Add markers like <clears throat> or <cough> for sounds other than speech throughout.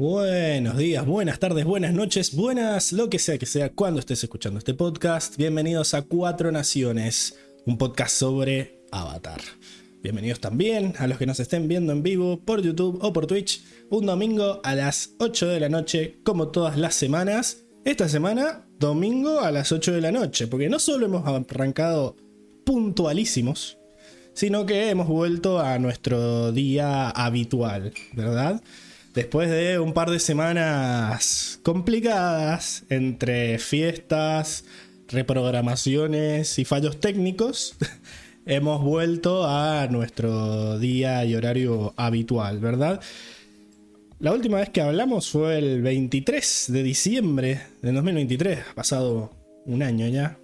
Buenos días, buenas tardes, buenas noches, buenas, lo que sea que sea cuando estés escuchando este podcast. Bienvenidos a Cuatro Naciones, un podcast sobre Avatar. Bienvenidos también a los que nos estén viendo en vivo por YouTube o por Twitch un domingo a las 8 de la noche, como todas las semanas. Esta semana, domingo a las 8 de la noche, porque no solo hemos arrancado puntualísimos, sino que hemos vuelto a nuestro día habitual, ¿verdad? Después de un par de semanas complicadas entre fiestas, reprogramaciones y fallos técnicos, <laughs> hemos vuelto a nuestro día y horario habitual, ¿verdad? La última vez que hablamos fue el 23 de diciembre de 2023. Ha pasado un año ya.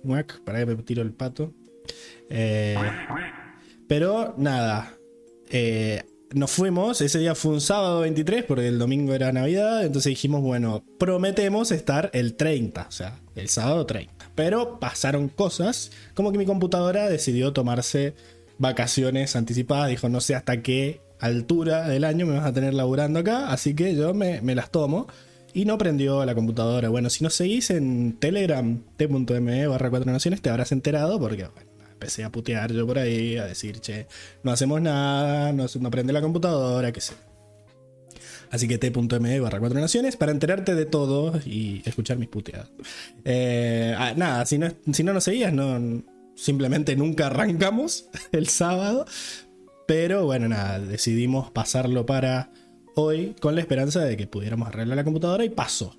para que me tiro el pato. Eh, pero nada. Eh, nos fuimos, ese día fue un sábado 23 porque el domingo era Navidad, entonces dijimos, bueno, prometemos estar el 30, o sea, el sábado 30. Pero pasaron cosas, como que mi computadora decidió tomarse vacaciones anticipadas, dijo, no sé hasta qué altura del año me vas a tener laburando acá, así que yo me, las tomo. Y no prendió la computadora. Bueno, si nos seguís en Telegram, t.me barra 4 naciones, te habrás enterado porque, bueno, empecé a putear yo por ahí, a decir, che, no hacemos nada, no, no prende la computadora, qué sé. Así que t.me barra 4 naciones para enterarte de todo y escuchar mis puteadas. Eh, ah, nada, si no, si no nos seguías, no, simplemente nunca arrancamos <laughs> el sábado. Pero bueno, nada, decidimos pasarlo para hoy con la esperanza de que pudiéramos arreglar la computadora y pasó.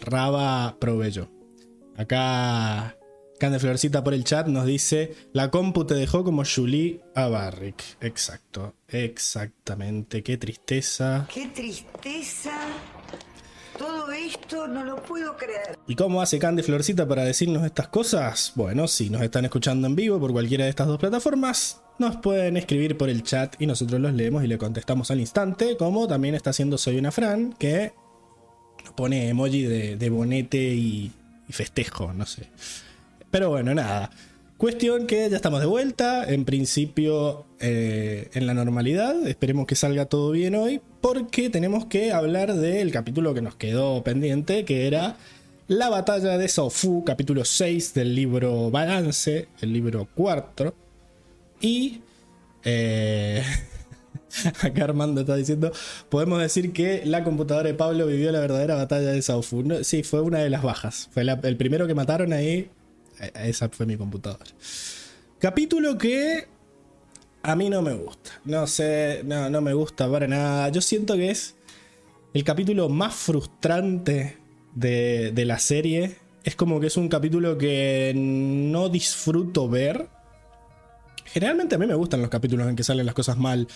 Raba proveyó. Acá Cande Florcita por el chat nos dice: La compu te dejó como Julie a Barrick. Exacto, exactamente. Qué tristeza. Qué tristeza. Todo esto no lo puedo creer. ¿Y cómo hace Cande Florcita para decirnos estas cosas? Bueno, si nos están escuchando en vivo por cualquiera de estas dos plataformas, nos pueden escribir por el chat y nosotros los leemos y le contestamos al instante, como también está haciendo Soy una Fran, que pone emoji de, bonete y festejo, no sé. Pero bueno, nada. Cuestión que ya estamos de vuelta, en principio eh, en la normalidad, esperemos que salga todo bien hoy, porque tenemos que hablar del capítulo que nos quedó pendiente, que era la batalla de Sofu, capítulo 6 del libro Balance, el libro 4. Y... Eh, <laughs> acá Armando está diciendo, podemos decir que la computadora de Pablo vivió la verdadera batalla de Sofu. sí, fue una de las bajas. Fue el primero que mataron ahí esa fue mi computadora. Capítulo que a mí no me gusta. No sé, no, no me gusta para nada. Yo siento que es el capítulo más frustrante de, de la serie. Es como que es un capítulo que no disfruto ver. Generalmente a mí me gustan los capítulos en que salen las cosas mal.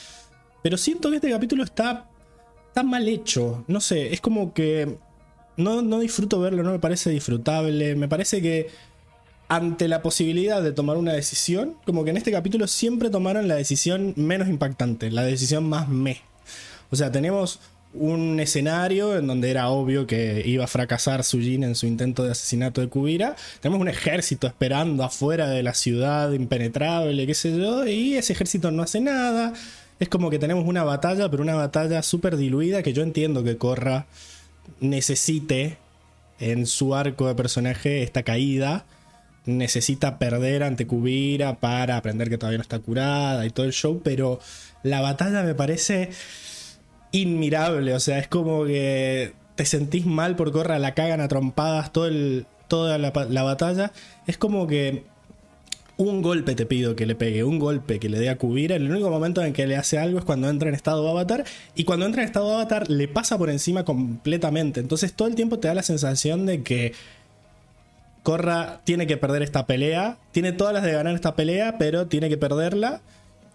Pero siento que este capítulo está, está mal hecho. No sé, es como que no, no disfruto verlo, no me parece disfrutable. Me parece que ante la posibilidad de tomar una decisión, como que en este capítulo siempre tomaron la decisión menos impactante, la decisión más me. O sea, tenemos un escenario en donde era obvio que iba a fracasar Sujin en su intento de asesinato de Kubira. Tenemos un ejército esperando afuera de la ciudad impenetrable, qué sé yo, y ese ejército no hace nada. Es como que tenemos una batalla, pero una batalla súper diluida que yo entiendo que Corra necesite en su arco de personaje esta caída necesita perder ante Kubira para aprender que todavía no está curada y todo el show, pero la batalla me parece inmirable, o sea, es como que te sentís mal por correr la cagan a trompadas todo toda la, batalla, es como que un golpe te pido que le pegue, un golpe que le dé a Kubira. El único momento en que le hace algo es cuando entra en estado de avatar. Y cuando entra en estado de avatar le pasa por encima completamente. Entonces todo el tiempo te da la sensación de que Corra tiene que perder esta pelea. Tiene todas las de ganar esta pelea, pero tiene que perderla.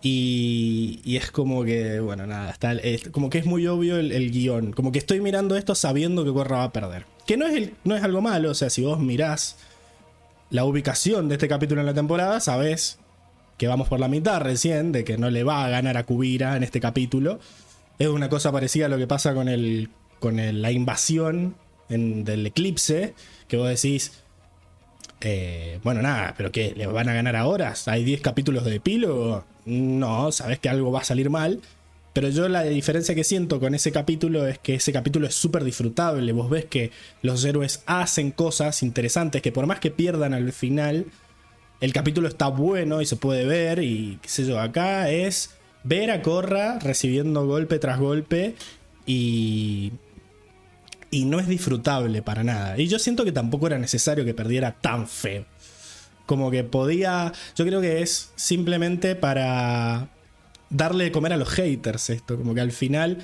Y, es como que, bueno, nada, está, como que es muy obvio el, guion. Como que estoy mirando esto sabiendo que Corra va a perder. Que no es, no es algo malo, o sea, si vos mirás la ubicación de este capítulo en la temporada, sabés que vamos por la mitad recién, de que no le va a ganar a Kubira en este capítulo. Es una cosa parecida a lo que pasa con, el, con la invasión del eclipse, que vos decís, eh, bueno, nada, pero ¿qué? ¿Le van a ganar ahora? ¿Hay 10 capítulos de epílogo? No, sabes que algo va a salir mal. Pero yo la diferencia que siento con ese capítulo es que ese capítulo es súper disfrutable. Vos ves que los héroes hacen cosas interesantes que por más que pierdan al final, el capítulo está bueno y se puede ver. Y qué sé yo, acá es ver a Corra recibiendo golpe tras golpe y. Y no es disfrutable para nada. Y yo siento que tampoco era necesario que perdiera tan feo. Como que podía. Yo creo que es simplemente para darle de comer a los haters esto. Como que al final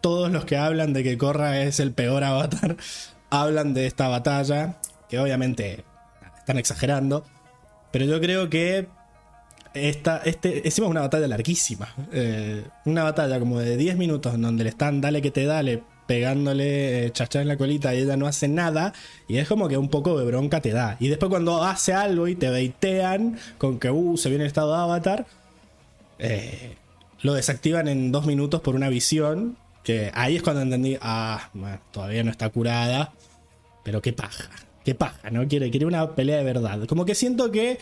todos los que hablan de que Korra es el peor avatar <laughs> hablan de esta batalla. Que obviamente están exagerando. Pero yo creo que esta, este, es una batalla larguísima. Eh, una batalla como de 10 minutos en donde le están dale que te dale, pegándole eh, en la colita y ella no hace nada. Y es como que un poco de bronca te da. Y después cuando hace algo y te baitean con que uh, se viene el estado de avatar, eh, lo desactivan en dos minutos por una visión. Que ahí es cuando entendí, ah, todavía no está curada. Pero qué paja, qué paja, ¿no? Quiere, quiere una pelea de verdad. Como que siento que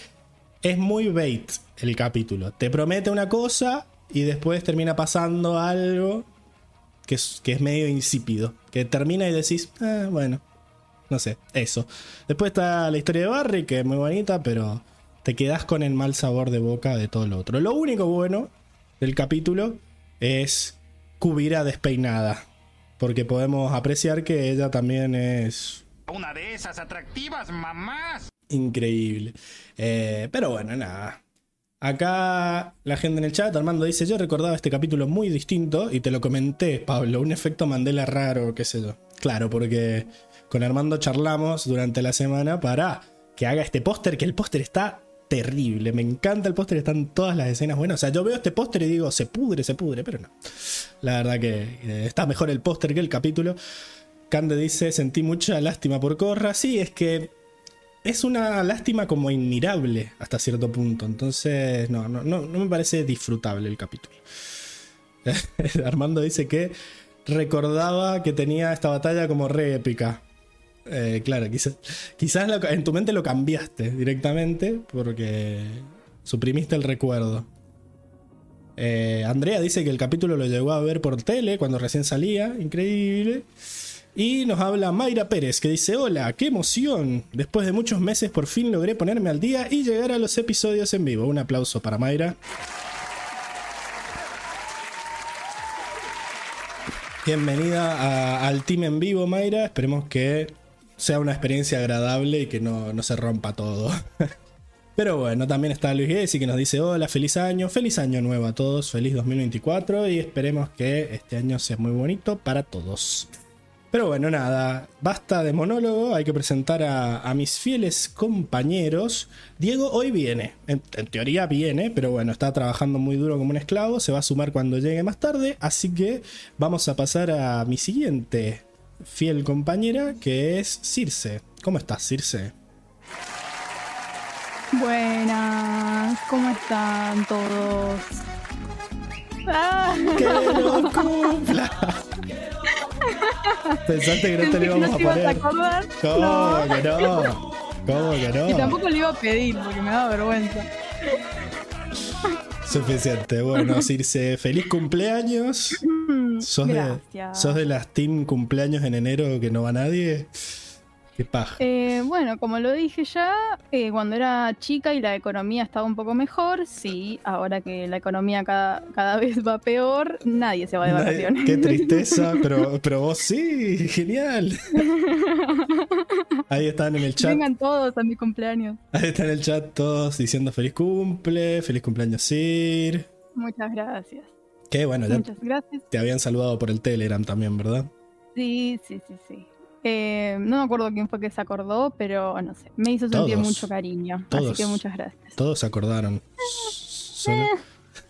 es muy bait el capítulo. Te promete una cosa y después termina pasando algo que es, que es medio insípido. Que termina y decís, ah, bueno, no sé, eso. Después está la historia de Barry, que es muy bonita, pero te quedas con el mal sabor de boca de todo lo otro. Lo único bueno del capítulo es Cubira despeinada. Porque podemos apreciar que ella también es. Una de esas atractivas mamás. Increíble. Eh, pero bueno, nada. Acá la gente en el chat, Armando dice, yo recordaba este capítulo muy distinto y te lo comenté, Pablo, un efecto Mandela raro, qué sé yo. Claro, porque con Armando charlamos durante la semana para que haga este póster, que el póster está terrible. Me encanta el póster, están todas las escenas buenas. O sea, yo veo este póster y digo, se pudre, se pudre, pero no. La verdad que eh, está mejor el póster que el capítulo. Cande dice, sentí mucha lástima por Corra. Sí, es que es una lástima como admirable hasta cierto punto. Entonces, no, no, no, no me parece disfrutable el capítulo. <laughs> Armando dice que recordaba que tenía esta batalla como re épica. Eh, claro, quizás, quizás en tu mente lo cambiaste directamente porque suprimiste el recuerdo. Eh, Andrea dice que el capítulo lo llegó a ver por tele cuando recién salía, increíble. Y nos habla Mayra Pérez que dice, hola, qué emoción. Después de muchos meses por fin logré ponerme al día y llegar a los episodios en vivo. Un aplauso para Mayra. Bienvenida al team en vivo, Mayra. Esperemos que sea una experiencia agradable y que no, se rompa todo. <laughs> Pero bueno, también está Luis Gessi que nos dice hola, feliz año, feliz año nuevo a todos, feliz 2024 y esperemos que este año sea muy bonito para todos. Pero bueno, nada, basta de monólogo, hay que presentar a, mis fieles compañeros. Diego hoy viene, en, teoría viene, pero bueno, está trabajando muy duro como un esclavo, se va a sumar cuando llegue más tarde, así que vamos a pasar a mi siguiente fiel compañera, que es Circe. ¿Cómo estás, Circe? Buenas, ¿cómo están todos? ¡Ah! ¡Que lo cumpla! Pensaste que no te lo íbamos a poner. Acordar? ¿Cómo no. que no? ¿Cómo que no? Y tampoco le iba a pedir porque me da vergüenza. Suficiente. Bueno, Circe, feliz cumpleaños. ¿Sos de, ¿Sos de las team cumpleaños en enero que no va nadie? Qué paja. Eh, bueno, como lo dije ya, eh, cuando era chica y la economía estaba un poco mejor, sí, ahora que la economía cada, cada <laughs> vez va peor, nadie se va de vacaciones. Qué tristeza, <laughs> pero, pero vos sí, genial. Ahí están en el chat. Vengan todos a mi cumpleaños. Ahí están en el chat todos diciendo feliz cumple, feliz cumpleaños Sir. Muchas gracias. Qué bueno, ya Muchas gracias. te habían saludado por el Telegram también, ¿verdad? Sí, sí, sí, sí. Eh, no me acuerdo quién fue que se acordó, pero no sé, me hizo sentir mucho cariño. así que muchas gracias. Todos se acordaron. Solo...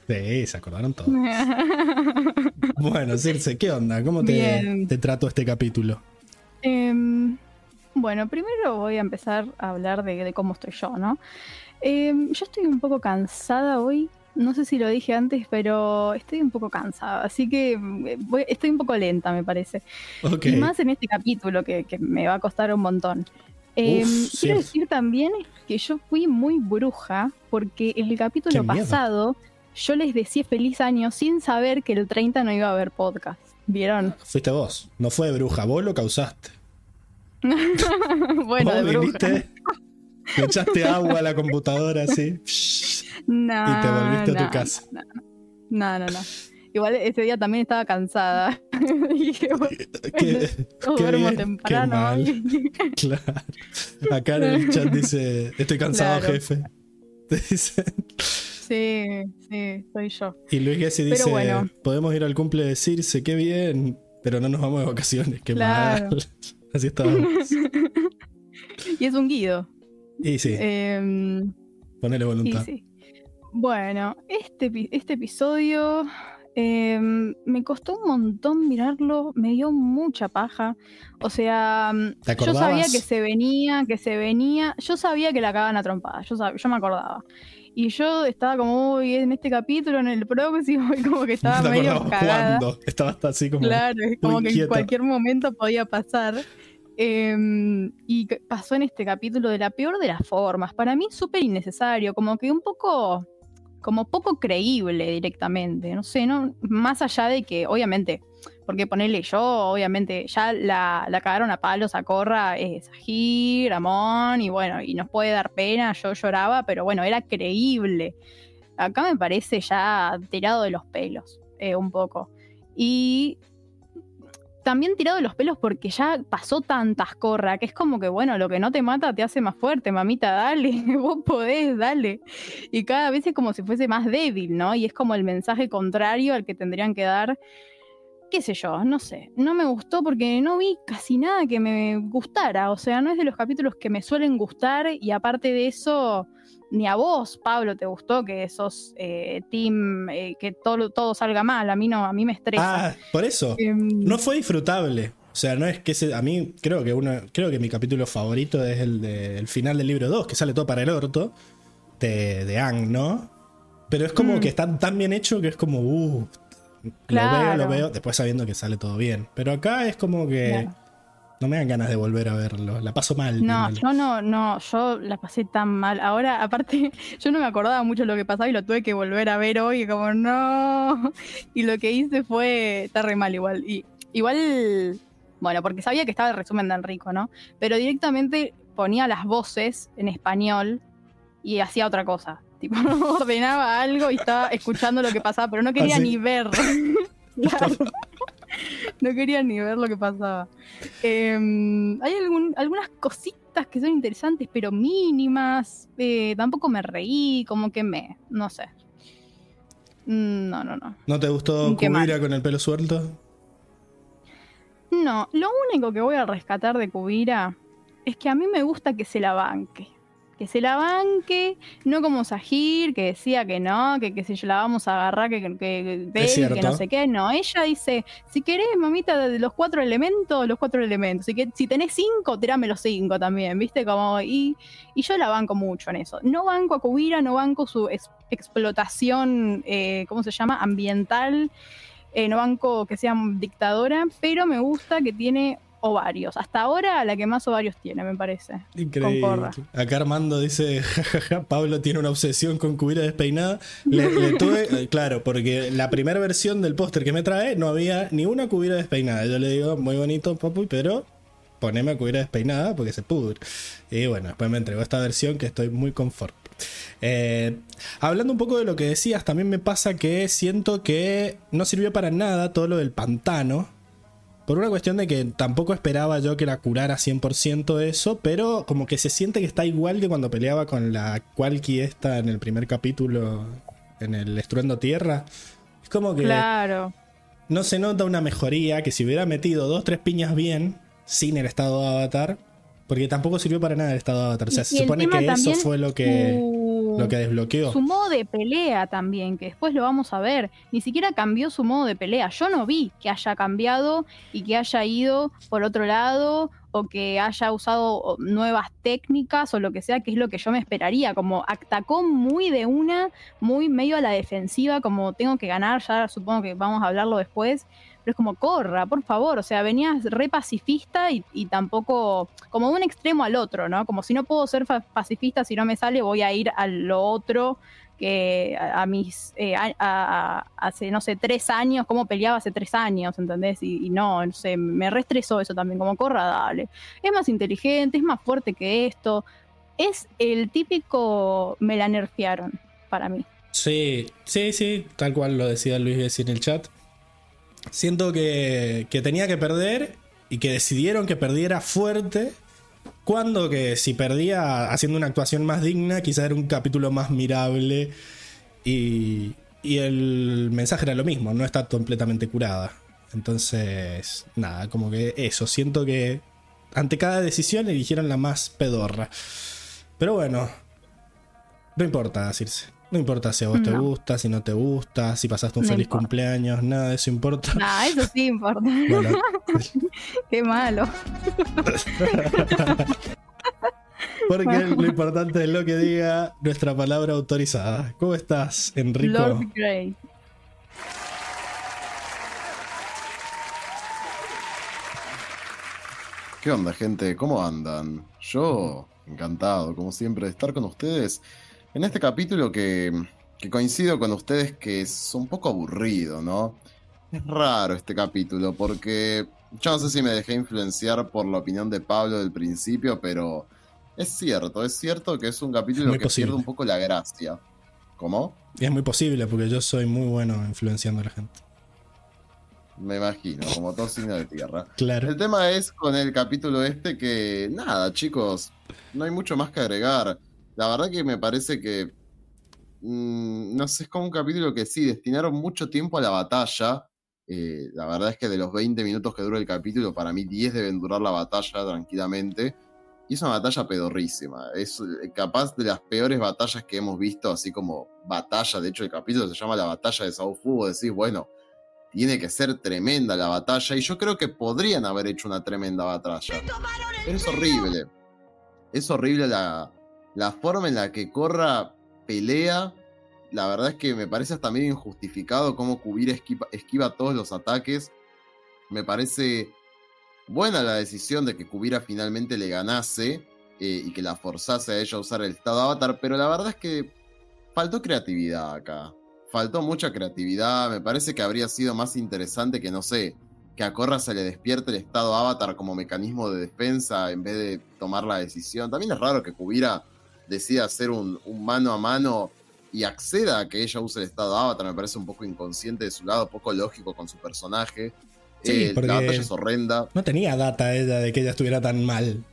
Sí, se acordaron todos. <laughs> bueno, Circe, ¿qué onda? ¿Cómo te, te trato este capítulo? Em, bueno, primero voy a empezar a hablar de, cómo estoy yo, ¿no? Em, yo estoy un poco cansada hoy no sé si lo dije antes, pero estoy un poco cansada, así que eh, estoy un poco lenta, me parece. Y más en este capítulo, que, me va a costar un montón. Em, quiero decir también que yo fui muy bruja, porque en el capítulo pasado yo les decía feliz año sin saber que el 30 no iba a haber podcast. ¿Vieron? Fuiste vos, no fue bruja, vos lo causaste. <laughs> bueno, de vos bruja. Le <laughs> echaste agua a la computadora así No, y te volviste a tu casa. No, no, no. Igual ese día también estaba cansada. <laughs> Dije, bueno, Qué, yo <laughs> qué duermo bien, qué temprano. mal. hoy. Claro. Acá en el chat dice, estoy cansado, Claro. jefe. Te dice. sí, sí, soy yo. Y Luis Gessi dice, bueno. podemos ir al cumple de Circe, qué bien, pero no nos vamos de vacaciones, qué Claro. mal. Así estábamos. Y es un guido. Y sí, Em, ponele voluntad. sí. Bueno, este, este episodio em, me costó un montón mirarlo, me dio mucha paja. O sea, mm, ¿Te yo sabía que se venía, que se venía, yo sabía que la cagaban a trompadas, yo, sab- yo me acordaba. Y yo estaba como, uy, en este capítulo, en el próximo, <laughs> y como que estaba ¿No medio cagada. cuándo? Estaba hasta así como... Claro, es como que en cualquier momento podía pasar. Em, y pasó en este capítulo de la peor de las formas. Para mí súper innecesario, como que un poco, como poco creíble directamente. No sé, no, más allá de que, obviamente, porque ponerle yo, obviamente, ya la, la cagaron a palos a Corra, es Amon, y bueno, y nos puede dar pena, yo lloraba, pero bueno, era creíble. Acá me parece ya tirado de los pelos, eh, un poco. Y también tirado de los pelos porque ya pasó tantas corra, que es como que, bueno, lo que no te mata te hace más fuerte, mamita, dale, <laughs> vos podés, dale. Y cada vez es como si fuese más débil, ¿no? Y es como el mensaje contrario al que tendrían que dar, qué sé yo, no sé. No me gustó porque no vi casi nada que me gustara, o sea, no es de los capítulos que me suelen gustar y aparte de eso... Ni a vos, Pablo, te gustó que sos eh, team, eh, que todo, todo salga mal. A mí no, a mí me estresa. Ah, por eso. Em, No fue disfrutable. O sea, no es que se, a mí creo que uno, creo que mi capítulo favorito es el del final del libro 2, que sale todo para el orto, de, de Ang, ¿no? Pero es como Mm. que está tan bien hecho que es como, uh, lo veo, lo veo, después sabiendo que sale todo bien. Pero acá es como que Claro. No me dan ganas de volver a verlo, la paso mal. No, yo no, no, yo la pasé tan mal. Ahora, aparte, <laughs> yo no me acordaba mucho lo que pasaba y lo tuve que volver a ver hoy, y como no. <laughs> Y lo que hice fue, está re mal igual. Y igual, bueno, porque sabía que estaba el resumen de Enrico, ¿no? Pero directamente ponía las voces en español y hacía otra cosa. <laughs> Tipo, ordenaba algo y estaba escuchando lo que pasaba, pero no quería Así. ni ver. Claro. <laughs> No quería ni ver lo que pasaba. Em, hay algún- algunas cositas que son interesantes, pero mínimas. Eh, tampoco me reí, como que me. No sé. Mm, No, no, no. ¿No te gustó. Kubira con el pelo suelto? No, lo único que voy a rescatar de Kubira es que a mí me gusta que se la banque. Que se la banque, no como Sahir, que decía que no, que, que si yo la vamos a agarrar, que, que, que no sé qué. No, ella dice, si querés, mamita, de los cuatro elementos, los cuatro elementos. Si, que, si tenés cinco, tirame los cinco también, ¿viste? Como, y, y yo la banco mucho en eso. No banco a Kubira, no banco su ex- explotación, eh, ¿cómo se llama? Ambiental. Eh, no banco que sea dictadora, pero me gusta que tiene ovarios. Hasta ahora la que más ovarios tiene, me parece. Increíble. Concorda. Acá Armando dice, <laughs> jajaja, Pablo tiene una obsesión con Kubira despeinada. Le, le tuve, <laughs> eh, claro, porque la primera versión del póster que me trae no había ni una Kubira despeinada. Yo le digo, muy bonito, papu, pero poneme a Kubira despeinada porque se pudre. Y bueno, después me entregó esta versión que estoy muy conforme. Eh, hablando un poco de lo que decías, también me pasa que siento que no sirvió para nada todo lo del pantano. Por una cuestión de que tampoco esperaba yo que la curara 100% eso, pero como que se siente que está igual que cuando peleaba con la Qualky esta en el primer capítulo, en el Estruendo Tierra. Es como que Claro. no se nota una mejoría, que si hubiera metido dos, tres piñas bien, sin el estado de avatar, porque tampoco sirvió para nada el estado de avatar. O sea, Y- se supone que eso fue lo que, que desbloqueó. Su modo de pelea también, que después lo vamos a ver. Ni siquiera cambió su modo de pelea. Yo no vi que haya cambiado y que haya ido por otro lado o que haya usado nuevas técnicas o lo que sea, que es lo que yo me esperaría. Como atacó muy de una, muy medio a la defensiva, como tengo que ganar, ya supongo que vamos a hablarlo después. Pero es como, corra, por favor, o sea, venías re pacifista y, y tampoco, como de un extremo al otro, ¿no? Como si no puedo ser pacifista, si no me sale, voy a ir a lo otro que a, mis, eh, hace, no sé, tres años, cómo peleaba hace tres años, ¿entendés? Y, no, no sé, me restresó eso también, como corra, dale. Es más inteligente, es más fuerte que esto. Es el típico me la nerfearon para mí. Sí, sí, sí, tal cual lo decía Luis en el chat. Siento que, que tenía que perder y que decidieron que perdiera fuerte. Cuando que si perdía haciendo una actuación más digna, quizá era un capítulo más mirable. Y, y el mensaje era lo mismo, no está completamente curada. Entonces, nada, como que eso, siento que ante cada decisión eligieron la más pedorra. Pero bueno, no importa decirse. No importa si a vos te gusta, si no te gusta, si pasaste un No feliz importa. cumpleaños, nada de eso importa. Ah, eso sí importa. Bueno, <laughs> Qué malo. porque lo importante es lo que diga nuestra palabra autorizada. ¿Cómo estás, Enrico? Lord Grey. ¿Qué onda, gente? ¿Cómo andan? Yo, encantado, como siempre, de estar con ustedes en este capítulo que, que coincido con ustedes que es un poco aburrido, ¿no? Es raro este capítulo porque yo no sé si me dejé influenciar por la opinión de Pablo del principio, pero es cierto, es cierto que es un capítulo Muy que posible. pierde un poco la gracia. ¿Cómo? Y es muy posible porque yo soy muy bueno influenciando a la gente. Me imagino, como todo signo de tierra. Claro. El tema es con el capítulo este que, nada, chicos, no hay mucho más que agregar. La verdad que me parece que, mm, no sé, es como un capítulo que sí, destinaron mucho tiempo a la batalla. Eh, la verdad es que de los 20 minutos que dura el capítulo, para mí 10 deben durar la batalla tranquilamente. Y es una batalla pedorrísima. Es eh, capaz de las peores batallas que hemos visto, así como batalla. De hecho, el capítulo se llama La batalla de Sao Fu. Decís, bueno, tiene que ser tremenda la batalla y yo creo que podrían haber hecho una tremenda batalla. Pero es horrible. Es horrible la, la forma en la que Corra pelea. La verdad es que me parece hasta medio injustificado cómo Kubira esquiva, todos los ataques. Me parece buena la decisión de que Kubira finalmente le ganase eh, y que la forzase a ella a usar el estado avatar, pero la verdad es que faltó creatividad acá faltó mucha creatividad. Me parece que habría sido más interesante que, no sé, que a Korra se le despierte el estado avatar como mecanismo de defensa en vez de tomar la decisión. También es raro que Kubira decida hacer un, un mano a mano y acceda a que ella use el estado avatar. Me parece un poco inconsciente de su lado, poco lógico con su personaje. Sí, Eh, porque- La batalla es horrenda. No tenía data ella de que ella estuviera tan mal.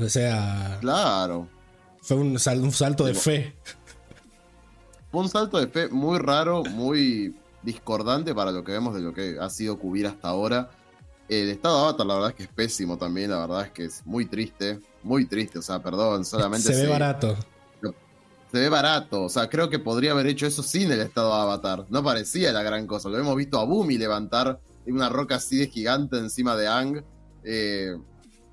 O sea, Claro. fue un, sal- un salto de Digo, fe. Fue un salto de fe muy raro, muy discordante para lo que vemos de lo que ha sido Kubira hasta ahora. El estado de Avatar, la verdad es que es pésimo también, la verdad es que es muy triste, muy triste, o sea, perdón, solamente Se ve barato. se ve barato, o sea, creo que podría haber hecho eso sin el estado de Avatar, no parecía la gran cosa, lo hemos visto a Bumi levantar una roca así de gigante encima de Ang, Eh,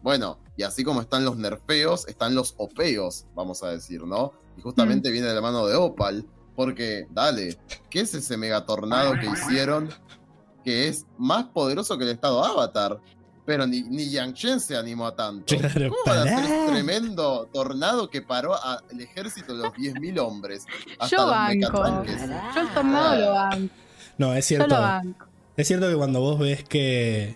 bueno, y así como están los nerfeos, están los opeos, vamos a decir, ¿no? Y justamente viene de la mano de Opal, porque, dale, ¿qué es ese megatornado que hicieron que es más poderoso que el estado Avatar? Pero ni, ni Yang Chen se animó a tanto. Claro, ¿Cómo van a hacer pará. ese tremendo tornado que paró al ejército de los 10.000 hombres? Hasta Yo los banco. Yo el tornado lo banco. No, es Yo cierto. lo banco. Es cierto que cuando vos ves que,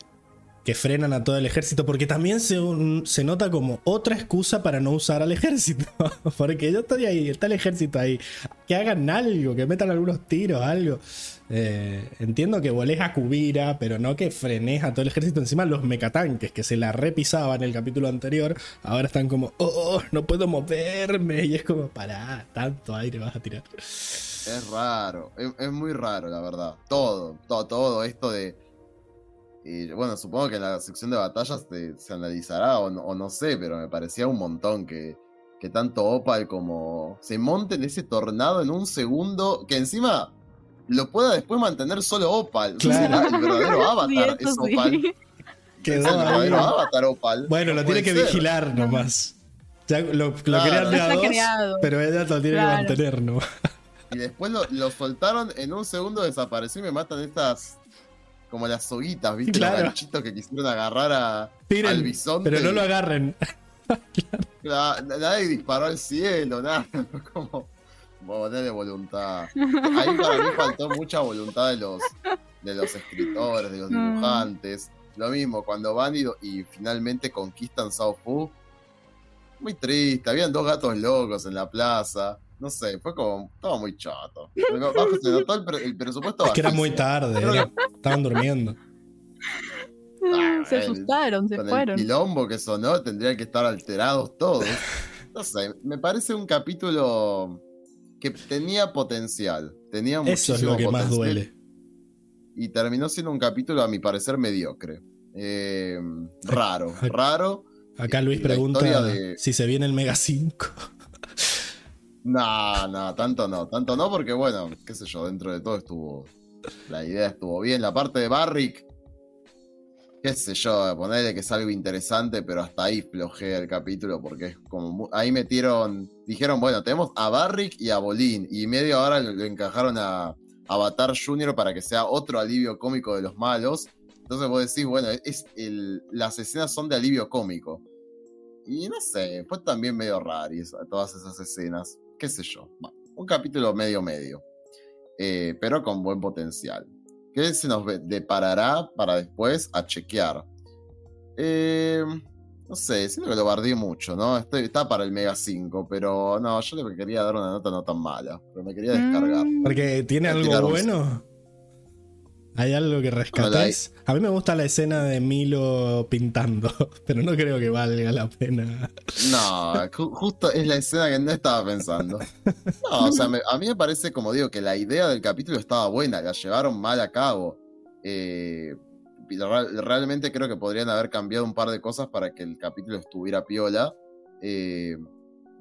que frenan a todo el ejército, porque también se, se nota como otra excusa para no usar al ejército. <laughs> porque yo estoy ahí, está el ejército ahí. Que hagan algo, que metan algunos tiros, algo. Eh, entiendo que volés a Kubira, pero no que frenes a todo el ejército. Encima los mecatanques que se la repisaban en el capítulo anterior, ahora están como, oh, no puedo moverme. Y es como, pará, tanto aire vas a tirar. Es raro, es, es muy raro, la verdad. Todo, todo, todo esto de. Y, bueno, supongo que en la sección de batallas te- se analizará o no, o no sé, pero me parecía un montón que, que tanto Opal como se monten ese tornado en un segundo, que encima lo pueda después mantener solo Opal. O sea, Claro. el verdadero <laughs> avatar Sí, es sí. Opal. Es Quedó el verdadero ahí. avatar Opal. Bueno, No lo tiene que ser. vigilar nomás. Ya lo, lo Claro. de a dos, creado. pero ella lo tiene Claro. que mantener, ¿no? Y después lo, lo soltaron, en un segundo desapareció y me matan estas. Como las soguitas, ¿viste? Claro. Los ganchitos que quisieron agarrar a, Tiren, al bisonte. pero no lo agarren. <laughs> La- nadie disparó al cielo, nada. <laughs> Como ponerle voluntad. Ahí para mí faltó mucha voluntad de los, de los escritores, de los Mm. dibujantes. Lo mismo, cuando van y, y finalmente conquistan Sao Fu. Muy triste, habían dos gatos locos en la plaza. No sé, fue como. Estaba muy chato. Bajo se notó el, pre- el presupuesto Es que era muy tarde, era- estaban durmiendo. Ah, se el- asustaron, se Con el fueron. quilombo que sonó, tendrían que estar alterados todos. No sé, me parece un capítulo que tenía potencial. Tenía Eso es lo que más duele. Y terminó siendo un capítulo, a mi parecer, mediocre. Eh, raro, <laughs> raro. Acá Luis pregunta de- si se viene el Mega 5. No, no, tanto no, tanto no, porque bueno, qué sé yo, dentro de todo estuvo. La idea estuvo bien. La parte de Barrick, qué sé yo, ponerle que es algo interesante, pero hasta ahí flojea el capítulo, porque es como. Ahí metieron. Dijeron, bueno, tenemos a Barrick y a Bolín, y media hora lo, lo encajaron a Avatar Junior para que sea otro alivio cómico de los malos. Entonces vos decís, bueno, es las escenas son de alivio cómico. Y no sé, fue también medio raro todas esas escenas. Qué sé yo. Bueno, un capítulo medio medio. Eh, pero con buen potencial. ¿Qué se nos deparará para después a chequear? Eh, no sé, siento que lo bardí mucho, ¿no? Estoy, está para el Mega 5, pero no, yo le quería dar una nota no tan mala, pero me quería descargar. Mm, Porque tiene algo bueno. ¿Hay algo que rescatáis? A mí me gusta la escena de Milo pintando, <laughs> pero no creo que valga la pena. No, ju- justo es la escena que no estaba pensando. No, o sea, me- a mí me parece, como digo, que la idea del capítulo estaba buena, la llevaron mal a cabo. Eh, realmente creo que podrían haber cambiado un par de cosas para que el capítulo estuviera piola. Eh,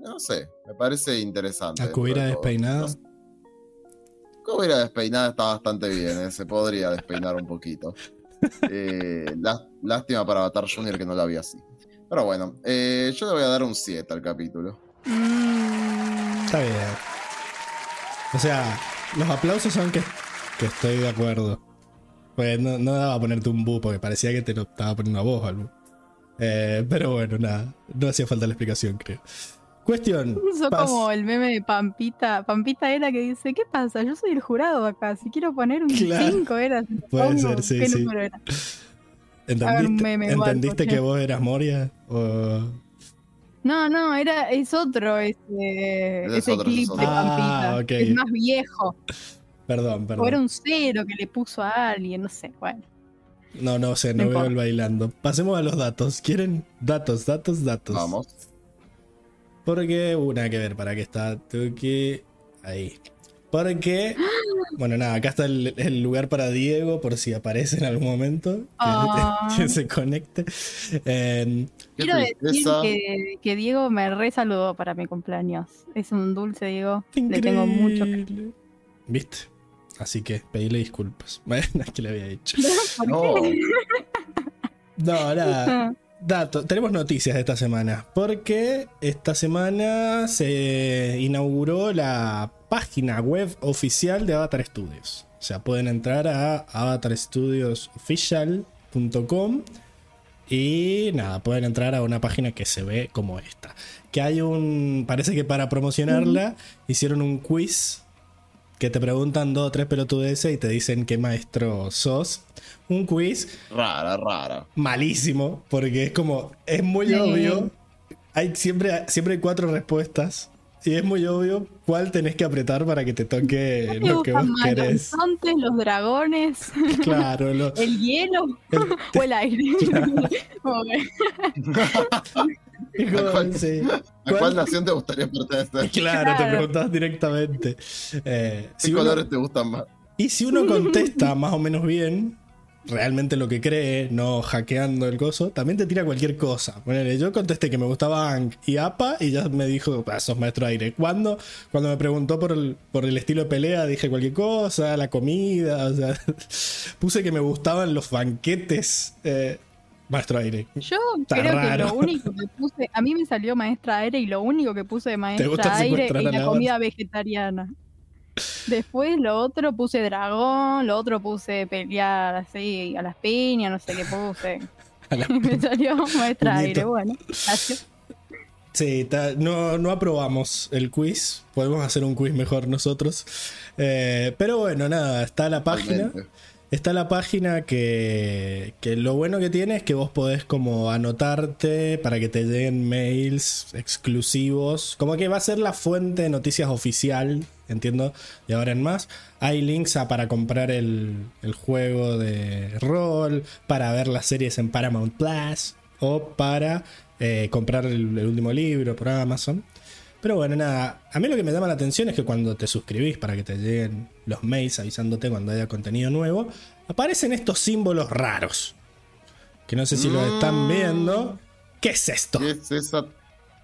no sé, me parece interesante. La dentro cubira de todo. despeinada. No sé. Cubira despeinada está bastante bien, eh, se podría despeinar un poquito. Eh, lá- lástima para Avatar Junior que no la vi así. Pero bueno, eh, yo le voy a dar un 7 al capítulo. mm, Está bien. O sea, los aplausos son que, que estoy de acuerdo. Pues no, daba a ponerte un bu porque parecía que te lo estaba poniendo a vos, algo. Pero bueno, nada. No hacía falta la explicación, creo. Cuestión. Pas- como el meme de Pampita. Pampita era que dice, ¿qué pasa? Yo soy el jurado acá. Si quiero poner un Claro. 5 era. si <laughs> Puede pongo, ser, sí, ¿Qué sí. número era? ¿Entendiste, un meme ¿entendiste que vos eras Moria? O... No, no, era, es otro ese, Ese es ese otro, ese clip es de. Pampita. Ah, ok. Es más viejo. Perdón, O era perdón. un cero que le puso a alguien, no sé. Bueno. No, no sé, no No veo importa. el bailando. Pasemos a los datos. ¿Quieren datos, datos, datos? Vamos. Porque una que ver para qué está. Tengo que. Ahí. Porque. <gasps> Bueno, nada, acá está el, el lugar para Diego por si aparece en algún momento. Que, Ah. <laughs> que se conecte. Eh, Qué Quiero decir que, que Diego me re saludó para mi cumpleaños. Es un dulce, Diego. Le tengo mucho. increíble. ¿Viste? Así que pedile disculpas. <laughs> Bueno, es que le había dicho. <laughs> ¿Por No, qué? No, nada. Dato, tenemos noticias de esta semana, porque esta semana se inauguró la página web oficial de Avatar Studios. O sea, pueden entrar a avatarstudiosofficial.com y nada, pueden entrar a una página que se ve como esta. Que hay un, parece que para promocionarla hicieron un quiz que te preguntan dos o tres pelotudeces y te dicen qué maestro sos. Un quiz rara, rara. malísimo, porque es como, es muy Sí. obvio. Hay siempre, siempre hay cuatro respuestas. Y es muy obvio cuál tenés que apretar para que te toque <laughs> ¿Qué te lo que vos más, los querés. bisontes, los dragones, <laughs> Claro, lo- el hielo el- <laughs> o el aire? Claro. Cuál-. ¿A ¿Cuál- cuál nación te gustaría pertenecer? <laughs> Claro, te preguntás directamente. Eh, ¿Qué si uno- colores te gustan más? y si uno contesta más o menos bien, realmente lo que cree, no hackeando el coso, también te tira cualquier cosa. Ponele, yo contesté que me gustaba Ang y APA y ya me dijo, ah, sos maestro aire. Cuando, cuando me preguntó por el, por el estilo de pelea, dije cualquier cosa, la comida, o sea, <laughs> puse que me gustaban los banquetes. eh, maestro aire. Yo Está creo que lo único que puse, a mí me salió maestra aire y lo único que puse de maestra aire es la la comida vegetariana. Después lo otro puse dragón, lo otro puse pelear así a las piñas, no sé qué puse. <laughs> Me salió maestra Puñito. aire, bueno, gracias. Sí, ta- no, no aprobamos el quiz. Podemos hacer un quiz mejor nosotros. Eh, pero bueno, nada, está la página. Está la página que, lo bueno que tiene es que vos podés como anotarte para que te lleguen mails exclusivos. Como que va a ser la fuente de noticias oficial, entiendo, de ahora en más. Hay links a para comprar el, juego de rol, para ver las series en Paramount Plus o para eh, comprar el último libro por Amazon. Pero bueno, nada, a mí lo que me llama la atención es que cuando te suscribís para que te lleguen los mails avisándote cuando haya contenido nuevo, aparecen estos símbolos raros. Que no sé si lo están viendo. ¿Qué es esto? ¿Qué es esa?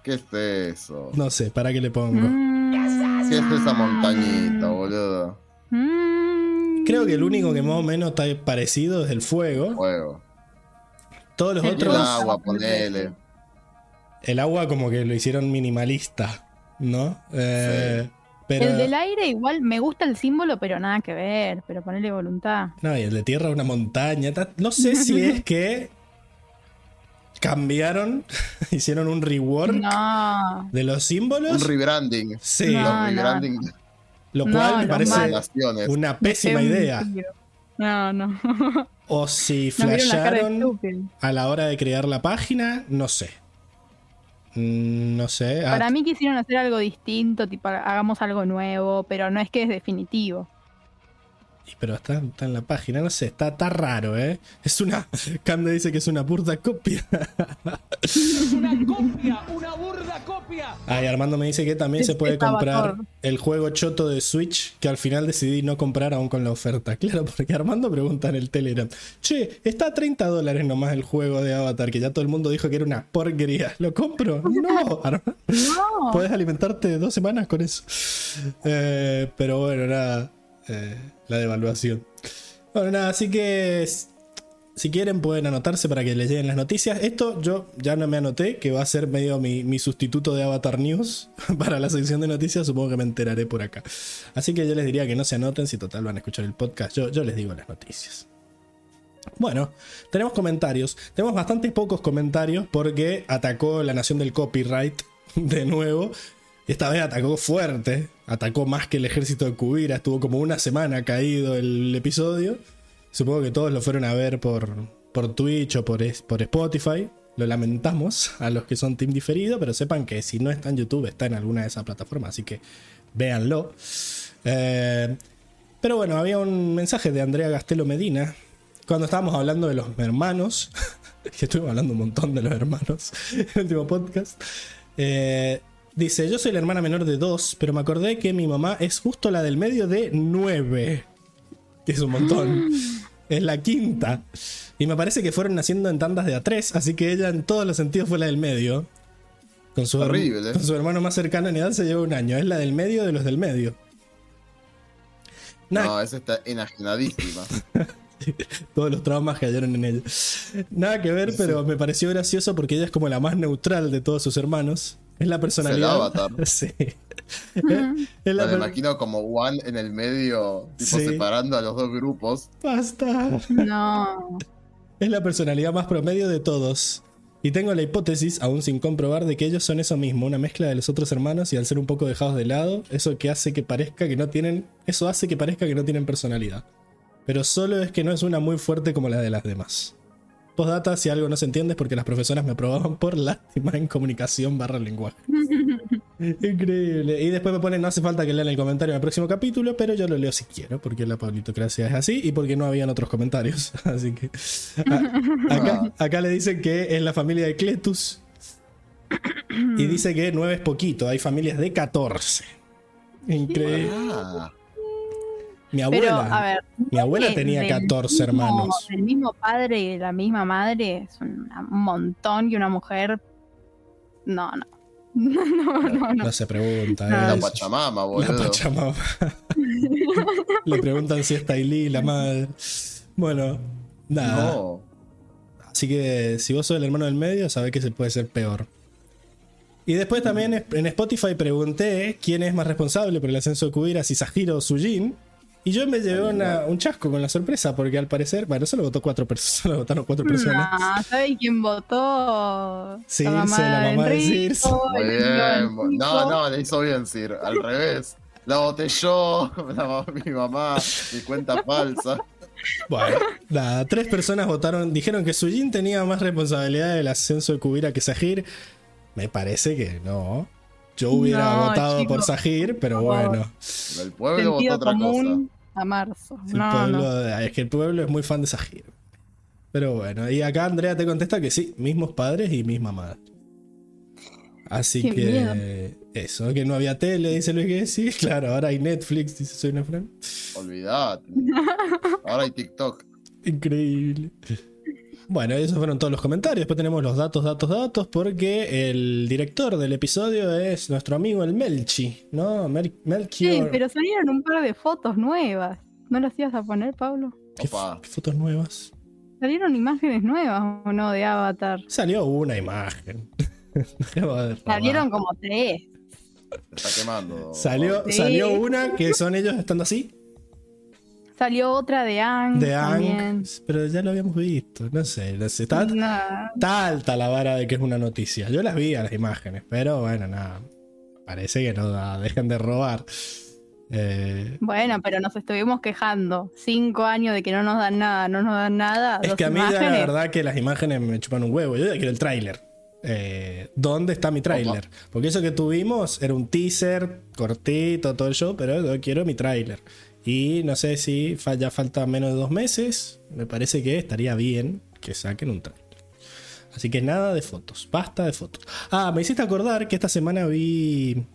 ¿Qué es eso? No sé, ¿para qué le pongo? Mm, ¿Qué es esa montañita, boludo? mm. Creo que el único que más o menos está parecido es el fuego. Fuego. Todos los El El otros, rosa. agua, ponele. el agua como que lo hicieron minimalista, ¿no? Eh, pero, El del aire igual me gusta el símbolo, pero nada que ver, pero ponerle voluntad. No, y el de tierra una montaña. ta- No sé si es <laughs> que cambiaron, <laughs> hicieron un rework No, de los Un símbolos. rebranding. Sí, No, Los no. rebranding de lo No, cual me parece una pésima es un idea. No, no. O si <laughs> flasharon a la hora de crear la página, no sé. Mm, No sé. ah, Para mí quisieron hacer algo distinto, tipo hagamos algo nuevo, pero no es que es definitivo. Pero está, está en la página, no sé, está, está raro, ¿eh? Es una. <laughs> Cande dice que es una burda copia. Una copia, una burda copia. Ay, Armando me dice que también Es- se puede es comprar el juego choto de Switch que al final decidí no comprar aún con la oferta. Claro, porque Armando pregunta en el Telegram: Che, está a 30 dólares nomás el juego de Avatar, que ya todo el mundo dijo que era una porquería. ¿Lo compro? <laughs> No, Armando. No. Puedes alimentarte dos semanas con eso. Eh, pero bueno, nada. Eh, la devaluación. Bueno, nada, así que si quieren pueden anotarse para que les lleguen las noticias. Esto yo ya no me anoté, que va a ser medio mi, mi sustituto de Avatar News <laughs> para la sección de noticias. Supongo que me enteraré por acá. Así que yo les diría que no se anoten, si total van a escuchar el podcast. Yo, yo les digo las noticias. Bueno, tenemos comentarios. Tenemos bastante pocos comentarios porque atacó la nación del copyright <laughs> de nuevo. Esta vez atacó fuerte, atacó más que el ejército de Cubira. Estuvo como una semana caído el episodio. Supongo que todos lo fueron a ver por, por Twitch o por, por Spotify. Lo lamentamos a los que son team diferido, pero sepan que si no está en YouTube, está en alguna de esas plataformas, así que véanlo. Eh, pero bueno, había un mensaje de Andrea Gastelo Medina cuando estábamos hablando de los hermanos, <laughs> que estuvimos hablando un montón de los hermanos en el último podcast. eh, dice: Yo soy la hermana menor de dos, pero me acordé que mi mamá es justo la del medio de nueve, que es un montón. Es la quinta. Y me parece que fueron naciendo en tandas de a tres, así que ella en todos los sentidos fue la del medio. Con su, Horrible. con su hermano más cercano en edad se lleva un año. Es la del medio de los del medio. Nada, No, esa está enajenadísima. <laughs> Todos los traumas cayeron en ella. Nada que ver, pero me pareció gracioso porque ella es como la más neutral de todos sus hermanos. Es la personalidad. avatar. <laughs> Sí. Es la Me lo per- imagino como One en el medio, tipo Sí. separando a los dos grupos. Basta. No. Es la personalidad más promedio de todos. Y tengo la hipótesis, aún sin comprobar, de que ellos son eso mismo, una mezcla de los otros hermanos y al ser un poco dejados de lado, eso que hace que parezca que no tienen, eso hace que parezca que no tienen personalidad. Pero solo es que no es una muy fuerte como la de las demás. Postdata, si algo no se entiende es porque las profesoras me aprobaban por lástima en comunicación barra lenguaje. <laughs> Increíble. Y después me ponen, no hace falta que lean el comentario en el próximo capítulo, pero yo lo leo si quiero, porque la pablitocracia es así y porque no habían otros comentarios. <laughs> Así que a- acá, acá le dicen que es la familia de Cletus. Y dice que 9 es poquito, hay familias de 14. Increíble. Ah, Mi Pero, abuela, a ver. mi abuela tenía del 14 mismo- hermanos. Del mismo padre y de la misma madre es un montón y una mujer. No, no. <laughs> No, no, no. No se pregunta. No. la. Pachamama, La boludo. Pachamama. Le preguntan si está Ailí, la madre. Bueno, nada. No. Así que si vos sos el hermano del medio, sabés que se puede ser peor. Y después también en Spotify pregunté quién es más responsable por el ascenso de Kubira, si Sahiro o Sujin. Y yo me llevé una- un chasco con la sorpresa, porque al parecer, bueno, solo votó cuatro personas, <laughs> solo votaron cuatro personas. No, ¿sabes quién votó? Sí, la mamá, sé, la mamá de. Muy bien. Enrico. No, no, le hizo bien, Sir. Al revés. La voté yo, <laughs> la mi mamá, mi cuenta falsa. Bueno, nada, tres personas votaron, dijeron que Sujin tenía más responsabilidad del ascenso de Kubira que Sahir. Me parece que no. Yo hubiera No, votado por Sahir, pero bueno. El pueblo votó otra cosa. a marzo. El No, pueblo, no. Es que el pueblo es muy fan de Sahir. Pero bueno, y acá Andrea te contesta que sí, mismos padres y misma madre. Así Qué que miedo. eso, que no había tele, dice Luis Gessi. <laughs> Claro, ahora hay Netflix, dice Soy una Fran. Olvidate. <laughs> Ahora hay TikTok. Increíble. Bueno, esos fueron todos los comentarios. Después tenemos los datos, datos, datos, porque el director del episodio es nuestro amigo el Melchi, ¿no? Mel Sí, Melchior. pero salieron un par de fotos nuevas. ¿No las ibas a poner, Pablo? ¿Qué, Opa. f- qué fotos nuevas? ¿Salieron imágenes nuevas o no de Avatar? Salió una imagen. <laughs> Salieron como tres. Se está quemando. Salió, Sí. salió una que son ellos estando así, Salió otra de Ang. de Ang, pero ya lo habíamos visto. No sé, no sé, está, Nah. está alta la vara de que es una noticia. Yo las vi a las imágenes, pero bueno, nada. Parece que no <laughs> da- dejen de robar. Eh, Bueno, pero nos estuvimos quejando. Cinco años de que no nos dan nada, no nos dan nada. Es que a mí ya la verdad que las imágenes me chupan un huevo. Yo ya quiero el tráiler. Eh, ¿Dónde está mi tráiler? Porque eso que tuvimos era un teaser cortito, todo el show, pero yo quiero mi tráiler. Y no sé si ya falta menos de dos meses. Me parece que estaría bien que saquen un tráiler. Así que nada de fotos, basta de fotos. Ah, me hiciste acordar que esta semana vi.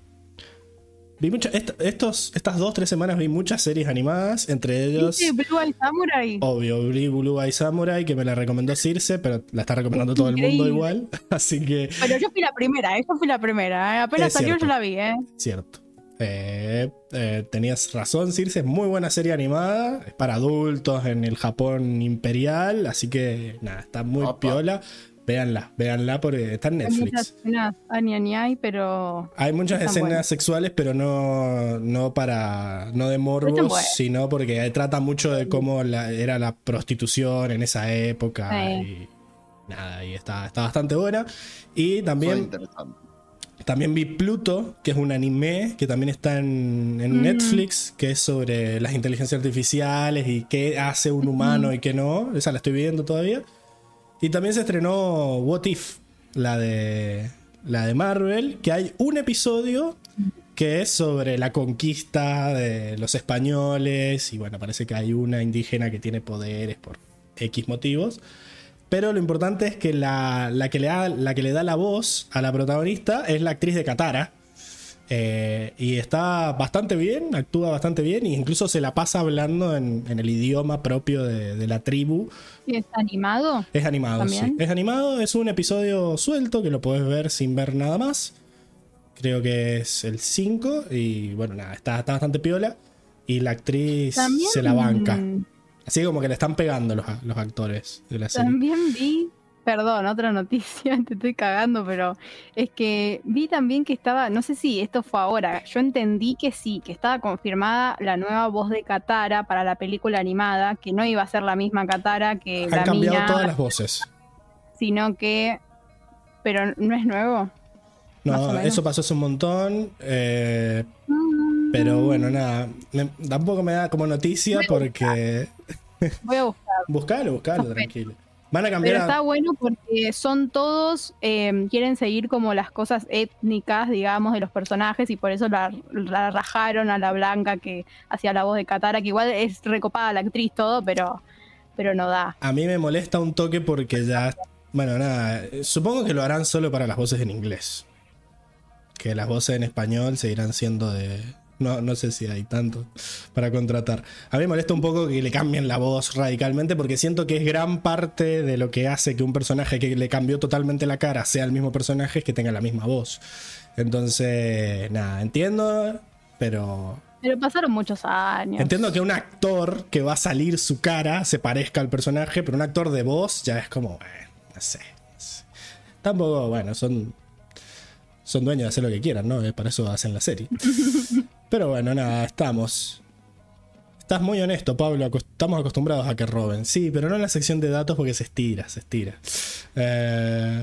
Vi muchas. est- estos, estas dos, tres semanas vi muchas series animadas, entre ellos. ¿Viste Blue Eye Samurai? Obvio, Blue, Blue Eye Samurai, que me la recomendó Circe, pero la está recomendando todo el mundo igual. <laughs> Así que, Pero yo fui la primera, esa fui la primera. ¿eh? Apenas salió yo la vi, ¿eh? cierto. Eh, eh, tenías razón, Circe, es muy buena serie animada. Es para adultos en el Japón imperial. Así que, nada, está muy Opa. piola. Véanla, véanla porque está en Hay muchas Netflix. escenas añi, añi, ay, pero Hay muchas escenas buenas. sexuales, pero no, no para. no de morbos, sino porque trata mucho de cómo la- era la prostitución en esa época. Sí. Y nada, y está, está bastante buena. Y también, interesante. También vi Pluto, que es un anime que también está en, en Mm. Netflix, que es sobre las inteligencias artificiales y qué hace un humano y qué no. Esa la estoy viendo todavía. Y también se estrenó What If, la de, la de Marvel, que hay un episodio que es sobre la conquista de los españoles y bueno, parece que hay una indígena que tiene poderes por X motivos. Pero lo importante es que la, la que le da, la que le da la voz a la protagonista es la actriz de Katara. Eh, y está bastante bien, actúa bastante bien, e incluso se la pasa hablando en, en el idioma propio de, de la tribu. ¿sí ¿es animado? Es animado, ¿También? sí. Es animado, es un episodio suelto que lo podés ver sin ver nada más. Creo que es el 5 y bueno, nada, está, está bastante piola. Y la actriz También, se la banca. Así como que le están pegando los, los actores de la serie. También vi, perdón, otra noticia, <laughs> te estoy cagando, pero es que vi también que estaba, no sé si esto fue ahora, yo entendí que sí, que estaba confirmada la nueva voz de Katara para la película animada, que no iba a ser la misma Katara que Han la cambiado mina, todas las voces. sino que, pero no es nuevo. No, eso pasó hace un montón. eh, Mm, pero bueno, nada. me- tampoco me da como noticia porque. Voy a buscar. <laughs> Buscalo, buscalo, tranquilo. Van a Pero cambiar. a- está bueno porque son todos, eh, quieren seguir como las cosas étnicas, digamos, de los personajes y por eso la, la rajaron a la blanca que hacía la voz de Katara, que igual es recopada la actriz todo, pero, pero no da. A mí me molesta un toque porque ya. Bueno, nada. Supongo que lo harán solo para las voces en inglés. Que las voces en español seguirán siendo de. No, no sé si hay tanto para contratar. A mí me molesta un poco que le cambien la voz radicalmente porque siento que es gran parte de lo que hace que un personaje que le cambió totalmente la cara sea el mismo personaje es que tenga la misma voz. Entonces, nada, entiendo, pero Pero pasaron muchos años. Entiendo que un actor que va a salir su cara se parezca al personaje, pero un actor de voz ya es como, eh, no sé, no sé. Tampoco, bueno, son son dueños de hacer lo que quieran, ¿no? Eh, Para eso hacen la serie. <laughs> Pero bueno, nada, estamos. Estás muy honesto, Pablo. Estamos acostumbrados a que roben. Sí, pero no en la sección de datos porque se estira, se estira. Eh,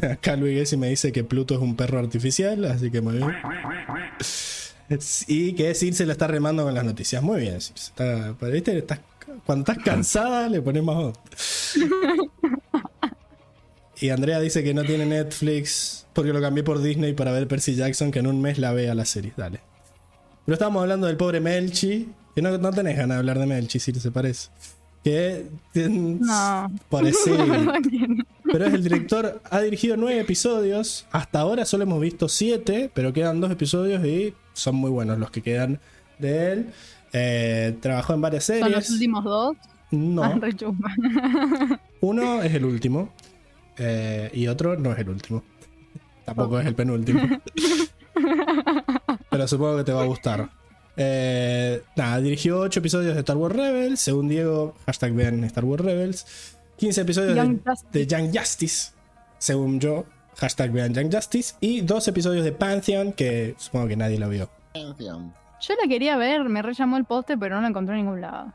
<laughs> acá Luis Gessi me dice que Pluto es un perro artificial, así que muy bien. Y que Circe la está remando con las noticias. Muy bien, Circe. Está- cuando estás cansada, le pones más. Y Andrea dice que no tiene Netflix porque lo cambié por Disney para ver Percy Jackson, que en un mes la vea la serie. Dale. Pero estábamos hablando del pobre Melchi. Que no, no tenés ganas de hablar de Melchi, si se parece. <laughs> Que. No. Pero es el director, ha dirigido nueve episodios. Hasta ahora solo hemos visto siete, pero quedan dos episodios y son muy buenos los que quedan de él. Eh, trabajó en varias Son los series. últimos dos. Ah, No, chupa. <laughs> uno es el último eh, y otro no es el último. Tampoco es el penúltimo. <laughs> Pero supongo que te va a gustar. Eh, nada, dirigió 8 episodios de Star Wars Rebels. Según Diego, hashtag vean Star Wars Rebels. 15 episodios Young de, Young Justice. Según yo, hashtag vean Young Justice. Y dos episodios de Pantheon, que supongo que nadie lo vio. Yo la quería ver, me re llamó el poste, pero no la encontré en ningún lado.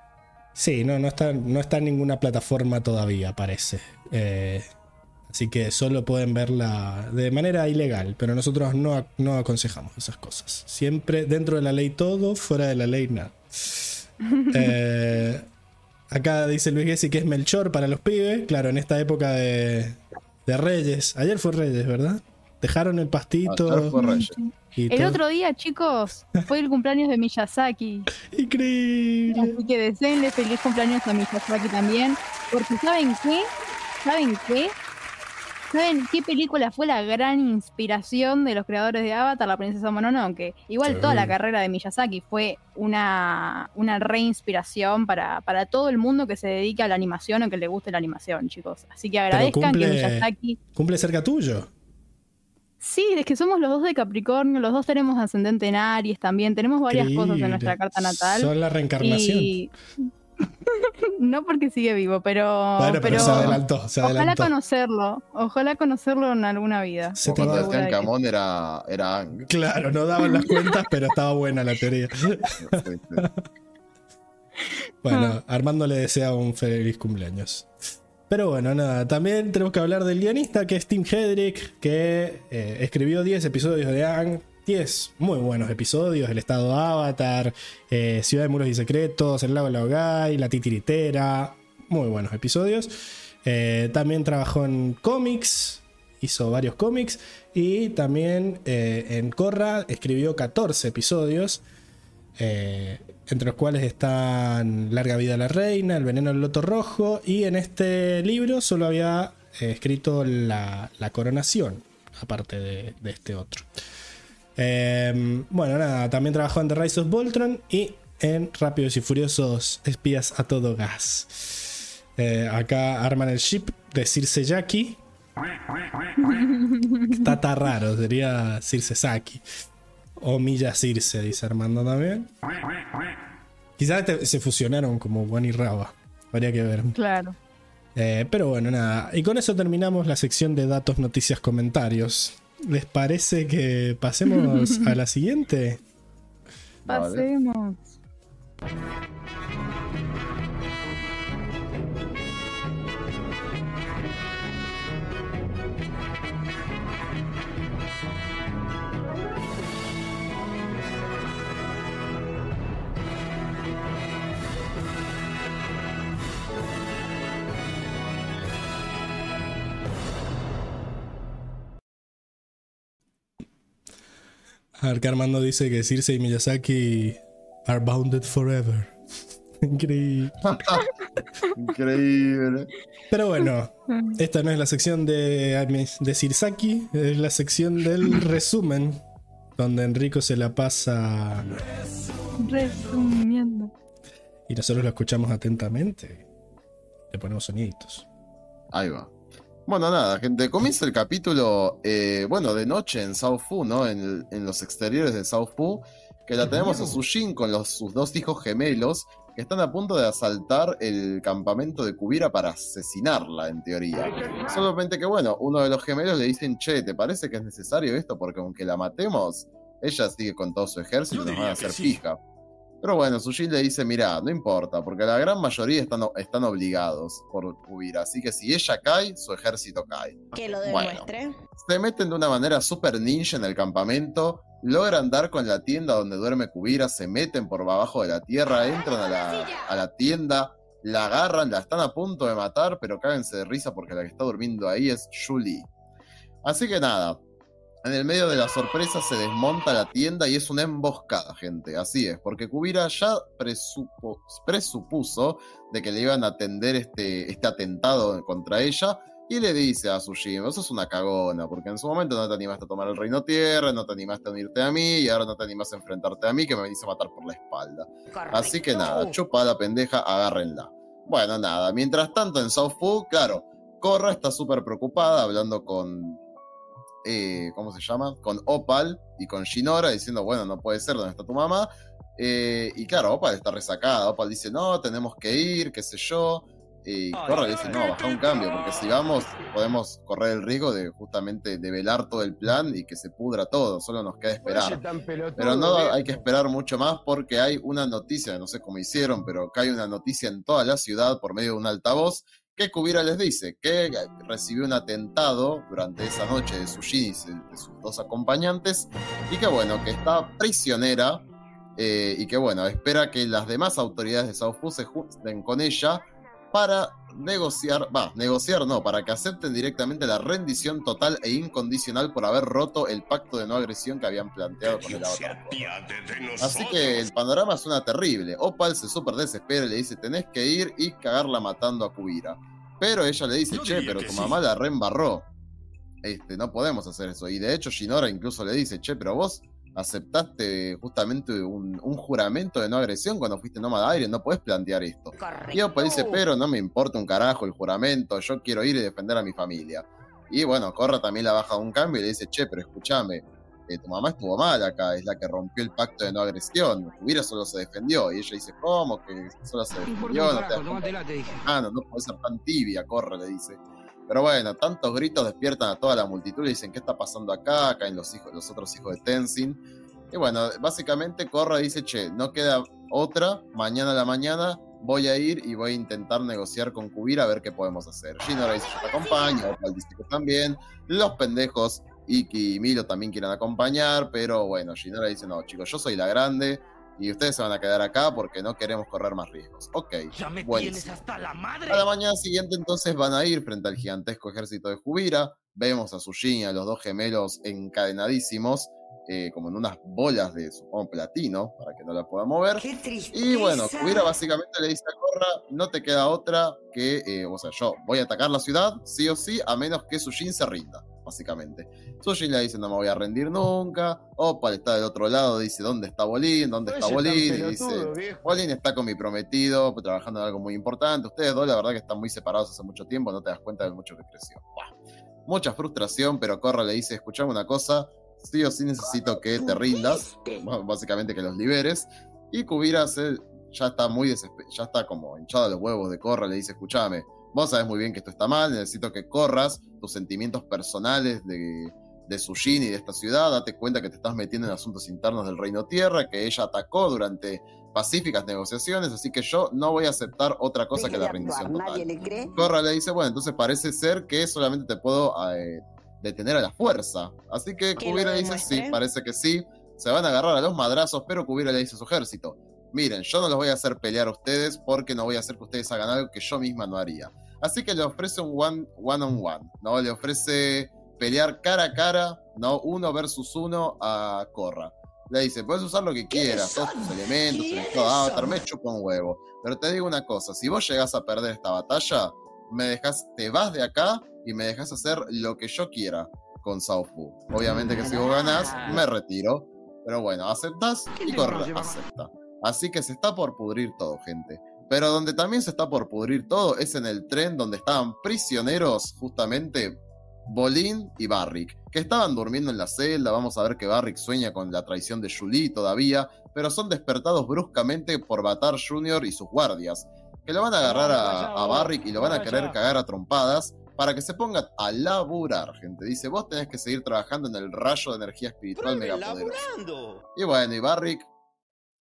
Sí, no, no está, no está en ninguna plataforma todavía, parece. Eh, así que solo pueden verla de manera ilegal, pero nosotros no, no aconsejamos esas cosas. Siempre dentro de la ley todo, fuera de la ley nada. <laughs> Eh, acá dice Luis Gessi que es Melchor para los pibes. Claro, en esta época de, de Reyes. Ayer fue Reyes, ¿verdad? Dejaron el pastito. Ayer fue Reyes. y El todo. otro día, chicos, fue el cumpleaños de Miyazaki. Increíble. Así que deseenle feliz cumpleaños a Miyazaki también. Porque ¿saben qué? ¿Saben qué? ¿Saben qué película fue la gran inspiración de los creadores de Avatar, la princesa Mononoke? Igual Sí. toda la carrera de Miyazaki fue una, una reinspiración para, para todo el mundo que se dedique a la animación o que le guste la animación, chicos. Así que agradezcan cumple- que Miyazaki... Cumple cerca tuyo. Sí, es que somos los dos de Capricornio, los dos tenemos ascendente en Aries también, tenemos varias cosas en nuestra carta natal. Son la reencarnación. Y... no porque sigue vivo, pero, Bueno, pero, se adelantó, se ojalá conocerlo, ojalá conocerlo en alguna vida. Se O te cuando decían Amon era, era Ang. Claro, no daban las cuentas, pero estaba buena la teoría. <laughs> Bueno, Armando le desea un feliz cumpleaños. Pero bueno, nada, también tenemos que hablar del guionista que es Tim Hedrick, que eh, escribió 10 episodios de Ang, 10 muy buenos episodios, El Estado Avatar, eh, Ciudad de Muros y Secretos, El Lago Laogai, La Titiritera, muy buenos episodios. Eh, también trabajó en cómics, hizo varios cómics y también eh, en Korra escribió 14 episodios. entre los cuales están Larga Vida a la Reina, El Veneno del Loto Rojo, y en este libro solo había escrito la, coronación, aparte de, de este otro. Eh, bueno, nada, también trabajó en The Rise of Voltron y en Rápidos y Furiosos Espías a todo gas. Eh, acá arman el ship de Circe Jackie. Está tan raro, sería Circe Saki. O Milla Circe, dice Armando también. Quizás te- se fusionaron como Juan y Raba. Habría que ver. Claro. Eh, pero bueno, nada. Y con eso terminamos la sección de datos, noticias, comentarios. ¿Les parece que pasemos a la siguiente? <laughs> Vale. A ver, que Armando dice que Circe y Miyazaki are bounded forever. <laughs> Increíble. Increíble. Pero bueno, esta no es la sección de, de es la sección del resumen, donde Enrico se la pasa Resumiendo. y nosotros lo escuchamos atentamente. Le ponemos soniditos. Ahí va. Bueno, nada, gente, comienza el capítulo, eh, bueno, de noche en South Fu, ¿no? En, el- en los exteriores de South Fu, que la tenemos a Sushin con los, sus dos hijos gemelos, que están a punto de asaltar el campamento de Kubira para asesinarla, en teoría. Solamente que, bueno, uno de los gemelos le dicen, che, ¿te parece que es necesario esto? Porque aunque la matemos, ella sigue con todo su ejército y nos van a hacer pija. Pero bueno, Sujin le dice, mira, no importa, porque la gran mayoría están, están obligados por Kubira, así que si ella cae, su ejército cae. Que lo Bueno. demuestre. Se meten de una manera super ninja en el campamento, logran dar con la tienda donde duerme Kubira, se meten por abajo de la tierra, entran a la, a la tienda, la agarran, la están a punto de matar, pero cáguense de risa porque la que está durmiendo ahí es Julie. Así que nada, en el medio de la sorpresa se desmonta la tienda y es una emboscada, gente. Así es, porque Kubira ya presupo- presupuso de que le iban a atender este, este atentado contra ella y le dice a Sujin, vos sos una cagona, porque en su momento no te animaste a tomar el reino tierra, no te animaste a unirte a mí y ahora no te animas a enfrentarte a mí que me venís a matar por la espalda. Así que nada, chupa la pendeja, agárrenla. Bueno, nada, mientras tanto en South Food, claro, Korra está súper preocupada hablando con, eh, ¿cómo se llama? Con Opal y con Shinora diciendo, bueno, no puede ser, ¿dónde está tu mamá? Eh, y claro, Opal está resacada, Opal dice, no, tenemos que ir, qué sé yo. Y Korra le dice, no, baja un cambio, porque si vamos, podemos correr el riesgo de justamente develar todo el plan y que se pudra todo, solo nos queda esperar. Pero no hay que esperar mucho más porque hay una noticia, no sé cómo hicieron, pero que hay una noticia en toda la ciudad por medio de un altavoz que Kubira les dice que recibió un atentado durante esa noche de Sujin y de sus dos acompañantes y que bueno, que está prisionera eh, y que bueno, espera que las demás autoridades de South Fu se junten con ella para negociar, va, negociar no, para que acepten directamente la rendición total e incondicional por haber roto el pacto de no agresión que habían planteado con el avatar. Así que el panorama suena terrible. Opal se súper desespera y le dice, tenés que ir y cagarla matando a Kubira. Pero ella le dice, che, pero tu mamá la reembarró. Este, no podemos hacer eso. Y de hecho Shinora incluso le dice, che, pero vos aceptaste justamente un, un juramento de no agresión cuando fuiste nómada aire, no podés plantear esto. Y Opal dice, pero no me importa un carajo el juramento, yo quiero ir y defender a mi familia. Y bueno, Corra también la baja un cambio y le dice, che, pero escúchame, eh, tu mamá estuvo mal acá, es la que rompió el pacto de no agresión, Kubira solo se defendió. Y ella dice, ¿cómo que solo se defendió? No, te ah, no, no puede ser tan tibia, Corra le dice. Pero bueno, tantos gritos despiertan a toda la multitud y dicen, ¿qué está pasando acá? Acá en los, hijos, los otros hijos de Tenzin. Y bueno, básicamente Corra dice, che, no queda otra, mañana a la mañana voy a ir y voy a intentar negociar con Kubira a ver qué podemos hacer. Shinora dice, yo te acompaño, Opal dice también, los pendejos Iki y Milo también quieren acompañar, pero bueno, Shinora dice, no, chicos, yo soy la grande y ustedes se van a quedar acá porque no queremos correr más riesgos. Ok, Ya me tienes hasta la madre. A la mañana siguiente entonces van a ir frente al gigantesco ejército de Jubira. Vemos a Sujin y a los dos gemelos encadenadísimos, eh, como en unas bolas de, supongo, platino, para que no la pueda mover. Qué tristeza. Y bueno, Kubira básicamente le dice a Korra, no te queda otra que, eh, o sea, yo voy a atacar la ciudad, sí o sí, a menos que Sujin se rinda, básicamente. Sujin le dice, no me voy a rendir nunca. Opal está del otro lado, dice, ¿dónde está Bolín? ¿Dónde está Bolín? Y dice, Bolín está con mi prometido, trabajando en algo muy importante. Ustedes dos, la verdad que están muy separados hace mucho tiempo, no te das cuenta de mucho que creció. Buah. Mucha frustración, pero Korra le dice, escuchame una cosa, sí o sí necesito que te rindas, básicamente que los liberes. Y Kubira se- ya está muy desesperado, ya está como hinchado a los huevos de Korra, le dice, escúchame, vos sabés muy bien que esto está mal, necesito que corras tus sentimientos personales de, de Sujin y de esta ciudad, date cuenta que te estás metiendo en asuntos internos del Reino Tierra, que ella atacó durante pacíficas negociaciones, así que yo no voy a aceptar otra cosa que la rendición total. ¿Nadie le cree? Corra le dice, bueno, entonces parece ser que solamente te puedo eh, detener a la fuerza. Así que Kubira dice, sí, parece que sí. Se van a agarrar a los madrazos, pero Kubira le dice a su ejército, miren, yo no los voy a hacer pelear a ustedes porque no voy a hacer que ustedes hagan algo que yo misma no haría. Así que le ofrece un one, one on one, ¿no? Le ofrece pelear cara a cara, ¿no? Uno versus uno a Corra. Le dice, puedes usar lo que quieras, todos tus elementos, el ¿Quiénes estado de avatar, me chupa un huevo. Pero te digo una cosa, si vos llegás a perder esta batalla, me dejas, te vas de acá y me dejas hacer lo que yo quiera con Sao Fu. Obviamente que si vos ganás, me retiro. Pero bueno, aceptás y Corra acepta. Así que se está por pudrir todo, gente. Pero donde también se está por pudrir todo es en el tren donde estaban prisioneros justamente Bolin y Barrick, que estaban durmiendo en la celda. Vamos a ver que Barrick sueña con la traición de Julie todavía, pero son despertados bruscamente por Batar Jr. y sus guardias, que lo van a agarrar a, a Barrick y lo van a querer cagar a trompadas para que se pongan a laburar, gente. Dice, vos tenés que seguir trabajando en el rayo de energía espiritual megapoderoso. Y bueno, y Barrick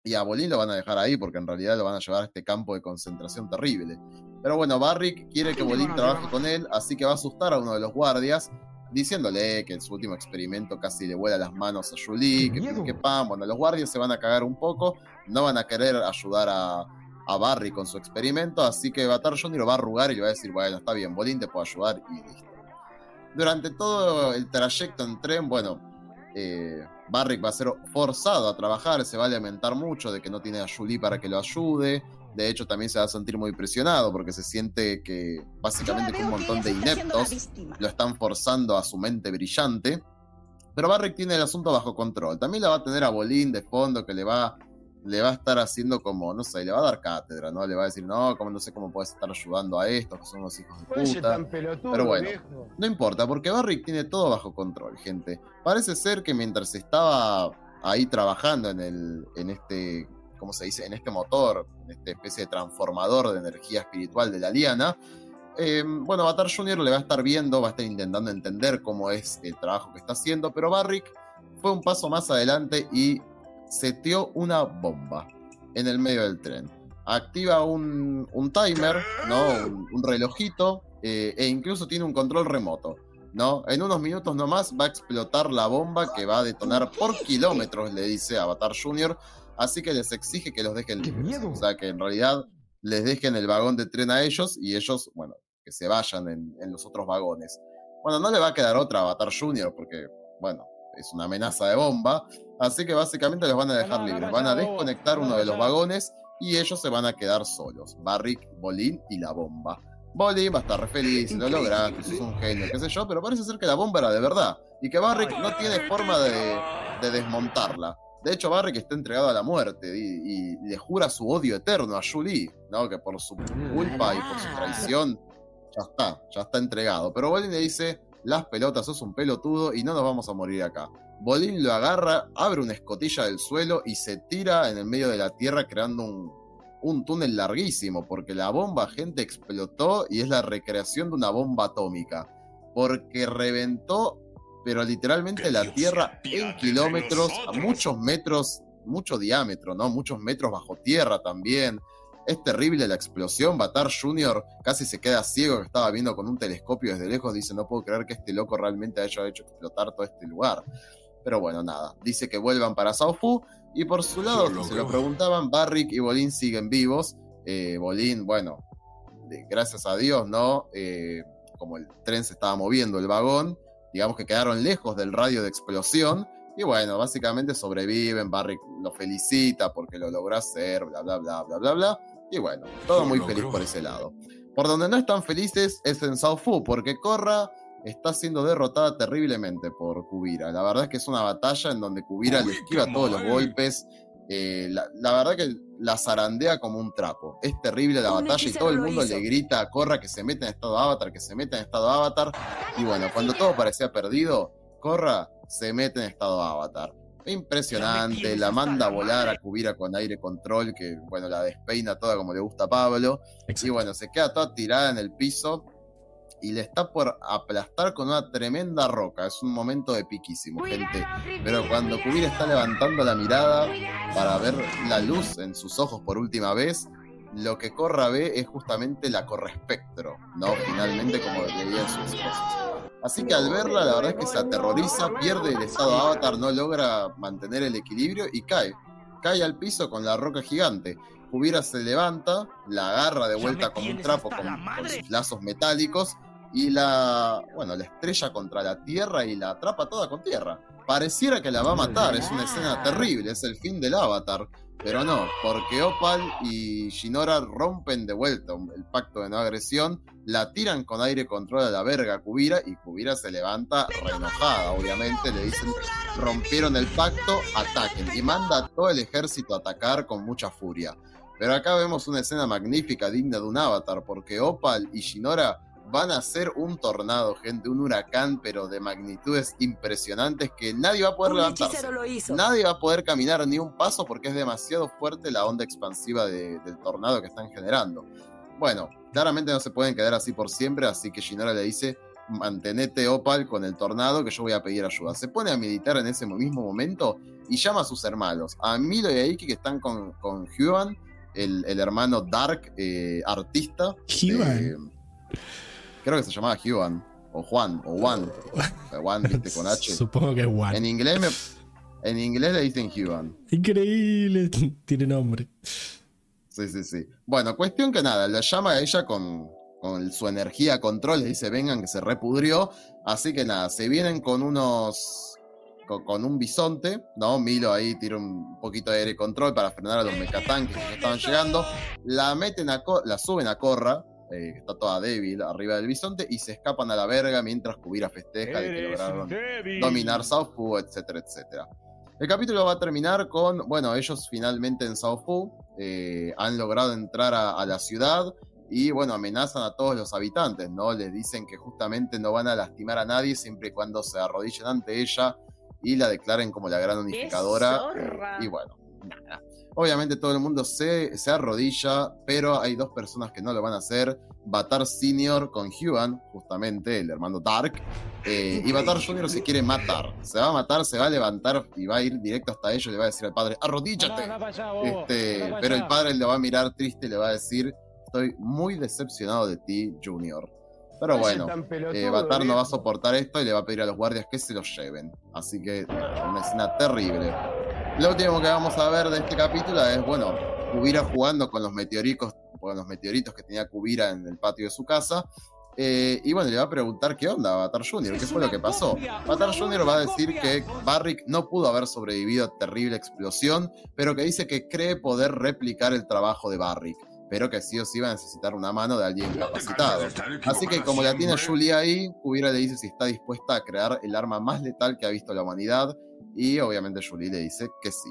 y a Bolín lo van a dejar ahí porque en realidad lo van a llevar a este campo de concentración terrible. Pero bueno, Barrick quiere que Bolín trabaje con él, así que va a asustar a uno de los guardias, diciéndole que en su último experimento casi le vuela las manos a Julie, que, que pam. Bueno, los guardias se van a cagar un poco, no van a querer ayudar a, a Barry con su experimento, así que Batar Johnny lo va a arrugar y le va a decir, bueno, está bien, Bolín te puedo ayudar y listo. Durante todo el trayecto en tren, bueno, eh, Barrick va a ser forzado a trabajar, se va a lamentar mucho de que no tiene a Julie para que lo ayude. De hecho, también se va a sentir muy presionado porque se siente que básicamente con un montón de ineptos lo están forzando a su mente brillante. Pero Barrick tiene el asunto bajo control. También la va a tener a Bolín de fondo que le va, le va a estar haciendo como, no sé, le va a dar cátedra, ¿no? Le va a decir, no, como no sé cómo puedes estar ayudando a estos que son unos hijos de puta. Pero bueno, no importa, porque Barrick tiene todo bajo control, gente. Parece ser que mientras estaba ahí trabajando en, el, en este, ¿cómo se dice? En este motor, en esta especie de transformador de energía espiritual de la liana, eh, bueno, Batar Jr. le va a estar viendo, va a estar intentando entender cómo es el trabajo que está haciendo, pero Barrick fue un paso más adelante y seteó una bomba en el medio del tren. Activa un, un timer, ¿no? Un, un relojito, eh, e incluso tiene un control remoto. ¿no? En unos minutos nomás va a explotar la bomba que va a detonar por kilómetros, le dice Avatar Jr. Así que les exige que los dejen libres. O sea, que en realidad les dejen el vagón de tren a ellos y ellos, bueno, que se vayan en, en los otros vagones. Bueno, no le va a quedar otra a Avatar Jr. porque, bueno, es una amenaza de bomba. Así que básicamente los van a dejar libres. Van a desconectar uno de los vagones y ellos se van a quedar solos. Barrick, Bolín y la bomba. Bolín va a estar re feliz, lo lograste, sos un genio, qué sé yo, pero parece ser que la bomba era de verdad y que Barrick no tiene forma de, de desmontarla. De hecho, Barrick está entregado a la muerte y, y, le jura su odio eterno a Julie, ¿no? Que por su culpa y por su traición ya está, ya está entregado. Pero Bolín le dice, las pelotas, sos un pelotudo y no nos vamos a morir acá. Bolín lo agarra, abre una escotilla del suelo y se tira en el medio de la tierra creando un, un túnel larguísimo, porque la bomba, gente, explotó y es la recreación de una bomba atómica. Porque reventó, pero literalmente la Tierra en kilómetros, a muchos metros, mucho diámetro, ¿no? Muchos metros bajo tierra también. Es terrible la explosión. Batar Jr. casi se queda ciego, que estaba viendo con un telescopio desde lejos. Dice: No puedo creer que este loco realmente haya hecho explotar todo este lugar. Pero bueno, nada. Dice que vuelvan para Sao Fu. Y por su lado, lo se lo preguntaban, Barrick y Bolín siguen vivos. Eh, Bolín, bueno, de- gracias a Dios, ¿no? Eh, como el tren se estaba moviendo, el vagón, digamos que quedaron lejos del radio de explosión. Y bueno, básicamente sobreviven, Barrick lo felicita porque lo logró hacer, bla, bla, bla, bla, bla, bla. Y bueno, todo muy feliz por ese lado. Por donde no están felices es en Fu, porque Korra está siendo derrotada terriblemente por Kubira. La verdad es que es una batalla en donde Kubira Uy, le esquiva todos los golpes. eh, la, la verdad que la zarandea como un trapo. Es terrible la Un batalla y todo el mundo hizo. le grita a Korra que se mete en estado avatar, que se mete en estado avatar. Y bueno, cuando todo parecía perdido, Korra se mete en estado avatar. Impresionante, la manda a volar a Kubira con aire control, que bueno, la despeina toda como le gusta a Pablo. Y bueno, se queda toda tirada en el piso y le está por aplastar con una tremenda roca. Es un momento epiquísimo, gente. Pero cuando Kubira está levantando la mirada para ver la luz en sus ojos por última vez, lo que Corra ve es justamente la Corra Espectro, ¿no? Finalmente, como veían sus cosas. Así que al verla, la verdad es que se aterroriza, pierde el estado avatar, no logra mantener el equilibrio y cae. Cae al piso con la roca gigante. Kubira se levanta, la agarra de vuelta como un trapo con, con sus lazos metálicos y la, bueno, la estrella contra la tierra y la atrapa toda con tierra. Pareciera que la va a matar, es una escena terrible, es el fin del avatar. Pero no, porque Opal y Shinora rompen de vuelta el pacto de no agresión, la tiran con aire control a la verga a Kubira y Kubira se levanta reenojada, obviamente, le dicen rompieron el pacto, ataquen y manda a todo el ejército a atacar con mucha furia. Pero acá vemos una escena magnífica, digna de un avatar, porque Opal y Shinora van a ser un tornado, gente, un huracán, pero de magnitudes impresionantes que nadie va a poder Un levantarse. hechicero lo hizo. Nadie va a poder caminar ni un paso porque es demasiado fuerte la onda expansiva de- del tornado que están generando. Bueno, claramente no se pueden quedar así por siempre, así que Shinora le dice, mantenete Opal con el tornado que yo voy a pedir ayuda. Se pone a meditar en ese mismo momento y llama a sus hermanos, a Milo y a Iki que están con, con Huan, el, el hermano Dark, eh, artista. Huan. eh, creo que se llamaba Huan, o Juan, o Juan. <laughs> Juan, viste, con H. Supongo que es Juan. En inglés, me- en inglés le dicen Huan. Increíble, <laughs> tiene nombre. Sí, sí, sí. Bueno, cuestión que nada, la llama a ella con, con su energía control, le dice vengan que se repudrió. Así que nada, se vienen con unos. Con, con un bisonte, ¿no? Milo ahí tira un poquito de aire control para frenar a los mecatanques que estaban llegando. La meten a la suben a Corra, eh, está toda débil arriba del bisonte, y se escapan a la verga mientras Kubira festeja de que lograron débil. dominar South Fu, etcétera, etcétera. El capítulo va a terminar con, bueno, ellos finalmente en South Fu eh, han logrado entrar a, a la ciudad y, bueno, amenazan a todos los habitantes, ¿no? Les dicen que justamente no van a lastimar a nadie siempre y cuando se arrodillen ante ella y la declaren como la gran unificadora. y bueno, nada. Obviamente todo el mundo se, se arrodilla, pero hay dos personas que no lo van a hacer. Batar Senior con Huan, justamente, el hermano Dark. eh, y Batar Junior se quiere matar. Se va a matar, se va a levantar y va a ir directo hasta ellos y le va a decir al padre, arrodíllate. Allá. Este, pero el padre le va a mirar triste y le va a decir, estoy muy decepcionado de ti, Junior. Pero bueno, eh, Batar no va a soportar esto y le va a pedir a los guardias que se los lleven. Así que, una escena terrible. Lo último que vamos a ver de este capítulo es, bueno, Kubira jugando con los meteoritos, con los meteoritos que tenía Kubira en el patio de su casa. Eh, y bueno, le va a preguntar qué onda a Batar Jr., qué fue lo que pasó. Batar Jr. va a decir que Barrick no pudo haber sobrevivido a terrible explosión, pero que dice que cree poder replicar el trabajo de Barrick, pero que sí o sí va a necesitar una mano de alguien capacitado. Así que como la tiene Julie ahí, Kubira le dice si está dispuesta a crear el arma más letal que ha visto la humanidad, y obviamente Julie le dice que sí.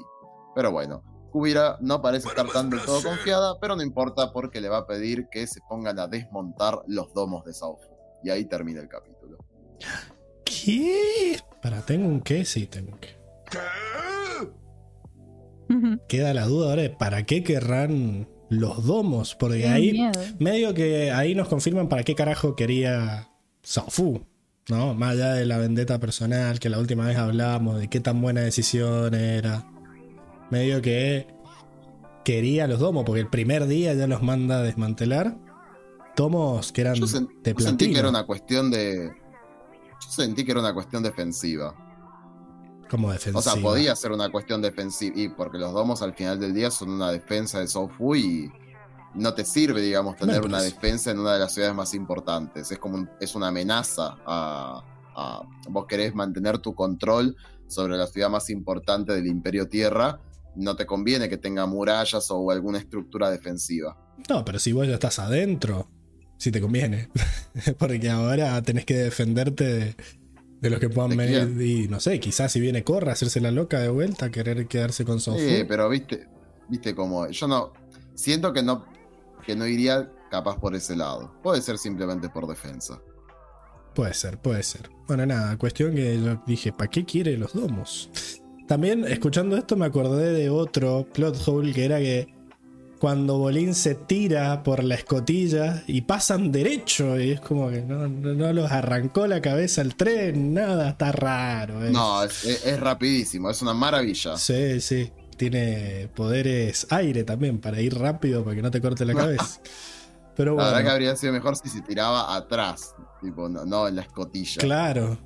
Pero bueno, Kubira no parece estar tan del todo confiada, pero no importa porque le va a pedir que se pongan a desmontar los domos de South. Y ahí termina el capítulo. ¿Qué? Para, tengo un qué, sí, tengo un qué. Queda la duda ahora de para qué querrán los domos, porque Qué ahí miedo. medio que ahí nos confirman para qué carajo quería Saofu, ¿no? Más allá de la vendetta personal, que la última vez hablábamos de qué tan buena decisión era. Medio que quería los domos, porque el primer día ya los manda a desmantelar. Tomos que eran Yo, sen- de yo sentí que platino. era una cuestión de. Yo sentí que era una cuestión defensiva. Como O defensiva. sea, podía ser una cuestión defensiva. Y porque los domos al final del día son una defensa de Sofu y no te sirve, digamos, tener una defensa en una de las ciudades más importantes. Es como un- es una amenaza a, a- Vos querés mantener tu control sobre la ciudad más importante del Imperio Tierra. No te conviene que tenga murallas o alguna estructura defensiva. No, pero si vos ya estás adentro, sí te conviene. <laughs> Porque ahora tenés que defenderte de, de los que puedan ¿De venir. Y no sé, quizás si viene Corra, hacerse la loca de vuelta, querer quedarse con Sofu. Sí, pero viste, viste como. Yo no. Siento que no. Que no iría capaz por ese lado. Puede ser simplemente por defensa. Puede ser, puede ser. Bueno, nada, cuestión que yo dije, ¿para qué quiere los domos? <laughs> También, escuchando esto, me acordé de otro plot hole que era que cuando Bolín se tira por la escotilla y pasan derecho, y es como que no, no- no los arrancó la cabeza el tren, nada, está raro. No, es, es- es rapidísimo, es una maravilla. Sí, sí. Tiene poderes aire también para ir rápido para que no te corte la <laughs> cabeza. Pero La bueno. verdad que habría sido mejor si se tiraba atrás, tipo, no, no en la escotilla. Claro.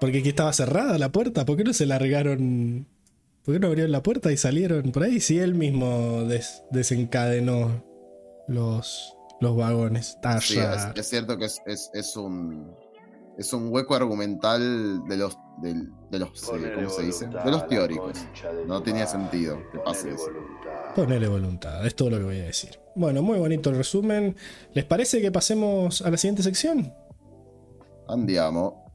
Porque aquí estaba cerrada la puerta. ¿Por qué no se largaron? ¿Por qué no abrieron la puerta y salieron por ahí? Si él mismo des- desencadenó los, los vagones. Sí, es, es cierto que es, es- es un es un hueco argumental de los del- de, los eh, ¿cómo se dice? De los teóricos. No tenía sentido que pase eso. Ponele voluntad, es todo lo que voy a decir. Bueno, muy bonito el resumen. ¿Les parece que pasemos a la siguiente sección? Andiamo.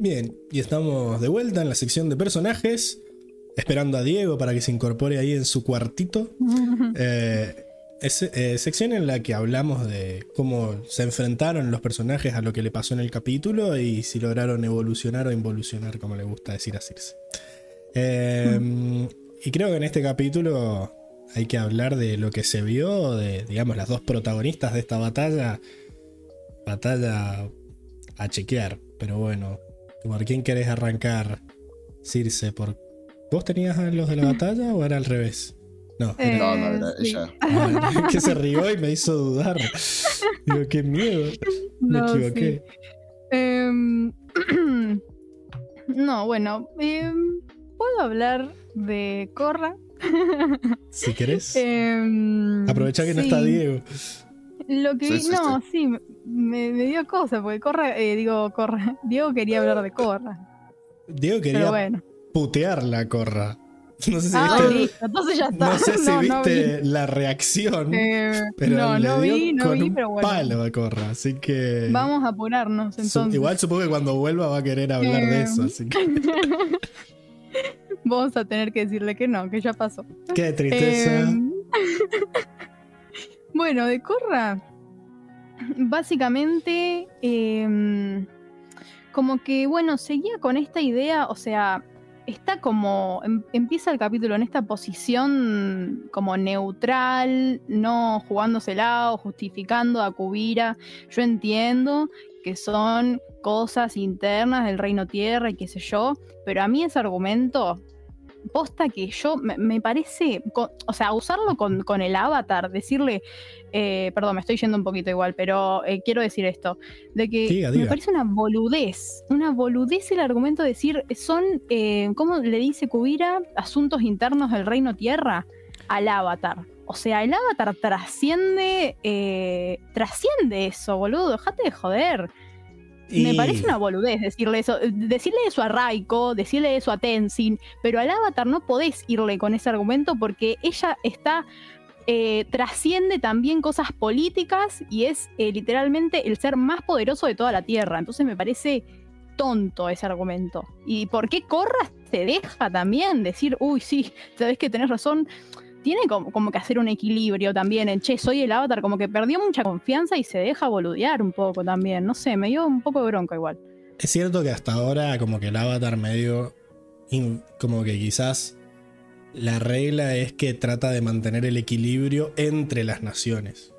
Bien, y estamos de vuelta en la sección de personajes, esperando a Diego para que se incorpore ahí en su cuartito. <laughs> Eh, es, eh, sección en la que hablamos de cómo se enfrentaron los personajes a lo que le pasó en el capítulo y si lograron evolucionar o involucionar, como le gusta decir a Circe. Eh, y creo que en este capítulo hay que hablar de lo que se vio, de, digamos, las dos protagonistas de esta batalla. Batalla a chequear, pero bueno, ¿por quién querés arrancar, Circe? ¿Por... ¿Vos tenías a los de la <laughs> batalla o era al revés? No, Eh, No, no, era sí. ella. Ah, <laughs> que se rió y me hizo dudar. Digo, qué miedo. <laughs> Me No, equivoqué. sí. Em, <clears throat> no, bueno, em, puedo hablar de Corra. Si querés. Em, Aprovecha que no está Diego. Lo que Sí, vi- sí, no, sí, me, me dio cosa, porque Corra, eh, digo, Corra, <laughs> Diego quería hablar de Corra. Diego quería bueno. putear la corra. <laughs> No sé si Ah, viste, listo, entonces ya está. no sé si <laughs> No, viste vi. la reacción. Eh, pero no, le no dio vi, no con vi, un pero bueno. palo a corra. Así que. Vamos a apurarnos entonces. igual supongo que cuando vuelva va a querer hablar de eso. Así que. Vamos a tener que decirle que no, que ya pasó. Qué tristeza. Em, bueno, de Corra, básicamente, em, como que, bueno, seguía con esta idea, o sea, está como, em- empieza el capítulo en esta posición como neutral, no jugándosela o justificando a Kubira. Yo entiendo que son cosas internas del reino tierra y qué sé yo, pero a mí ese argumento posta que yo me, me parece, o sea, usarlo con, con el avatar, decirle, eh, perdón, me estoy yendo un poquito igual, pero eh, quiero decir esto, de que Diga, me parece una boludez, una boludez el argumento de decir, son, eh, ¿cómo le dice Kubira? Asuntos internos del reino tierra al avatar. O sea, el avatar trasciende, eh, trasciende eso, boludo, dejate de joder. Me parece una boludez decirle eso, eh, decirle eso a Raiko, decirle eso a Tenzin, pero al Avatar no podés irle con ese argumento porque ella está eh, trasciende también cosas políticas y es eh, literalmente el ser más poderoso de toda la Tierra. Entonces me parece tonto ese argumento. ¿Y por qué Corra se deja también decir, uy, sí, sabes que tenés razón? Tiene como, como que hacer un equilibrio también en, che, soy el avatar, como que perdió mucha confianza y se deja boludear un poco también. No sé, me dio un poco de bronca igual. Es cierto que hasta ahora, como que el avatar medio. como que quizás. La regla es que trata de mantener el equilibrio entre las naciones.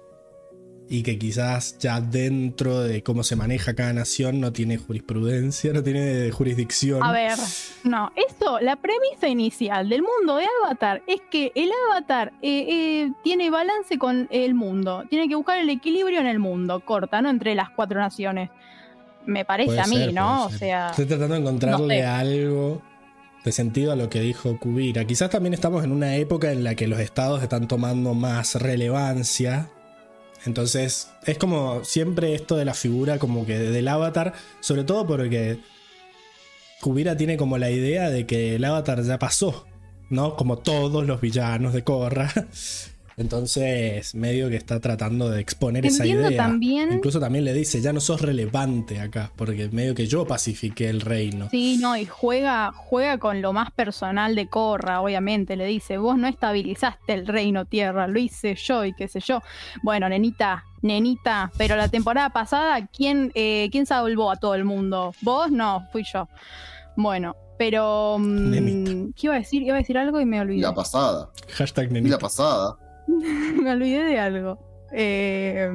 Y que quizás ya dentro de cómo se maneja cada nación no tiene jurisprudencia, no tiene jurisdicción. A ver, no, esto, la premisa inicial del mundo de Avatar es que el Avatar eh, eh, tiene balance con el mundo, tiene que buscar el equilibrio en el mundo, corta, ¿no? Entre las cuatro naciones. Me parece Puede a mí, ser, ¿no? O sea, Estoy tratando de encontrarle no sé. algo de sentido a lo que dijo Kubira. Quizás también estamos en una época en la que los estados están tomando más relevancia. Entonces, es como siempre esto de la figura como que del avatar, sobre todo porque Kubira tiene como la idea de que el avatar ya pasó, ¿no? Como todos los villanos de Korra. <laughs> Entonces, medio que está tratando de exponer esa idea. también. Incluso también le dice, ya no sos relevante acá, porque medio que yo pacifiqué el reino. Sí, no, y juega, juega con lo más personal de Corra, obviamente. Le dice, vos no estabilizaste el reino tierra, lo hice yo y qué sé yo. Bueno, nenita, nenita, pero la temporada pasada, ¿quién, eh, ¿quién salvó a todo el mundo? ¿Vos? No, fui yo. Bueno, pero... mm, Nenita. ¿Qué iba a decir? Iba a decir algo y me Y olvidé. la pasada. Hashtag Y nenita. la pasada. <laughs> me olvidé de algo. Eh,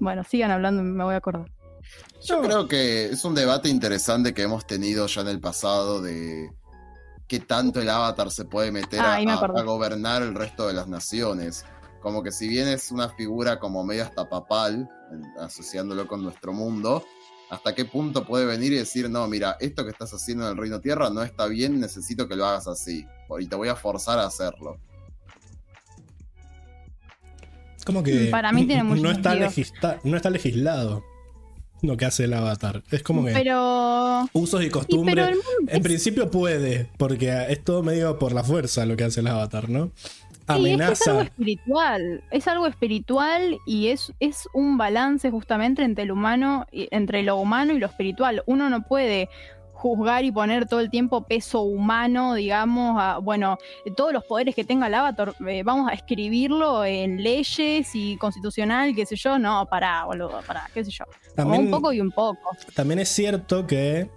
bueno, sigan hablando, me voy a acordar. Yo creo que es un debate interesante que hemos tenido ya en el pasado de qué tanto el avatar se puede meter Ah, a, me a- gobernar el resto de las naciones. Como que si bien es una figura como medio hasta papal, asociándolo con nuestro mundo, hasta qué punto puede venir y decir, no, mira, esto que estás haciendo en el Reino Tierra no está bien, necesito que lo hagas así. Y te voy a forzar a hacerlo. Como que Para mí tiene mucho no está, legisla- no está legislado lo que hace el avatar. Es como que Pero... usos y costumbres. En es- principio puede, porque es todo medio por la fuerza lo que hace el avatar, ¿no? Sí, es, que es algo amenaza. espiritual, es algo espiritual y es, es un balance justamente entre el humano, entre lo humano y lo espiritual. Uno no puede juzgar y poner todo el tiempo peso humano, digamos, a, bueno, todos los poderes que tenga el avatar, eh, vamos a escribirlo en leyes y constitucional, qué sé yo, no, pará, boludo, pará, qué sé yo. También, un poco y un poco. también es cierto que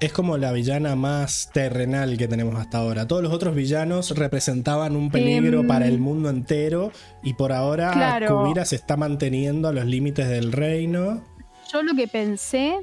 es como la villana más terrenal que tenemos hasta ahora. Todos los otros villanos representaban un peligro Em, para el mundo entero y por ahora claro. Kubira se está manteniendo a los límites del reino. Yo lo que pensé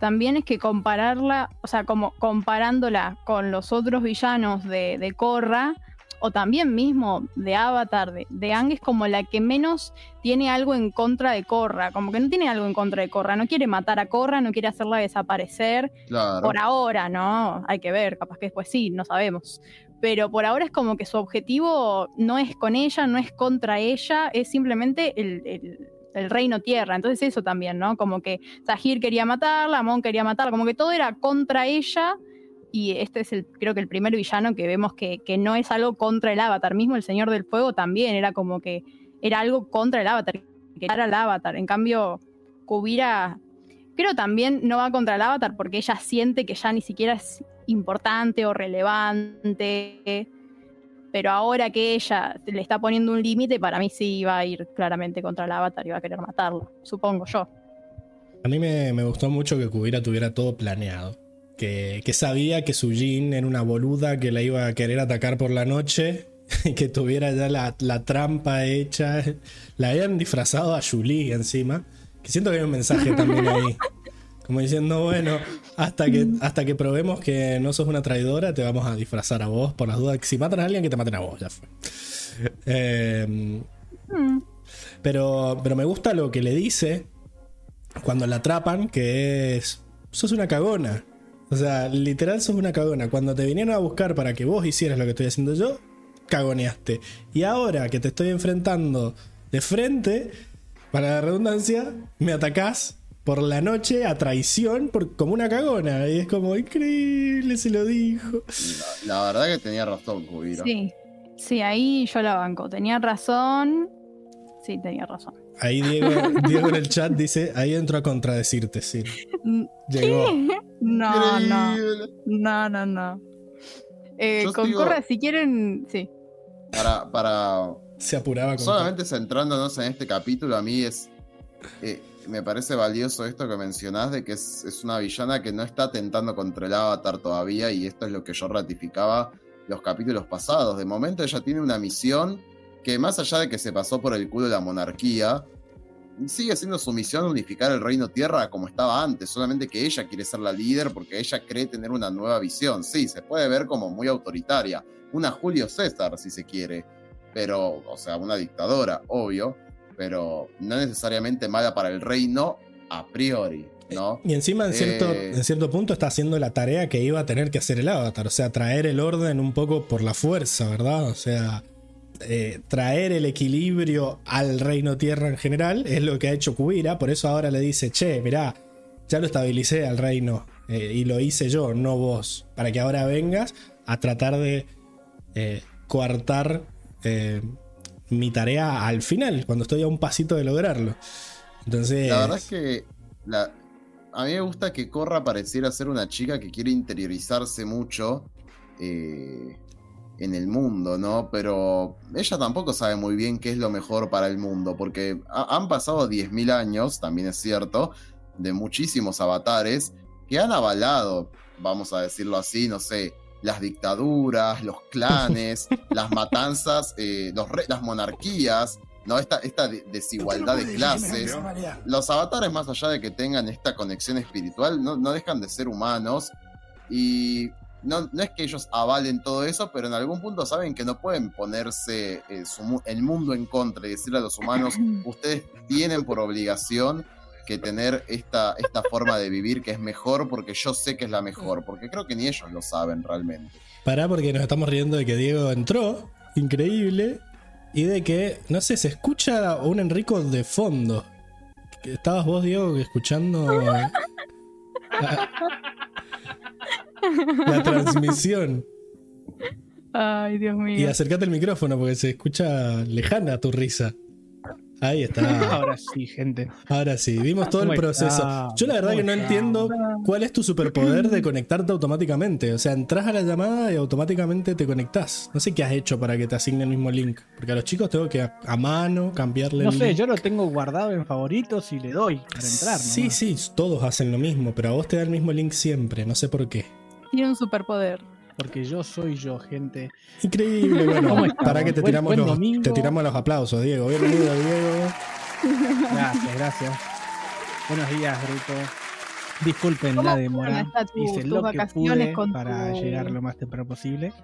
también es que compararla, o sea, como comparándola con los otros villanos de, de Korra, o también mismo de Avatar, de, de Aang, es como la que menos tiene algo en contra de Korra, como que no tiene algo en contra de Korra, no quiere matar a Korra, no quiere hacerla desaparecer, Claro. por ahora, ¿no? Hay que ver, capaz que después sí, no sabemos. Pero por ahora es como que su objetivo no es con ella, no es contra ella, es simplemente el, el- el reino tierra. Entonces eso también, ¿no? Como que Sahir quería matarla, Mon quería matarla, como que todo era contra ella. Y este es el, creo que el primer villano que vemos que, que no es algo contra el avatar. Mismo el Señor del Fuego también era como que era algo contra el avatar, que era el avatar. En cambio, Kubira creo también no va contra el avatar porque ella siente que ya ni siquiera es importante o relevante. Pero ahora que ella le está poniendo un límite, para mí sí va a ir claramente contra el avatar y va a querer matarlo, supongo yo. A mí me, me gustó mucho que Kubira tuviera todo planeado. Que, que sabía que su Jin era una boluda que la iba a querer atacar por la noche. <laughs> Y que tuviera ya la, la trampa hecha. La habían disfrazado a Julie encima. Que siento que hay un mensaje también ahí. <laughs> Como diciendo, bueno, hasta que, hasta que probemos que no sos una traidora, te vamos a disfrazar a vos por las dudas. Si matan a alguien, que te maten a vos, ya fue. Eh, Mm, pero, pero me gusta lo que le dice cuando la atrapan, que es, sos una cagona. O sea, literal sos una cagona. Cuando te vinieron a buscar para que vos hicieras lo que estoy haciendo yo, cagoneaste. Y ahora que te estoy enfrentando de frente, para la redundancia, me atacás por la noche a traición por, como una cagona. Y es como increíble, se lo dijo. La, la verdad que tenía razón, Kubira. sí, sí, ahí yo la banco. Tenía razón. Sí, tenía razón. Ahí Diego, <laughs> Diego en el chat dice, ahí entro a contradecirte, sí. Llegó. No, no, Increíble. no, no, no. Eh, Yo con sigo- Korra, si quieren, sí. Para, para Se apuraba con solamente centrándonos en este capítulo, a mí es. eh, me parece valioso esto que mencionás de que es, una villana que no está atentando contra el avatar todavía, y esto es lo que yo ratificaba los capítulos pasados. De momento ella tiene una misión que, más allá de que se pasó por el culo de la monarquía, sigue siendo su misión unificar el reino tierra como estaba antes, solamente que ella quiere ser la líder porque ella cree tener una nueva visión. Sí, se puede ver como muy autoritaria, una Julio César si se quiere, pero, o sea, una dictadora, obvio, pero no necesariamente mala para el reino a priori, ¿no? Y encima en cierto, Eh. en cierto punto está haciendo la tarea que iba a tener que hacer el avatar, o sea, traer el orden un poco por la fuerza, ¿verdad? O sea, eh, traer el equilibrio al reino tierra en general es lo que ha hecho Kubira, por eso ahora le dice, che, mirá, ya lo estabilicé al reino eh, y lo hice yo, no vos, para que ahora vengas a tratar de eh, coartar eh, mi tarea al final, cuando estoy a un pasito de lograrlo. Entonces, La verdad es que a mí me gusta que Corra pareciera ser una chica que quiere interiorizarse mucho eh, en el mundo, ¿no? Pero ella tampoco sabe muy bien qué es lo mejor para el mundo, porque ha- han pasado 10.000 años, también es cierto, de muchísimos avatares que han avalado, vamos a decirlo así, no sé, las dictaduras, los clanes, <laughs> las matanzas, eh, los re- las monarquías, ¿no? Esta, esta de- desigualdad de clases. Los avatares, más allá de que tengan esta conexión espiritual, no, no dejan de ser humanos. Y no, no es que ellos avalen todo eso, pero en algún punto saben que no pueden ponerse eh, su el mundo en contra y decirle a los humanos, <clears throat> ustedes tienen por obligación que tener esta, esta forma de vivir que es mejor porque yo sé que es la mejor, porque creo que ni ellos lo saben realmente. Pará porque nos estamos riendo de que Diego entró, increíble, y de que, no sé, se escucha un Enrico de fondo. ¿Estabas vos, Diego, escuchando la, <laughs> la transmisión? Ay, Dios mío. Y acércate al micrófono porque se escucha lejana tu risa. Ahí está. <laughs> Ahora sí, gente. Ahora sí, vimos todo el ¿Cómo proceso. está? Yo la verdad que no entiendo cuál es tu superpoder de conectarte automáticamente. O sea, entras a la llamada y automáticamente te conectás. No sé qué has hecho para que te asigne el mismo link. Porque a los chicos tengo que a, a mano cambiarle No el sé, link. yo lo tengo guardado en favoritos y le doy para entrar. Sí, nomás. sí, todos hacen lo mismo, pero a vos te da el mismo link siempre, no sé por qué. Tiene un superpoder. Porque yo soy yo, gente. Increíble, bueno, para que te Buen- tiramos, buen los, domingo. te tiramos los aplausos, Diego. Bienvenido, Diego. Gracias, gracias. Buenos días, Bruto. Disculpen ¿Cómo la demora. tu- Hice lo que pude para tu- llegar lo más temprano posible.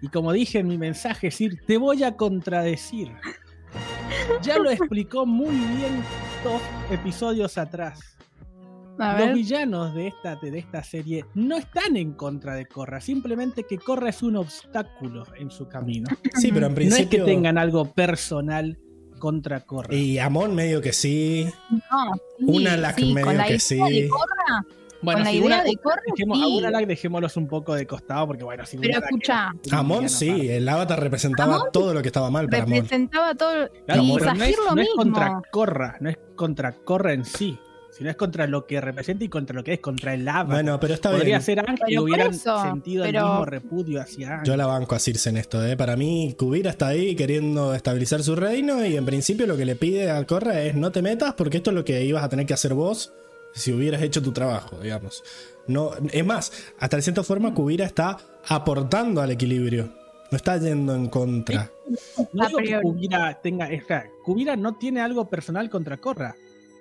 Y como dije en mi mensaje, es decir, te voy a contradecir. Ya lo explicó muy bien dos episodios atrás. A Los ver. villanos de esta, de esta serie no están en contra de Korra, simplemente que Korra es un obstáculo en su camino. Sí, pero en No es que principio. tengan algo personal contra Korra. Y Amon medio que sí. No, sí, sí, medio con la que idea sí. de Korra, Bueno, con la si idea una- de dejemos, sí. a una lag dejémoslos un poco de costado porque bueno, si Pero una lag escucha, Amon sí, el avatar representaba Amon todo lo que estaba mal para Amon. representaba todo. Claro, y Amor. pero no es, lo no es contra Korra, no es contra Korra en sí, sino es contra lo que representa y contra lo que es contra el avatar. Bueno, pero está Podría bien. ser Ángel y hubieran eso, sentido pero- el mismo repudio hacia Ángel. Yo la banco a Circe en esto, ¿eh? Para mí, Kubira está ahí queriendo estabilizar su reino y en principio lo que le pide a Korra es no te metas porque esto es lo que ibas a tener que hacer vos si hubieras hecho tu trabajo, digamos. No, es más, hasta de cierta forma Kubira está aportando al equilibrio. No está yendo en contra. No digo que. Kubira tenga. Kubira no tiene algo personal contra Korra.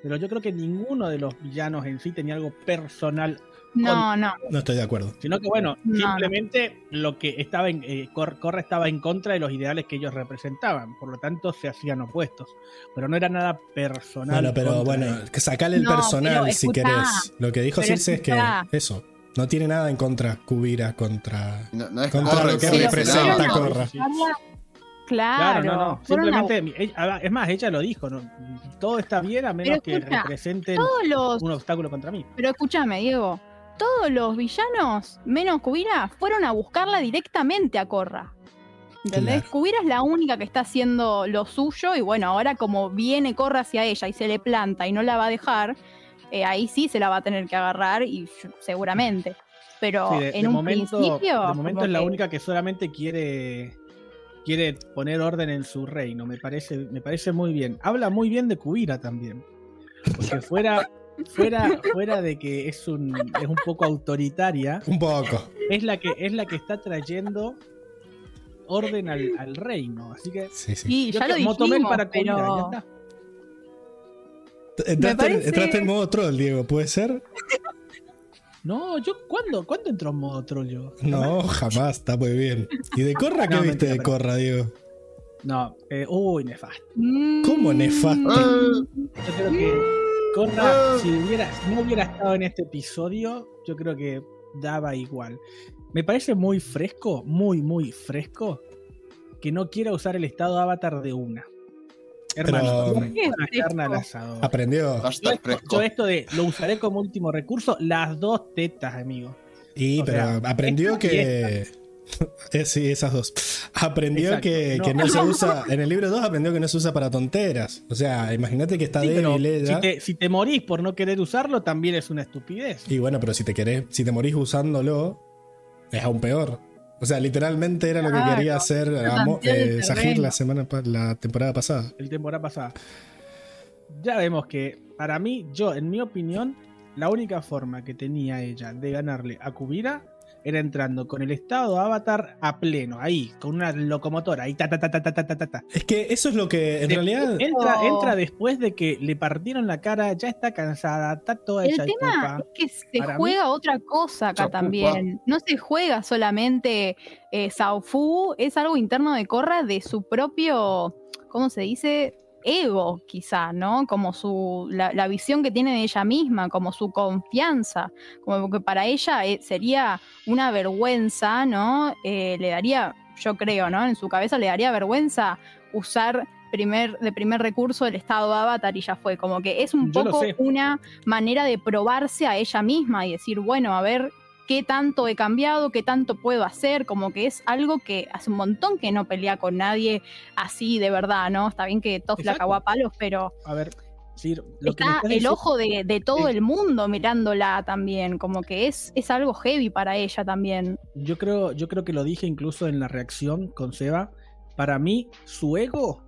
Pero yo creo que ninguno de los villanos en sí tenía algo personal. No, no. No estoy de acuerdo. Sino que, bueno, No, simplemente lo que estaba en. eh, Cor- Korra estaba en contra de los ideales que ellos representaban. Por lo tanto, se hacían opuestos. Pero no era nada personal. Bueno, pero bueno, sacale el No, personal pero si escuchá. querés. Lo que dijo Circe es que eso. No tiene nada en contra Kubira contra. No, no es Contra Korra lo que sí, representa avatar. Claro, Claro, no, no. Simplemente, es más, ella lo dijo, ¿no? Todo está bien a menos que representen los. un obstáculo contra mí. Pero escúchame, Diego. Todos los villanos, menos Kubira, fueron a buscarla directamente a Korra. ¿Entendés? Claro. Kubira es la única que está haciendo lo suyo y bueno, ahora como viene Korra hacia ella y se le planta y no la va a dejar, eh, ahí sí se la va a tener que agarrar y seguramente. Pero Sí, de, en de un momento, principio... de momento es la que- única que solamente quiere quiere poner orden en su reino. Me parece, me parece muy bien. Habla muy bien de Kubira también. Porque fuera, fuera, fuera de que es un, es un poco autoritaria, <laughs> Un poco. es la que, es la que está trayendo orden al, al reino. Así que Sí, sí. Ya lo dijimos, para Kubira, pero... ya está. Entraste, parece- entraste en modo troll, Diego, ¿puede ser? No, yo ¿cuándo, ¿cuándo entró en modo troll yo? No, jamás, está muy bien. ¿Y de Corra qué No, viste mentira, de Corra, Diego? No, eh, uy, nefasto. Mm, ¿Cómo nefasto? Ah, Yo creo que Corra, si, hubiera, si no hubiera estado en este episodio, yo creo que daba igual. Me parece muy fresco, muy, muy fresco, que no quiera usar el estado avatar de una. Hermano, Pero- no ¿Qué es la carne al asador. Aprendió. Yo esto de lo usaré como último recurso, las dos tetas, amigo. Y, o pero sea, aprendió que. Eh, <laughs> sí, esas dos. Aprendió Exacto, que, no. que no se <laughs> usa. En el libro 2 aprendió que no se usa para tonteras. O sea, imagínate que está Sí, débil ella. si, te, si te morís por no querer usarlo, también es una estupidez. Y bueno, pero si te querés, si te morís usándolo, es aún peor. O sea, literalmente era lo que quería hacer eh, Sahir la semana la temporada pasada. el temporada pasada. Ya vemos que, para mí, yo, en mi opinión, la única forma que tenía ella de ganarle a Kubira era entrando con el estado avatar a pleno, ahí, con una locomotora, ahí ta ta ta ta ta ta ta. ta. Es que eso es lo que en realidad. Entra, entra después de que le partieron la cara, ya está cansada, está toda hecha El tema es que se juega otra cosa acá también. No se juega solamente eh, Saofu, es algo interno de Corra de su propio. ¿Cómo se dice? Ego, quizá, ¿no? Como su la, la visión que tiene de ella misma, como su confianza, como que para ella eh, sería una vergüenza, ¿no? Eh, le daría, yo creo, ¿no? En su cabeza le daría vergüenza usar primer, de primer recurso el estado avatar y ya fue. Como que es un Yo poco una manera de probarse a ella misma y decir, bueno, a ver qué tanto he cambiado, qué tanto puedo hacer, como que es algo que hace un montón que no pelea con nadie así de verdad, ¿no? Está bien que Toff la cagó a palos, pero A ver, sí, lo está el diciendo- ojo de, de todo Sí. el mundo mirándola también, como que es, es algo heavy para ella también. Yo creo, yo creo que lo dije incluso en la reacción con Seba. Para mí, su ego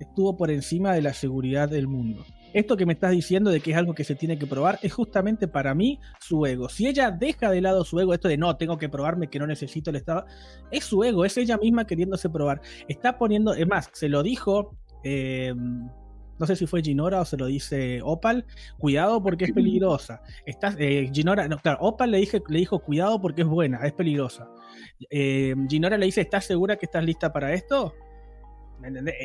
estuvo por encima de la seguridad del mundo. Esto que me estás diciendo de que es algo que se tiene que probar es justamente para mí su ego. Si ella deja de lado su ego, esto de no, tengo que probarme que no necesito el Estado, es su ego, es ella misma queriéndose probar. Está poniendo, es más, se lo dijo, eh, no sé si fue Ginora o se lo dice Opal, cuidado porque es peligrosa. Estás, eh, Ginora, no, claro, Opal le, dije, le dijo cuidado porque es buena, es peligrosa. Eh, Ginora le dice, ¿estás segura que estás lista para esto? ¿Me entendés?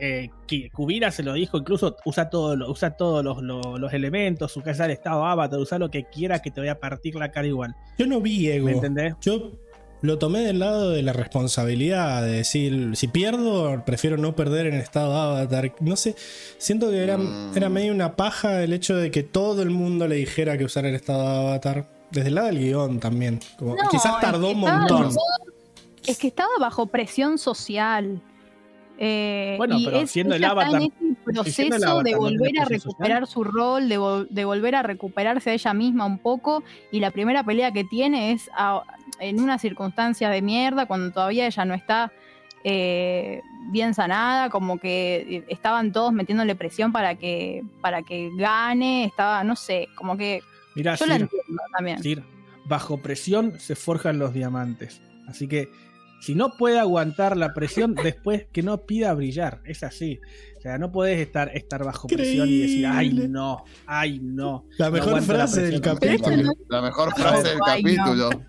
Eh, Kubira se lo dijo, incluso usa, todo, lo- usa todos los, los- los elementos, usa el estado avatar, usa lo que quiera que te vaya a partir la cara igual. Yo no vi ego. ¿Me entendés? Yo lo tomé del lado de la responsabilidad, de decir, si pierdo, prefiero no perder en estado avatar. No sé, siento que era, Mm. era medio una paja el hecho de que todo el mundo le dijera que usara el estado avatar. Desde el lado del guion también. Como, No, quizás es tardó que un montón. Es que estaba bajo presión social. Eh, Bueno, y pero es- siendo el ella está avatar- en ese proceso avatar, de ¿no tiene volver a recuperar su rol, de, vol- de volver a recuperarse a ella misma un poco. Y la primera pelea que tiene es a- en una circunstancia de mierda, cuando todavía ella no está eh, bien sanada, como que eh, estaban todos metiéndole presión para que, para que gane, estaba, no sé, como que yo la Sir, entiendo también. Sir, bajo presión se forjan los diamantes. Así que si no puede aguantar la presión, <laughs> después que no pida brillar. Es así. O sea, no puedes estar, estar bajo presión y decir, ay no, ay no. La No mejor la frase del capítulo. La mejor frase del capítulo. <laughs>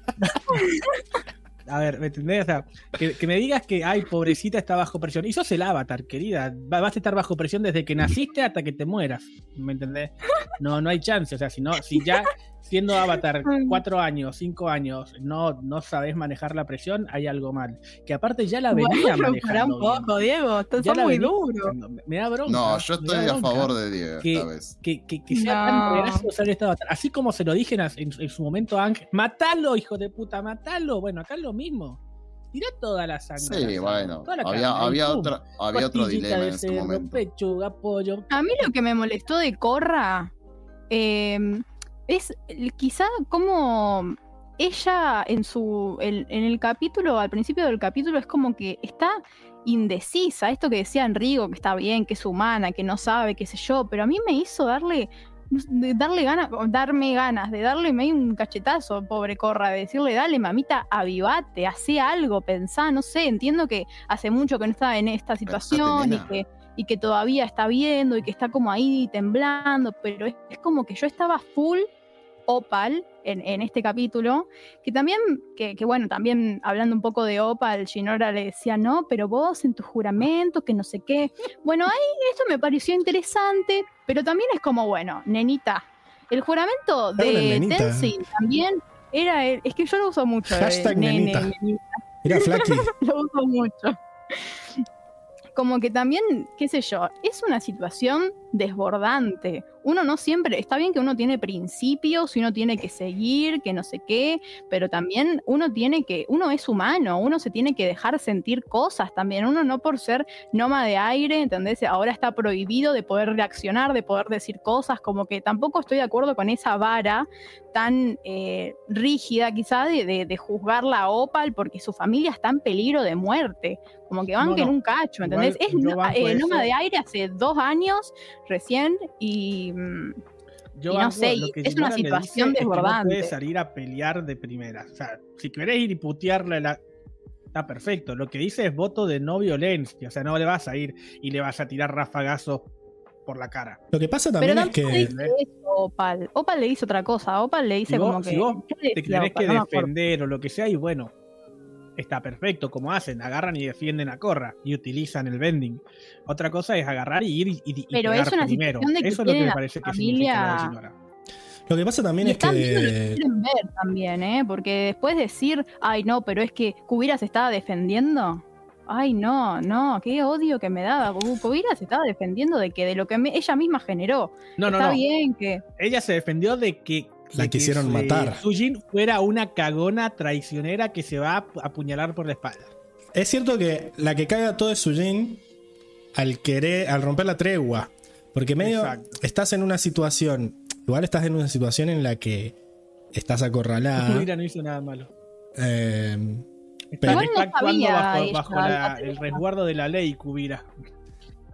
A ver, ¿me entendés? O sea, que, que me digas que, ay, pobrecita está bajo presión. Y sos el avatar, querida. Va- Vas a estar bajo presión desde que naciste hasta que te mueras. ¿Me entendés? No, no hay chance. O sea, si no, si ya siendo avatar cuatro años, cinco años, no, no sabes manejar la presión, hay algo mal. Que aparte ya la venía Bueno, manejando. un bien. poco, Diego, estás Ya la muy venía duro. Me- Me da bronca. No, yo estoy a favor de Diego que- esta vez. que, que, que sea No. tan reacio usar el estado avatar. Así como se lo dije en, en- en su momento a Ángel, matalo, hijo de puta, matalo. Bueno, acá es lo mismo. Tirá toda la sangre. la Sí, sangre, bueno. toda la Había, carne, había, otra, había otro dilema de en ese momento. Pechuga, pollo. A mí lo que me molestó de Corra eh, es quizá como ella en su el- en el capítulo, al principio del capítulo, es como que está indecisa. Esto que decía Enrico, que está bien, que es humana, que no sabe, qué sé yo, pero a mí me hizo darle de darle ganas, darme ganas, de darle medio un cachetazo, pobre Corra, de decirle, dale mamita, avivate, hace algo, pensá, no sé, entiendo que hace mucho que no está en esta situación y que, y que todavía está viendo y que está como ahí temblando, pero es, es como que yo estaba full Opal en, en este capítulo, que también, que, que bueno, también hablando un poco de Opal, Ginora le decía, no, pero vos en tus juramentos, que no sé qué. Bueno, ahí esto me pareció interesante, pero también es como, bueno, nenita, el juramento de nenita. Tenzin también era, el- es que yo lo uso mucho. eh, Hashtag nene, nenita. nenita Mira, Flaky. <laughs> lo uso mucho. Como que también, qué sé yo, es una situación desbordante. Uno no siempre, está bien que uno tiene principios y uno tiene que seguir, que no sé qué, pero también uno tiene que, uno es humano, uno se tiene que dejar sentir cosas también. Uno no por ser noma de aire, ¿entendés? Ahora está prohibido de poder reaccionar, de poder decir cosas, como que tampoco estoy de acuerdo con esa vara tan eh, rígida quizá de, de- de juzgarla a Opal porque su familia está en peligro de muerte. Como que van No, no. un cacho, Igual ¿entendés? es eh. Noma de Aire hace dos años recién y... mm, Yo Y no sé, lo que es una situación dice es que desbordante. No puede salir a pelear de primera. O sea, si querés ir y putearle la. Está perfecto. Lo que dice es voto de no violencia. O sea, no le vas a ir y le vas a tirar rafagazos por la cara. Lo que pasa Pero también es que. eso Opal. Opal le dice otra cosa. Opal le dice Si vos- como que... si vos ¿qué le Te tenés Opal? que defender o lo que sea, y bueno, está perfecto como hacen. Agarran y defienden a Corra y utilizan el bending. Otra cosa es agarrar y ir y, y, Pero es una primero. situación de que Eso es lo que me parece que familia- significa la. Lo que pasa también Y es que que. quieren ver también, ¿eh? Porque después decir, ay, no, pero es que Kubira se estaba defendiendo. Ay, no, no, qué odio que me daba. Kubira se estaba defendiendo de que de lo que me- ella misma generó. No, no, Está no. bien que. Ella se defendió de que la que quisieron matar. Sujin fuera una cagona traicionera que se va a apuñalar por la espalda. Es cierto que la que caga todo es Sujin al querer, al romper la tregua. Porque medio Exacto. estás en una situación, igual estás en una situación en la que estás acorralada. <laughs> Kubira no hizo nada malo. eh, Pero- está actuando bajo, bajo la el resguardo de la ley, Kubira.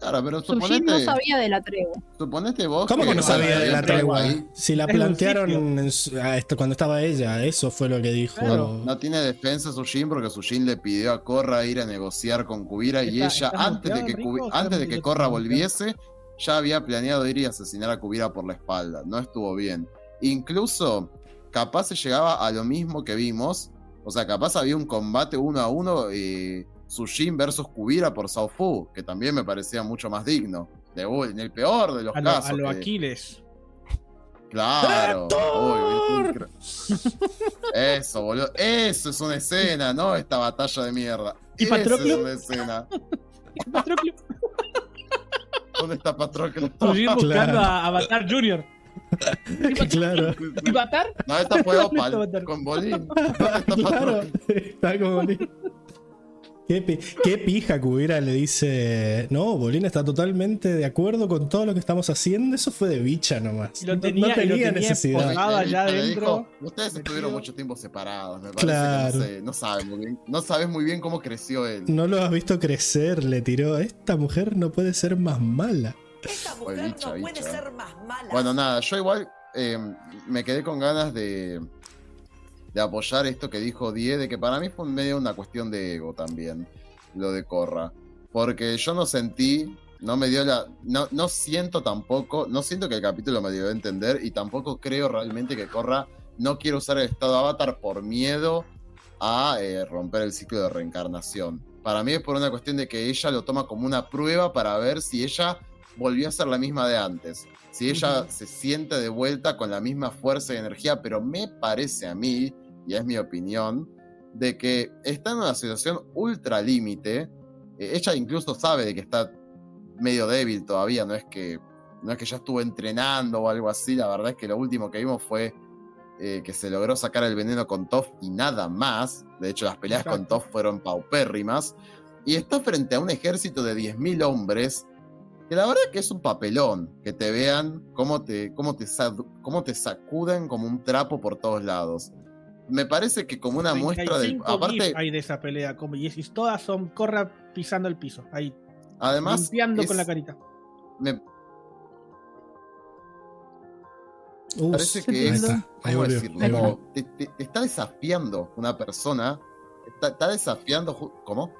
Claro, pero suponete, no sabía de la tregua. suponete vos. ¿Cómo que no sabía de la tregua? ahí. Si la plantearon sitio. en su- a esto cuando estaba ella, eso fue lo que dijo. Claro. No tiene defensa Sujin porque Sujin le pidió a Korra ir a negociar con Kubira y Está- ella, ¿estás antes de, que Rico, antes de que? Korra volviese, ya había planeado ir y asesinar a Kubira por la espalda. No estuvo bien. Incluso, capaz se llegaba a lo mismo que vimos. O sea, capaz había un combate uno a uno, eh, Sujin versus Kubira por Sao Fu, que también me parecía mucho más digno. De, uy, en el peor de los A lo, casos. a lo que- Aquiles. Claro. Uy, <laughs> Eso, boludo. Eso es una escena, ¿no? Esta batalla de mierda. ¿Y Eso es Patroclo? una escena. <laughs> Patroclo. ¿Dónde está Patroclo? Sujin <laughs> buscando Claro. a Avatar Junior. claro, ¿Y Avatar? No, esta fue ¿Dónde está Opal con Bolín. ¿Dónde está claro. Está como. ¿Qué, qué pija Kubira le dice. No, Bolín está totalmente de acuerdo con todo lo que estamos haciendo. Eso fue de bicha nomás. Y lo No- tenía- no lo tenía necesidad. allá dijo, Ustedes metido". estuvieron mucho tiempo separados. Me parece Claro. que no, sé, no saben muy bien. No sabes muy bien cómo creció él. No lo has visto crecer, le tiró. Esta mujer no puede ser más mala. Esta mujer bicha, no puede ser más mala. Bueno, nada, yo igual eh, me quedé con ganas de, de apoyar esto que dijo Die, de que para mí fue medio una cuestión de ego también, lo de Corra. Porque yo no sentí, no me dio la. No, no siento tampoco, no siento que el capítulo me dio a entender y tampoco creo realmente que Corra no quiere usar el estado avatar por miedo a eh, romper el ciclo de reencarnación. Para mí es por una cuestión de que ella lo toma como una prueba para ver si ella volvió a ser la misma de antes. Si ella se siente de vuelta con la misma fuerza y energía, pero me parece a mí, y es mi opinión, de que está en una situación ultra límite. Eh, ella incluso sabe de que está medio débil todavía, no es que no es que ya estuvo entrenando o algo así, la verdad es que lo último que vimos fue eh, que se logró sacar el veneno con Toff y nada más. De hecho, las peleas con. Toff fueron paupérrimas. Y está frente a un ejército de 10.000 hombres que la verdad que es un papelón que te vean cómo te, cómo te, cómo te sacuden como un trapo por todos lados. Me parece que como una muestra del... 35 Aparte, hay de esa pelea. Como, y, es- todas son Corra pisando el piso. Ahí, además... limpiando es- con la carita. me Uh, parece que es... Está, ahí ¿Cómo volvió, decirlo? ahí Como te, te- te está desafiando una persona. Está, está desafiando... ¿Cómo?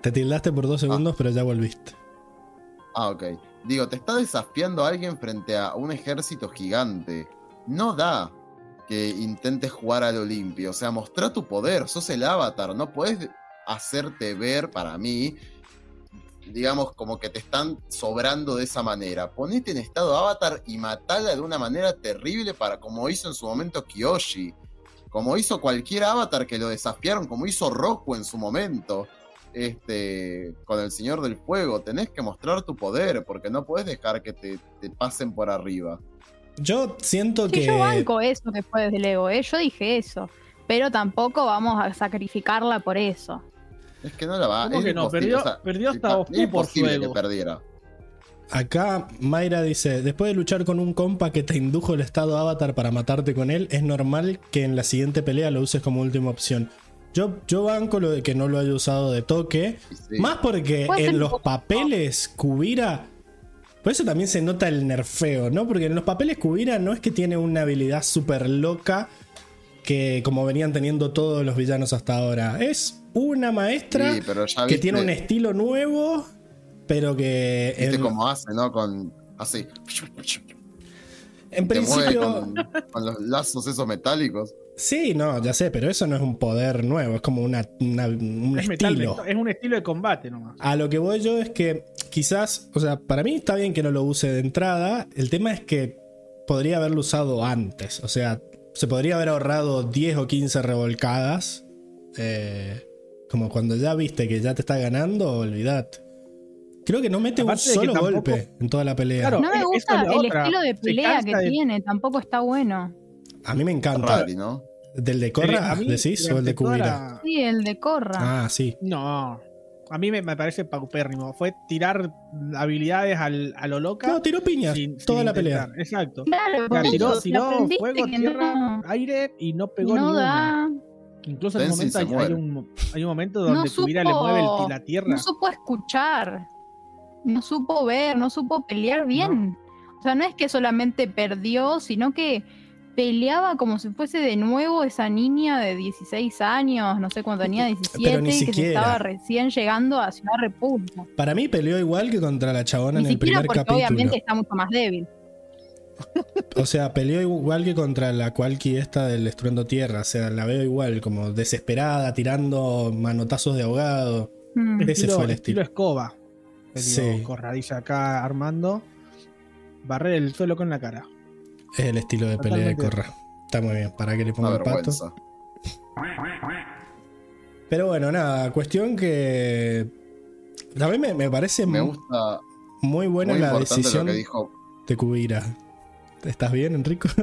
Te tildaste por dos segundos, pero ya volviste. Ah, ok. Digo, te está desafiando a alguien frente a un ejército gigante. No da que intentes jugar al limpio. O sea, mostrá tu poder. Sos el avatar. No puedes hacerte ver para mí. Digamos, como que te están sobrando de esa manera. Ponete en estado avatar y matala de una manera terrible para como hizo en su momento Kiyoshi. Como hizo cualquier avatar que lo desafiaron, como hizo Roku en su momento este, con el Señor del Fuego. Tenés que mostrar tu poder, porque no puedes dejar que te pasen por arriba. Yo siento Sí, que. yo banco eso que fue desde el ego, ¿eh? yo dije eso. Pero tampoco vamos a sacrificarla por eso. Es que no la va. ¿Cómo es que no? Perdió, o sea, perdió hasta por su que perdiera. Acá Mayra dice: Después de luchar con un compa que te indujo el estado avatar para matarte con él, es normal que en la siguiente pelea lo uses como última opción. Yo, yo banco lo de que no lo haya usado de toque. Sí. Más porque en los poco- papeles Kubira. Por eso también se nota el nerfeo, ¿no? Porque en los papeles Kubira no es que tiene una habilidad súper loca que como venían teniendo todos los villanos hasta ahora. Es una maestra Sí, pero ya que tiene un estilo nuevo, pero que viste en, cómo hace, ¿no? Con. Así. en Te mueve principio... con, con los lazos esos metálicos. Sí, no, ya sé, pero eso no es un poder nuevo, es como una, una- un Es, metal, estilo. es un estilo de combate nomás. A lo que voy yo es que quizás, o sea, para mí está bien que no lo use de entrada. El tema es que podría haberlo usado antes. O sea, se podría haber ahorrado 10 o 15 revolcadas. eh, como cuando ya viste que ya te está ganando, olvidate. Creo que no mete un Aparte solo tampoco- golpe en toda la pelea. Claro, No me es gusta el otra. estilo de pelea que de- tiene, tampoco está bueno. A mí me encanta. ¿no? ¿Del de Corra mí, decís o el de la- Sí, el de Corra. Ah, sí. No. A mí me, me parece paupérrimo. Fue tirar habilidades al, a lo loca. No, tiró piñas sin- toda sin la pelea. Exacto. Claro, sea, tiró, tiró fuego, tierra, no, aire y no pegó no ni una. da, Incluso en un momento hay, un, hay un momento No donde Kubira le supo- mueve el- la tierra. no supo escuchar, no supo ver, no supo pelear bien. O sea, no es que solamente perdió, sino que peleaba como si fuese de nuevo esa niña de 16 años, no sé cuándo tenía 17, ni que se estaba recién llegando a Ciudad República. Para mí peleó igual que contra la chabona Ni en el primer porque capítulo. obviamente está mucho más débil. O sea, peleó igual que contra la Qualky esta del Estruendo Tierra. O sea, la veo igual, como desesperada, tirando manotazos de ahogado. Mm. Ese fue el estilo. escoba. Peleó Sí. Corra, dice acá Armando. Barrer el suelo con la cara. Es el estilo de pelea de. Corra. Está muy bien, para que le ponga el pato. Pero bueno, nada, cuestión que. A mí me, me parece Me gusta muy buena muy la decisión lo que dijo. de Kubira. ¿Estás bien, Enrico? <laughs>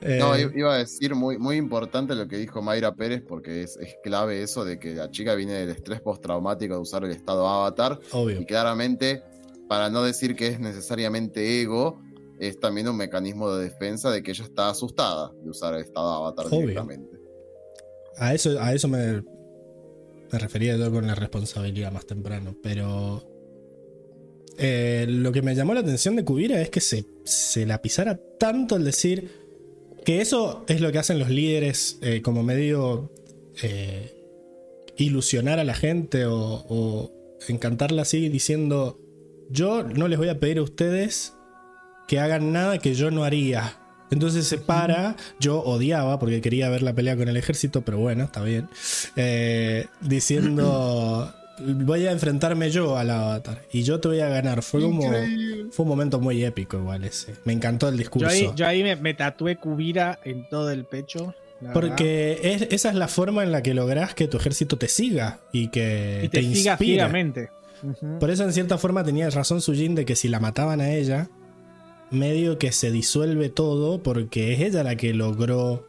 Eh, No, i- iba a decir muy, muy importante lo que dijo Mayra Pérez, porque es, es clave eso de que la chica viene del estrés postraumático de usar el estado avatar. obvio. Y claramente, para no decir que es necesariamente ego, es también un mecanismo de defensa de que ella está asustada de usar el estado avatar Obvio. directamente. A eso, a eso me, me refería yo con la responsabilidad más temprano. Pero eh, lo que me llamó la atención de Kubira es que se, se la pisara tanto el decir que eso es lo que hacen los líderes eh, como medio eh, ilusionar a la gente o, o encantarla así diciendo yo no les voy a pedir a ustedes que hagan nada que yo no haría. Entonces se para, yo odiaba porque quería ver la pelea con el ejército, pero bueno, está bien. Eh, diciendo, <clears throat> voy a enfrentarme yo al avatar y yo te voy a ganar. Fue como, fue un momento muy épico igual ese. Me encantó el Yo discurso. ahí, yo ahí me, me tatué Kubira en todo el pecho. Porque es- esa es la forma en la que lográs que tu ejército te siga y que y te, siga. Ujú. Por eso en cierta forma tenía razón Sujin de que si la mataban a ella, medio que se disuelve todo porque es ella la que logró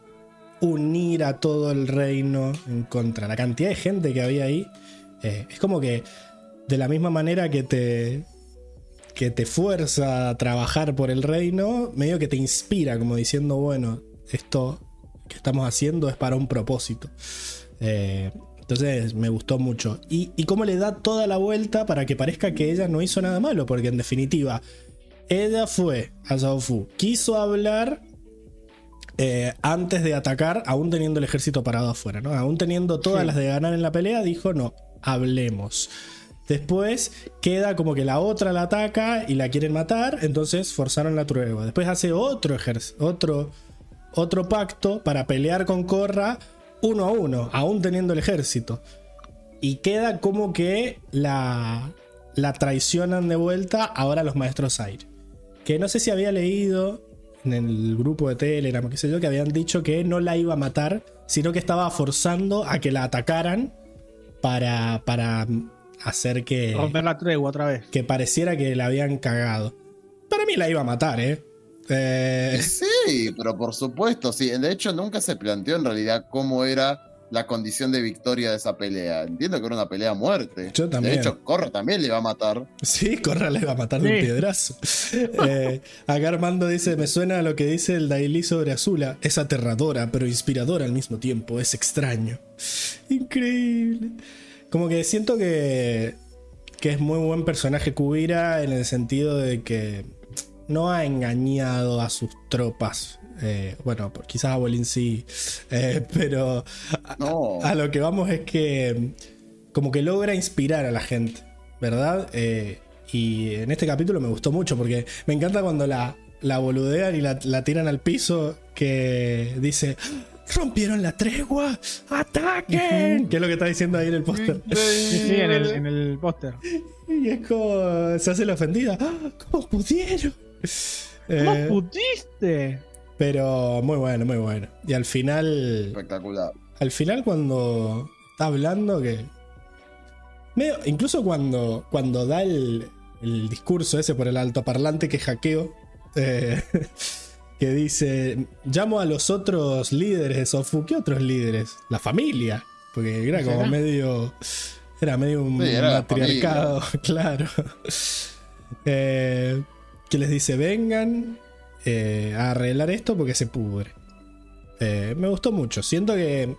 unir a todo el reino en contra. La cantidad de gente que había ahí eh, es como que de la misma manera que te que te fuerza a trabajar por el reino, medio que te inspira como diciendo, bueno, esto que estamos haciendo es para un propósito. Eh, entonces me gustó mucho. Y, y cómo le da toda la vuelta para que parezca que ella no hizo nada malo, porque en definitiva, ella fue a Zhao Fu, quiso hablar eh, antes de atacar, aún teniendo el ejército parado afuera, ¿no? Aún teniendo todas Sí. las de ganar en la pelea, dijo, no, hablemos. Después queda como que la otra la ataca y la quieren matar, entonces forzaron la tregua. Después hace otro ejército, otro, otro pacto para pelear con Korra uno a uno, aún teniendo el ejército. Y queda como que la, la traicionan de vuelta ahora los maestros aire. Que no sé si había leído en el grupo de Telegram, qué sé yo, que habían dicho que no la iba a matar, sino que estaba forzando a que la atacaran para, para hacer que, Romper la tregua otra vez. que pareciera que la habían cagado. Para mí la iba a matar, ¿eh? Eh, Sí, pero por supuesto, sí. De hecho, nunca se planteó en realidad cómo era la condición de victoria de esa pelea. Entiendo que era una pelea a muerte. Yo también. De hecho, Corra también le iba a matar. Sí, Corra le va a matar de un piedrazo. <laughs> Eh, acá Armando dice: Me suena a lo que dice el Daily sobre Azula. Es aterradora, pero inspiradora al mismo tiempo. Es extraño. Increíble. Como que siento que, que es muy buen personaje Kubira en el sentido de que no ha engañado a sus tropas. Eh, bueno, quizás a Bolin sí, <laughs> eh, pero No. a lo que vamos es que como que logra inspirar a la gente, ¿verdad? Eh, y en este capítulo me gustó mucho porque me encanta cuando la, la boludean y la, la tiran al piso que dice, rompieron la tregua, ataquen, que es lo que está diciendo ahí en el póster. Sí, sí, en el, en el póster. Y es como, se hace la ofendida, "Ah, ¿cómo pudieron? ¿Cómo Eh, pudiste? Pero muy bueno, muy bueno. Y al final... Espectacular. al final cuando está hablando que medio- incluso cuando cuando da el, el discurso ese por el altoparlante que hackeo eh, <laughs> que dice, llamo a los otros líderes de Sofu. ¿Qué otros líderes? La familia. Porque era como ¿Será? medio... Era medio un Sí, era matriarcado, <laughs> claro. Eh, que les dice, vengan eh, a arreglar esto porque se pudre. Eh, me gustó mucho. Siento que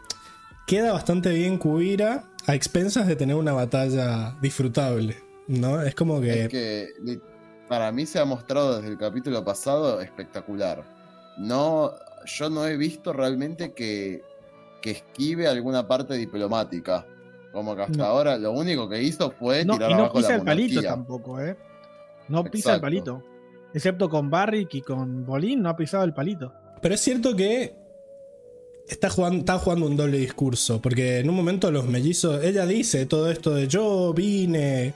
queda bastante bien Kubira a expensas de tener una batalla disfrutable. ¿No? Es como que... Es que li- para mí se ha mostrado desde el capítulo pasado espectacular. No, yo no he visto realmente que, que esquive alguna parte diplomática. Como que hasta No. ahora lo único que hizo fue No, tirar y no abajo pisa la el palito tampoco, ¿eh? No pisa el palito. Excepto con Barrick y con Bolín, no ha pisado el palito. Pero es cierto que está jugando, está jugando un doble discurso. Porque en un momento los mellizos. Ella dice todo esto de yo vine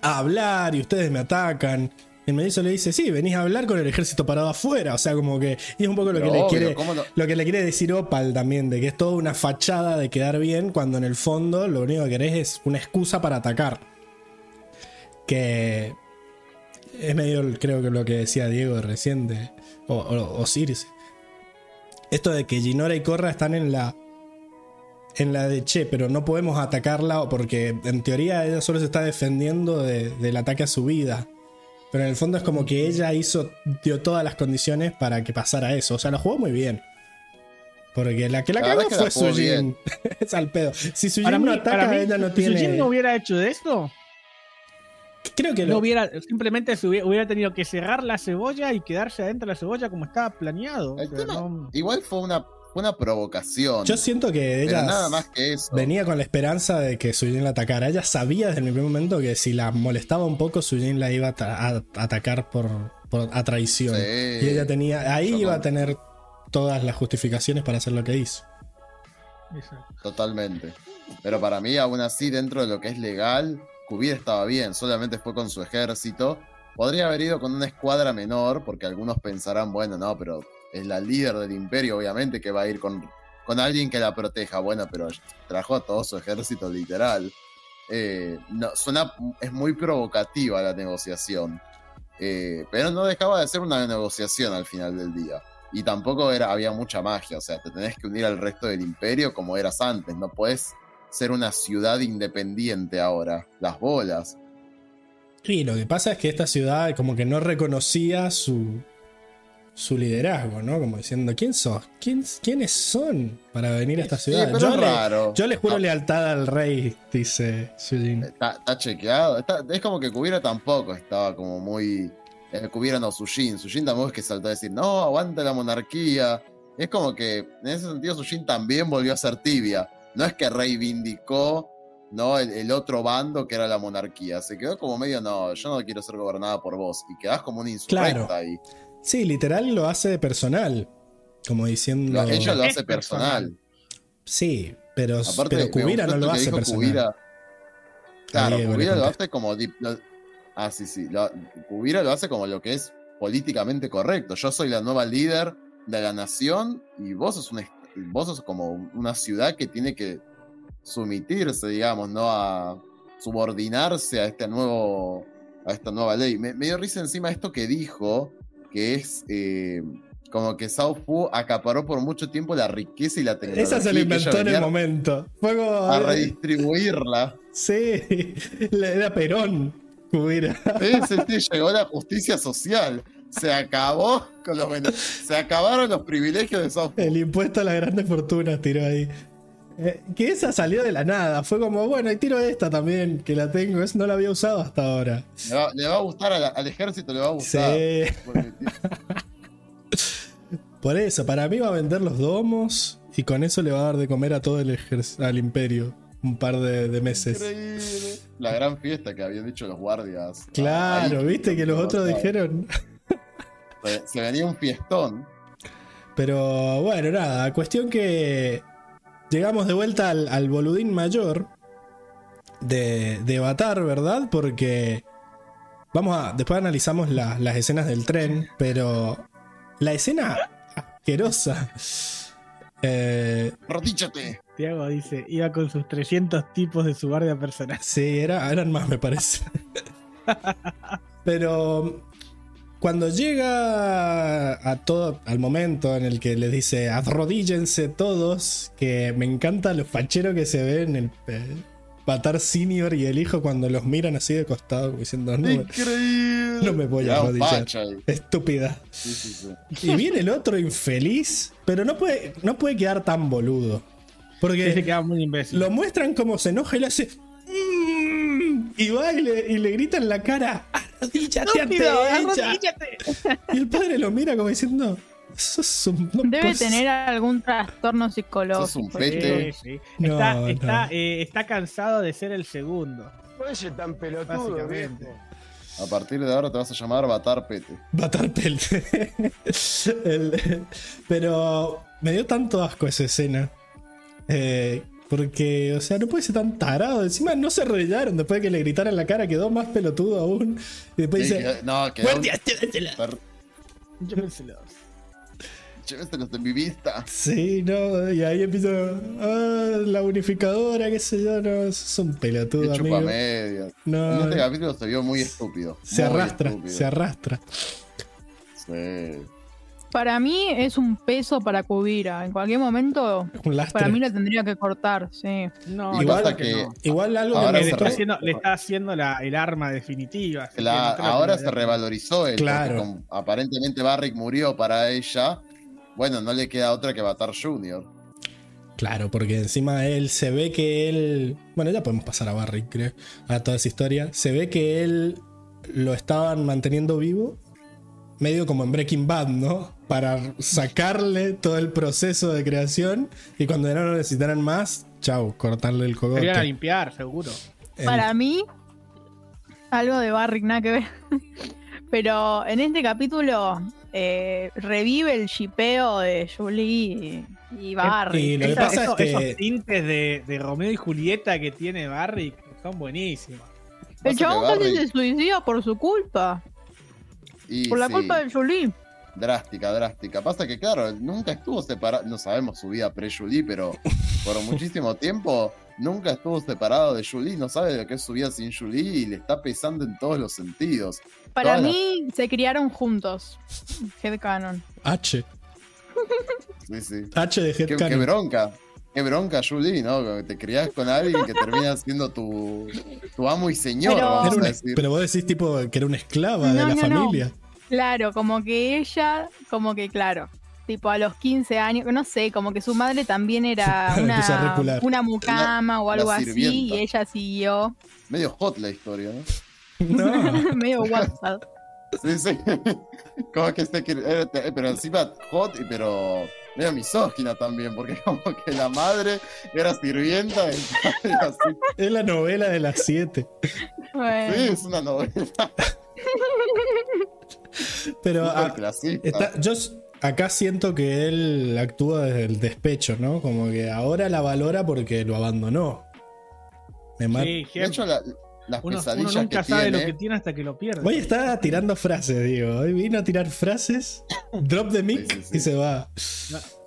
a hablar y ustedes me atacan. Y el mellizo le dice, sí, venís a hablar con el ejército parado afuera. O sea, como que. Y es un poco lo Pero que le quiere. Lo que le quiere decir Opal también, de que es toda una fachada de quedar bien, cuando en el fondo lo único que querés es una excusa para atacar. Que es medio, creo que lo que decía Diego de reciente, o, o, o Circe. Esto de que Ginora y Korra están en la. En la de che, pero no podemos atacarla porque en teoría ella solo se está defendiendo de- del ataque a su vida. Pero en el fondo es como que ella hizo, dio todas las condiciones para que pasara eso. O sea, lo jugó muy bien. Porque la que la, La cagó fue Sujin. <laughs> es al pedo. Si Sujin no mí, ataca, mí, ella no si tiene. Sujin no hubiera hecho de esto, Creo que no lo- hubiera, simplemente se hubiera, hubiera tenido que cerrar la cebolla y quedarse adentro de la cebolla como estaba planeado. El O sea, tema- no- Igual fue una, una provocación. Yo siento que ella nada más que eso. venía con la esperanza de que Sujin la atacara. Ella sabía desde el primer momento que si la molestaba un poco, Sujin la iba a, atacar por, por- a traición. Sí. y ella tenía. Ahí iba a tener todas las justificaciones para hacer lo que hizo. Exacto. Totalmente. Pero para mí, aún así, dentro de lo que es legal, Kubira estaba bien, solamente fue con su ejército. Podría haber ido con una escuadra menor, porque algunos pensarán, bueno, no, pero es la líder del imperio, obviamente, que va a ir con, con alguien que la proteja. Bueno, pero trajo a todo su ejército literal. Eh, no, suena, es muy provocativa la negociación. Eh, pero no dejaba de ser una negociación al final del día. Y tampoco era, había mucha magia, o sea, te tenés que unir al resto del imperio como eras antes, no puedes ser una ciudad independiente ahora, las bolas. Y lo que pasa es que esta ciudad como que no reconocía su, su liderazgo, ¿no? Como diciendo, ¿quién sos? ¿Quién, ¿Quiénes son para venir a esta Sí, ciudad? pero yo, es le, raro. yo le juro Ah, lealtad al rey, dice Sujin. Está, está chequeado, está- es como que Kubira tampoco estaba como muy... Eh, Kubira no, Sujin, Sujin tampoco es que saltó a decir, no, aguanta la monarquía. Es como que en ese sentido Sujin también volvió a ser tibia. No es que reivindicó ¿no? El, el otro bando que era la monarquía. Se quedó como medio, no, yo no quiero ser gobernada por vos. Y quedás como una insurrecta Claro. ahí. Sí, literal lo hace personal. Como diciendo. Lo- ella lo Es hace personal. Sí, pero, Aparte, pero gustó no lo hace dijo personal. Kubira. Claro, le Kubira lo hace como. lo- ah, sí, sí. lo- Kubira lo hace como lo que es políticamente correcto. Yo soy la nueva líder de la nación y vos sos, un vos sos como una ciudad que tiene que sumitirse, digamos, ¿no? A subordinarse a este nuevo. a esta nueva ley. Me, me dio risa encima esto que dijo, que es. eh, como que Sao Fu acaparó por mucho tiempo la riqueza y la tecnología. Esa se ella inventó en el momento. Fue como. a redistribuirla. Sí, <laughs> era Perón. Kubira. Sí, sí, sí, llegó la justicia social. Se acabó con los se acabaron los privilegios de South Park. El impuesto a las grandes fortunas tiró ahí. Eh, que esa salió de la nada. Fue como, bueno, y tiro esta también, que la tengo. Es, no la había usado hasta ahora. Le va, le va a gustar la- al ejército, le va a gustar. Sí. Porque- <laughs> Por eso, para mí va a vender los domos y con eso le va a dar de comer a todo el ejército, al imperio. Un par de, de meses. Increíble. La gran fiesta que habían dicho los guardias. Claro, Ahí, viste que los otros dijeron. Se, venía un fiestón. Pero bueno, nada, cuestión que llegamos de vuelta al, al boludín mayor de, de Avatar, ¿verdad? Porque vamos a. Después analizamos la- las escenas del tren, pero la escena asquerosa. Eh, Rodíchate. Tiago dice, iba con sus 300 tipos de su guardia personal. sí, era, eran más, me parece. <laughs> pero cuando llega a todo, al momento en el que les dice arrodíllense todos, que me encanta lo fachero que se ve en el eh, Batar Senior y el hijo cuando los miran así de costado, como diciendo, no, Increíble. no me voy a arrodillar. ahí. Estúpida. Sí, sí, sí. Y viene el otro infeliz, pero no puede, no puede quedar tan boludo. Porque Ese queda muy imbécil. lo muestran como se enoja y le hace. Y va y le, y le grita en la cara: ¡Arrodíllate ante Estúpido, ella". arrodíllate. Y el padre lo mira como diciendo: "Sos un- no Debe tener algún trastorno psicológico. Sos un pete. sí. No, está, no. está, eh, está cansado de ser el segundo. Oye, tan pelotudo. A partir de ahora te vas a llamar Batar Pete. Matar pel. <laughs> El- pero me dio tanto asco esa escena. Eh, porque, o sea, no puede ser tan tarado. Encima no se arrodillaron después de que le gritaran la cara, quedó más pelotudo aún. Y después Sí, dice: no, quedó un- "Guardia, llévesela". per- Llévenselos. Lléveselos de mi vista. Sí, no, y ahí empieza ah, la unificadora, qué sé yo, no, es un pelotudo, amigo. No, En este capítulo se vio muy estúpido. se muy arrastra, estúpido. se arrastra. Sí. Para mí es un peso para Kubira. En cualquier momento, Un para mí lo tendría que cortar, sí. No, Igual que no. Igual algo Ahora que me le, está haciendo, le está haciendo la, el arma definitiva. La- no ahora se revalorizó él. Claro. aparentemente Barrick murió para ella. Bueno, no le queda otra que Batar Junior. Claro, porque encima él se ve que él. Bueno, ya podemos pasar a Barry, creo. A toda esa historia. Se ve que él lo estaban manteniendo vivo. Medio como en Breaking Bad, ¿no? Para sacarle todo el proceso de creación. Y cuando ya no lo necesitaran más, chau, cortarle el Querían a cogote. limpiar, seguro. El- Para mí, algo de Barrick, nada que ver. <laughs> Pero en este capítulo eh, revive el shipeo de Julie y, Barrick. y lo que Esa- pasa es esos, que- esos tintes de, de Romeo y Julieta que tiene Barry son buenísimos. el chabón casi Barrick- se suicida por su culpa. Y Por la sí, culpa de Julie. Drástica, drástica. Pasa que, claro, nunca estuvo separado. No sabemos su vida pre-Julie, pero por <laughs> muchísimo tiempo nunca estuvo separado de Julie. No sabe lo que es su vida sin Julie y le está pesando en todos los sentidos. Para Todas las- mí se criaron juntos. Headcanon. H. Sí, sí. H de Qué, qué Headcanon. bronca. Qué bronca, Julie, ¿no? Que te criás con alguien que termina siendo tu, tu amo y señor, Pero- vamos a decir. pero vos decís tipo que era una esclava de la no, no. Claro, como que ella, como que claro, tipo a los 15 años, no sé, como que su madre también era <laughs> una, una mucama o Una algo así, y ella siguió Medio hot la historia, ¿no? No. <laughs> medio WhatsApp. Sí, sí. <laughs> Como que se quiere- eh, te- Pero encima hot, pero medio misógina también, porque como que la madre era sirvienta del padre, así. Es la novela de las siete. Bueno. Sí, es una novela <laughs> Pero clasista. está- yo acá siento que él actúa desde el despecho, ¿no? Como que ahora la valora porque lo abandonó. Me ma- Sí, De hecho, la- las uno, uno pesadillas nunca que sabe tiene. lo que tiene hasta que lo pierde. Hoy está tirando frases, digo. Hoy vino a tirar frases, <coughs> drop the mic Sí, sí, sí. y se va.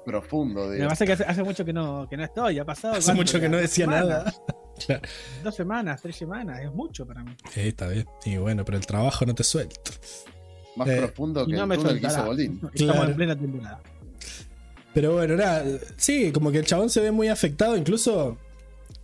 Profundo, Lo que digo. pasa es que hace, hace mucho que no, que no estoy, ha pasado. Hace mucho que no decía semanas, nada. <laughs> Claro. Dos semanas, tres semanas, es mucho para mí. Sí, está bien. Y bueno, pero el trabajo no te suelta. Más Eh, profundo que no el me túnel que hizo. Bolín. Estamos Claro. en plena temporada. Pero bueno, nada. Sí, como que el chabón se ve muy afectado. Incluso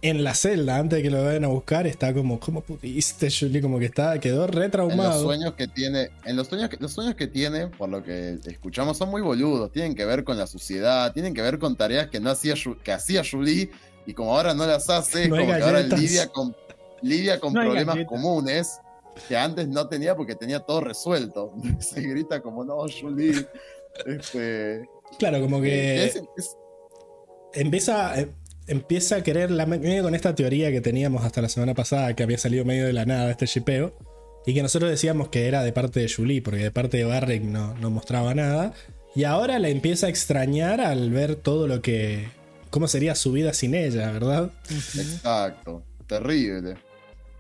en la celda, antes de que lo vayan a buscar, está como, ¿cómo pudiste, Julie? Como que está, quedó re En los traumado. sueños que tiene, en los sueños que, los sueños que tiene, por lo que escuchamos, son muy boludos. Tienen que ver con la suciedad, tienen que ver con tareas que no hacía que hacía Julie y como ahora no las hace, es No como que ahora lidia con, lidia con No problemas comunes que antes no tenía porque tenía todo resuelto. <laughs> Se grita como no, Julie. Este, Claro, como que es- es- empieza, eh, empieza a querer la, medio con esta teoría que teníamos hasta la semana pasada, que había salido medio de la nada este shipeo. Y que nosotros decíamos que era de parte de Julie, porque de parte de Barrick no, no mostraba nada. Y ahora la empieza a extrañar al ver todo lo que. cómo sería su vida sin ella, ¿verdad? exacto, terrible.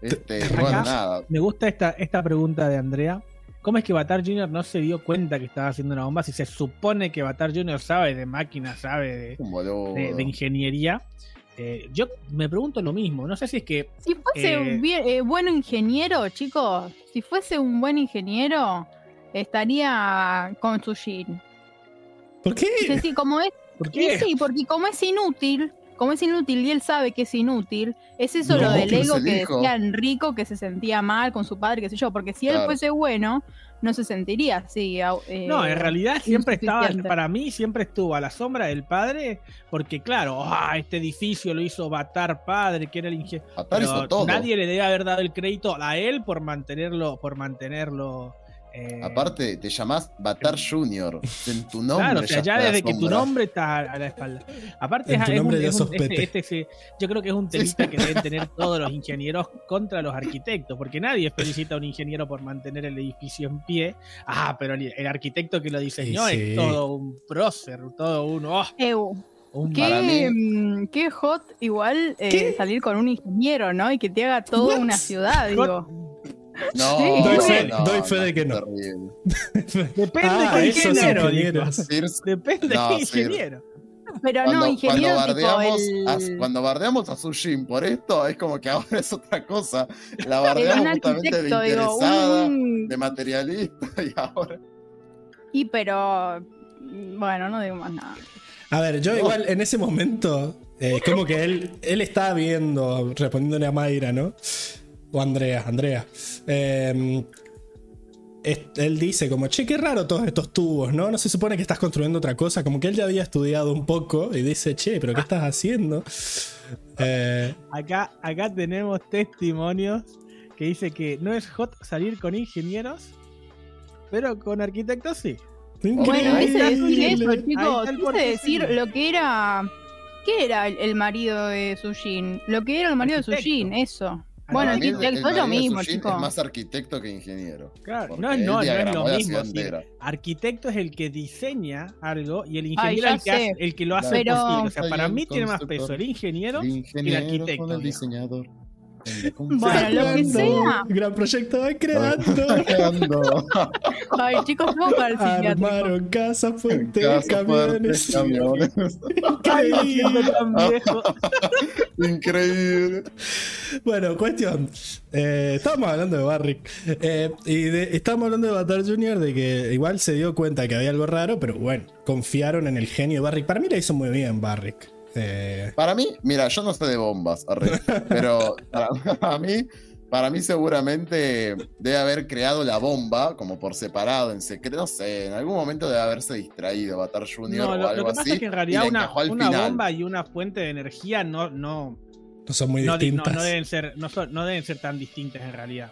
Este, Acá- bueno, nada. Me gusta esta, esta pregunta de Andrea. ¿Cómo es que Batar Jr. no se dio cuenta que estaba haciendo una bomba si se supone que Batar Jr. sabe de máquinas, sabe de, ingeniería? Eh, yo me pregunto lo mismo. No sé si es que Si fuese Eh, un bien, eh, buen ingeniero, chicos, si fuese un buen ingeniero, estaría con Sushin. ¿Por qué? Sí, sí, como es, ¿Por y qué? sí, porque como es inútil, como es inútil y él sabe que es inútil, es eso No, lo del ego que hijo. decía Enrico que se sentía mal con su padre, qué sé yo, porque si él Claro. fuese bueno, no se sentiría así. eh, No, en realidad siempre estaba, para mí siempre estuvo a la sombra del padre, porque claro, ah, este edificio lo hizo Batar padre, que era el ingeniero. Nadie le debe haber dado el crédito a él por mantenerlo, por mantenerlo. Eh, Aparte, te llamás Batar Junior. En tu <laughs> nombre. Claro, o sea, ya desde que tu nombre está a la espalda. Aparte, En es, tu es nombre un- ya es sos un- este- este yo creo que es un temita que deben tener <laughs> todos los ingenieros contra los arquitectos, porque nadie felicita a un ingeniero por mantener el edificio en pie. Ah, pero el, el arquitecto que lo diseñó Sí, es todo un prócer, todo un. oh, un qué, mm, qué hot igual eh, ¿Qué? salir con un ingeniero, ¿no? Y que te haga toda What? una ciudad, Hot. Digo. <laughs> No, Sí. Doy fe- no, doy fe de que no. <laughs> Depende Ah, de qué ingeniero. digo. Depende No, de qué ingeniero. Pero Cuando, no, ingeniero cuando tipo bardeamos, el... a, cuando bardeamos a Sushin por esto, es como que <laughs> ahora es otra cosa. La bardeamos justamente de digo, interesada, un- de materialista, y ahora. Y pero... Bueno, no digo más nada. A ver, yo igual en ese momento, eh, como que él, él estaba viendo, respondiéndole a Mayra, ¿no? O Andrea, Andrea. Eh, es- él dice como, che, qué raro todos estos tubos, ¿no? No se supone que estás construyendo otra cosa. Como que él ya había estudiado un poco y dice, che, pero ¿qué estás haciendo? Eh, Acá, acá tenemos testimonios que dice que no es hot salir con ingenieros, pero con arquitectos sí. Bueno, quise decir eso, chicos. Quise decir sí. lo que era. ¿Qué era el, marido de Sushin? Lo que era el marido Arquitecto. de Sushin, eso. Bueno, el- arquitecto el es lo mismo, chicos. Es más arquitecto que ingeniero. Claro, no, no, no es lo mismo. sí. Arquitecto es el que diseña algo y el Ay, ingeniero es el que, hace- el que lo hace Pero- posible. O sea, para mí el tiene más peso el ingeniero. El ingeniero arquitecto, con el digo. diseñador. Bueno, lo que sea. Gran proyecto va creando. creando. Ay, chicos, vamos para el psiquiátrico. Armaron casa, fuertes, camiones. camiones. Viejo. Increíble. Bueno, cuestión. Eh, estábamos hablando de Barrick. Eh, y de- estábamos hablando de Batar Jr. de que igual se dio cuenta que había algo raro, pero bueno, confiaron en el genio de Barrick. Para mí la hizo muy bien Barrick. Eh, Para mí, mira, yo no sé de bombas, arre, pero para, para mí, para mí seguramente debe haber creado la bomba como por separado, en secreto, no sé, en algún momento debe haberse distraído Batar Jr. No, o lo, algo lo que pasa así. es que en realidad una, bomba y una fuente de energía no, no, no son muy no, di- no- distintas. no deben ser, no, son- no deben ser tan distintas en realidad.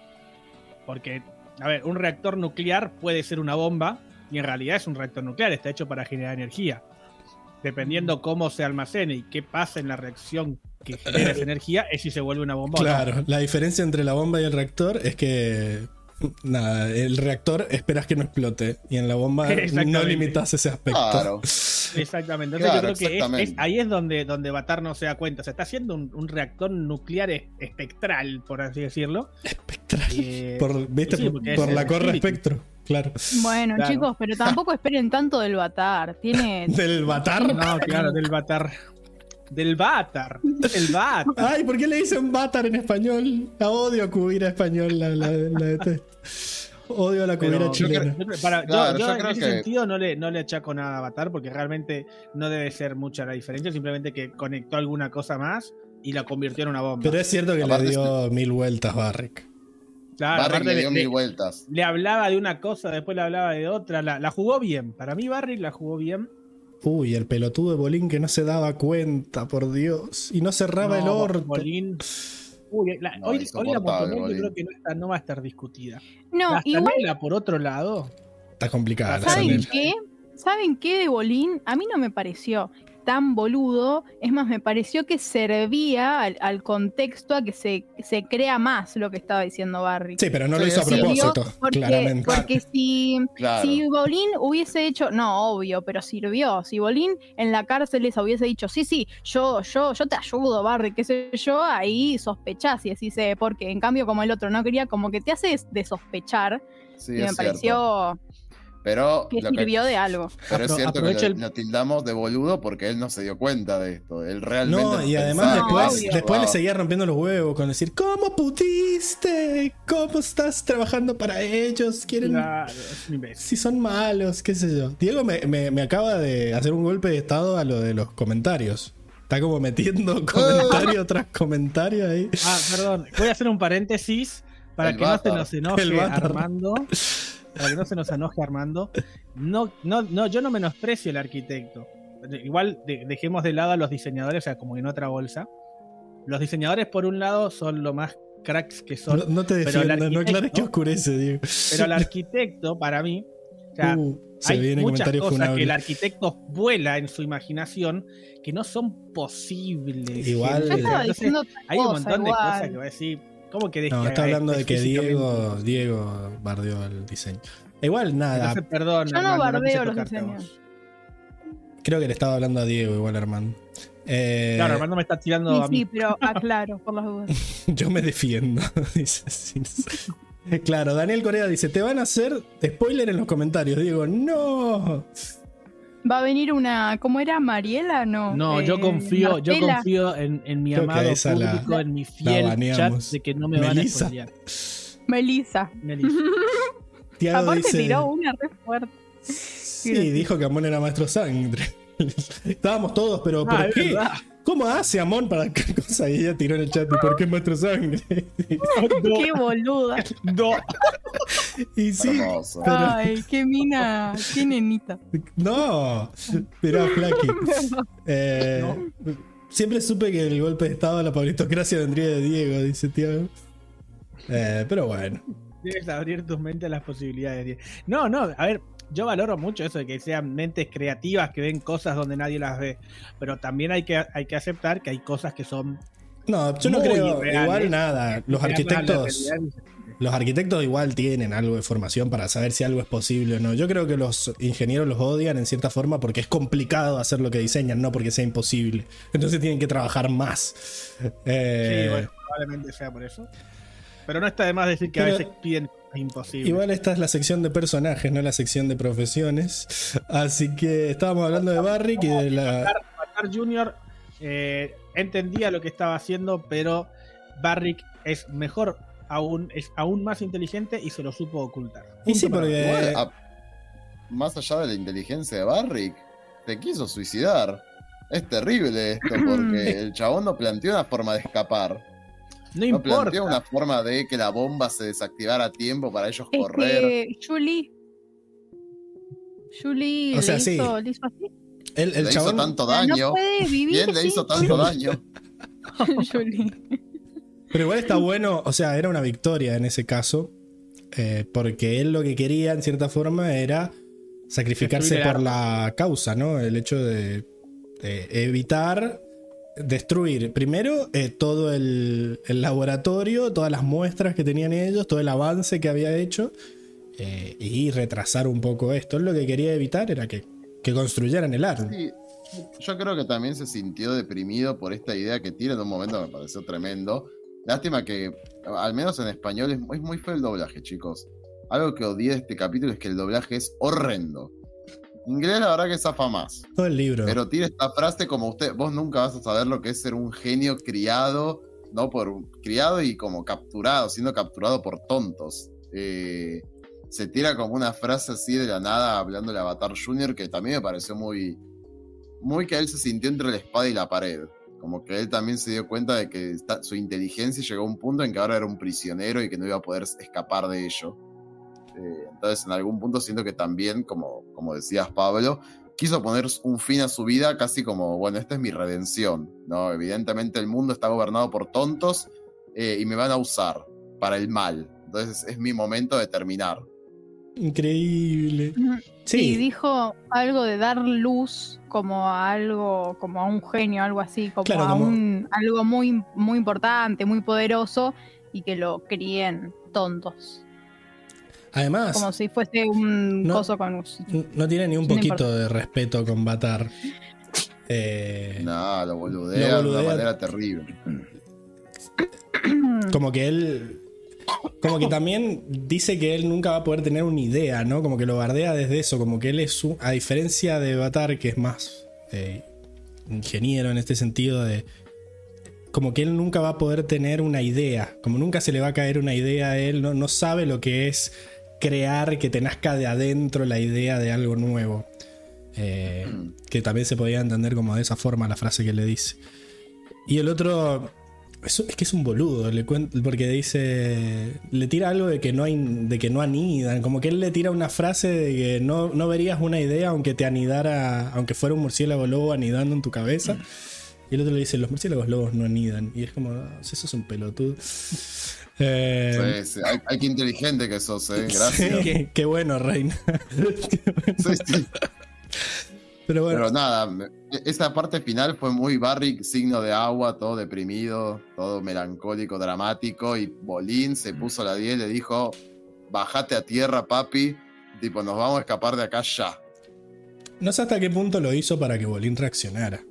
Porque, a ver, un reactor nuclear puede ser una bomba y en realidad es un reactor nuclear, está hecho para generar energía. Dependiendo cómo se almacene y qué pasa en la reacción que genera esa <laughs> energía, es si se vuelve una bomba o no. Claro, la diferencia entre la bomba y el reactor es que. Nada, el reactor esperas que no explote y en la bomba <laughs> no limitas ese aspecto. Claro. Exactamente. Entonces Claro, yo creo que es- es, exactamente. ahí es donde, donde Batar no se da cuenta. O sea, está haciendo un, un reactor nuclear es- espectral, por así decirlo. Espectral. Eh, Por, ¿Viste? sí, por es la espíritu. espectro. Claro. Bueno, Claro. chicos, pero tampoco esperen tanto del Batar. Tiene. <laughs> Del Batar. No, claro, del Batar. Del Batar. El Batar. Ay, ¿por qué le dicen Batar en español? La odio a Cubira español, la, la, la detesto. Odio a la yo chilena. yo creo- para- yo- Claro, yo yo en creo ese que- sentido no le, no le achaco nada a Batar porque realmente no debe ser mucha la diferencia, simplemente que conectó alguna cosa más y la convirtió en una bomba. Pero es cierto que Aparte le dio mil vueltas Barrick. Claro, aparte le dio le- mil le- vueltas. le hablaba de una cosa, después le hablaba de otra, la, la jugó bien. Para mí Barrick la jugó bien. Uy, el pelotudo de Bolín que no se daba cuenta, por Dios. Y no cerraba el orto. Bolín. Uy, la- No, hoy, hoy la Bolín. creo que no, está- no va a estar discutida. No, la igual, por otro lado, Está complicada la ¿Saben ¿saben Zanella. qué? ¿Saben qué de Bolín? A mí no me pareció tan boludo. Es más, me pareció que servía al, al contexto a que se, se crea más lo que estaba diciendo Barry. Sí, pero no lo Sí, hizo a propósito, porque, claramente. porque si, Claro. si Bolín hubiese hecho, no, obvio, pero sirvió. Si Bolín en la cárcel les hubiese dicho, sí, sí, yo, yo, yo te ayudo, Barry, qué sé yo, ahí sospechás y decís, eh, porque en cambio como el otro no quería, como que te hace de sospechar Sí, y es me cierto. pareció Pero, Que lo que- sirvió de algo. pero es cierto que lo, el- lo tildamos de boludo porque él no se dio cuenta de esto. Él realmente. No, y además pensaba después, obvio. después le seguía rompiendo los huevos con decir, ¿cómo pudiste? ¿Cómo estás trabajando para ellos? ¿Quieren Claro, si son malos, qué sé yo. Diego me, me- me acaba de hacer un golpe de estado a lo de los comentarios. Está como metiendo <laughs> comentario tras comentario ahí. Ah, perdón. Voy a hacer un paréntesis para El que no se nos <laughs> enoje. Armando. Para que no se nos enoje Armando. No, no, no, yo no menosprecio el arquitecto. Igual de- dejemos de lado a los diseñadores, o sea, como en otra bolsa. Los diseñadores, por un lado, son lo más cracks que son. No, no te defiendas, no aclares que arquitecto- oscurece, Diego. Pero el arquitecto, para mí, o sea, Uh, se hay viene muchas comentario cosas que funable. el arquitecto vuela en su imaginación que no son posibles. Igual- Entonces, hay un montón de cosas que va a decir. ¿Cómo querés No, que está hablando de que Diego? Diego bardeó el diseño. Igual nada, Entonces, perdón, Yo no bardeo quise los diseños. creo que le estaba hablando a Diego igual Armando. Eh, Claro, Armando me está tirando Sí, a mí. sí, pero <laughs> aclaro, por las dudas. <laughs> Yo me defiendo. <laughs> dice así. Claro, Daniel Corea dice, te van a hacer spoiler en los comentarios. Digo, no. Va a venir una. ¿Cómo era? ¿Mariela? No. No, eh, yo confío, yo confío en, en mi Creo amado esa la- público, en mi fiel chat baneamos. de que no me van a. Melissa. Melissa. <laughs> Tiago Aparte dice, tiró una re fuerte. Sí, dijo que Amon era maestro sangre. <laughs> Estábamos todos, pero ¿por Ah, es qué? ¿Cómo hace Amon para qué <laughs> cosa? Y ella tiró en el chat, ¿y por qué es maestro sangre? <laughs> Qué boluda. No. y sí. Pero- Ay, qué mina. Qué nenita. no. Mirá, Flaky. <laughs> Eh, Siempre supe que el golpe de estado a la pablitocracia vendría de Diego, dice Tiago. Eh, pero bueno. Debes abrir tu mente a las posibilidades. Diego. No, no, a ver, yo valoro mucho eso de que sean mentes creativas que ven cosas donde nadie las ve. Pero también hay que, hay que aceptar que hay cosas que son. No, yo no creo. Igual nada. Los arquitectos. Los arquitectos igual tienen algo de formación para saber si algo es posible o no. Yo creo que los ingenieros los odian en cierta forma porque es complicado hacer lo que diseñan, no porque sea imposible. Entonces tienen que trabajar más. Eh, Sí, bueno, probablemente sea por eso. Pero no está de más decir que a veces piden Igual esta es la sección de personajes, no la sección de profesiones. Así que estábamos hablando de Barrick y de la... Matar Junior eh, entendía lo que estaba haciendo, pero Barrick es mejor aún, es aún más inteligente y se lo supo ocultar. Y sí, porque- Igual, a- más allá de la inteligencia de Barrick, te quiso suicidar. Es terrible esto, <clears throat> porque el chabón no planteó una forma de escapar. No No importa. planteó una forma de que la bomba se desactivara a tiempo para ellos Es correr. que Julie. Julie O sea, le, sí. hizo, le hizo así. El, el le chabón... hizo tanto daño. No puede vivir. ¿Quién le hizo tanto <laughs> daño? <laughs> Julie. Pero igual está bueno, o sea, era una victoria en ese caso, eh, porque él lo que quería, en cierta forma, era sacrificarse por la causa, ¿no? El hecho de, de evitar destruir primero eh, todo el, laboratorio, todas las muestras que tenían ellos, todo el avance que había hecho, eh, y retrasar un poco esto. Lo que quería evitar era que, que construyeran el arma. Sí, yo creo que también se sintió deprimido por esta idea que tiene en un momento, me pareció tremendo. Lástima que, al menos en español, es muy, muy feo el doblaje, chicos. Algo que odié de este capítulo es que el doblaje es horrendo. Inglés, la verdad que zafa más. Todo el libro. Pero tira esta frase como usted, vos nunca vas a saber lo que es ser un genio criado, no por un- criado y como capturado, siendo capturado por tontos. Eh, se tira como una frase así de la nada hablando de Avatar Junior que también me pareció muy, muy que él se sintió entre la espada y la pared. Como que él también se dio cuenta de que esta- su inteligencia llegó a un punto en que ahora era un prisionero y que no iba a poder escapar de ello. Eh, entonces, en algún punto siento que también, como, como decías, Pablo, quiso poner un fin a su vida casi como, bueno, esta es mi redención, ¿no? Evidentemente el mundo está gobernado por tontos eh, y me van a usar para el mal. Entonces es mi momento de terminar. Increíble. Sí, Sí, dijo algo de dar luz como a algo, como a un genio, algo así, como Claro, a como- un algo muy, muy importante, muy poderoso, y que lo críen tontos. Además, Como si fuese un No. coso con no tiene ni un No poquito importa. de respeto con Batar. Eh, No, lo Lo boludea de boludea. una manera terrible. <clears throat> como que él como que también dice que él nunca va a poder tener una idea, ¿no? Como que lo bardea desde eso, como que él es, un- a diferencia de Batar, que es más eh, ingeniero en este sentido de... Como que él nunca va a poder tener una idea, como nunca se le va a caer una idea a él, no, no sabe lo que es crear, que te nazca de adentro la idea de algo nuevo. Eh, que también se podía entender como de esa forma la frase que le dice. Y el otro eso- es que es un boludo, le cuen- porque dice. Le tira algo de que no hay. de que no anidan. Como que él le tira una frase de que no, no verías una idea aunque te anidara. aunque fuera un murciélago lobo anidando en tu cabeza. Y el otro le dice, los murciélagos lobos no anidan. Y es como, "Ah, eso es un pelotudo. Eh, Sí, sí. Ay, ay, qué inteligente que sos, eh. <laughs> Gracias. qué, qué bueno, Reina. <laughs> Sí, sí. Pero bueno, Pero nada, esa parte final fue muy Barrick, signo de agua, todo deprimido, todo melancólico, dramático. Y Bolín se puso la 10 y le dijo: Bajate a tierra, papi. Tipo, nos vamos a escapar de acá ya. no sé hasta qué punto lo hizo para que Bolín reaccionara.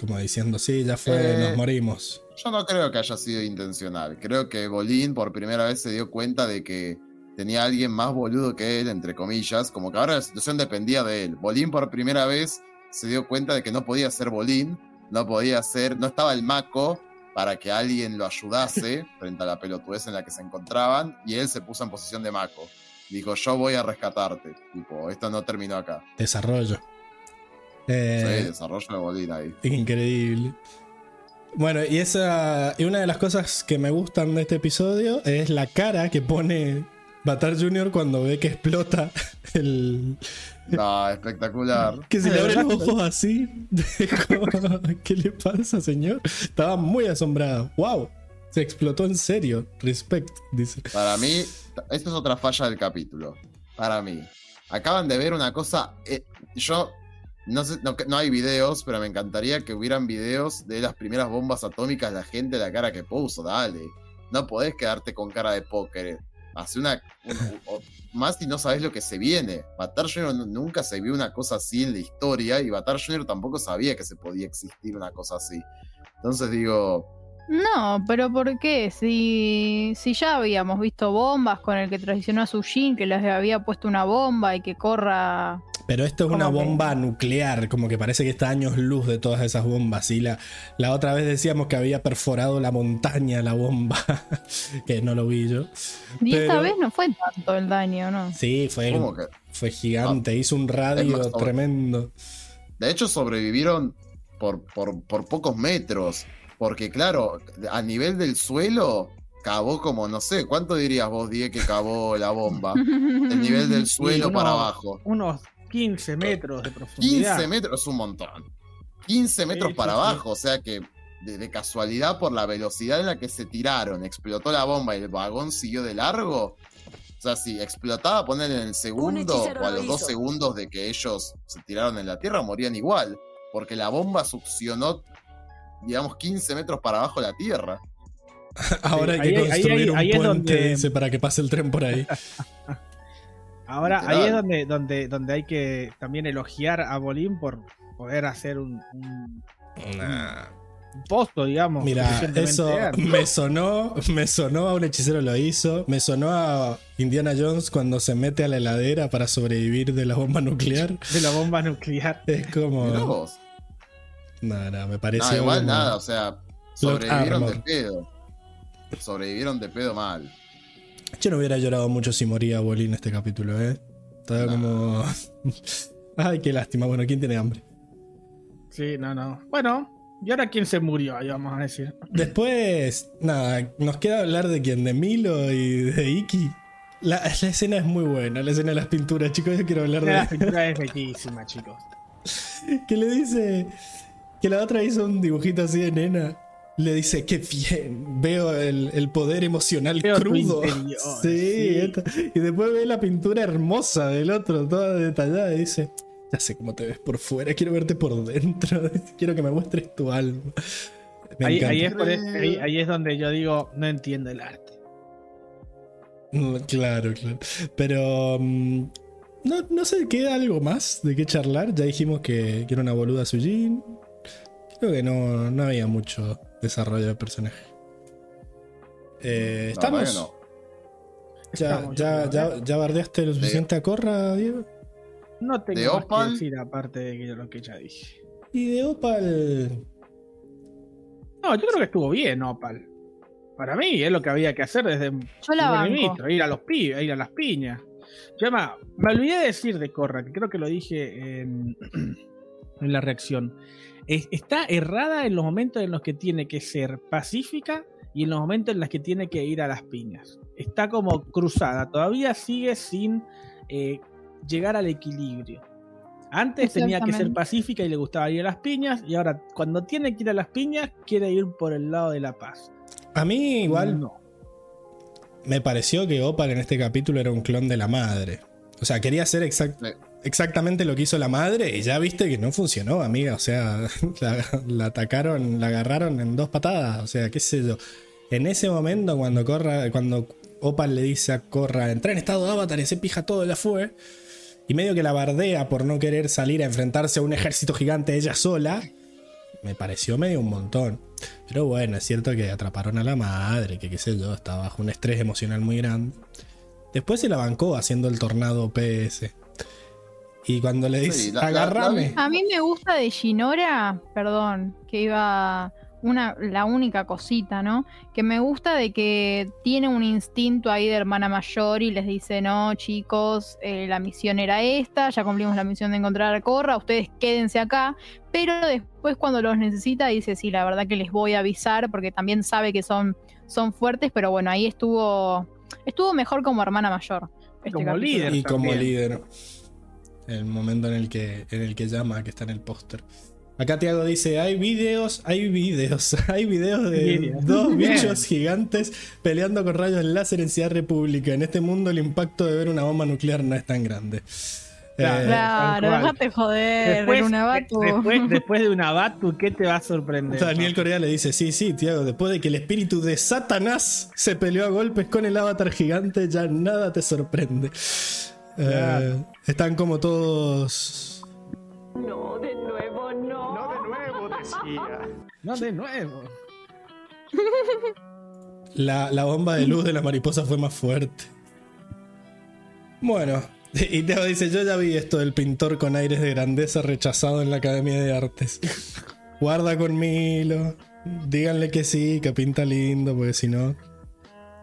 Como diciendo, sí, ya fue, Eh, nos morimos. Yo no creo que haya sido intencional. Creo que Bolín por primera vez se dio cuenta de que tenía alguien más boludo que él, entre comillas, como que ahora la situación dependía de él. Bolín por primera vez se dio cuenta de que no podía ser Bolín, no podía ser, no estaba el maco para que alguien lo ayudase <laughs> frente a la pelotudez en la que se encontraban, y él se puso en posición de maco. Dijo, yo voy a rescatarte. Tipo, esto no terminó acá. Desarrollo. Sí, Eh, desarrollo de Bolín ahí. Increíble. Bueno, y esa. Y una de las cosas que me gustan de este episodio es la cara que pone Batar Jr. cuando ve que explota <laughs> el. No, espectacular. Que se le abren los <laughs> ojos así. Como, <laughs> ¿Qué le pasa, señor? Estaba muy asombrado. ¡Wow! Se explotó en serio. Respect, dice. Para mí, esta es otra falla del capítulo. Para mí. Acaban de ver una cosa. eh, yo. No, sé, no, no hay videos, pero me encantaría que hubieran videos de las primeras bombas atómicas, la gente, la cara que puso, dale. No podés quedarte con cara de póker. Hace una. más si no sabes lo que se viene. Batar nu- nunca se vio una cosa así en la historia y Batar Jr. tampoco sabía que se podía existir una cosa así. Entonces digo, No, pero ¿por qué? Si, si ya habíamos visto bombas con el que traicionó a Sujin, que les había puesto una bomba y que corra. Pero esto es una bomba nuclear, como que parece que está a años luz de todas esas bombas. Y la, la otra vez decíamos que había perforado la montaña la bomba, <laughs> que no lo vi yo. Y esta vez no fue tanto el daño, ¿no? Sí, fue, ¿cómo que? fue gigante, hizo un radio más, tremendo. De hecho, sobrevivieron por, por, por pocos metros. Porque, claro, a nivel del suelo, cavó como, no sé, ¿cuánto dirías vos, Die, que cavó la bomba? <laughs> El nivel del suelo uno- para abajo. Unos 15 metros de profundidad. 15 metros es un montón. 15 metros para sí. abajo, o sea que de, de casualidad por la velocidad en la que se tiraron, explotó la bomba y el vagón siguió de largo. O sea, si explotaba, poner en el segundo o a lo los dos hizo. segundos de que ellos se tiraron en la tierra, morían igual. Porque la bomba succionó, digamos, 15 metros para abajo la tierra. <laughs> Ahora hay que ahí- construir ahí- ahí un puente donde- dice, para que pase el tren por ahí. <laughs> Ahora, Literal. ahí es donde, donde, donde hay que también elogiar a Bolín por poder hacer un, un- Nah. un pozo, digamos. Mira, eso me sonó, me sonó a un hechicero lo hizo, me sonó a Indiana Jones cuando se mete a la heladera para sobrevivir de la bomba nuclear. de la bomba nuclear. <laughs> Es como. Vos. No, no, me parece. No, igual como- nada, o sea, sobrevivieron de pedo. Sobrevivieron de pedo mal. Yo no hubiera llorado mucho si moría Bolín en este capítulo, ¿eh? Estaba No. como. <laughs> Ay, qué lástima. Bueno, ¿quién tiene hambre? Sí, no, no. Bueno, ¿y ahora quién se murió? Ahí vamos a decir. Después, nada, nos queda hablar de quién, de Milo y de Iki. La, la escena es muy buena, la escena de las pinturas, chicos. Yo quiero hablar La de. pintura es bellísima, chicos. <laughs> que le dice que la otra hizo un dibujito así de nena. Le dice, qué bien, veo el, el poder emocional Veo crudo. interior, <laughs> sí, sí. y después ve la pintura hermosa del otro, toda detallada, y dice, ya sé cómo te ves por fuera, quiero verte por dentro, <laughs> quiero que me muestres tu alma. Ahí, es por- ahí- ahí es donde yo digo, no entiendo el arte. Mm, Claro, claro. Pero mm, no, no sé, queda algo más de qué charlar. Ya dijimos que, que era una boluda Sujin. Creo que no, no había mucho desarrollo de personaje. Eh, estamos. no. Ya, Estamos, ya, creo, ya, ¿eh? ya bardeaste lo suficiente a Corra, Diego. No tengo ¿De más Opal? que decir aparte de lo que ya dije. Y de Opal. No, yo creo que estuvo bien Opal. Para mí es lo que había que hacer desde Yo la ministro, ir a los pi, ir a las piñas. Yo además, me olvidé de decir de Corra, que creo que lo dije en, <clears throat> en la reacción. Es- está errada en los momentos en los que tiene que ser pacífica y en los momentos en los que tiene que ir a las piñas. Está como cruzada, todavía sigue sin eh, llegar al equilibrio. Antes tenía que ser pacífica y le gustaba ir a las piñas, y ahora cuando tiene que ir a las piñas, quiere ir por el lado de la paz. A mí igual No. me pareció que Opal en este capítulo era un clon de la madre. O sea, quería hacer exact- Sí. Exactamente lo que hizo la madre y ya viste que no funcionó, amiga. O sea, <laughs> la, atacaron, la agarraron en dos patadas. O sea, qué sé yo. En ese momento, cuando Corra, cuando Opal le dice a Corra, entra en estado de avatar y se pija todo, la fue. Y medio que la bardea por no querer salir a enfrentarse a un ejército gigante ella sola. Me pareció medio un montón. Pero bueno, es cierto que atraparon a la madre, que qué sé yo, estaba bajo un estrés emocional muy grande. Después se la bancó haciendo el tornado PS. Y cuando le dice, Sí, la- la- agarrame. A mí me gusta de Shinora, perdón, que iba una, la única cosita, ¿no? Que me gusta de que tiene un instinto ahí de hermana mayor y les dice, no, chicos, eh, la misión era esta, ya cumplimos la misión de encontrar a Corra, ustedes quédense acá, pero después cuando los necesita dice, sí, la verdad que les voy a avisar, porque también sabe que son, son fuertes, pero bueno, ahí estuvo, estuvo mejor como hermana mayor. este Como capítulo. líder. y como líder. El momento en el que, en el que llama, que está en el póster. Acá Tiago dice, hay videos, hay videos, <laughs> hay videos de Videos. dos <laughs> bichos gigantes peleando con rayos láser en Ciudad República. En este mundo el impacto de ver una bomba nuclear no es tan grande. Claro. Eh, Claro, déjate joder, Después, una de- Batu. después, <laughs> después de una Batu, ¿qué te va a sorprender? Daniel Corea le dice, sí, sí, Tiago, después de que el espíritu de Satanás se peleó a golpes con el avatar gigante, ya nada te sorprende. Eh, están como todos... No, de nuevo, no. No de nuevo, decía. No, de nuevo. <laughs> La, la bomba de luz de la mariposa fue más fuerte. Bueno, y Teo dice, yo ya vi esto del pintor con aires de grandeza rechazado en la Academia de Artes. Guarda con Milo. Díganle que sí, que pinta lindo, porque si no...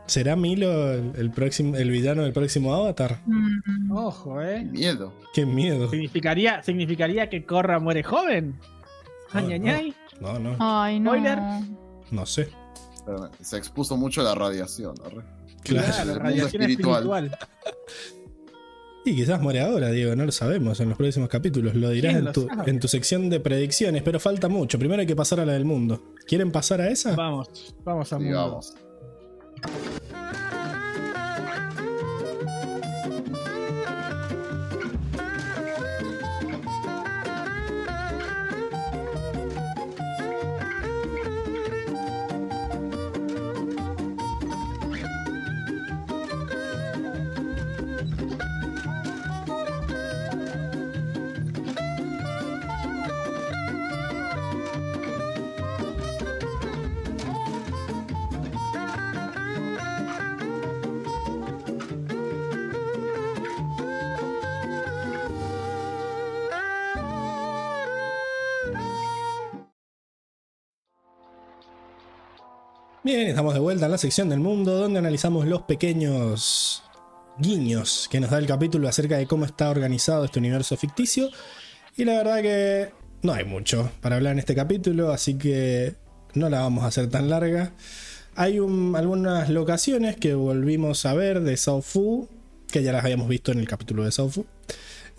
¿Será Milo el, el próximo, el villano del próximo Avatar? Mm, Ojo, Qué eh. miedo. Qué miedo. ¿Significaría, ¿Significaría que Corra muere joven? Ay, No, ay, no. ay. No, no, Ay, no. Spoiler. no sé. Pero Se expuso mucho a la radiación. arre. Claro. Mundo radiación espiritual. espiritual. <laughs> Y quizás muere ahora, Diego, no lo sabemos en los próximos capítulos. Lo dirás ¿Quién en tu, en tu sección de predicciones, pero falta mucho. Primero hay que pasar a la del mundo. ¿Quieren pasar a esa? Vamos, vamos a mundo. Digamos. Thank you. Bien, estamos de vuelta en la sección del mundo donde analizamos los pequeños guiños que nos da el capítulo acerca de cómo está organizado este universo ficticio. Y la verdad que no hay mucho para hablar en este capítulo, así que no la vamos a hacer tan larga. Hay un- algunas locaciones que volvimos a ver de Sao Fu, que ya las habíamos visto en el capítulo de Sao Fu.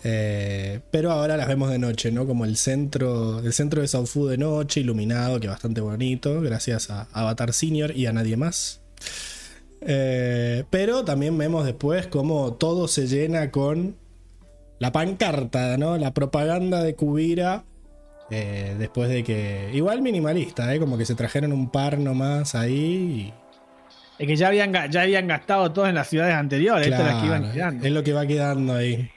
Eh, pero ahora las vemos de noche, ¿no? Como el centro, el centro de Fu de noche, iluminado, que bastante bonito, gracias a Avatar Senior y a nadie más. Eh, pero también vemos después cómo todo se llena con la pancarta, ¿no? La propaganda de Kubira. eh, después de que. Igual minimalista, ¿eh? Como que se trajeron un par nomás ahí. Es que ya habían, ya habían gastado todo en las ciudades anteriores. Esto que iban es lo que va quedando ahí.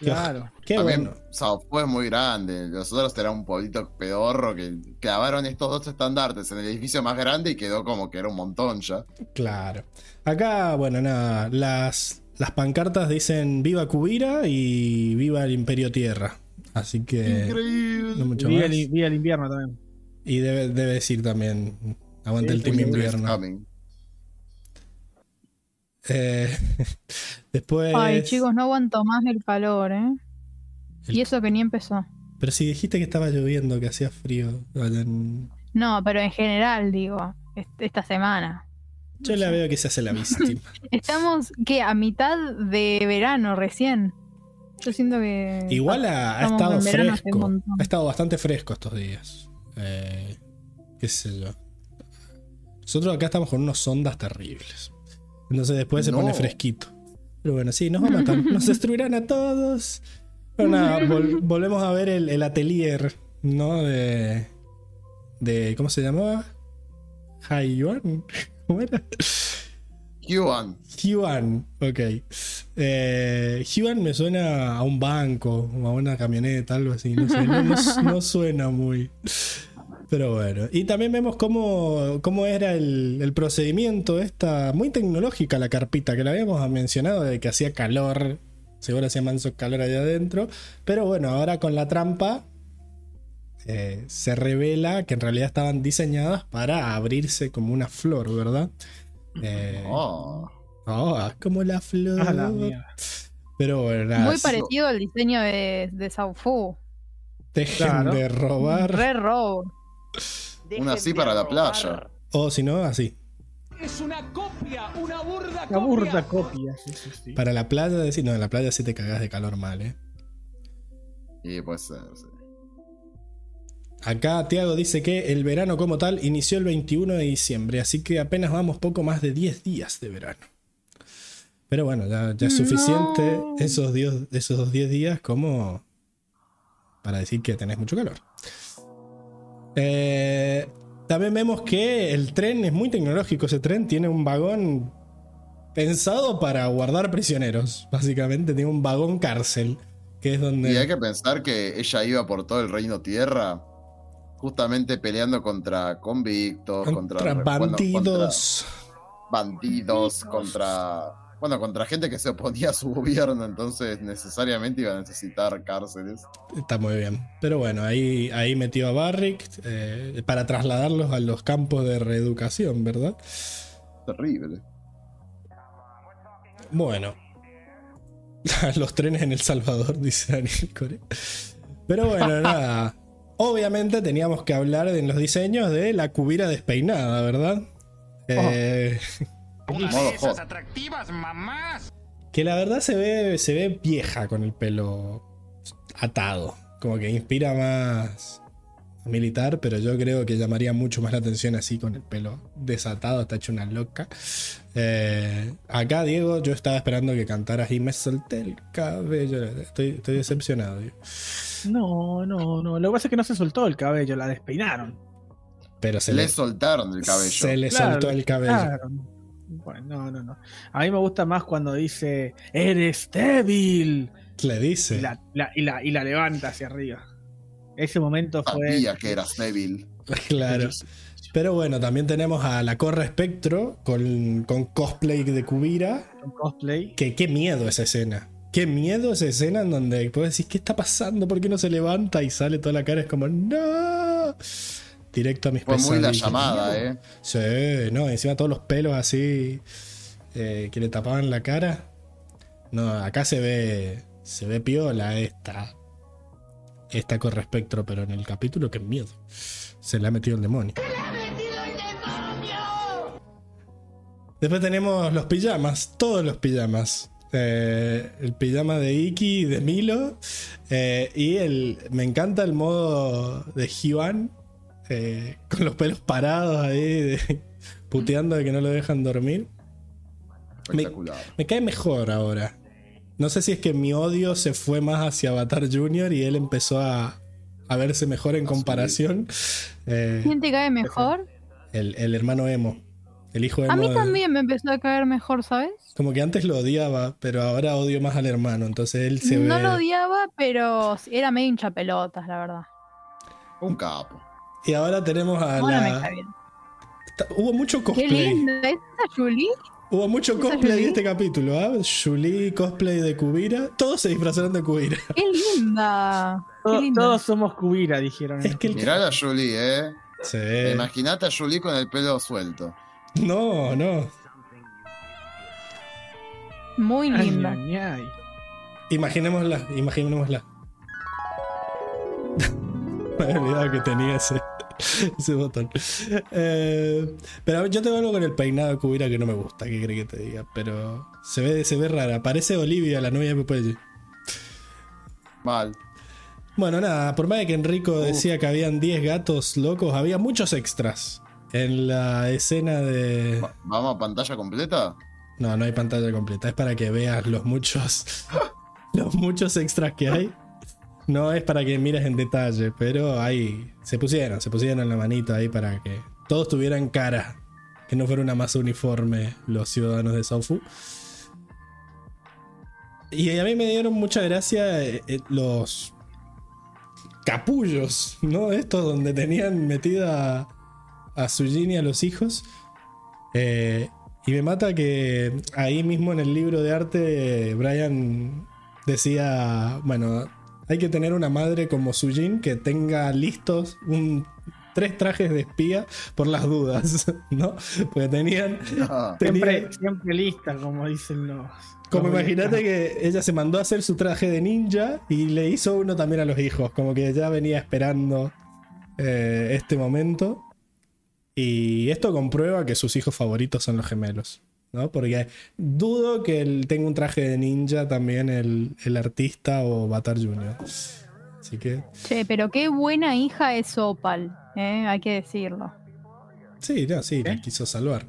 Claro. Qué También bueno. Sao fue muy grande. Los otros eran un pueblito pedorro que clavaron estos dos estandartes en el edificio más grande y quedó como que era un montón ya. Claro. Acá, bueno, nada, las, las pancartas dicen viva Cubira y viva el Imperio Tierra. Así que Increíble. no mucho Vi más. el, vi el invierno también. Y debe, debe decir también aguante el Sí, Team Winter is Invierno. Eh, <laughs> después. Ay, chicos, no aguanto más el calor, ¿eh? El- Y eso que ni empezó. Pero si dijiste que estaba lloviendo, que hacía frío. en- No, pero en general, digo, est- esta semana. Yo la veo que se hace la <laughs> víctima. Estamos, ¿qué? A mitad de verano recién. Yo siento que. Igual ha, estado fresco. Ha estado bastante fresco estos días. Eh, qué sé yo. Nosotros acá estamos con unos ondas terribles. Entonces después se pone fresquito. Pero bueno, sí, nos va a matar. <laughs> Nos destruirán a todos. Pero nada, vol- volvemos a ver el, el atelier, ¿no? De. de ¿Cómo se llamaba? Haiyuan. <laughs> ¿Cómo era? Yuan. Hyuan, ok. Eh, me suena a un banco o a una camioneta, algo así. No, sé, no, no- no suena muy. Pero bueno. Y también vemos cómo, cómo era el, el procedimiento. Esta muy tecnológica la carpita, que la habíamos mencionado de que hacía calor. Seguro hacía manso calor allá adentro. Pero bueno, ahora con la trampa. eh, se revela que en realidad estaban diseñadas para abrirse como una flor, ¿verdad? Eh, Oh. Oh, como la flor. Ah, la. Pero bueno, nada, Muy parecido al diseño de, de Sao Fu. dejen Claro. de robar. Re robo. Una así para la playa. O si no, así. Es una copia, una burda burda copia. copia. Sí, sí, sí. Para la playa, decir, no, en la playa sí te cagás de calor mal, ¿eh? Y puede ser, sí. Acá Tiago dice que el verano como tal inició el 21 de diciembre, así que apenas vamos poco más de 10 días de verano. Pero bueno, ya, ya es suficiente No. esos, dios- esos 10 días como para decir que tenés mucho calor. Eh, también vemos que el tren es muy tecnológico. Ese tren tiene un vagón pensado para guardar prisioneros. Básicamente tiene un vagón cárcel, que es donde... Y hay que pensar que ella iba por todo el reino tierra, justamente peleando contra convictos, contra, contra bueno, bandidos. contra bandidos, contra. Bueno, contra gente que se oponía a su <laughs> gobierno, entonces necesariamente iba a necesitar cárceles. Está muy bien. Pero bueno, ahí, ahí metió a Barrick eh, para trasladarlos a los campos de reeducación, ¿verdad? Terrible. Bueno. <laughs> los trenes en El Salvador, <laughs> dice Daniel Core. Pero bueno, nada. Obviamente teníamos que hablar en los diseños de la cubira despeinada, ¿verdad? Eh, Modo hot. atractivas mamás. que la verdad se ve, se ve vieja con el pelo atado. Como que inspira más militar, pero yo creo que llamaría mucho más la atención así con el pelo desatado, está hecho una loca. Eh, acá, Diego, yo estaba esperando que cantaras y me solté el cabello. Estoy, estoy decepcionado. Diego. No, no, no. Lo que pasa es que no se soltó el cabello, la despeinaron. Pero se Le le, soltaron el cabello. se le Claro, soltó el cabello. claro. Bueno, no, no, no. A mí me gusta más cuando dice, eres débil. Le dice. Y la, la- y, la, y la levanta hacia arriba. Ese momento fue... Sabía que eras débil. <laughs> Claro. Pero bueno, también tenemos a la Corra Espectro con, con cosplay de Cubira. Un cosplay. Que qué miedo esa escena. Qué miedo esa escena en donde puedes decir, ¿qué está pasando? ¿Por qué no se levanta? Y sale toda la cara, es como, ¡No! Directo a mis Fue muy la llamada, ¿eh? Sí, no, encima todos los pelos así eh, que le tapaban la cara. No, acá se ve. Se ve piola esta. Esta Corra Espectro, pero en el capítulo, qué miedo. Se le ha metido el demonio. Después tenemos los pijamas, todos los pijamas. Eh, el pijama de Iki, de Milo. eh, y el. Me encanta el modo de Hyuan. Eh, <laughs> con los pelos parados ahí, de- <laughs> puteando de que no lo dejan dormir. Me, Espectacular. me cae mejor ahora. No sé si es que mi odio se fue más hacia Avatar Junior y él empezó a, a verse mejor en comparación. Eh, ¿Quién te cae mejor? el, el hermano Emo. El hijo A mí emo de- también me empezó a caer mejor, ¿sabes? Como que antes lo odiaba, pero ahora odio más al hermano. Entonces él se No ve. lo odiaba, pero era medio hincha pelotas, la verdad. Un capo. Y ahora tenemos a la. Hubo mucho Qué cosplay. linda esa Julie. Hubo mucho ¿Esa cosplay en este capítulo, ¿ah? Julie, cosplay de Kubira. Todos se disfrazaron de Kubira. Qué linda. <laughs> Qué To- linda. Todos somos Cubira, dijeron. Es que el. Mirá a Julie, eh. Sí. Imagínate a Julie con el pelo suelto. No, no. Muy Ay, linda. ay, ay. Imaginémosla, imaginémosla. Olvidado que tenía ese, ese botón. Eh, pero yo tengo algo con el peinado de Kubira que no me gusta, que cree que te diga. Pero se ve, se ve rara. Parece Olivia, la novia de Popeye. Mal. Bueno, nada, por más de que Enrico decía que habían 10 gatos locos, había muchos extras en la escena de... Va- ¿Vamos a pantalla completa? No, no hay pantalla completa, es para que veas los muchos <laughs> los muchos extras que hay. No es para que mires en detalle, pero ahí se pusieron, se pusieron en la manita ahí para que todos tuvieran cara, que no fuera una masa uniforme los ciudadanos de Saufu. Y a mí me dieron mucha gracia eh, eh, los capullos, ¿no? Estos donde tenían metida a, a Sujin y a los hijos. Eh, y me mata que ahí mismo en el libro de arte Brian decía, bueno, hay que tener una madre como Sujin que tenga listos un, tres trajes de espía por las dudas, <laughs> ¿no? Porque tenían... Ah, tenían- Siempre, siempre lista, como dicen los. como imagínate que ella se mandó a hacer su traje de ninja y le hizo uno también a los hijos, como que ya venía esperando eh, este momento. Y esto comprueba que sus hijos favoritos son los gemelos, ¿no? Porque dudo que él tenga un traje de ninja también el, el artista o Batar Jr. Así que, Che, pero qué buena hija es Opal, ¿eh? hay que decirlo. sí, no, sí, la quiso salvar.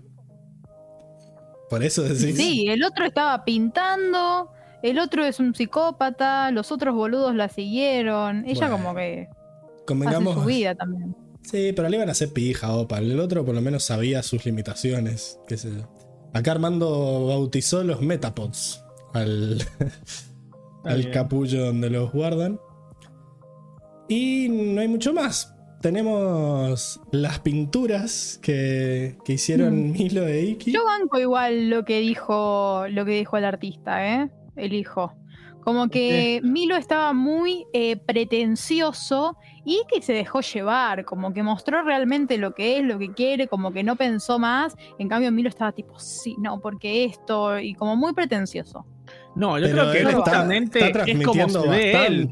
Por eso decís. Sí, el otro estaba pintando, el otro es un psicópata, los otros boludos la siguieron. Ella Bueno, como que hace convengamos. su vida también. Sí, pero le iban a hacer pija, opa. El otro por lo menos sabía sus limitaciones. Qué sé yo. Acá Armando bautizó los Metapods al, <laughs> al capullo donde los guardan. Y no hay mucho más. Tenemos las pinturas que, que hicieron Milo e Iki. Yo banco igual lo que dijo, lo que dijo el artista, ¿eh? El hijo. Como que Milo estaba muy eh, pretencioso y que se dejó llevar, como que mostró realmente lo que es, lo que quiere, como que no pensó más. En cambio, Milo estaba tipo, sí, no, porque esto, y como muy pretencioso. No, yo Pero creo que él él está, justamente está es como transmitiendo se ve él.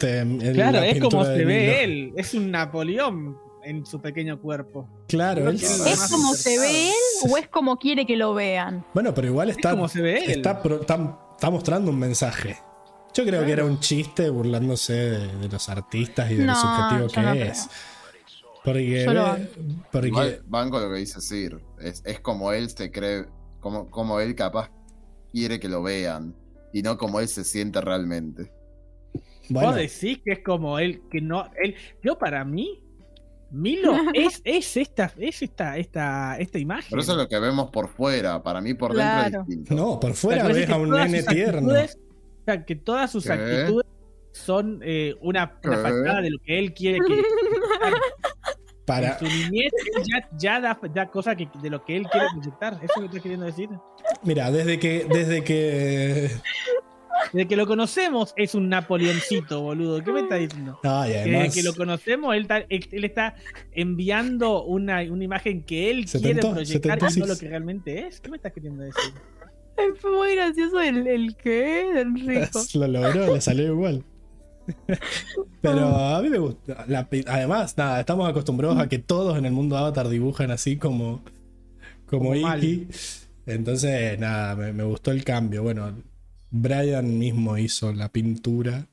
Claro, la es como se ve Milo. él. Es un Napoleón en su pequeño cuerpo. Claro, él. ¿Es como se ve él o es como quiere que lo vean? Bueno, pero igual está, como se ve él. está, pro- está- está mostrando un mensaje. Yo creo que era un chiste burlándose de, de los artistas y de lo subjetivo que no es. Porque, lo porque Igual banco lo que dice Sir. Es, es como él se cree, como, como él capaz quiere que lo vean. Y no como él se siente realmente. bueno, Vos decís que es como él, que no, él, yo para mí, Milo <laughs> es, es esta, es esta, esta, esta imagen. Pero eso es lo que vemos por fuera. Para mí por Claro. dentro es distinto. no, por fuera ves a un nene tierno. actitudes- sea, que todas sus ¿Qué? actitudes son eh, una, una fachada de lo que él quiere que <laughs> Para, en su niñez ya, ya da, da cosas que, de lo que él quiere proyectar. ¿Eso es lo que estás queriendo decir? mira, desde que, desde que. Desde que lo conocemos es un Napoleoncito, boludo. ¿Qué me está diciendo? No, Que además. Desde que lo conocemos, él está, él, él está enviando una, una imagen que él Se quiere tentó, se proyectar tentó, y no lo que realmente es. ¿Qué me estás queriendo decir? Fue muy gracioso el, el que de Enrico. <laughs> Lo logró, le salió igual. <laughs> Pero a mí me gusta. la además, nada, estamos acostumbrados a que todos en el mundo Avatar dibujan así como, como. Iki. Entonces, nada, me, me gustó el cambio. Bueno, Brian mismo hizo la pintura.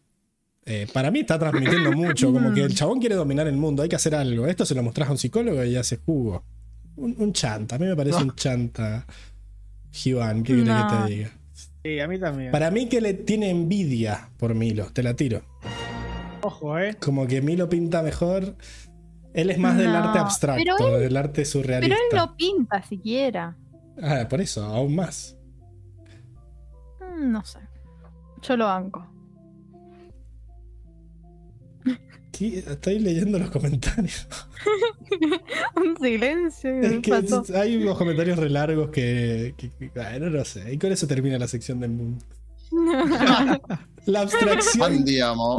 Eh, para mí está transmitiendo <laughs> mucho, como que el chabón quiere dominar el mundo, hay que hacer algo. Esto se lo mostrás a un psicólogo y ya se jugó. Un, un chanta, a mí me parece un chanta. Givan, ¿qué querés No. que te diga? Sí, a mí también. Para mí que le tiene envidia por Milo, te la tiro. Ojo, ¿eh? Como que Milo pinta mejor. Él es más del arte abstracto, pero del arte Pero surrealista. él no pinta siquiera. Ah, por eso, aún más. Mm, No sé. Yo lo banco. ¿Qué? Estoy leyendo los comentarios. <laughs> Un silencio. Es que pasó. hay unos comentarios re largos que, que- que- bueno, no sé. Y con eso termina la sección del mundo. <laughs> La abstracción,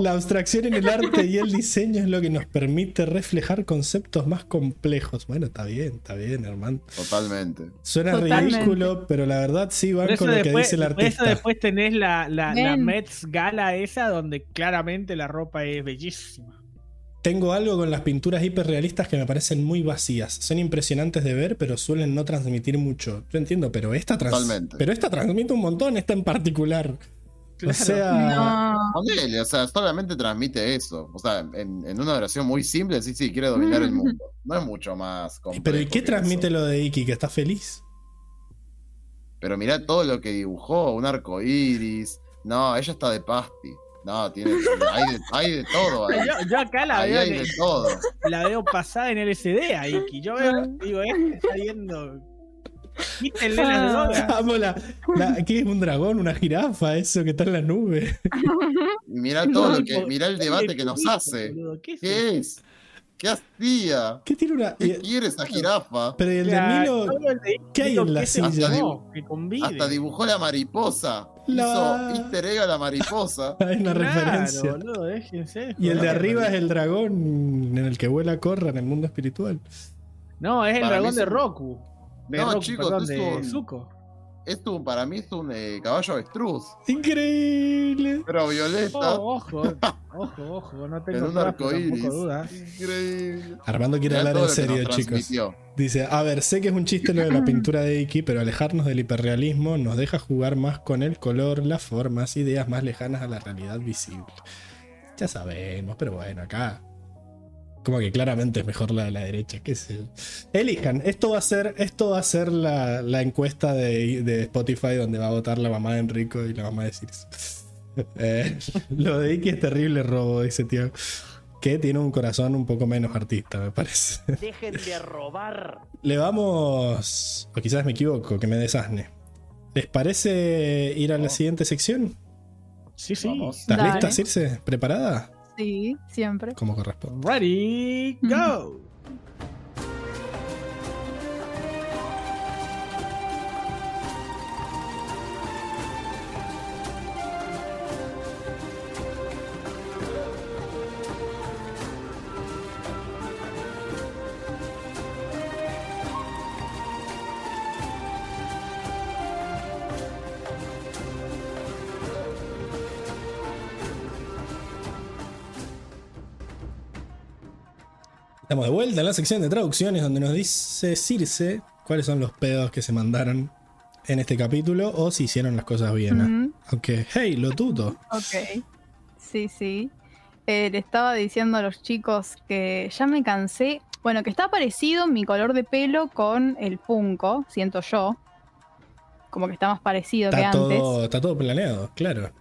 la abstracción en el arte y el diseño es lo que nos permite reflejar conceptos más complejos. Bueno, está bien, está bien, hermano. Totalmente. Suena Totalmente. ridículo, pero la verdad sí van con lo que dice el por eso artista. después tenés la, la, la. Mets Gala esa donde claramente la ropa es bellísima. Tengo algo con las pinturas hiperrealistas que me parecen muy vacías. Son impresionantes de ver, pero suelen no transmitir mucho. Yo entiendo, pero esta, trans- Totalmente. pero esta transmite un montón, esta en particular. O sea, No. Ponele, o sea, solamente transmite eso. O sea, en, en una oración muy simple, sí, sí, quiere dominar el mundo. No es mucho más complejo. pero ¿y qué transmite eso. lo de Iki? ¿Que está feliz? Pero mirá todo lo que dibujó, un arco iris. No, ella está de pasti. No, tiene. Hay de, hay de todo ahí. Yo, yo acá la Ahí veo, hay de todo. la veo pasada en LSD a Iki. Yo veo, digo, este está viendo. Quítenle las drogas. Amo la, la- ¿Qué es un dragón? ¿Una jirafa? Eso que está en la nube. Mirá todo No, lo que. Mirá el debate que nos hace. Boludo, ¿Qué es ¿Qué es? ¿Qué hacía? ¿Qué tiene una.? ¿Qué y- quiere esa jirafa? pero ¿y el de Milo? ¿qué hay en la ¿qué se silla? Que convive. Hasta dibujó la mariposa. La- Hizo easter egg a la mariposa. <laughs> Hay una Claro, referencia. boludo, déjense. Y el de arriba es el dragón en el que vuela Corra en el mundo espiritual. No, es el Para dragón de Roku. De No, Roku, chicos, perdón, es de un- Zuko. Esto para mí es un eh, caballo avestruz. Increíble. Pero violeta. Oh, ojo, ojo, ojo, no en tengo un dudas, tampoco. Increíble. Armando quiere hablar en serio, chicos. transmitió. Dice, a ver, sé que es un chiste lo de la <clears throat> pintura de Iki, pero alejarnos del hiperrealismo nos deja jugar más con el color, las formas, ideas más lejanas a la realidad visible. Ya sabemos, pero bueno, acá. Como que claramente es mejor la de la derecha, qué sé yo. Elijan, esto va a ser, esto va a ser la, la encuesta de, de Spotify donde va a votar la mamá de Enrico y la mamá de Circe. <laughs> Eh, lo de Iki es terrible robo, dice tío. Que tiene un corazón un poco menos artista, me parece. <laughs> Dejen de robar. Le vamos. O quizás me equivoco, que me desasne. ¿Les parece ir a la siguiente sección? Sí, sí. Vamos. ¿Estás Dale. lista, Circe? ¿Preparada? Sí, siempre. Como corresponde. Ready, go. Estamos de vuelta en la sección de traducciones donde nos dice Circe cuáles son los pedos que se mandaron en este capítulo o si hicieron las cosas bien. Ujú, Aunque, hey, lo tuto. Ok. Sí, sí. Eh, le estaba diciendo a los chicos que ya me cansé. Bueno, que está parecido mi color de pelo con el Funko, siento yo. Como que está más parecido que Está antes. todo, está todo planeado, claro.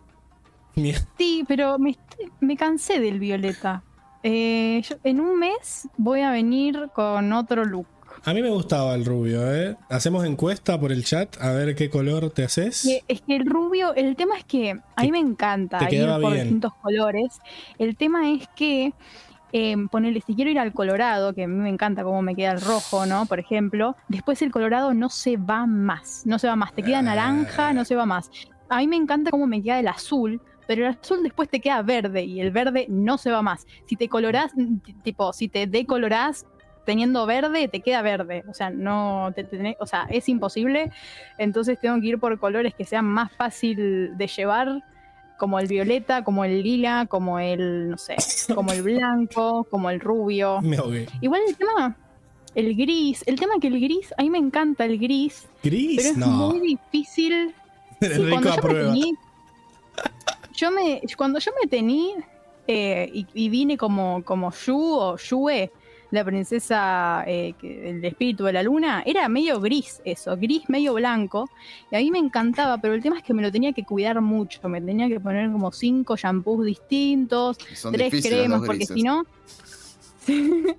Sí, pero me, me cansé del violeta. Eh, yo- en un mes voy a venir con otro look. A mí me gustaba el rubio, ¿eh? Hacemos encuesta por el chat a ver qué color te haces. Que- es que el rubio, el tema es que a mí me encanta te ir por bien. distintos colores. El tema es que, eh, ponerle, si quiero ir al colorado, que a mí me encanta cómo me queda el rojo, ¿no? Por ejemplo, después el colorado no se va más, no se va más. Te queda naranja, no se va más. A mí me encanta cómo me queda el azul. Pero el azul después te queda verde y el verde no se va más. Si te colorás, tipo, si te decolorás teniendo verde, te queda verde. O sea, no te, tenés- o sea, es imposible. Entonces tengo que ir por colores que sean más fácil de llevar, como el violeta, como el lila, como el, no sé, como el blanco, como el rubio. <laughs> Me ahogué. Igual el tema, el gris, el tema que el gris, a mí me encanta el gris, pero Gris, es no. muy difícil <laughs> Sí, cuando yo me aprueba. Yo me, cuando yo me tení eh, y, y vine como, como Yu o Yue, la princesa, eh, que- el espíritu de la luna, era medio gris eso, gris medio blanco. Y a mí me encantaba, pero el tema es que me lo tenía que cuidar mucho. Me tenía que poner como cinco shampoos distintos, Son tres cremas, porque si no. <laughs>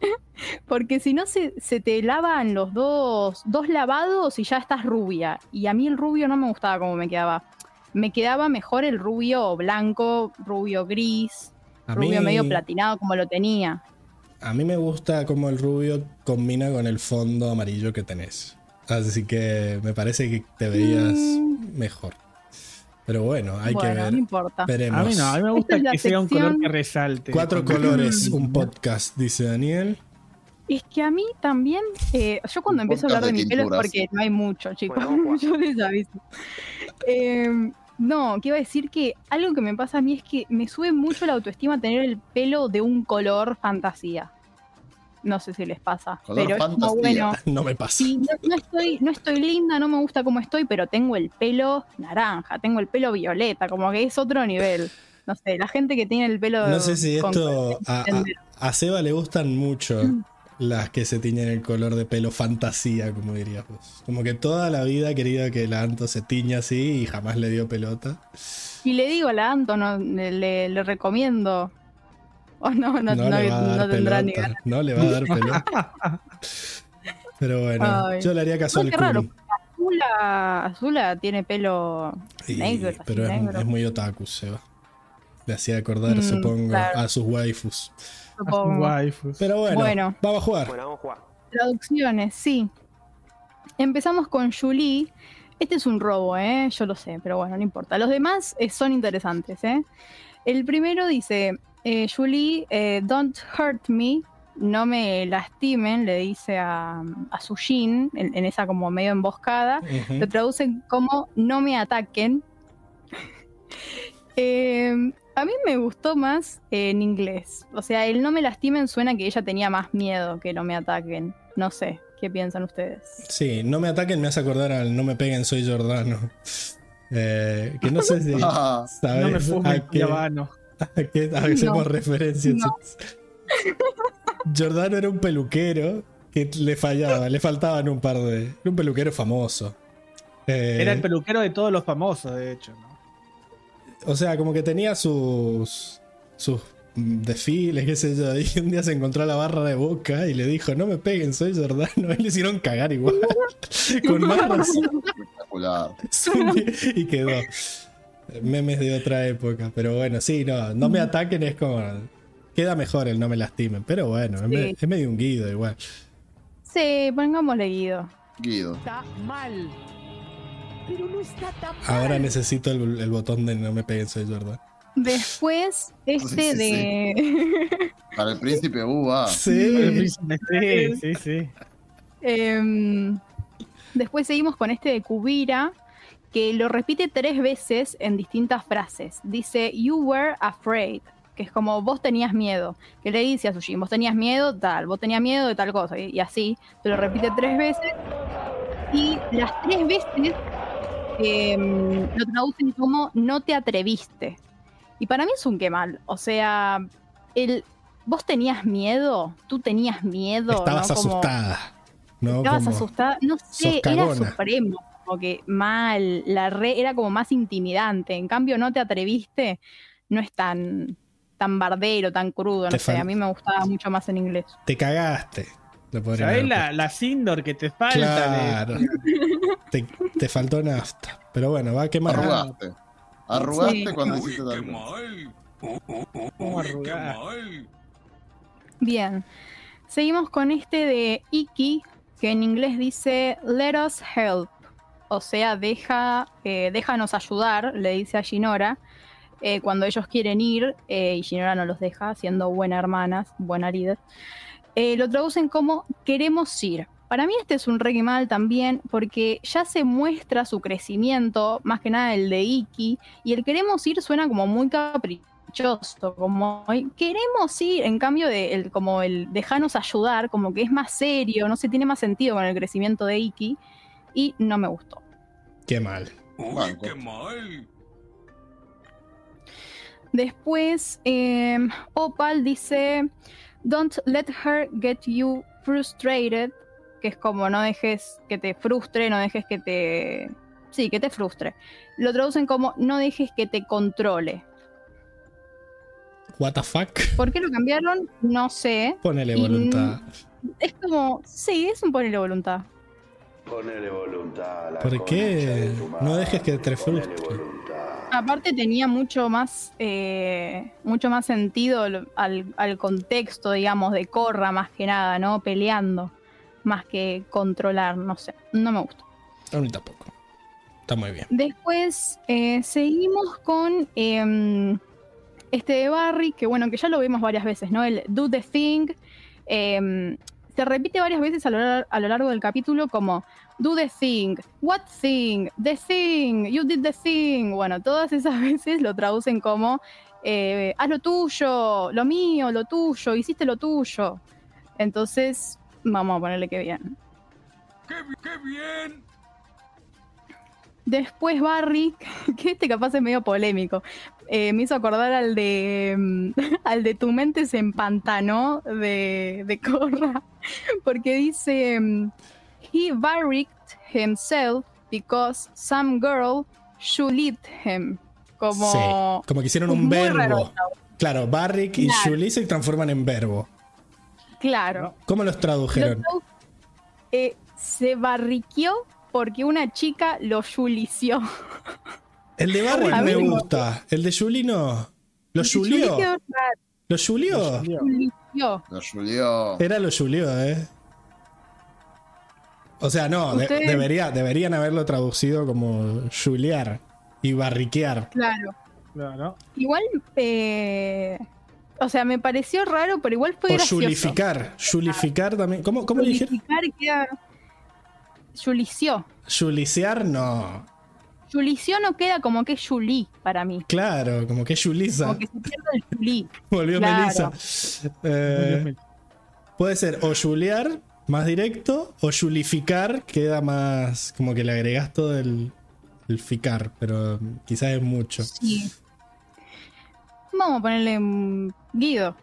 Porque si no se, se te lavan los dos, dos lavados y ya estás rubia. Y a mí el rubio no me gustaba como me quedaba. Me quedaba mejor el rubio blanco, rubio gris, A rubio mí- medio platinado como lo tenía. A mí me gusta como el rubio combina con el fondo amarillo que tenés. Así que me parece que te veías Mm. mejor. Pero bueno, hay bueno, que ver. no importa. Veremos. A mí no, a mí me gusta es que sea un color que resalte. Cuatro colores, un podcast, dice Daniel. Es que a mí también, eh, yo cuando Un empiezo a hablar de, mi pelo es porque no hay mucho, chicos. Bueno, <laughs> yo les aviso. Eh, no, que iba a decir que algo que me pasa a mí es que me sube mucho la autoestima tener el pelo de un color fantasía. No sé si les pasa, Color pero es como bueno. <laughs> No me pasa. Sí, no, no estoy, no estoy linda, no me gusta cómo estoy, pero tengo el pelo naranja, tengo el pelo violeta, como que es otro nivel. No sé, la gente que tiene el pelo. No sé si esto a, a- a Seba le gustan mucho Mm. Las que se tiñen el color de pelo fantasía, como dirías vos. Como que toda la vida querido que la Anto se tiña así y jamás le dio pelota. Y le digo a la Anto, no, le, recomiendo. O no, no, No, no, le va a no dar tendrá ni ganas. No le va a dar pelota. <laughs> Pero bueno, Ay. yo le haría caso al raro. Azula, Azula tiene pelo Y- negro, pero es, negro. es muy otaku, Seba. Le hacía acordar, Mm, supongo, claro. a sus waifus. Supongo. Waifus. Pero bueno, Bueno. vamos a jugar. Bueno, vamos a jugar. Traducciones, sí. Empezamos con Julie. Este es un robo, ¿eh? Yo lo sé, pero bueno, no importa. Los demás eh, son interesantes, ¿eh? El primero dice, eh, Julie, eh, don't hurt me, no me lastimen, le dice a, a Sujin en, en esa como medio emboscada. Ujú. Lo traducen como no me ataquen. <laughs> Eh, a mí me gustó más en inglés. O sea, el no me lastimen suena que ella tenía más miedo que no me ataquen. No sé, ¿qué piensan ustedes? Sí, no me ataquen, me hace acordar al no me peguen, soy Jordano. <laughs> Eh, que no sé si <laughs> Ah, sabes No me fumes, a qué, a qué hacemos No. referencia. No. <laughs> Jordano era un peluquero que le fallaba, le faltaban un par de. Era un peluquero famoso. Eh, Era el peluquero de todos los famosos, de hecho. O sea, como que tenía sus. sus desfiles, qué sé yo. <laughs> Y un día se encontró a la barra de boca y le dijo: No me peguen, soy Jordano. <laughs> Y le hicieron cagar igual. <laughs> Con más razón. y quedó. Memes de otra época. Pero bueno, sí, no. No me ataquen, es como. Queda mejor el no me lastimen. Pero bueno, es, es medio un guido igual. Sí, pongámosle Guido. Guido. Está mal. Pero no está tan mal. Ahora necesito el, el botón de no me peguen, soy Jordan. Después, este Sí, sí, de. <laughs> Para el príncipe Uva. El Sí. Sí, sí, sí. Em, después seguimos con este de Kubira, que lo repite tres veces en distintas frases. Dice, You were afraid, que es como vos tenías miedo. Que le dice a Sushin, vos tenías miedo, tal, vos tenías miedo de tal cosa. Y, y así, se lo repite tres veces. Y las tres veces em, lo traducen como no te atreviste. Y para mí es un qué mal. O sea, el, vos tenías miedo, tú tenías miedo. Estabas ¿no? Como- asustada. ¿no? Estabas Como- asustada, no sé, era supremo, como que mal, la re era como más intimidante. En cambio, no te atreviste, no es tan, tan bardero, tan crudo, no Te sé, a mí me gustaba mucho más en inglés. Te cagaste. ¿Sabés haber la, la Sindor que te falta? Claro. <laughs> te, te faltó nafta. Pero bueno, va a quemar. Arrugaste. Arrugaste Sí. cuando hiciste tal mal. ¿Cómo arrugar? mal. Bien, seguimos con este de Iki, que en inglés dice Let us help, o sea, deja, eh, déjanos ayudar, le dice a Shinora. eh, cuando ellos quieren ir eh, y Shinora no los deja, siendo buena hermana, buena líder. Eh, lo traducen como queremos ir. Para mí este es un reggae mal también porque ya se muestra su crecimiento, más que nada el de Iki, y el queremos ir suena como muy caprichoso, como "Ay, queremos ir, en cambio de el, como el dejarnos ayudar, como que es más serio, no se tiene más sentido con el crecimiento de Iki, y no me gustó. Qué mal. Uy, qué mal. Después, eh, Opal dice, Don't let her get you frustrated, que es como no dejes que te frustre, no dejes que te... Sí, que te frustre. Lo traducen como no dejes que te controle. What the fuck. ¿Por qué lo cambiaron? No sé. Ponele Y- voluntad. Es como, sí, es un ponele voluntad. Ponele voluntad a la ¿Por qué? de tu No dejes que te madre, ponele frustre. voluntad. Aparte tenía mucho más, eh, mucho más sentido al, al- contexto, digamos, de Corra más que nada, ¿no? Peleando, más que controlar, no sé, no me gusta. A mí tampoco. Está muy bien. Después eh, seguimos con em, este de Barry, que bueno, que ya lo vimos varias veces, ¿no? El Do the Thing. em, se repite varias veces a lo, lar- a lo largo del capítulo como Do the Thing, What Thing, The Thing, You did the Thing. Bueno, todas esas <laughs> veces lo traducen como eh, haz lo tuyo, lo mío, lo tuyo, hiciste lo tuyo. Entonces, vamos a ponerle que bien. ¡Qué, qué bien! Después Barry, <laughs> que este capaz es medio polémico, eh, me hizo acordar al de mm, <laughs> al de Tu mente se empantanó de, de Corra, porque dice mm, He barricked himself because some girl should lead him. Como Sí, como que hicieron un raro verbo. Claro, Barrick y. Julie se transforman en verbo. Claro. ¿Cómo los Lo tradujeron? eh, se barriqueó porque una chica lo yulició. El de Barrick <laughs> me gusta. El de Julie no. ¿Lo Julió? ¿Lo Julió? Lo Julio. Era lo Julió, ¿eh? O sea, no, de- debería, deberían haberlo traducido como Juliar y barriquear. Claro. No, no. Igual, eh, o sea, me pareció raro, pero igual fue O gracioso. Julificar. Julificar también. ¿Cómo, cómo le dijeron? Julificar queda... Julició. Juliciar, no. Julició no queda como que es Juli para mí. Claro, como que Julisa. Como que se pierde el Juli. <laughs> Volvió Claro. Melissa. Eh, puede ser o Juliar, más directo, o Julificar, queda más. Como que le agregas todo el, el ficar, pero quizás es mucho. Sí. Vamos a ponerle mm, Guido.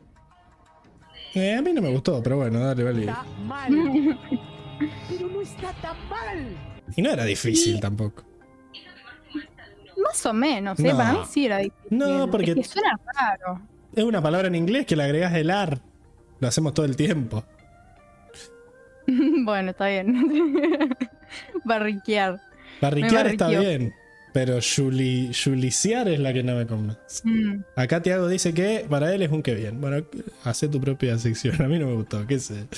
Eh, a mí no me gustó, pero bueno, dale, vale. Está mal. Pero no está tan mal. Y no era difícil Sí. tampoco. Más o menos, ¿eh? No. Para mí sí era difícil. No, porque- Es que suena raro. Es una palabra en inglés que le agregas el ar. Lo hacemos todo el tiempo. <laughs> bueno, está bien. <laughs> Barriquear. Barriquear está bien, pero juli, juliciar es la que no me convence. Mm. Acá Tiago dice que para él es un que bien. Bueno, hace tu propia sección. A mí no me gustó, qué sé. <laughs>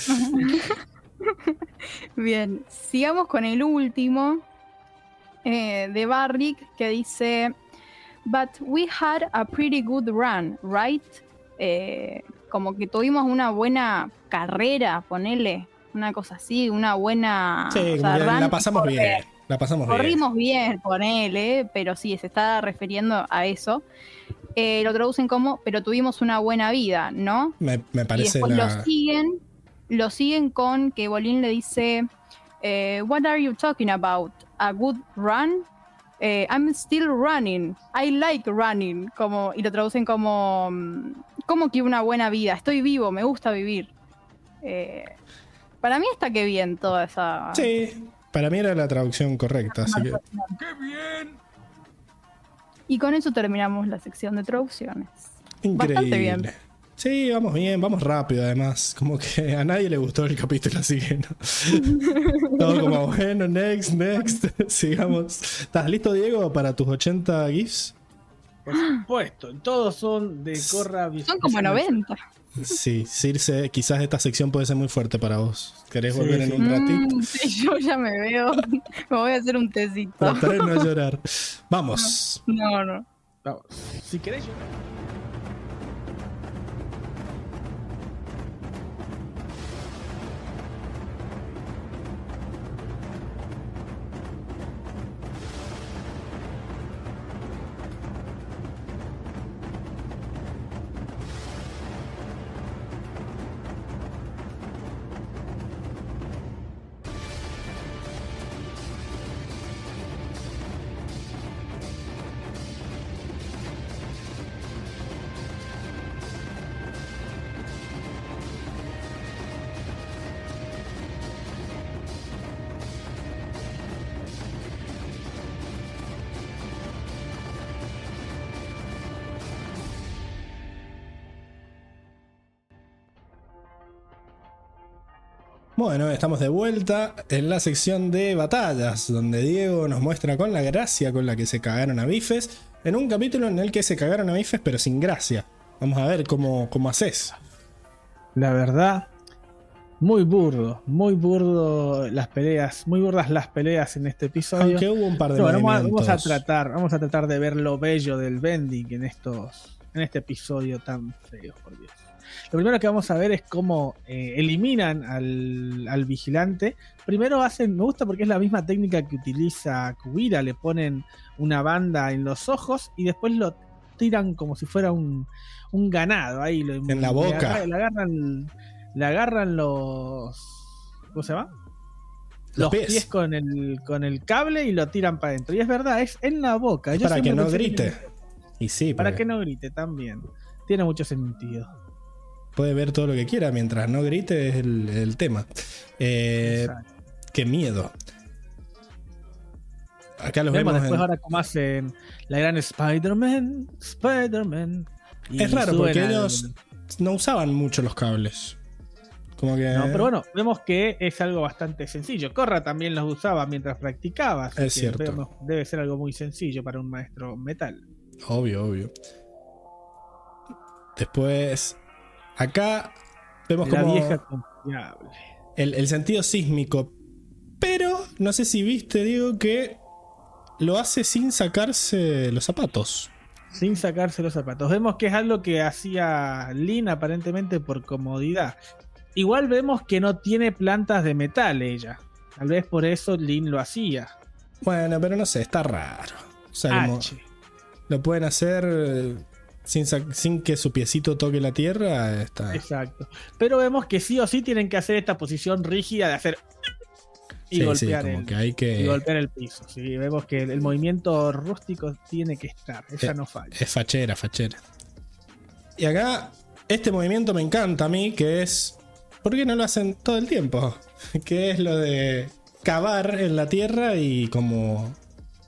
Bien, sigamos con el último eh, de Barrick que dice: But we had a pretty good run, right? Eh, como que tuvimos una buena carrera, ponele, una cosa así, una buena. Sí, o sea, la pasamos bien. La pasamos bien. Corrimos bien, ponele, pero sí, se está refiriendo a eso. Eh, lo traducen como, pero tuvimos una buena vida, ¿no? Me, me Y parece después la. lo siguen, lo siguen con que Bolín le dice, eh, What are you talking about? A good run? Eh, I'm still running. I like running. Como, y lo traducen como, mm, como que una buena vida. Estoy vivo, me gusta vivir. Eh, para mí está que bien toda esa... Sí, para mí era la traducción correcta, así que. ¡Qué bien! Y con eso terminamos la sección de traducciones. Bastante Increíble. bien. Sí, vamos bien, vamos rápido además. Como que a nadie le gustó el capítulo, así que no. <laughs> Todo como, bueno, next, next. <laughs> Sigamos. ¿Estás listo, Diego, para tus 80 GIFs? Por supuesto, todos son de Corra Son como 90. Sí, Circe, quizás esta sección puede ser muy fuerte para vos. ¿Querés Sí, volver en un ratito? Mm, sí, yo ya me veo. <laughs> Me voy a hacer un tecito. De no llorar. <laughs> Vamos. No, no. Vamos. Si querés, yo- Bueno, estamos de vuelta en la sección de batallas, donde Diego nos muestra con la gracia con la que se cagaron a bifes, en un capítulo en el que se cagaron a bifes pero sin gracia. Vamos a ver cómo, cómo haces. La verdad, muy burdo, muy burdo las peleas, muy burdas las peleas en este episodio. Aunque hubo un par de vamos, a, vamos a tratar, vamos a tratar de ver lo bello del bending en estos, en este episodio tan feo, por Dios. Lo primero que vamos a ver es cómo eh, eliminan al, al vigilante. Primero hacen, me gusta porque es la misma técnica que utiliza Kubira, le ponen una banda en los ojos y después lo tiran como si fuera un, un ganado ahí. lo- En la boca. Le agarran, le agarran los... ¿Cómo se llama? Los Los pies. pies, con, el, con el cable y lo tiran para adentro. Y es verdad, es en la boca. Yo para que no grite. Y sí, Para porque que no grite también. Tiene mucho sentido. Puede ver todo lo que quiera mientras no grite es el, el tema. Eh, qué miedo. Acá los Vemos vemos. después en- ahora cómo hacen la gran Spider-Man, Spider-Man. Es raro porque el- ellos no usaban mucho los cables. Como que. No, pero bueno, vemos que es algo bastante sencillo. Corra también los usaba mientras practicaba. así Es que cierto. vemos- debe ser algo muy sencillo para un maestro metal. Obvio, obvio. Después. Acá vemos La como vieja confiable. el, el sentido sísmico. Pero no sé si viste, Diego, que lo hace sin sacarse los zapatos. Sin sacarse los zapatos. Vemos que es algo que hacía Lynn aparentemente por comodidad. Igual vemos que no tiene plantas de metal ella. Tal vez por eso Lynn lo hacía. Bueno, pero no sé, está raro. O sea, como H. lo pueden hacer eh, sin, que su piecito toque la tierra. Está. Exacto. Pero vemos que sí o sí tienen que hacer esta posición rígida de hacer y Sí, golpear el, que hay que. y golpear el piso. Sí, vemos que el, el movimiento rústico tiene que estar. Esa Eh, no falla. Es fachera, fachera. Y acá, este movimiento me encanta a mí, que es. ¿Por qué no lo hacen todo el tiempo? <laughs> Que es lo de cavar en la tierra y como.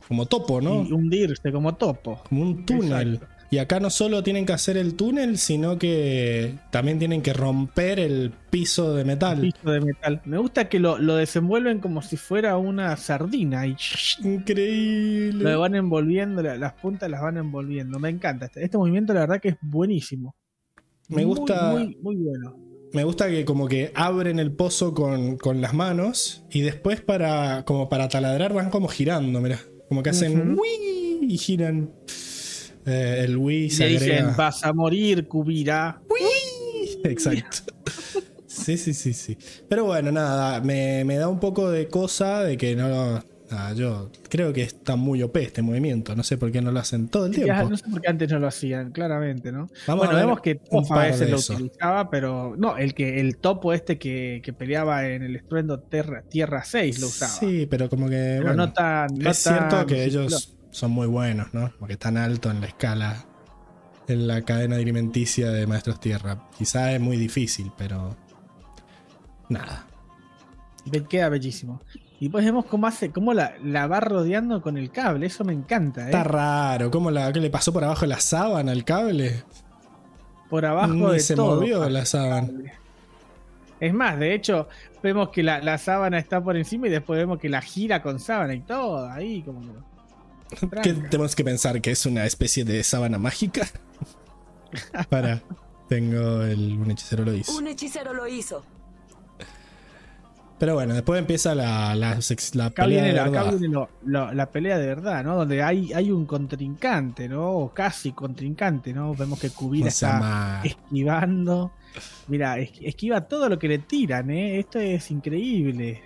como topo, ¿no? Y hundirse como topo. Como un túnel. Exacto. Y acá no solo tienen que hacer el túnel, sino que también tienen que romper el piso de metal. Piso de metal. Me gusta que lo, lo desenvuelven como si fuera una sardina y Increíble. lo van envolviendo, la- las puntas las van envolviendo. Me encanta. Este, este movimiento, la verdad, que es buenísimo. Me Muy, gusta- Muy, muy bueno. Me gusta que como que abren el pozo con, con las manos y después para como para taladrar van como girando, mira, como que hacen. "Wii" y giran. Eh, el Wii se le dicen, agrega. vas a morir, Kubira. <laughs> Exacto. Sí, sí, sí, sí. Pero bueno, nada, me, me da un poco de cosa de que no. nada, yo creo que está muy OP este movimiento. No sé por qué no lo hacen todo el Ya, tiempo. no sé por qué antes no lo hacían, claramente, ¿no? Vamos bueno, vemos que Tofa a veces lo eso. utilizaba, pero no, el que el topo este que, que peleaba en el estruendo Terra, Tierra 6 lo usaba. Sí, pero como que. pero bueno, no tan. no es cierto que ellos son muy buenos, ¿no? Porque están alto en la escala, en la cadena alimenticia de Maestros Tierra. Quizá es muy difícil, pero. Nada. Queda bellísimo. Y pues vemos cómo hace, cómo la, la va rodeando con el cable, eso me encanta, ¿eh? Está raro. ¿Cómo la, ¿Qué le pasó por abajo de la sábana al cable? Por abajo Ni de se todo. movió la sábana. Es más, de hecho, vemos que la, la sábana está por encima y después vemos que la gira con sábana y todo, ahí como que ¿Qué tenemos que pensar? ¿Que es una especie de sábana mágica? <laughs> Para. Tengo el. Un hechicero lo hizo. Un hechicero lo hizo. Pero bueno, después empieza la, la, la pelea de la, acá verdad. viene lo- lo- la pelea de verdad, ¿no? Donde hay, hay un contrincante, ¿no? O casi contrincante, ¿no? Vemos que Kubira está esquivando. Mira, es- esquiva todo lo que le tiran, ¿eh? Esto es increíble.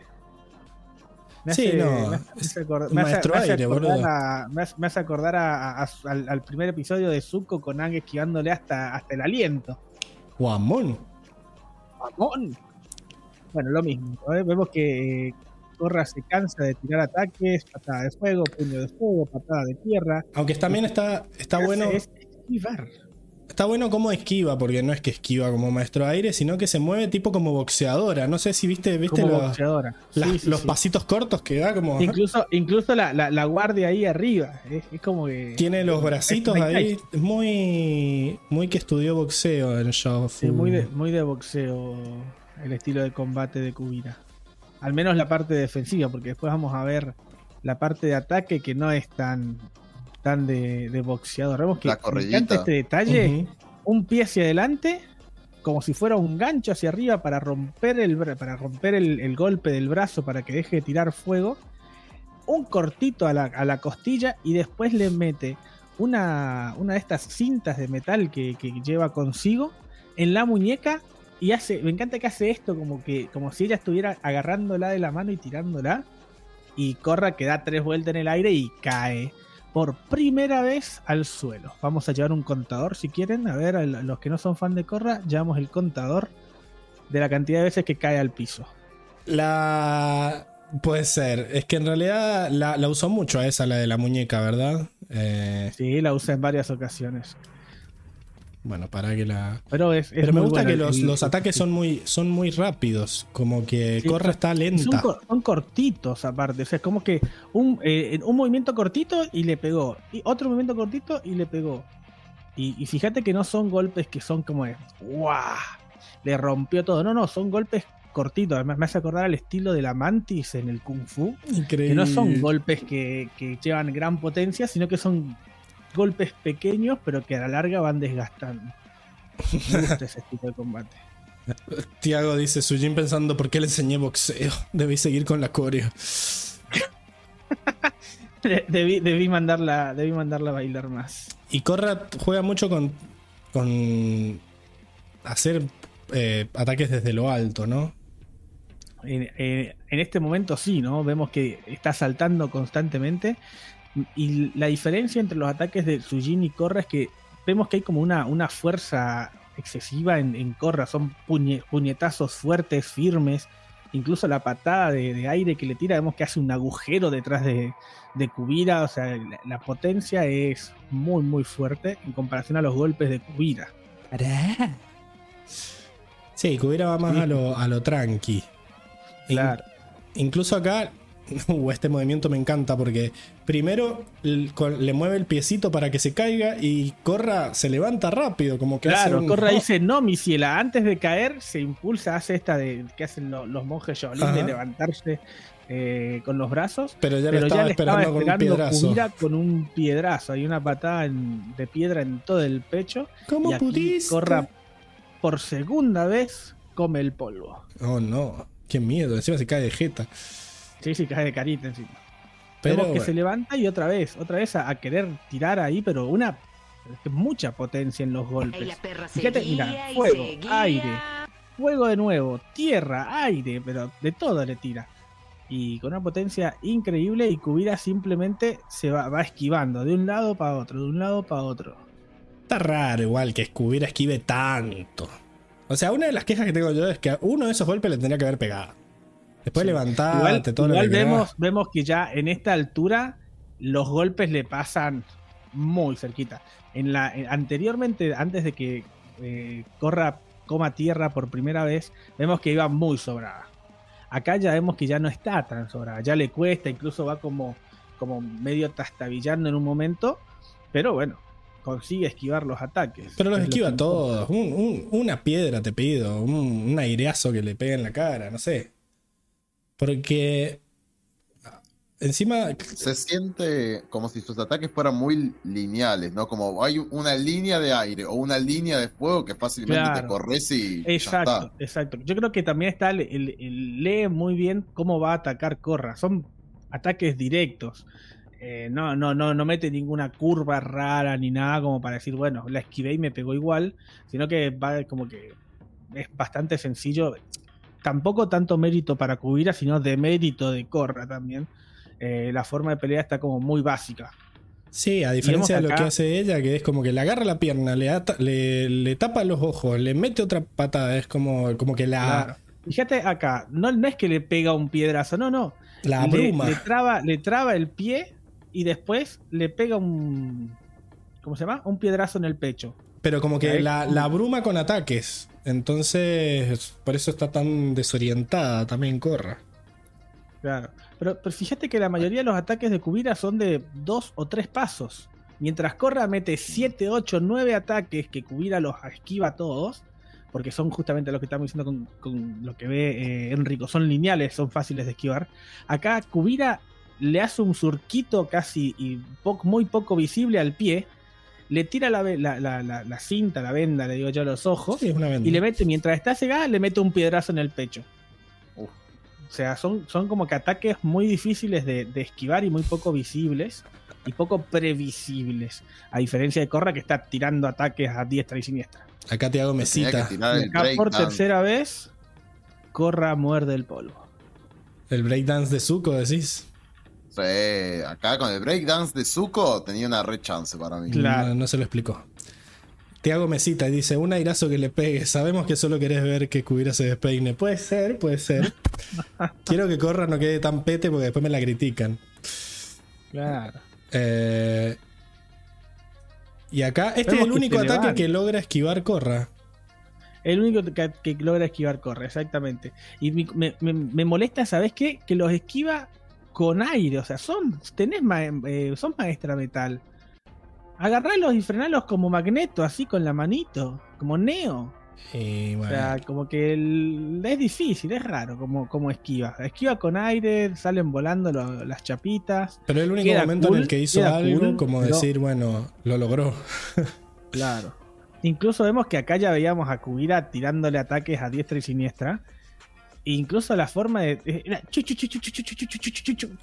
Sí, no, me hace- es hace acordar- me hace- maestro me hace aire, acordar boludo. a- me hace- me hace acordar a- a- a- al, al primer episodio de Zuko con Ang esquivándole hasta, hasta el aliento. Guamón. ¡Mamón! Bueno, lo mismo. ¿eh? Vemos que eh, Korra se cansa de tirar ataques, patada de fuego, puño de fuego, patada de tierra. Aunque también está, está bueno. es esquivar. Está bueno cómo esquiva, porque no es que esquiva como maestro aire, sino que se mueve tipo como boxeadora. No sé si viste, viste como los, boxeadora. las- Sí, sí, los sí. pasitos cortos que da como. Incluso, incluso la, la, la guardia ahí arriba. Es, es como que. Tiene los bracitos es- ahí. Es muy. Muy que estudió boxeo el show. Sí, muy de, muy de boxeo. el estilo de combate de Kubira. Al menos la parte defensiva, porque después vamos a ver la parte de ataque que no es tan, tan de, de boxeador. Vemos que La me encanta este detalle. Un pie hacia adelante, como si fuera un gancho hacia arriba para romper el, para romper el, el golpe del brazo para que deje de tirar fuego. Un cortito a la, a la costilla y después le mete una, una de estas cintas de metal que, que lleva consigo en la muñeca y hace, me encanta que hace esto como que como si ella estuviera agarrándola de la mano y tirándola y Corra que da tres vueltas en el aire y cae por primera vez al suelo. Vamos a llevar un contador si quieren, a ver, a los que no son fan de Corra, llevamos el contador de la cantidad de veces que cae al piso. La. Puede ser. Es que en realidad la, la usó mucho a esa, la de la muñeca, ¿verdad? Eh, Sí, la usa en varias ocasiones. Bueno, para que la. Pero es, es Pero me gusta bueno que los, el- los ataques son muy, son muy rápidos. Como que Sí, Corra está lenta. son cortitos aparte, o sea, es como que un, eh, un movimiento cortito y le pegó, y otro movimiento cortito y le pegó. Y, y fíjate que no son golpes que son como de ¡guau! Le rompió todo. No, no, son golpes cortitos. Además, me hace acordar al estilo de la mantis en el Kung Fu. Increíble. Que no son golpes que, que llevan gran potencia, sino que son golpes pequeños, pero que a la larga van desgastando. Me gusta ese tipo de combate. <laughs> Tiago dice: Sujin pensando por qué le enseñé boxeo. Debéis seguir con la coreo. <laughs> Debí, debí, mandarla, debí mandarla a bailar más. Y Corra juega mucho con. con. hacer eh, ataques desde lo alto, ¿no? En, en- en este momento sí, ¿no? Vemos que está saltando constantemente. Y la diferencia entre los ataques de Sujin y Korra es que vemos que hay como una, una fuerza excesiva en, en Korra. Son puñe- puñetazos fuertes, firmes. Incluso la patada de, de aire que le tira, vemos que hace un agujero detrás de, de Kubira. O sea, la, la potencia es muy, muy fuerte en comparación a los golpes de Kubira. Sí, que hubiera más Sí. a, lo, a lo tranqui. In- Claro. incluso acá, <laughs> uh, este movimiento me encanta porque primero le mueve el piecito para que se caiga y Corra se levanta rápido, como que hace Claro, un- Corra <laughs> dice, no, mi ciela, antes de caer se impulsa, hace esta de que hacen lo- los monjes Shaolin de levantarse eh, con los brazos. Pero ya pero lo estaba ya le esperando estaba con un esperando piedrazo. Kubira con un piedrazo. Hay una patada en- de piedra en todo el pecho. ¿Cómo y aquí pudiste? Corra por segunda vez come el polvo. Oh no, qué miedo, encima se cae de jeta. Sí, sí, cae de carita encima. Pero Vemos que bueno. se levanta y otra vez, otra vez a, a querer tirar ahí, pero una mucha potencia en los golpes. la perra Fíjate, mira, fuego, seguía. aire, fuego de nuevo, tierra, aire, pero de todo le tira. Y con una potencia increíble y Kubira simplemente se va, va esquivando de un lado para otro, de un lado para otro. Está raro igual que Scooby esquive tanto. O sea, una de las quejas que tengo yo es que uno de esos golpes le tendría que haber pegado. Después Sí. igual todo lo que vemos, vemos que ya en esta altura los golpes le pasan muy cerquita. En la, en- anteriormente, antes de que eh, Corra coma tierra por primera vez, vemos que iba muy sobrada. Acá ya vemos que ya no está tan sobrada, ya le cuesta, incluso va como, como medio tastabillando en un momento, pero bueno, consigue esquivar los ataques. Pero los Es lo esquiva que todos. Un- un- una piedra te pido. Un, un aireazo que le pegue en la cara. No sé. Porque. Encima. Se siente como si sus ataques fueran muy lineales, ¿no? Como hay una línea de aire o una línea de fuego que fácilmente Claro. te corres y ya Exacto, está. exacto. Yo creo que también está el, el- el- lee muy bien cómo va a atacar Corra. Son ataques directos. Eh, no, no, no, no mete ninguna curva rara ni nada como para decir, bueno, la esquivé y me pegó igual, sino que va como que es bastante sencillo. Tampoco tanto mérito para Kubira, sino de mérito de Corra también. Eh, la forma de pelea está como muy básica. Sí, a diferencia de lo acá- que hace ella, que es como que le agarra la pierna, le, ata- le, le tapa los ojos, le mete otra patada. Es como, como que la, Claro. Fíjate acá, no, no es que le pega un piedrazo, no, no. la le, abruma. le traba, le traba el pie y después le pega un. ¿Cómo se llama? Un piedrazo en el pecho. Pero como que la, la abruma con ataques. Entonces, por eso está tan desorientada también Corra. Claro. Pero, fíjate que la mayoría de los ataques de Kubira son de dos o tres pasos. Mientras Corra mete 7, 8, 9 ataques que Kubira los esquiva todos. porque son justamente lo que estamos diciendo con, lo que ve eh, Enrico, son lineales, son fáciles de esquivar. Acá Kubira le hace un surquito casi y muy poco visible al pie, le tira la, ve- la, la- la- la cinta, la venda, le digo yo, a los ojos, Sí, es una venda. y le mete, mientras está cegada, le mete un piedrazo en el pecho. Uf. O sea, son, son como que ataques muy difíciles de, de esquivar y muy poco visibles y poco previsibles. A diferencia de Corra que está tirando ataques a diestra y siniestra. Acá te hago mesita. acá por tercera vez, Corra muerde el polvo. El breakdance de Zuko, decís. Sí, acá con el breakdance de Zuko tenía una re chance para mí. Claro. No, no se lo explicó. Te hago mesita y dice, un airazo que le pegue. Sabemos que solo querés ver que Kubira se despeine. Puede ser, puede ser. <laughs> Quiero que corra no quede tan pete porque después me la critican. Claro. Eh, y acá, este es el único ataque que logra esquivar Corra. El único que, que logra esquivar corre, exactamente. Y me- me molesta, ¿sabes qué? Que los esquiva con aire. O sea, son. Tenés ma- eh, son maestra metal. Agarralos y frenalos como magneto, así con la manito. Como Neo. O sea, como que el- es difícil, es raro como, como esquiva. Esquiva con aire, salen volando lo- las chapitas. pero el único momento cool, en el que hizo algo, cool, como decir, bueno, lo logró. Claro. Incluso vemos que acá ya veíamos a Kubira tirándole ataques a diestra y siniestra incluso la forma de. Era chuchu,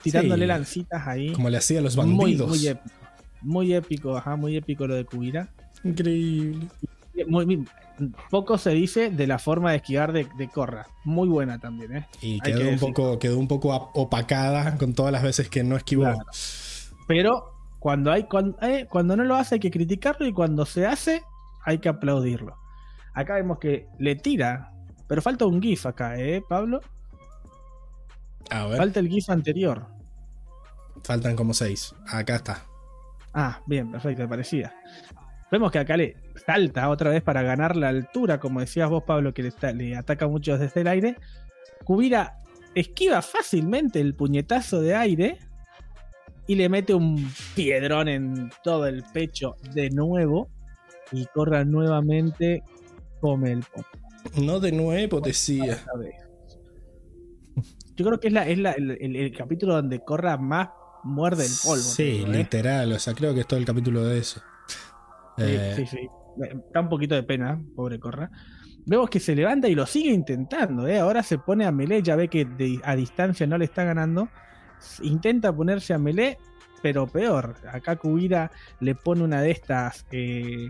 tirándole lancitas ahí. Como le hacía a los bandidos. Muy, épico, muy épico, ajá, muy épico lo de Kubira. Increíble. Muy, poco se dice de la forma de esquivar de, de Corra. Muy buena también, ¿eh? Y quedó, un poco, quedó un poco opacada con todas las veces que no esquivó. Pero cuando, hay, cuando, cuando no lo hace hay que criticarlo y cuando se hace hay que aplaudirlo. Acá vemos que le tira pero falta un GIF acá, ¿eh, Pablo? A ver, Falta el GIF anterior. faltan como seis. Acá está. Ah, bien, perfecto, parecía. Vemos que acá le salta otra vez para ganar la altura, como decías vos, Pablo, que le, está- le ataca mucho desde el aire. Kubira esquiva fácilmente el puñetazo de aire y le mete un piedrón en todo el pecho de nuevo. Y Corra nuevamente come el polvo. No de nuevo, decía. Yo creo que es, la, es la- el, el- el capítulo donde Corra más muerde el polvo. Sí, ¿eh? literal. O sea, creo que es todo el capítulo de eso. Sí, Eh, sí, sí. Me- Da un poquito de pena, pobre Corra. Vemos que se levanta y lo sigue intentando. ¿eh? Ahora se pone a melee, ya ve que de- a distancia no le está ganando. Intenta ponerse a melee, pero peor. Acá Kubira le pone una de estas eh,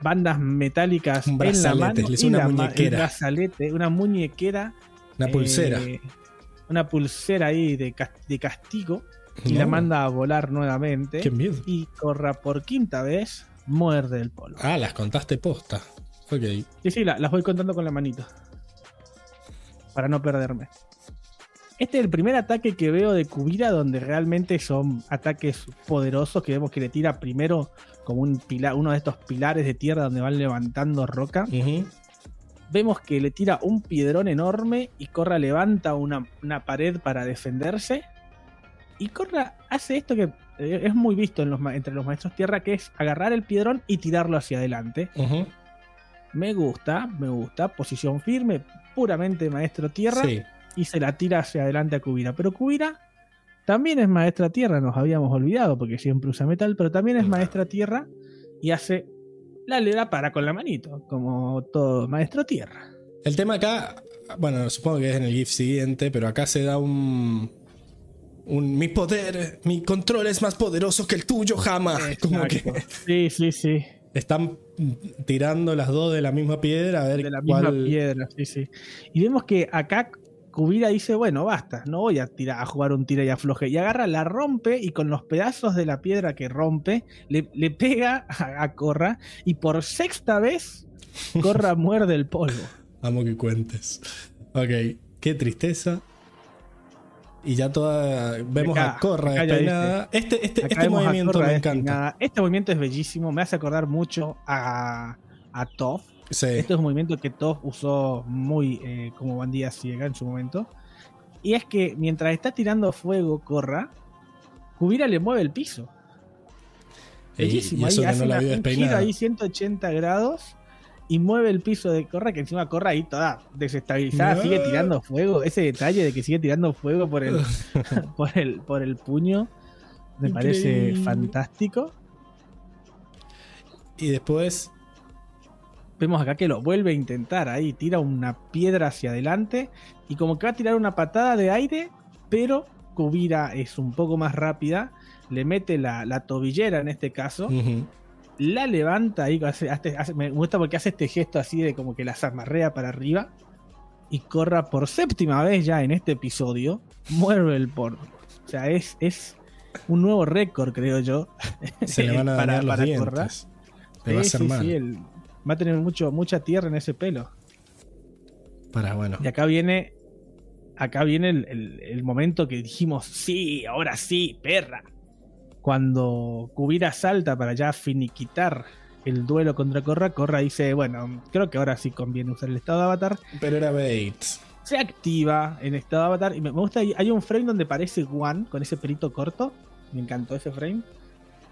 bandas metálicas Un en la brazalete, mano. y una la muñequera. un brazalete, una muñequera. Una pulsera. eh, una pulsera ahí de, de castigo. Y No, la manda a volar nuevamente. Qué miedo. Y Corra por quinta vez muerde el polvo. Ah, las contaste posta. Ok. Sí, sí, la- las voy contando con la manito. Para no perderme. Este es el primer ataque que veo de Kubira donde realmente son ataques poderosos que vemos que le tira primero como un pilar, uno de estos pilares de tierra donde van levantando roca. Vemos que le tira un piedrón enorme y Corra levanta una, una pared para defenderse. Y Corra hace esto que eh, es muy visto en los ma- entre los maestros tierra, que es agarrar el piedrón y tirarlo hacia adelante. Me gusta, me gusta. Posición firme, puramente maestro tierra. Sí. Y se la tira hacia adelante a Kubira. Pero Kubira también es maestra tierra, nos habíamos olvidado porque siempre usa metal, pero también es maestra tierra y hace la le da para con la manito, como todo maestro tierra. El tema acá, bueno, supongo que es en el GIF siguiente, pero acá se da un. un mi poder, mi control es más poderoso que el tuyo, jamás. <laughs> Como que. Sí, sí, sí. están tirando las dos de la misma piedra a ver De la cuál. misma piedra, sí, sí. Y vemos que acá Kubira dice, bueno, basta, no voy a tirar a jugar un tira y afloje. Y agarra, la rompe y con los pedazos de la piedra que rompe, le, le pega a, a Corra y por sexta vez Corra <laughs> muerde el polvo. Amo que cuentes. Ok, qué tristeza. Y ya toda. Vemos Acá, a Corra despeinada. Este, este, este movimiento me encanta. Este movimiento es bellísimo, me hace acordar mucho a, a Toph. Sí. Este es un movimiento que Toph usó muy eh, como bandida ciega en su momento. Y es que mientras está tirando fuego Corra, Kubira le mueve el piso. Y- Bellísimo. y eso ahí que hace no la una- un giro ahí 180 grados y mueve el piso de Corra, que encima Corra ahí toda desestabilizada, No. sigue tirando fuego. Ese detalle de que sigue tirando fuego por el, <laughs> por el, por el puño me parece fantástico. Y después. Vemos acá que lo vuelve a intentar ahí, tira una piedra hacia adelante y como que va a tirar una patada de aire, pero Kubira es un poco más rápida, le mete la, la tobillera en este caso, la levanta ahí, hace- hace- hace- me gusta porque hace este gesto así de como que las amarrea para arriba y corra por séptima vez ya en este episodio, mueve el porno. O sea, es, es un nuevo récord, creo yo. Se le van a <laughs> para- dañar los para dientes. Le va a hacer sí, mal. sí, el- va a tener mucho, mucha tierra en ese pelo. Para, bueno. Y acá viene. Acá viene el, el- el momento que dijimos, sí, ahora sí, perra. Cuando Kubira salta para ya finiquitar el duelo contra Korra, Korra dice, bueno, creo que ahora sí conviene usar el estado de avatar. Pero era Bates. Se activa en estado de avatar. Y me me gusta, hay un frame donde parece Juan con ese pelito corto. Me encantó ese frame.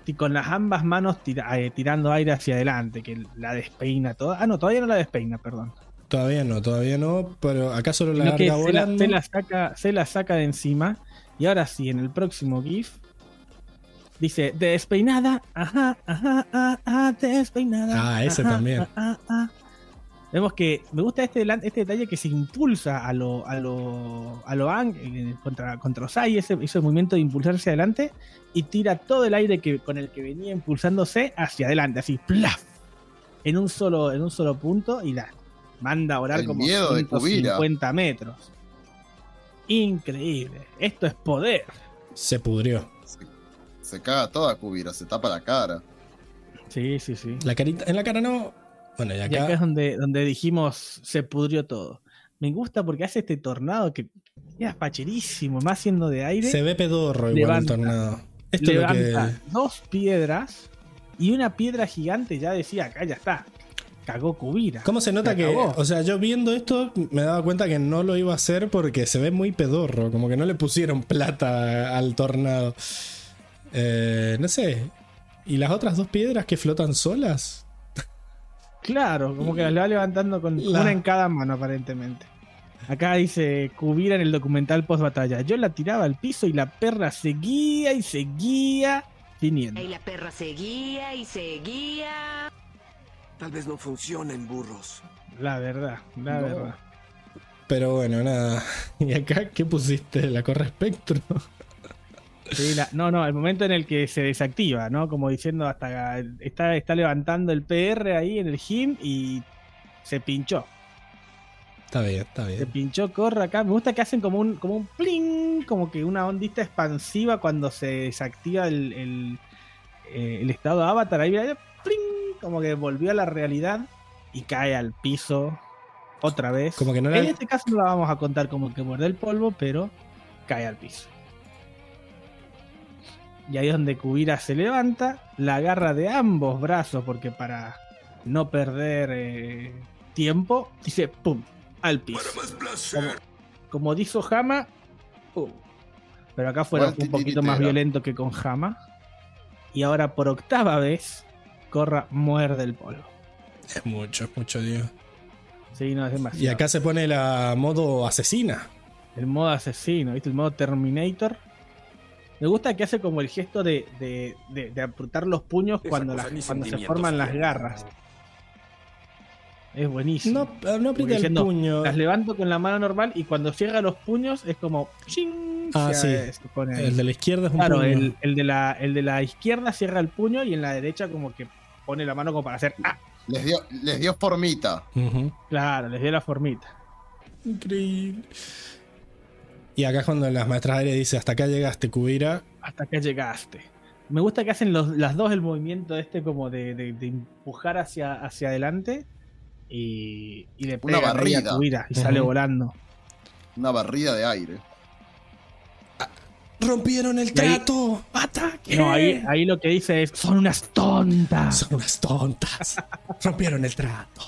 Y con las ambas manos tira- eh, tirando aire hacia adelante, que la despeina toda. Ah, no, todavía no la despeina, perdón. Todavía no, todavía no. Pero acá solo la larga se la, se la saca, se la saca de encima. Y ahora sí, en el próximo GIF. Dice, despeinada, ajá, ajá, ajá, ajá, despeinada. Ah, ese ajá, también. ajá, ajá". Vemos que me gusta este, este detalle que se impulsa a lo, a lo, a lo Aang, eh, contra, contra Osai, ese, ese movimiento de impulsarse adelante y tira todo el aire que, con el que venía impulsándose hacia adelante, así, ¡plaf! En un solo, en un solo punto y la manda a volar El como miedo de Kubira. 150 metros. Increíble. Esto es poder. Se pudrió. Se, se caga toda Kubira, se tapa la cara. Sí, sí, sí. La carita. En la cara no. Bueno, y Y acá. es donde, donde dijimos se pudrió todo. Me gusta porque hace este tornado que es facherísimo, más siendo de aire. Se ve pedorro igual Levanta. el tornado. Esto es lo levanta que. dos piedras y una piedra gigante ya decía, acá ya está. Cagó Kubira. ¿Cómo se nota Se que.? acabó. O sea, yo viendo esto me daba cuenta que no lo iba a hacer porque se ve muy pedorro. Como que no le pusieron plata al tornado. Eh, no sé. ¿Y las otras dos piedras que flotan solas? Claro, como que las va levantando con La- una en cada mano aparentemente. Acá dice Kubira en el documental post batalla. Yo la tiraba al piso y la perra seguía y seguía viniendo. Y la perra seguía y seguía. Tal vez no funcionen burros. La verdad, la No. verdad. Pero bueno, nada. <laughs> ¿Y acá qué pusiste? ¿La corre espectro? Sí, la- no, no, el momento en el que se desactiva, ¿no? Como diciendo hasta está, está levantando el PR ahí en el gym y se pinchó. Está bien, está Se bien. pinchó, corre acá. Me gusta que hacen como un, como un pling, como que una ondita expansiva cuando se desactiva el, el, eh, el estado de avatar. Ahí mira, pling, como que volvió a la realidad y cae al piso otra vez. Como que no En este caso no la vamos a contar como que muerde el polvo, pero cae al piso. Y ahí es donde Kubira se levanta, la agarra de ambos brazos, porque para no perder eh, tiempo, dice ¡pum! al piso. Como, como dijo Hama, ¡pum! Pero acá fue Igual un poquito más violento que con Hama. Y ahora por octava vez, Corra muerde el polvo. Es mucho, es mucho, Dios. Sí, no es demasiado. Y acá se pone la modo asesina. El modo asesino, ¿viste? El modo Terminator. Me gusta que hace como el gesto de, de, de- de apretar los puños Esa cuando, las- cuando se forman las garras. Es buenísimo. No, no aprieta el puño. Las levanto con la mano normal y cuando cierra los puños es como. ¡ching! Ah, sí. pone. El de la izquierda es un Claro, puño. el, el de la, el de la izquierda cierra el puño y en la derecha como que pone la mano como para hacer. ¡Ah! Les dio, les dio formita. Claro, les dio la formita. Increíble. Y acá es cuando las maestras aéreas dice hasta acá llegaste, Kubira. hasta acá llegaste. Me gusta que hacen los, las dos el movimiento este como de, de- de empujar hacia, hacia adelante y, y le Una a barrida. Kubira y sale volando. Una barrida de aire. ¡Rompieron el Y ahí- trato! ¡Ataque! No, ahí, ahí lo que dice es, son unas tontas. Son unas tontas. <laughs> Rompieron el trato.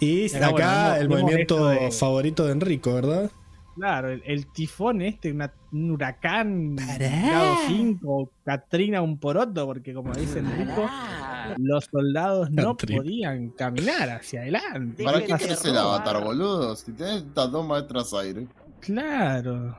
Y Acá, acá bueno, el movimiento de- favorito de Enrico, ¿verdad? Claro, el, el tifón este, una- un huracán grado 5, Katrina un poroto, porque como dice Enrico, los soldados no podían caminar hacia adelante. ¿Para ¿Qué querés el avatar, boludo? Si tenés estas dos maestras aire. Claro.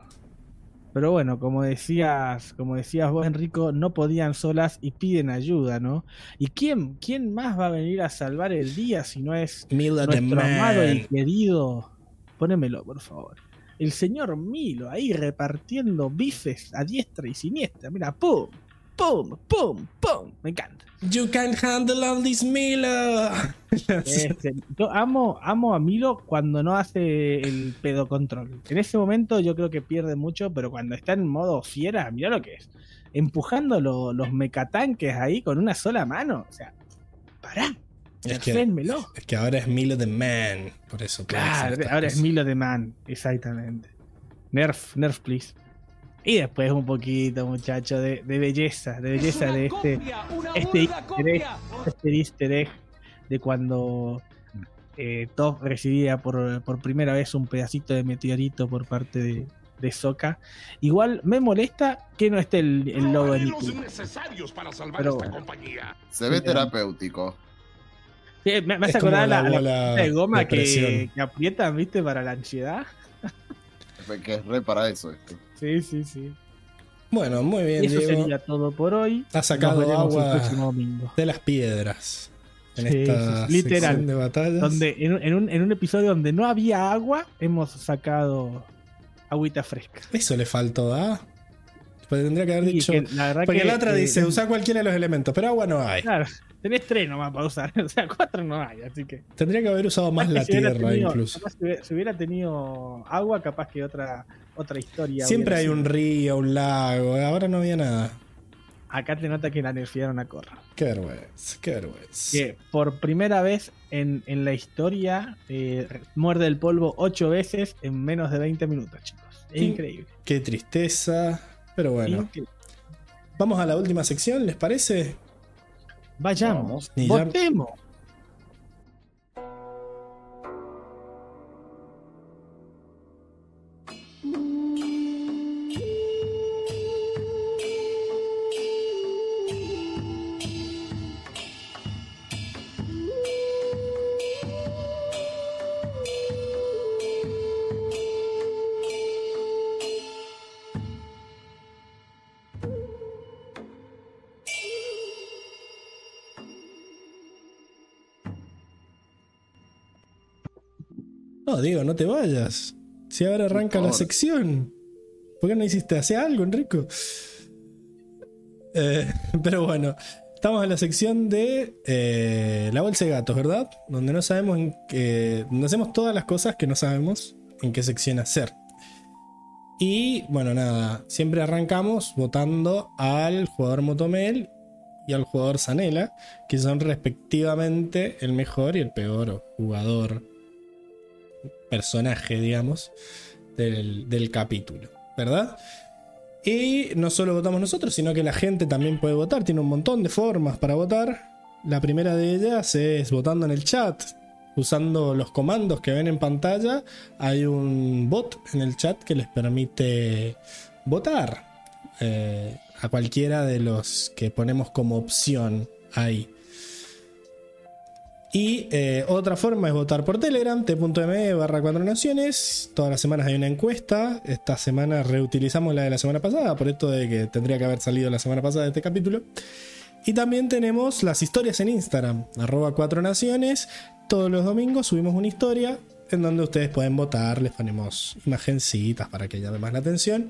Pero bueno, como decías, como decías vos, Enrico, no podían solas y piden ayuda, ¿no? ¿Y quién, quién más va a venir a salvar el día si no es Milo nuestro amado y querido? Ponémelo, por favor. El señor Milo ahí repartiendo bifes a diestra y siniestra. Mira, pum, pum, pum, pum. Me encanta. You can handle all this Milo. <laughs> Este, yo amo, amo a Milo cuando no hace el pedo control. En ese momento yo creo que pierde mucho, pero cuando está en modo fiera, mira lo que es. Empujando lo- los mecatanques ahí con una sola mano. O sea, pará. Es que, es que ahora es Milo the Man. Por eso. Claro, ahora es. Milo de Man. Exactamente. Nerf, nerf, please. Y después un poquito, muchacho, de, de belleza, de belleza de este, este easter egg, este easter egg de cuando eh, Toph recibía por, por primera vez un pedacito de meteorito por parte de, de Sokka. Igual me molesta que no esté el, el logo de Nicky. necesarios para salvar Pero- esta compañía. Se ve Sí, terapéutico. Sí, me, me hace acordar la la, la de goma que, que aprietan, ¿viste? Para la ansiedad. Que es re para eso esto. Sí, sí, sí. Bueno, muy bien, Y eso Diego. sería todo por hoy. Ha sacado agua de las piedras. En Sí, esta. Literal. de batallas. Donde en, un- en un, en un episodio donde no había agua, hemos sacado agüita fresca. Eso le faltó, ¿ah? Pues tendría que haber dicho. que la Porque que, la otra eh, dice, usa cualquiera de los elementos, pero agua no hay. Claro, tenés tres nomás para usar. <laughs> O sea, cuatro no hay, así que. Tendría que haber usado más la si tierra tenido- incluso. si hubiera tenido agua, capaz que otra, otra historia. Siempre hay sido. un río, un lago, ahora no había nada. Acá te nota que la nerfearon a Corra. Qué vergüenza, qué vergüenza. Que por primera vez en, en la historia eh, muerde el polvo ocho veces en menos de 20 minutos, chicos. Es In- increíble. Qué tristeza. Pero bueno, Increíble. vamos a la última sección, ¿les parece? Vayamos. Votemos. No, Diego, no te vayas. Si ahora arranca la sección. ¿Por qué no hiciste hace algo, Enrico? Eh, <laughs> pero bueno, estamos en la sección de eh, la bolsa de gatos, ¿verdad? Donde no sabemos en qué. Donde hacemos todas las cosas que no sabemos en qué sección hacer. Y bueno, nada, siempre arrancamos votando al jugador Motomel y al jugador Zanela, que son respectivamente el mejor y el peor jugador personaje, digamos, del, capítulo, ¿verdad? Y no solo votamos nosotros, sino que la gente también puede votar. Tiene un montón de formas para votar. La primera de ellas es votando en el chat. Usando los comandos que ven en pantalla, hay un bot en el chat que les permite votar eh, a cualquiera de los que ponemos como opción ahí. Y eh, otra forma es votar por Telegram, t.me barra 4 naciones. Todas las semanas hay una encuesta. Esta semana reutilizamos la de la semana pasada, por esto de que tendría que haber salido la semana pasada este capítulo. Y también tenemos las historias en Instagram, arroba 4 naciones. Todos los domingos subimos una historia en donde ustedes pueden votar, les ponemos imagencitas para que llame más la atención.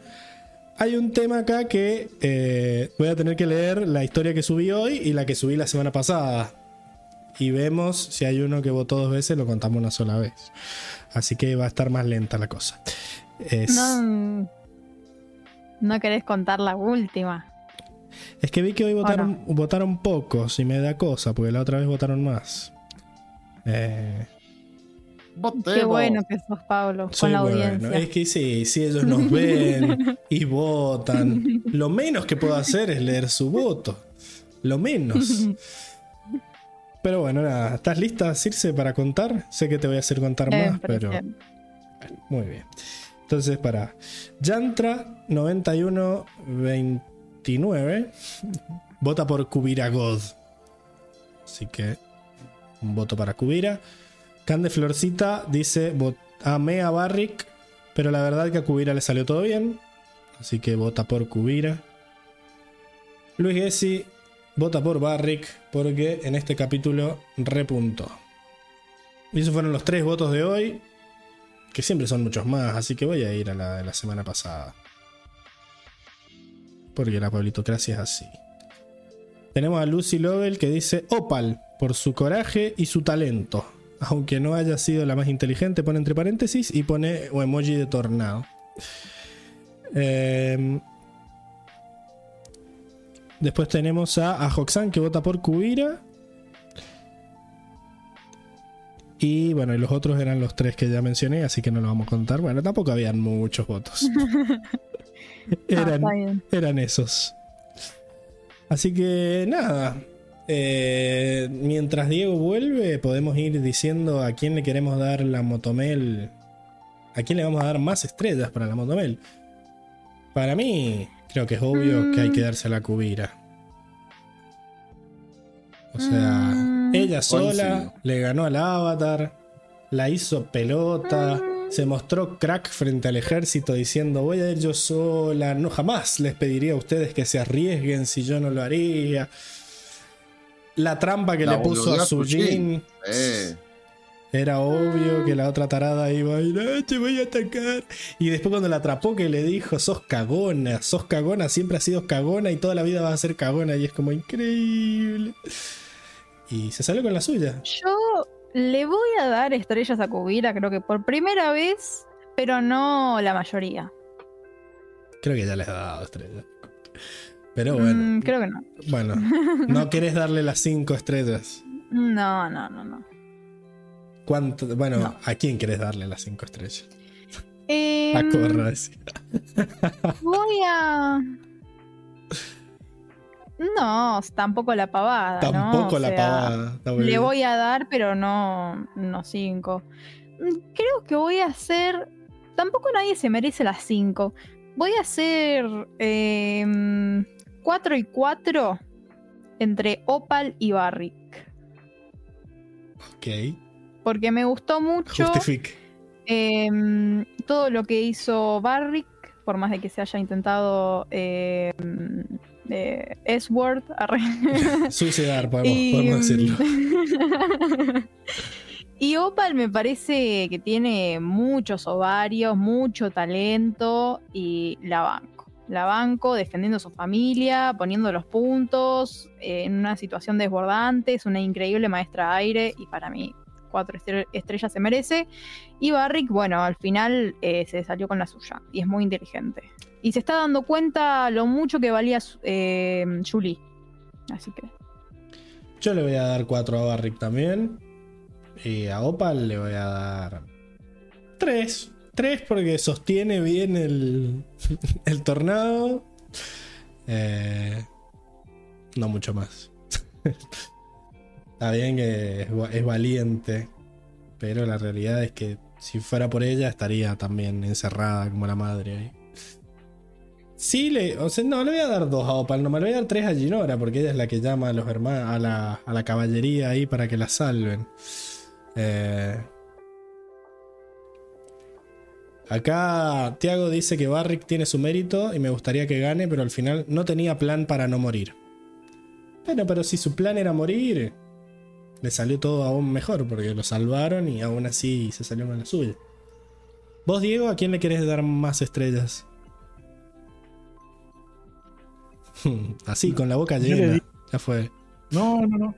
Hay un tema acá que eh, voy a tener que leer la historia que subí hoy y la que subí la semana pasada y vemos si hay uno que votó dos veces, lo contamos una sola vez. Así que va a estar más lenta la cosa. Es, No, no querés contar la última. es que vi que hoy votaron, votaron pocos y me da cosa, porque la otra vez votaron más. Eh, Qué bueno que sos, Pablo, soy con la bueno. audiencia. Es que sí, si ellos nos ven <laughs> y votan, lo menos que puedo hacer es leer su voto. Lo menos. <laughs> Pero bueno, nada, ¿estás lista, Circe, para contar? Sé que te voy a hacer contar Eh, más, pero... Muy bien. Entonces, para Yantra 9129 vota por Kubira God. Así que un voto para Kubira. Cande Florcita dice: "Vot- Amé a Barrick, pero la verdad que a Kubira le salió todo bien. Así que vota por Kubira. Luis Gessi vota por Barrick porque en este capítulo repuntó. Y esos fueron los tres votos de hoy, que siempre son muchos más, así que voy a ir a la de la semana pasada. Porque la pablitocracia es así. Tenemos a Lucy Lovell que dice Opal por su coraje y su talento. Aunque no haya sido la más inteligente, pone entre paréntesis y pone un emoji de tornado. Em, después tenemos a, a Hoxan que vota por Kubira. Y bueno, y los otros eran los tres que ya mencioné, así que no los vamos a contar. Bueno, tampoco habían muchos votos. <laughs> eran, bien. eran esos. Así que nada. eh, mientras Diego vuelve, podemos ir diciendo a quién le queremos dar la motomel. A quién le vamos a dar más estrellas para la motomel. Para mí, creo que es obvio que hay que darse a la cubira. O sea, Mm. ella sola Coincido. le ganó al avatar, la hizo pelota, se mostró crack frente al ejército diciendo voy a ir yo sola, no jamás les pediría a ustedes que se arriesguen si yo no lo haría. La trampa que La le puso a. Sujin Eh, era obvio que la otra tarada iba a ir, "Ah, te voy a atacar. Y después cuando la atrapó que le dijo, sos cagona, sos cagona, siempre has sido cagona y toda la vida vas a ser cagona. Y es como increíble. Y se salió con la suya. Yo le voy a dar estrellas a Kubira, creo que por primera vez, pero no la mayoría. Creo que ya les ha dado estrellas. Pero bueno, Mm, creo que no. bueno, <laughs> no querés darle las cinco estrellas. No, no, no, no. ¿Cuánto? Bueno, No. ¿a quién querés darle las cinco estrellas? Em, A Corra. Voy a. No, tampoco la pavada. ¿no? Tampoco O la sea, pavada. Le voy a dar, pero no, no cinco. Mm, Creo que voy a hacer. Tampoco nadie se merece las cinco. Voy a hacer em, cuatro y cuatro entre Opal y Barrick. Ok, Porque me gustó mucho em, todo lo que hizo Barrick, por más de que se haya intentado em, eh, S-Word. <laughs> Suicidar, podemos, Y, podemos decirlo. <laughs> y Opal me parece que tiene muchos ovarios, mucho talento y la banco. La banco defendiendo a su familia, poniendo los puntos eh, en una situación desbordante. Es una increíble maestra aire y para mí cuatro estre- estrellas se merece. Y Barrick, bueno, al final eh, se salió con la suya y es muy inteligente. Y se está dando cuenta lo mucho que valía eh, Julie. Así que Yo le voy a dar 4 a Barrick también. Y a Opal le voy a dar 3. 3 porque sostiene bien el, <laughs> el tornado. Eh, no mucho más. <laughs> Está bien que es, va- es valiente. Pero la realidad es que si fuera por ella estaría también encerrada como la madre ahí. Sí, le, o sea, no, le voy a dar dos a Opal, no me le voy a dar tres a Ginora, porque ella es la que llama a los hermanos, a la, a la caballería ahí para que la salven. Eh, acá Tiago dice que Barrick tiene su mérito y me gustaría que gane, pero al final no tenía plan para no morir. Bueno, pero si su plan era morir, le salió todo aún mejor, porque lo salvaron y aún así se salió con la suya. Vos, Diego, ¿a quién le querés dar más estrellas? <laughs> Así, con la boca llena. di- Ya fue. No, no, no.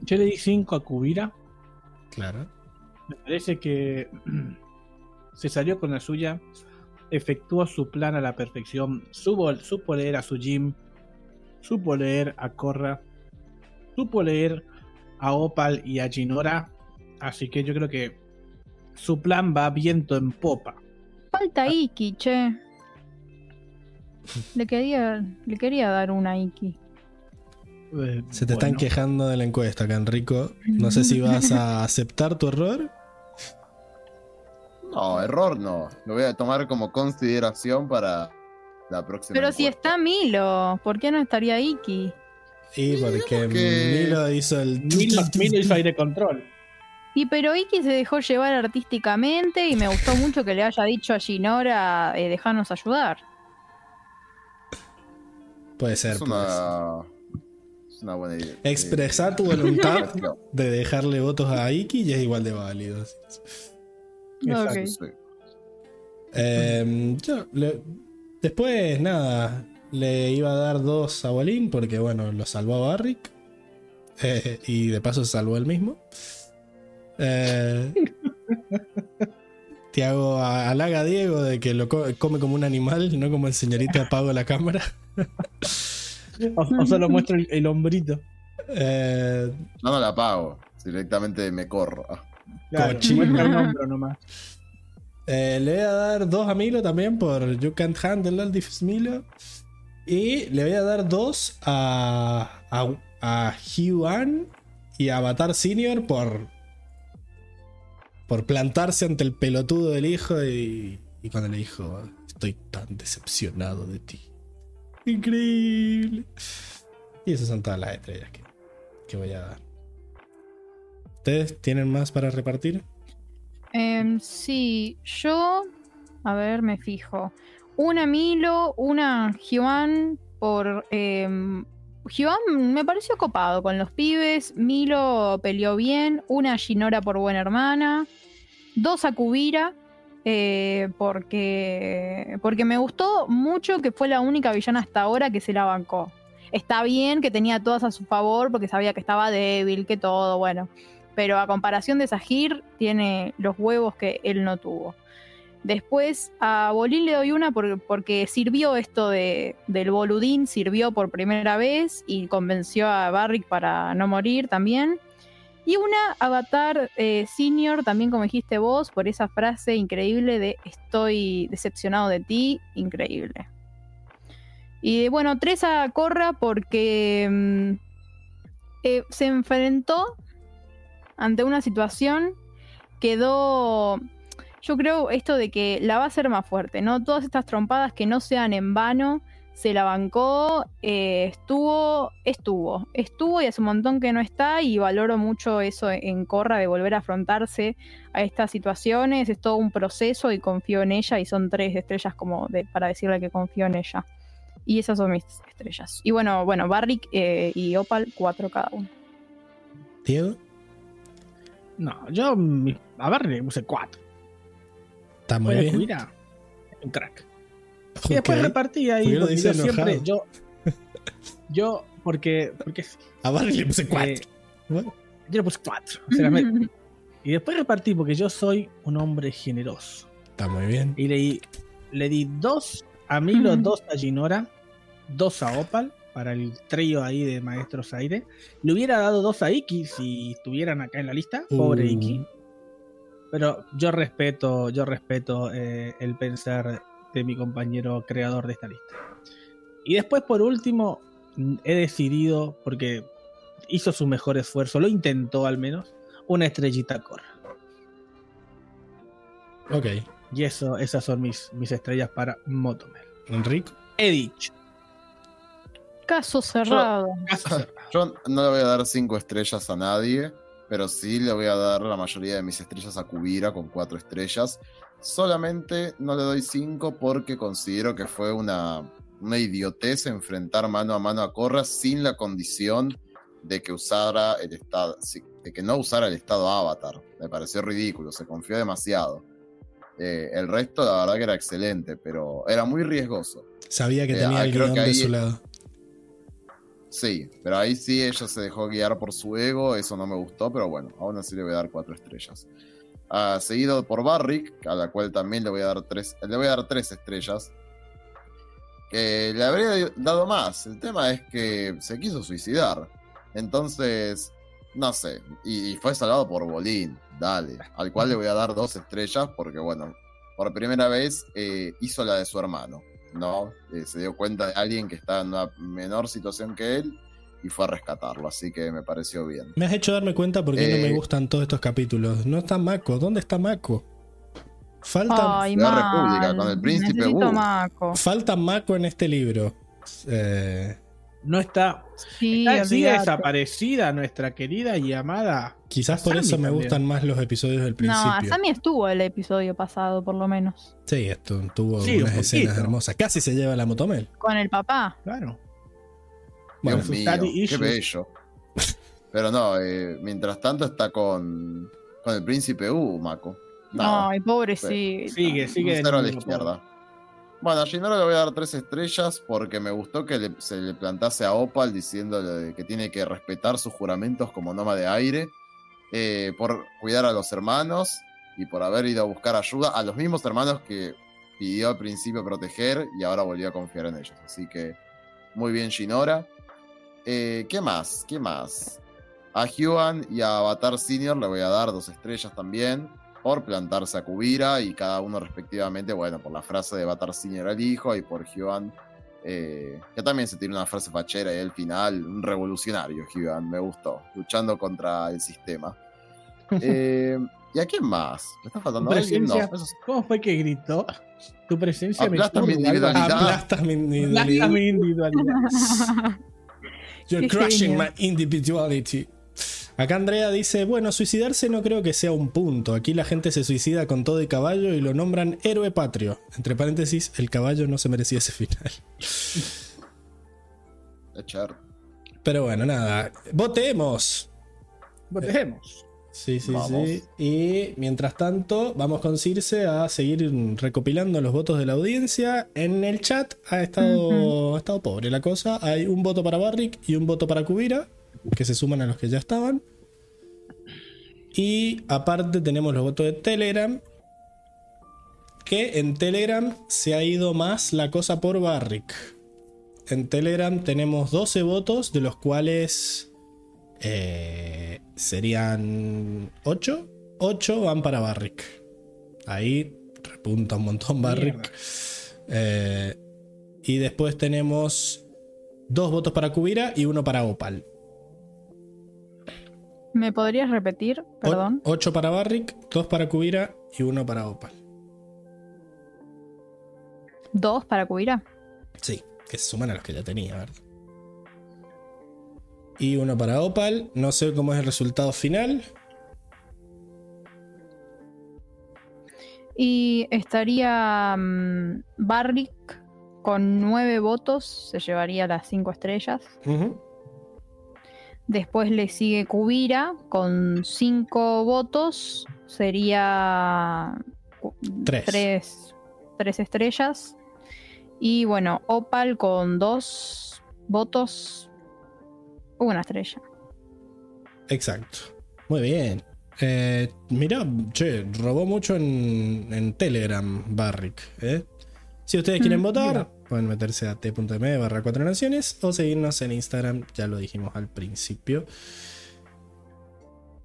Yo le di 5 a Kubira. Claro. Me parece que <clears throat> se salió con la suya, efectuó su plan a la perfección, supo, supo leer a su gym, supo leer a Korra, supo leer a Opal y a Ginora, así que yo creo que su plan va viento en popa. Falta Iki, che. Le quería, le quería dar una Iki. Eh, Se te están quejando de la encuesta, acá, Enrico. No sé si vas a <laughs> aceptar tu error. no, error no. Lo voy a tomar como consideración para la próxima. Pero si está Milo, ¿por qué no estaría Iki? Y porque que- Milo hizo el. Milo, Milo hizo aire control. Y pero Iki se dejó llevar artísticamente y me gustó mucho que le haya dicho a Ginora eh, dejarnos ayudar. Puede ser. Es una, es una buena idea. Expresar tu voluntad de dejarle votos a Iki y es igual de válido. Exacto. Ok. sí. Eh, yo le- después, nada, le iba a dar dos a Bolín porque, bueno, lo salvó a Barrick. Eh, y de paso se salvó él mismo. Eh, Tiago a- halaga a Diego de que lo co- come como un animal, no como el señorito apago la cámara. O, o solo muestro el, el hombrito. Eh, No, no la pago. Directamente me corro. Ah, Claro, Cochino. muestra un hombro nomás. Eh, le voy a dar dos a Milo también por You Can't Handle All This Milo. Y le voy a dar dos a, a, a Hyuan y a Avatar Senior por, por plantarse ante el pelotudo del hijo y, y cuando le dijo, estoy tan decepcionado de ti. Increíble. Y esas son todas las estrellas que, que voy a dar. ¿Ustedes tienen más para repartir? Em, sí, yo. A ver, me fijo. Una Milo, una Hyuan por. Eh, me pareció copado con los pibes. Milo peleó bien. Una Shinora por buena hermana. Dos a Kubira. eh, porque, porque me gustó mucho que fue la única villana hasta ahora que se la bancó. Está bien que tenía todas a su favor porque sabía que estaba débil, que todo, bueno pero a comparación de Sahir tiene los huevos que él no tuvo. Después a Bolín le doy una por- porque sirvió esto de, del boludín, sirvió por primera vez y convenció a Barrick para no morir también. Y una Avatar eh, Senior, también como dijiste vos, por esa frase increíble de estoy decepcionado de ti, increíble. Y bueno, tres a Corra porque mm, eh, se enfrentó ante una situación, quedó, yo creo esto de que la va a hacer más fuerte, ¿no? Todas estas trompadas que no sean en vano, se la bancó, eh, estuvo, estuvo, estuvo y hace un montón que no está y valoro mucho eso en Corra de volver a afrontarse a estas situaciones, es todo un proceso y confío en ella y son tres estrellas como de, para decirle que confío en ella. Y esas son mis estrellas. Y bueno, bueno, Barrick eh, y Opal, cuatro cada uno. Diego, No, yo a Barry le puse 4. Está muy bien. Mira, un crack. Y después repartí ahí. ¿Por qué lo porque dice yo siempre, yo, yo, porque, porque A Barry le puse 4. eh, yo le puse 4. <laughs> y después repartí porque yo soy un hombre generoso. Está muy bien. Y le, di- le di dos a Milo, dos a Ginora, dos a Opal para el trío ahí de Maestros Aire. Le hubiera dado dos a Iki si estuvieran acá en la lista. Pobre Uh. Iki. Pero yo respeto, yo respeto eh, el pensar de mi compañero creador de esta lista. Y después, por último, he decidido, porque hizo su mejor esfuerzo, lo intentó al menos, una estrellita corra. Ok. Y eso, esas son mis, mis estrellas para Motomel. Enrico. He dicho. Caso cerrado. Caso <laughs> cerrado. Yo no le voy a dar cinco estrellas a nadie, pero sí le voy a dar la mayoría de mis estrellas a Kubira con cuatro estrellas. Solamente no le doy cinco porque considero que fue una, una idiotez enfrentar mano a mano a Corra sin la condición de que usara el estado, de que no usara el estado avatar. Me pareció ridículo, se confió demasiado. Eh, el resto, la verdad que era excelente, pero era muy riesgoso. Sabía que Eh, tenía ah, que de su lado. Sí, pero ahí sí ella se dejó guiar por su ego, eso no me gustó, pero bueno, aún así le voy a dar cuatro estrellas. Ah, seguido por Barrick, a la cual también le voy a dar tres, le voy a dar tres estrellas. Le habría dado más. El tema es que se quiso suicidar. Entonces, no sé. Y, y fue salvado por Bolín, dale. Al cual le voy a dar dos estrellas porque, bueno, por primera vez eh, hizo la de su hermano. ¿No? Eh, se dio cuenta de alguien que está en una menor situación que él y fue a rescatarlo, así que me pareció bien. Me has hecho darme cuenta por qué no me Eh, gustan todos estos capítulos. No está Mako. ¿Dónde está Mako? Falta, Ay, La. República, con el príncipe. Mako. falta Mako en este libro. Eh, No está. Sí, está- sigue desaparecida nuestra querida y amada. Quizás por Sammy eso me también. gustan más los episodios del No, principio. Sammy estuvo el episodio pasado, por lo menos. Sí, esto tuvo Sí, un unas escenas hermosas. Casi se lleva la motomel. Con el papá. Claro. Bueno, Dios sus mío, daddy qué bello. <laughs> Pero no, eh, mientras tanto está con, con el príncipe U, Mako. Nada, Ay, pobrecito. Sigue, sigue. un cero a la izquierda. Bueno, a Shinoro le voy a dar tres estrellas porque me gustó que se le plantase a Opal diciéndole que tiene que respetar sus juramentos como noma de aire, eh, por cuidar a los hermanos y por haber ido a buscar ayuda a los mismos hermanos que pidió al principio proteger y ahora volvió a confiar en ellos. Así que muy bien Shinora. Eh, ¿Qué más? ¿Qué más? A Hyuan y a Avatar Senior le voy a dar dos estrellas también por plantarse a Kubira y cada uno respectivamente, bueno, por la frase de Avatar Senior al hijo y por Hyuan, eh, que también se tiene una frase fachera y al final, un revolucionario Hyuan, me gustó, luchando contra el sistema. <laughs> Eh, ¿Y a quién más? ¿Me está faltando alguien? No, ¿Cómo fue que gritó? Tu presencia me Aplasta mi algo así. individualidad. Aplasta mi Aplasta individualidad. mi individualidad. You're crushing my individuality. Acá Andrea dice, bueno, suicidarse no creo que sea un punto. Aquí la gente se suicida con todo y caballo y lo nombran héroe patrio. Entre paréntesis, el caballo no se merecía ese final. Echar. Pero bueno, nada. Votemos. Votemos. Sí, sí, Vamos. sí. Y mientras tanto, vamos con Circe a seguir recopilando los votos de la audiencia. En el chat ha estado, ha estado pobre la cosa. Hay un voto para Barrick y un voto para Kubira, que se suman a los que ya estaban. Y aparte tenemos los votos de Telegram. Que en Telegram se ha ido más la cosa por Barrick. En Telegram tenemos 12 votos, de los cuales eh, serían 8. 8 van para Barrick. Ahí repunta un montón Barrick. Eh, y después tenemos dos votos para Kubira y uno para Opal. ¿Me podrías repetir? Perdón. 8 para Barrick, 2 para Kubira y uno para Opal. ¿Dos para Kubira? Sí, que se suman a los que ya tenía, ¿verdad? Y uno para Opal. No sé cómo es el resultado final. Y estaría mm, Barrick con nueve votos, se llevaría las cinco estrellas. Después le sigue Kubira con cinco votos, sería Tres. tres, tres estrellas. Y bueno, Opal con dos votos, una estrella. Exacto. Muy bien. Eh, mirá, che, robó mucho en, en Telegram Barrick. ¿eh? Si ustedes quieren Mm, votar, mira. pueden meterse a t.m barra 4 naciones o seguirnos en Instagram, ya lo dijimos al principio.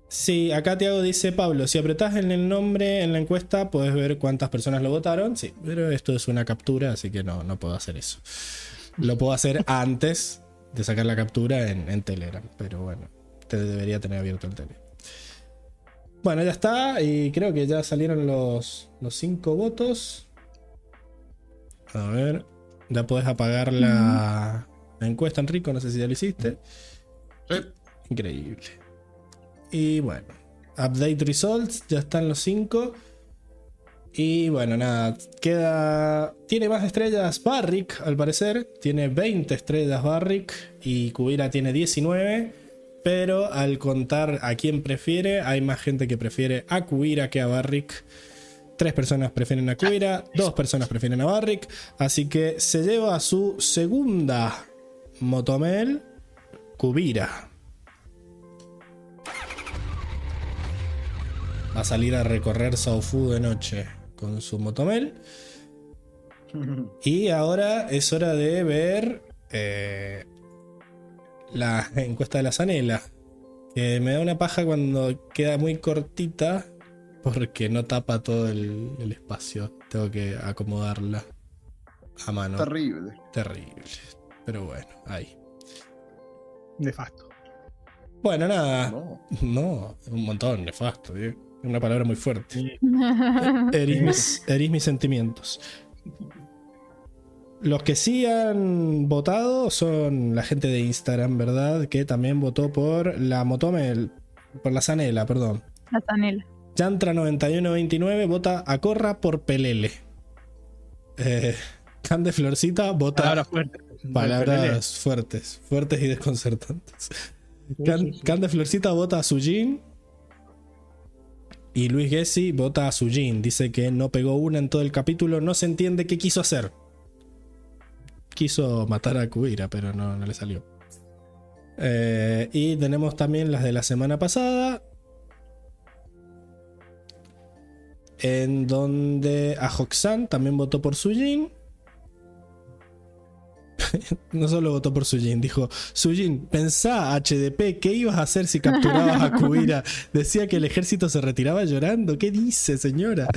Sí, acá Tiago dice, Pablo, si apretás en el nombre en la encuesta, puedes ver cuántas personas lo votaron. Sí, pero esto es una captura, así que no, no puedo hacer eso. Lo puedo hacer <laughs> antes de sacar la captura en, en Telegram, pero bueno, te debería tener abierto el Telegram. Bueno, ya está, y creo que ya salieron los, los cinco votos. A ver, ya puedes apagar la, la encuesta, Enrico, no sé si ya lo hiciste. Increíble. Y bueno, update results, ya están los 5. Y bueno, nada, queda. Tiene más estrellas Barrick, al parecer. Tiene 20 estrellas Barrick y Kubira tiene 19. Pero al contar a quién prefiere, hay más gente que prefiere a Kubira que a Barrick. Tres personas prefieren a Kubira, dos personas prefieren a Barrick. Así que se lleva su segunda Motomel Kubira. Va a salir a recorrer Saufu de noche con su motomel. Y ahora es hora de ver eh, la encuesta de la Zanela. Que me da una paja cuando queda muy cortita porque no tapa todo el, el espacio. Tengo que acomodarla a mano. Terrible. Terrible. Pero bueno, ahí. Nefasto. Bueno, nada. No. No, un montón, nefasto. ¿eh? Una palabra muy fuerte. Herís <laughs> mis, herís mis sentimientos. Los que sí han votado son la gente de Instagram, ¿verdad? Que también votó por la Motome, por la Zanela, perdón. La Zanela. Yantra9129 vota a Corra por Pelele. Eh, Can de Florcita vota. Palabras fuertes. Palabras fuertes, fuertes y desconcertantes. Can, Can de Florcita vota a Sujin. Y Luis Gessi vota a Sujin. Dice que no pegó una en todo el capítulo. No se entiende qué quiso hacer. Quiso matar a Kuira, pero no, no le salió. Eh, y tenemos también las de la semana pasada. En donde a Hoxan también votó por Sujin. <laughs> no solo votó por Sujin, dijo, Sujin, pensá, HDP, ¿qué ibas a hacer si capturabas a Kubira? <laughs> Decía que el ejército se retiraba llorando. ¿Qué dice, señora?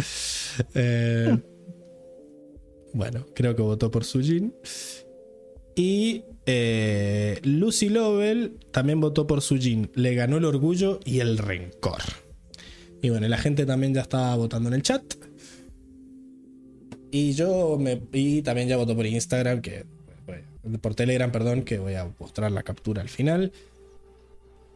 Eh, bueno, creo que votó por Sujin. Y eh, Lucy Lovell también votó por Sujin. Le ganó el orgullo y el rencor. Y bueno, la gente también ya estaba votando en el chat. Y yo me. Y también ya votó por Instagram, que. Por Telegram, perdón, que voy a mostrar la captura al final.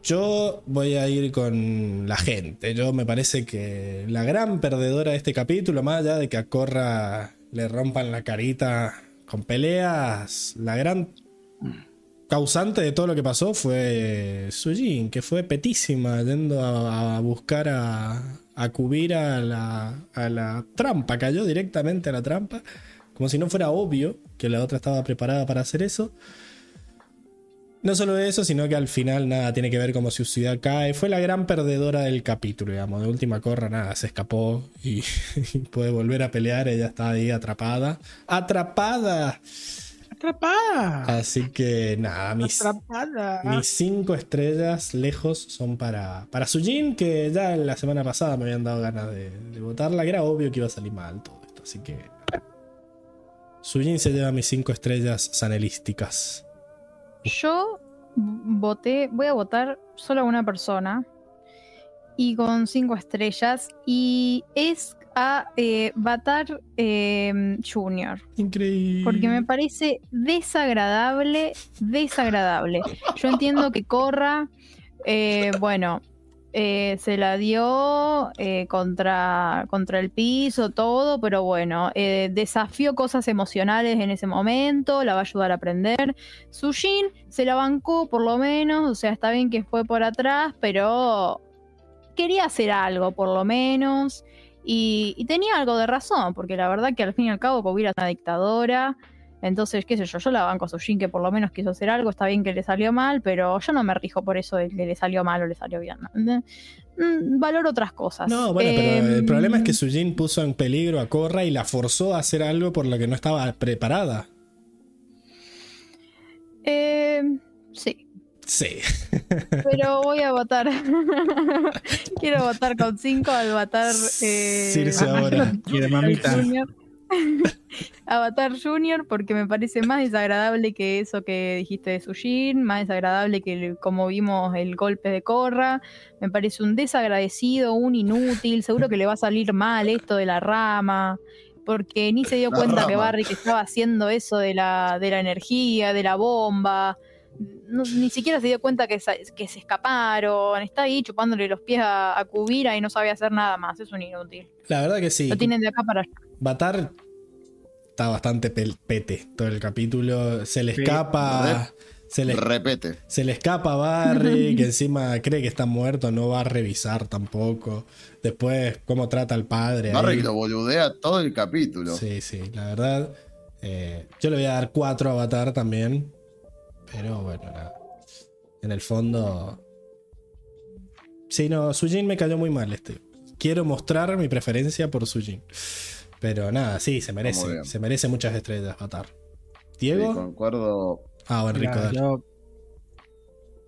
Yo voy a ir con la gente. Yo me parece que la gran perdedora de este capítulo, más allá de que a Corra le rompan la carita con peleas, la gran causante de todo lo que pasó fue Sujin, que fue petísima yendo a, buscar a, a cubrir a la, a la trampa, cayó directamente a la trampa, como si no fuera obvio que la otra estaba preparada para hacer eso. No solo eso, sino que al final nada tiene que ver como su ciudad cae. Fue la gran perdedora del capítulo, digamos. De última corra, nada, se escapó y, <laughs> y puede volver a pelear. Ella está ahí atrapada. ¡Atrapada! Atrapada. Así que nada, mis, Atrapada. mis cinco estrellas lejos son para, para Sujin, que ya la semana pasada me habían dado ganas de, de votarla, que era obvio que iba a salir mal todo esto. Así que Sujin se lleva mis cinco estrellas sanelísticas. Yo voté, voy a votar solo a una persona y con cinco estrellas y es a eh, Batar eh, Junior. Increíble. Porque me parece desagradable, desagradable. Yo entiendo que corra, eh, bueno, eh, se la dio contra, contra el piso, todo, pero bueno, desafió cosas emocionales en ese momento, la va a ayudar a aprender. Sujin se la bancó por lo menos, o sea, está bien que fue por atrás, pero quería hacer algo por lo menos. Y, y tenía algo de razón, porque la verdad que al fin y al cabo Kobira es una dictadora. Entonces, qué sé yo, yo la banco a Sujin que por lo menos quiso hacer algo, está bien que le salió mal, pero yo no me rijo por eso de que le salió mal o le salió bien. ¿no? Mm, Valoro otras cosas. No, bueno, pero el Em, problema es que Sujin puso en peligro a Korra y la forzó a hacer algo por lo que no estaba preparada. eh, sí, Sí. pero voy a votar. <laughs> Quiero votar con 5 al votar. Eh, Circe ahora. Quiere mamita. <laughs> Junior. Avatar Junior porque me parece más desagradable que eso que dijiste de Sujin, más desagradable que el- como vimos el golpe de Corra, me parece un desagradecido, un inútil, seguro que le va a salir mal esto de la rama, porque ni se dio La cuenta que. Barry que estaba haciendo eso de la, de la energía, de la bomba, no- ni siquiera se dio cuenta que, se escaparon, está ahí chupándole los pies a, a Kubira y no sabe hacer nada más, es un inútil. La verdad que sí. Lo tienen de acá para allá. Batar está bastante pel- pete todo el capítulo. Se le Sí. escapa. Se le, Repete. se le escapa a Barry, <laughs> que encima cree que está muerto, no va a revisar tampoco. Después, cómo trata al padre. Barry ahí. lo boludea todo el capítulo. Sí, sí, la verdad. eh, yo le voy a dar 4 a Avatar también. Pero bueno, nada. En el fondo. Sí, no, Sujin me cayó muy mal este. Quiero mostrar mi preferencia por Sujin. Pero nada, sí, se merece. Se merece muchas estrellas Avatar. Sí, ¿Diego? concuerdo. Ah, bueno, Rico, dale. yo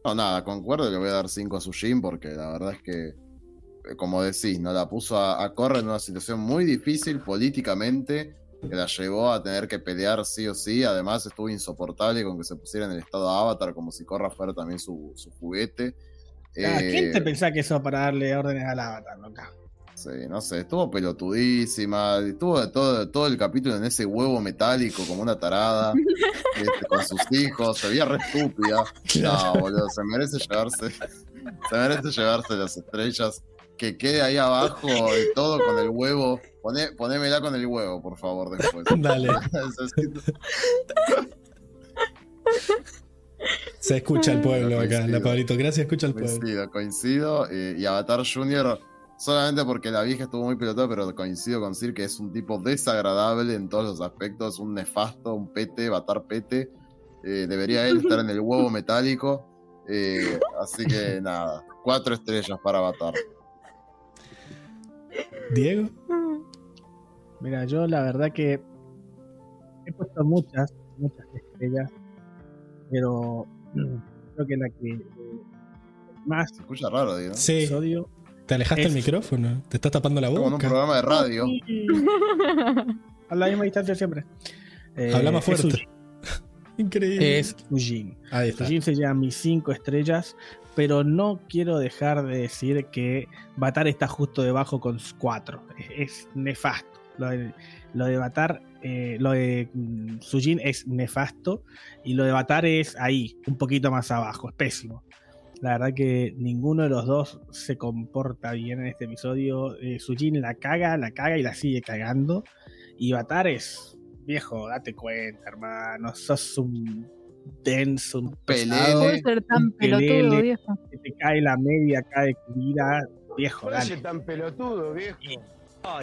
No, nada, concuerdo que le voy a dar 5 a Sujin porque la verdad es que, eh, como decís, no la puso a, a correr en una situación muy difícil políticamente, que la llevó a tener que pelear sí o sí. Además, estuvo insoportable con que se pusiera en el estado Avatar como si Corra fuera también su, su juguete. Ah, ¿Quién Eh, te pensás que eso para darle órdenes al avatar, loca? Sí, no sé, estuvo pelotudísima, estuvo todo, todo el capítulo en ese huevo metálico como una tarada, <laughs> este, con sus hijos, se veía re estúpida. No, boludo, se merece llevarse, se merece llevarse las estrellas. Que quede ahí abajo y todo con el huevo. Poné, ponémela con el huevo, por favor, después. <laughs> Dale. <laughs> <laughs> Se escucha el pueblo acá, Coincido. la Pablito. Gracias, escucha el pueblo. Coincido, coincido. eh, y Avatar Junior, solamente porque la vieja estuvo muy pelotada, pero coincido con Sir que es un tipo desagradable en todos los aspectos, un nefasto, un pete, Avatar pete. Eh, debería él estar en el huevo metálico. eh, así que nada, cuatro estrellas para Avatar. Diego. Mira, yo la verdad que he puesto muchas, muchas estrellas, pero <clears throat> creo que la que más Se escucha raro, digo. Sí. episodio ¿Te alejaste Es- el micrófono? ¿Te estás tapando la Como en un boca? programa de radio. a la misma distancia siempre. Eh, Habla más fuerte. <laughs> Increíble. Es Fujin. Ahí está. Fujin se lleva mis 5 estrellas, pero no quiero dejar de decir que Batar está justo debajo con 4. Es, es nefasto. Lo de, lo de Batar, eh, lo de mm, Sujin es nefasto y lo de Batar es ahí, un poquito más abajo, es pésimo. La verdad que ninguno de los dos se comporta bien en este episodio. Eh, Sujin la caga, la caga y la sigue cagando. Y Batar es viejo, date cuenta, hermano. Sos un denso, un Pelele. pesado, Puede ser tan pelotudo, viejo. que te cae la media tu vida, viejo, dale. tan pelotudo, viejo. Y,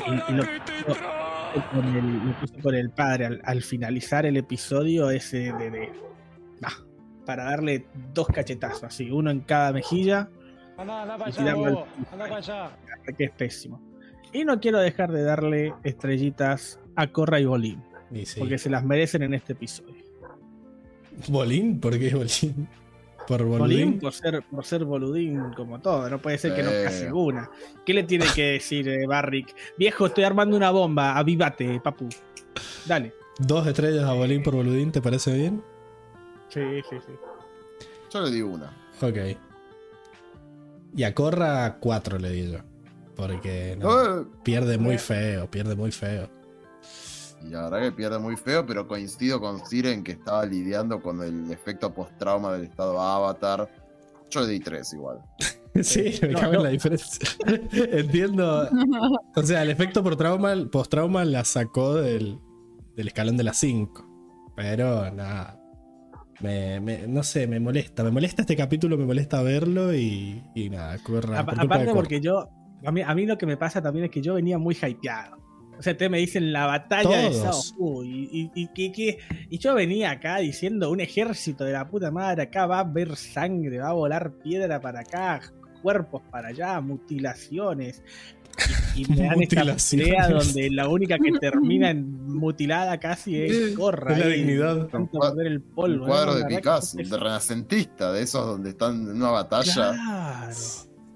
y lo, lo- con el, lo con el padre al, al finalizar el episodio ese de, de- para darle dos cachetazos así, uno en cada mejilla, Anda, anda para allá. Anda para que es pésimo. Y no quiero dejar de darle estrellitas a Corra y Bolín, Y sí. porque se las merecen en este episodio. ¿Bolín? ¿Por qué Bolín? ¿Por Bolín Bolín? por ser, por ser boludín como todo, no puede ser que no Eh. case una. ¿Qué le tiene que decir eh, Barrick? Viejo, estoy armando una bomba, avívate, papu. Dale. ¿Dos estrellas a Bolín por Boludín? ¿Te parece bien? Sí, sí, sí. Yo le di una. Ok. Y a Corra, cuatro le di yo. Porque no, Eh, pierde muy feo, pierde muy feo. Y la verdad que pierde muy feo, pero coincido con Siren que estaba lidiando con el efecto post-trauma del estado Avatar. Yo le di tres igual. <laughs> Sí, me No, la diferencia. <laughs> Entiendo. O sea, el efecto por trauma, post-trauma la sacó del, del escalón de las 5. Pero nada. Me, me- no sé, me molesta. Me molesta este capítulo, me molesta verlo y, y nada, corra. Por aparte Corra. porque yo, a mí, a mí lo que me pasa también es que yo venía muy hypeado. O sea, te me dicen la batalla de Sao Todos. Fu, y, y, y, y yo venía acá diciendo un ejército de la puta madre, acá va a ver sangre, va a volar piedra para acá, cuerpos para allá, mutilaciones. Y, y <laughs> me dan esta pelea donde la única que termina en mutilada casi es Corra. Es la dignidad. Un el Un polvo, cuadro ¿no? de Picasso, de renacentista, de esos donde están en una batalla. Claro.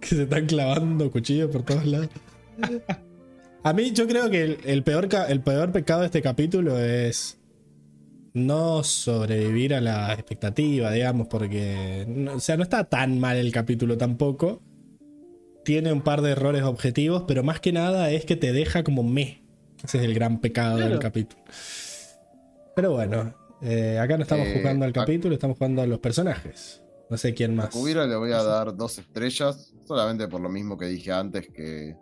Que se están clavando cuchillos por todos lados. <laughs> A mí, yo creo que el, el peor, el peor pecado de este capítulo es no sobrevivir a la expectativa, digamos, porque. no- o sea, no está tan mal el capítulo tampoco. Tiene un par de errores objetivos, pero más que nada es que te deja como me. Ese es el gran pecado del capítulo. Pero bueno, eh, acá no estamos Eh, jugando al capítulo, estamos jugando a los personajes. No sé quién A más. Kubira le voy a dar dos estrellas, solamente por lo mismo que dije antes, que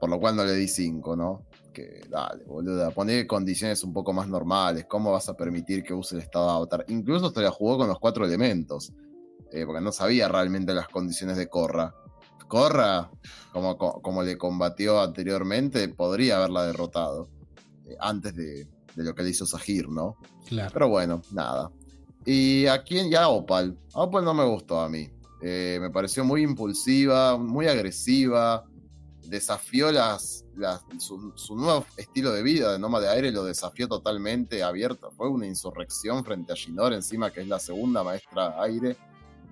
por lo cual no le di cinco, ¿no? Que dale, boluda, poner condiciones un poco más normales. ¿Cómo vas a permitir que use el estado de avatar? Incluso se la jugó con los cuatro elementos, eh, porque no sabía realmente las condiciones de Corra. Corra, como, co- como le combatió anteriormente, podría haberla derrotado eh, antes de, de lo que le hizo Sahir, ¿no? Claro. Pero bueno, nada. Y a quién ya Opal. A Opal no me gustó a mí. Eh, me pareció muy impulsiva, muy agresiva. Desafió las, las- su, su nuevo estilo de vida de Noma de Aire, lo desafió totalmente abierto. Fue una insurrección frente a Shinor, encima que es la segunda maestra aire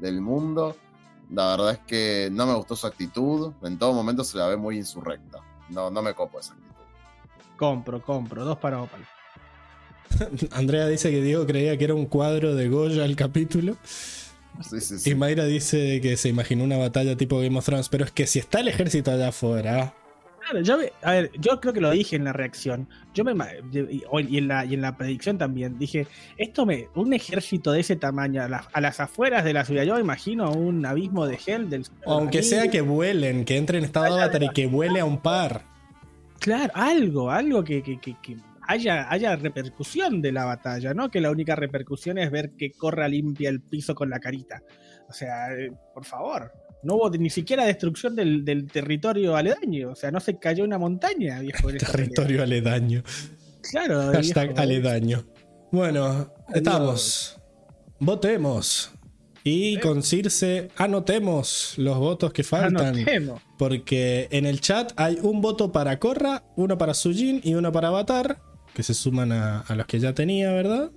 del mundo. La verdad es que no me gustó su actitud. En todo momento se la ve muy insurrecta. No, no me copo esa actitud. Compro, compro, dos para Opal. <laughs> Andrea dice que Diego creía que era un cuadro de Goya el capítulo. Sí, sí, sí. Y Mayra dice que se imaginó una batalla tipo Game of Thrones. Pero es que si está el ejército allá afuera, Claro, yo, me- a ver, yo creo que lo dije en la reacción. Yo me y en la y en la predicción también dije, esto me un ejército de ese tamaño a, la- a las afueras de la ciudad, yo me imagino un abismo de Hell del Aunque sea que vuelen, que entre en estado de avatar y que vuele a un par. Claro, algo, algo que, que- que- que haya, haya repercusión de la batalla, ¿no? Que la única repercusión es ver que Corra limpia el piso con la carita. O sea, eh, por favor. No hubo ni siquiera destrucción del, del territorio aledaño. O sea, no se cayó una montaña, viejo. en <laughs> esta pelea. Territorio aledaño. Claro, <laughs> Hashtag viejo. aledaño. Bueno, estamos. Votemos. Y con Circe anotemos los votos que faltan. Anotemos. Porque en el chat hay un voto para Korra, uno para Sujin y uno para Avatar. Que se suman a, a los que ya tenía, ¿verdad?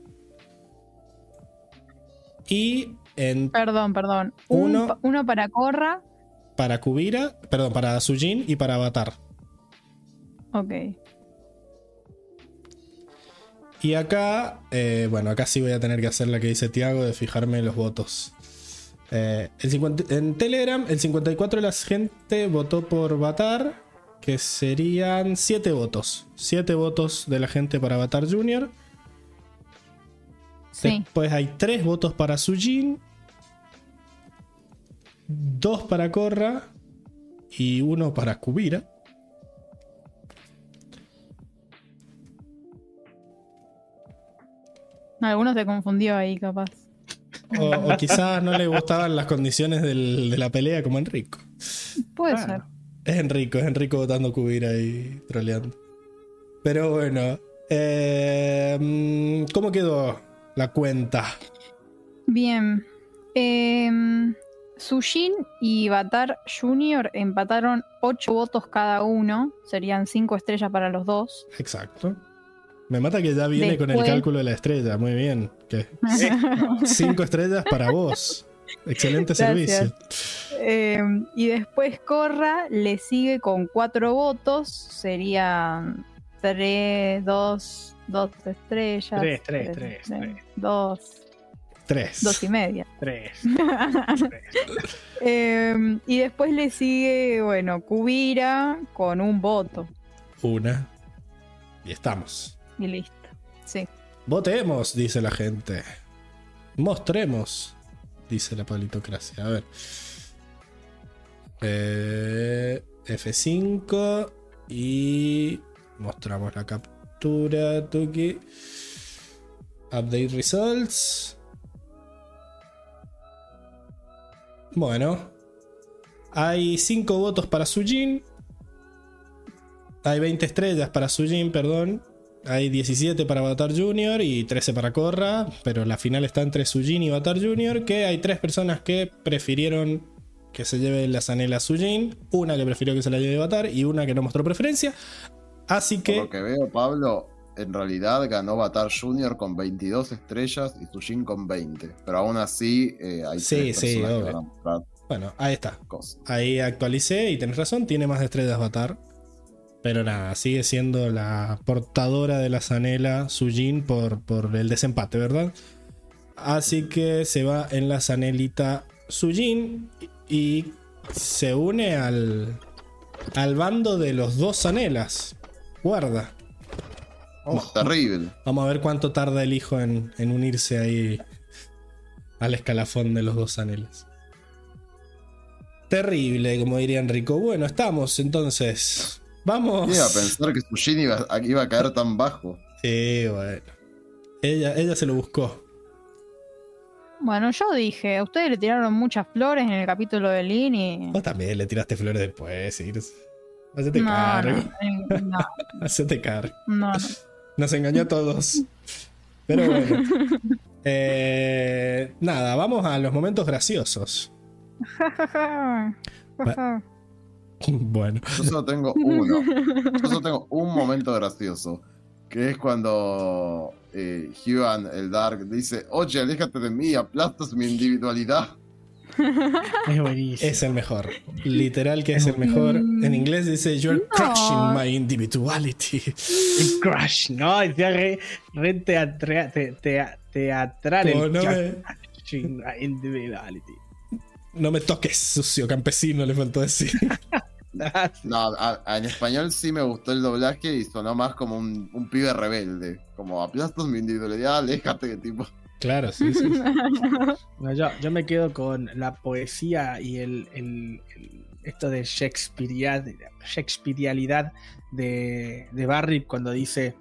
Y en, Perdón, perdón. Un Uno. uno para Corra. para Kubira, perdón, para Sujin y para Avatar. Ok. Y acá, eh, bueno, acá sí voy a tener que hacer la que dice Tiago de fijarme los votos. Eh, el 50 en Telegram, el 54 de la gente votó por Batar, que serían 7 votos. 7 votos de la gente para Batar Junior. Sí. Después hay 3 votos para Sujin, 2 para Korra y 1 para Kubira. Algunos se confundió ahí, capaz. O, o quizás no le gustaban las condiciones del- de la pelea como Enrico. Puede Claro. ser. Es Enrico, es Enrico votando Kubira y troleando. Pero bueno, eh, mm, ¿cómo quedó la cuenta? Bien. Em, Sushin y Batar Junior empataron 8 votos cada uno. Serían 5 estrellas para los dos. Exacto. Me mata que ya viene con el cálculo de la estrella. Muy bien. Que <laughs> cinco estrellas para vos. Excelente Gracias. servicio. Em, y después Corra le sigue con 4 votos. Serían 3, 2, 2 estrellas. Tres, tres, tres, tres. 2, Tres. 2 y media. Tres. <laughs> Em, y después le sigue, bueno, Kubira con un voto. Una. Y estamos. Y listo. Sí. Votemos, dice la gente. Mostremos, dice la palitocracia. A ver. Eh, F5 y mostramos la captura. Tuki. Update results. Bueno. Hay 5 votos para Sujin. Hay 20 estrellas para Sujin, perdón. Hay 17 para Avatar Junior y 13 para Korra, pero la final está entre Sujin y Avatar Junior, que hay tres personas que prefirieron que se lleve la Zanela Sujin, una que prefirió que se la lleve Avatar y una que no mostró preferencia. Así Por que lo que veo, Pablo, en realidad ganó Batar Jr. con 22 estrellas y Sushin con 20. Pero aún así, eh, hay Sí, tres sí, personas que van a mostrar Bueno, ahí está. cosas. Ahí actualicé y tenés razón, tiene más estrellas Avatar. Pero nada, sigue siendo la portadora de la Zanela Sujin por, por el desempate, ¿verdad? Así que se va en la Zanelita Sujin y se une al, al bando de los dos Zanelas. Guarda. Oh, terrible. Vamos a ver cuánto tarda el hijo en, en unirse ahí al escalafón de los dos Zanelas. Terrible, como diría Enrico. Bueno, estamos entonces. Vamos. Iba a pensar que iba, a- iba a caer tan bajo. Sí, bueno. Ella, ella se lo buscó. Bueno, yo dije, ustedes le tiraron muchas flores en el capítulo de Lin y. Vos también le tiraste flores después, Iris. Hacete No, cargo. no, no, <laughs> Hacete cargo. no, no. Nos engañó a todos. Pero bueno. <laughs> Eh, nada, vamos a los momentos graciosos. <laughs> <laughs> Bueno. Yo solo tengo uno. Yo solo tengo un momento gracioso. Que es cuando eh, Huan, el Dark, dice: Oye, aléjate de mí, aplastas mi individualidad. <laughs> Es buenísimo. Es el mejor. <laughs> Literal que es el mejor. En inglés dice You're No. crushing my individuality. El Crush, ¿no? Decía re, re teatra- te- te- teatral. Oh, el no Jack- me- Individuality. No me toques, sucio campesino, le faltó decir. Sí. <laughs> No, a- a- en español sí me gustó el doblaje y sonó más como un, un pibe rebelde. Como aplastas mi individualidad, aléjate que tipo. Claro, sí, sí. <laughs> No, yo, yo me quedo con la poesía y el, el- el- esto de Shakespearead- Shakespearealidad de, de Barry cuando dice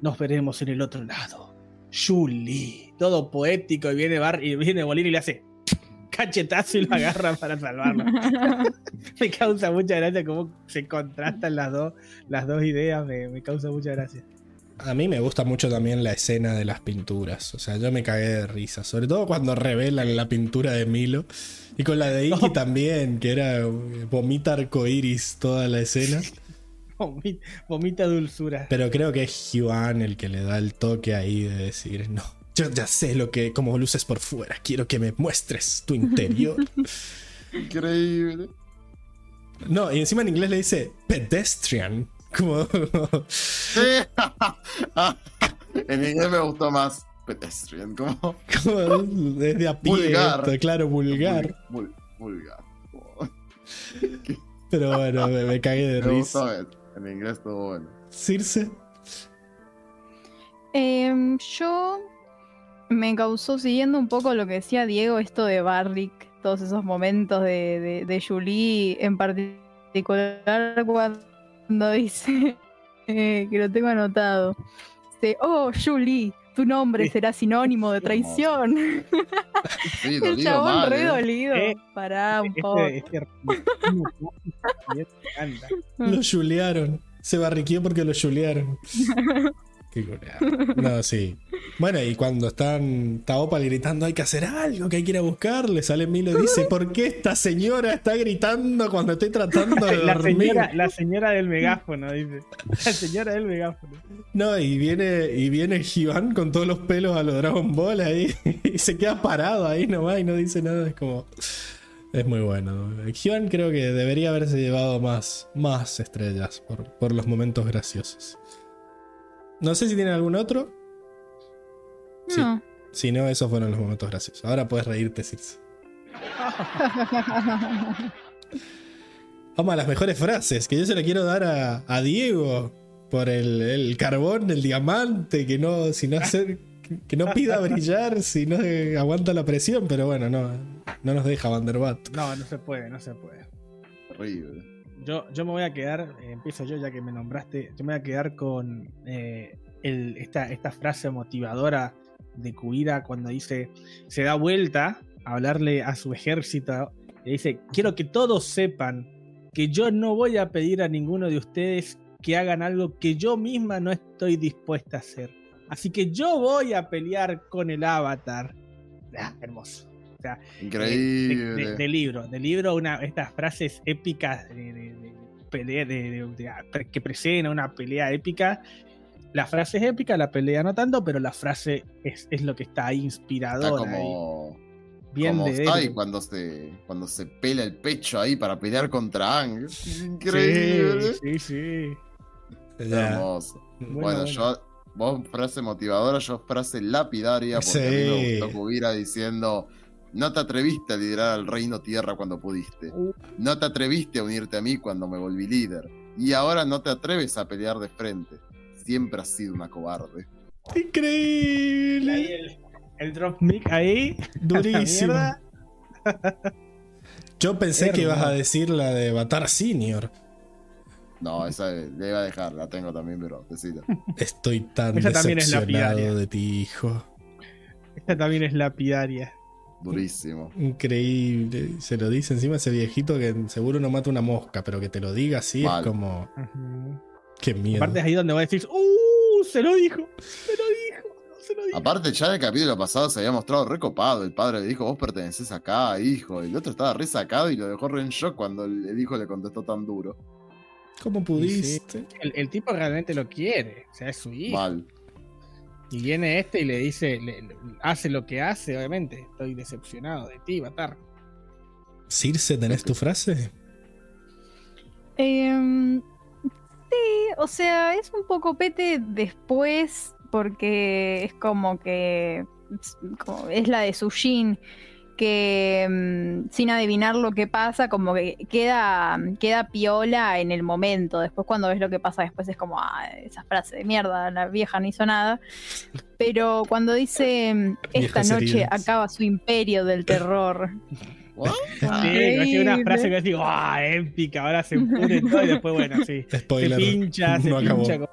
nos veremos en el otro lado. Julie, todo poético y viene Barry y viene Bolín y le hace cachetazo y lo agarra para salvarlo. <laughs> me causa mucha gracia cómo se contrastan las dos, las dos ideas, me, me causa mucha gracia. A mí me gusta mucho también la escena de las pinturas. O sea, yo me cagué de risa. Sobre todo cuando revelan la pintura de Milo. Y con la de Iki también, que era eh, vomita arcoiris toda la escena. <laughs> Vomi- Vomita dulzura. Pero creo que es Hyuan el que le da el toque ahí de decir, no, yo ya sé lo que, cómo luces por fuera, quiero que me muestres tu interior. <laughs> Increíble. no, y encima en inglés le dice pedestrian. Como, Sí. <laughs> en inglés me gustó más pedestrian, como como desde a pie, Vulgar. esto, claro, vulgar. Vul- vulgar. <laughs> Pero bueno, me, me cagué de Me risa. gustó, en inglés estuvo bueno. Circe. Em, yo me causó, siguiendo un poco lo que decía Diego, esto de Barrick, todos esos momentos de, de, de Julie, en particular cuando dice, <laughs> eh, que lo tengo anotado, dice, oh Julie, tu nombre Sí. será sinónimo de <laughs> traición. <laughs> Sí, El chabón mal. re eh. dolido. Eh, Pará un poco. Este, este. Lo chulearon. Se barriqueó porque lo chulearon. No, sí. Bueno, y cuando están Taopal gritando hay que hacer algo, que hay que ir a buscarle, sale Milo y dice, ¿por qué esta señora está gritando cuando estoy tratando de <laughs> La dormir? señora, la señora del megáfono, dice. La señora del megáfono. No, y viene, y viene Hyuan con todos los pelos a los Dragon Ball ahí <laughs> y se queda parado ahí nomás y no dice nada. Es como. Es muy bueno. Hyuan creo que debería haberse llevado más, más estrellas por, por los momentos graciosos. No sé si tiene algún otro. Sí. No. Si no, esos fueron los momentos graciosos. Ahora puedes reírte, Circe. <laughs> Vamos a las mejores frases, que yo se la quiero dar a, a Diego por el, el carbón, el diamante, que no, si no hacer, que no pida brillar, si no eh, aguanta la presión, pero bueno, no, no nos deja Vanderbat. No, no se puede, no se puede. Horrible. Yo, yo me voy a quedar, eh, empiezo yo ya que me nombraste, yo me voy a quedar con eh, el- esta, esta frase motivadora de Kuira cuando dice, se da vuelta a hablarle a su ejército y dice, quiero que todos sepan que yo no voy a pedir a ninguno de ustedes que hagan algo que yo misma no estoy dispuesta a hacer. Así que yo voy a pelear con el avatar. Ah, hermoso. Sea, Increíble. de, de- de libro, de libro, una, estas frases épicas de, de- de pelea, de, de- de- que preceden a una pelea épica. La frase es épica, la pelea no tanto, pero la frase es, es lo que está ahí Está inspiradora. ahí. como. Bien como de héroe. cuando se, cuando se pela el pecho ahí para pelear contra Ang. Sí, Increíble. sí, sí. Hermoso. Bueno, Bueno, bueno. yo, vos frase motivadora, yo frase lapidaria, porque a mí me gustó Kubira diciendo, no te atreviste a liderar al reino tierra cuando pudiste. Uh. No te atreviste a unirte a mí cuando me volví líder. Y ahora no te atreves a pelear de frente. Siempre has sido una cobarde. Ahí Increíble. el, el drop mic ahí. <laughs> Durísimo. Yo pensé que ibas a decir la de Batar Senior. No, esa le iba a dejar, la tengo también, pero decila. Estoy tan Esa también es decepcionado lapidaria. de ti, hijo. Esta también es lapidaria. Durísimo. Increíble. Se lo dice encima ese viejito que seguro no mata una mosca, pero que te lo diga así Mal. es como. Ujú. Qué miedo. Aparte es ahí donde va a decir, ¡Uh! Se lo dijo, se lo dijo, no se lo dijo. Aparte, ya en el capítulo pasado se había mostrado recopado. El padre le dijo, vos perteneces acá, hijo. Y el otro estaba re sacado y lo dejó re en shock cuando el hijo le contestó tan duro. ¿Cómo pudiste? El, el tipo realmente lo quiere, o sea, es su hijo. Mal. Y viene este y le dice, le- le- hace lo que hace, obviamente. Estoy decepcionado de ti, Batar. Circe, ¿tenés tu frase? Em, sí, o sea, es un poco pete después porque es como que como- es la de Sushin que mm, sin adivinar lo que pasa, como que queda, queda piola en el momento. Después cuando ves lo que pasa después es como, ah, esa frase de mierda, la vieja no hizo nada. Pero cuando dice, mm, esta Viejas noche heridas. acaba su imperio del terror. <laughs> Sí, decir una frase que digo, ¡ah! épica, ahora se pudre todo y después, bueno, sí. Spoiler, Se pincha, se no acabó. pincha como.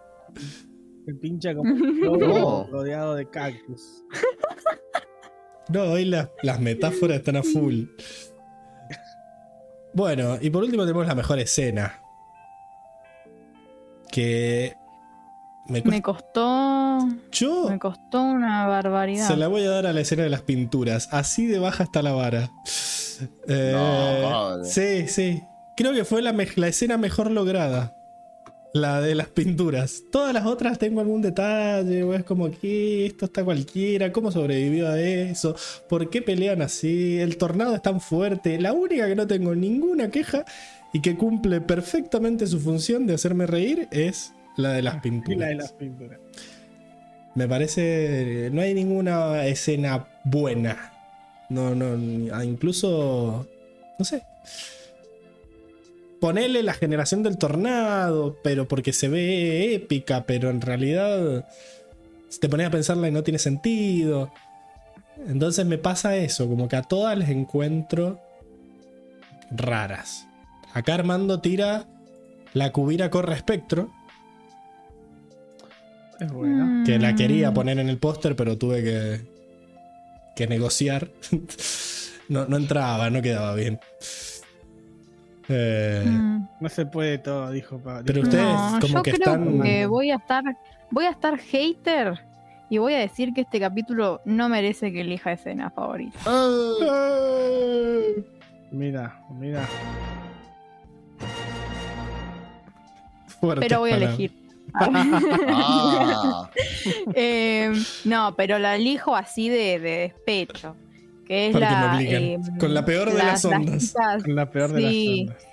Se pincha como <laughs> un rodeado de cactus. <laughs> No, hoy las, las metáforas están a full. Bueno, y por último tenemos la mejor escena. Que me Me costó. Yo Me costó una barbaridad. se la voy a dar a la escena de las pinturas. Así de baja está la vara. Eh, No. Sí, sí. Creo que fue la, me- la escena mejor lograda. La de las pinturas. Todas las otras tengo algún detalle, o es como que esto está cualquiera, cómo sobrevivió a eso, por qué pelean así, el tornado es tan fuerte. La única que no tengo ninguna queja y que cumple perfectamente su función de hacerme reír es la de las pinturas. la de las pinturas. Me parece. No hay ninguna escena buena. No, no. ah, Incluso. No sé. Ponele la generación del tornado, pero porque se ve épica, pero en realidad. Te pones a pensarla y no tiene sentido. Entonces me pasa eso, como que a todas les encuentro raras. Acá Armando tira la cubira corre espectro, Es bueno. que la quería Mm. poner en el póster, pero tuve que, que negociar. <laughs> no, no entraba, no quedaba bien. Eh, Mm. No se puede todo, dijo Pablo. Pero ustedes No, como yo que creo están- que voy a estar, voy a estar hater y voy a decir que este capítulo no merece que elija escena favorita. Mira, mira. fuertes Pero voy a palabras. elegir. Ah, <laughs> Eh, no, pero la elijo así de, de despecho. Que es Porque la. eh, Con la peor de las ondas. chicas- Con la peor de Sí. las ondas.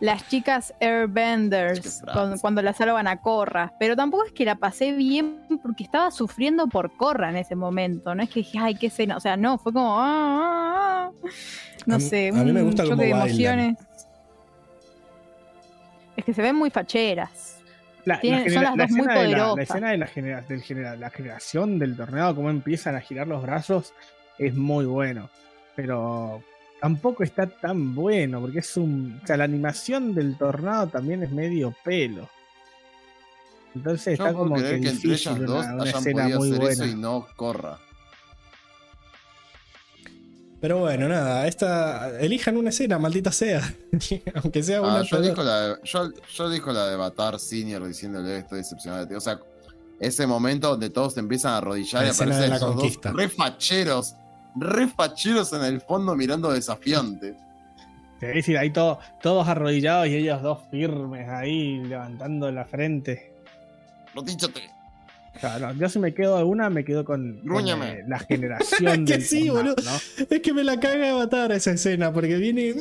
las chicas Airbenders, con- cuando la salvan a Corra. Pero tampoco es que la pasé bien porque estaba sufriendo por Corra en ese momento. No es que dije, ay, qué escena. O sea, no, fue como. ah, ah, ah. No A mí- sé, a mí me un gusta choque cómo de emociones. Es que se ven muy facheras. La, la Tienen- son las la dos muy de la- La, poderosas. escena de la, genera- del genera- la generación del tornado, cómo empiezan a girar los brazos, es muy bueno. Pero tampoco está tan bueno, porque es un. O sea, la animación del tornado también es medio pelo. Entonces yo está puedo como que, que entre difícil ellas dos una, una hayan escena podido muy hacer buena. eso y no corra. Pero bueno, nada, esta. Elijan una escena, maldita sea. <laughs> Aunque sea una. Ah, yo, sola. dijo la de, yo, yo dijo la de Batar Senior diciéndole estoy decepcionado de ti. O sea, ese momento donde todos se empiezan a arrodillar La y aparecen esos conquista. dos refacheros, refacheros en el fondo mirando desafiante. Sí, Es decir, ahí todo- todos arrodillados y ellos dos firmes ahí levantando la frente. Rotíchate. Claro, yo si me quedo alguna, me quedo con, con, eh, la generación <laughs> Que del sí, boludo. ¿no? Es que me la caga de matar esa escena, porque viene.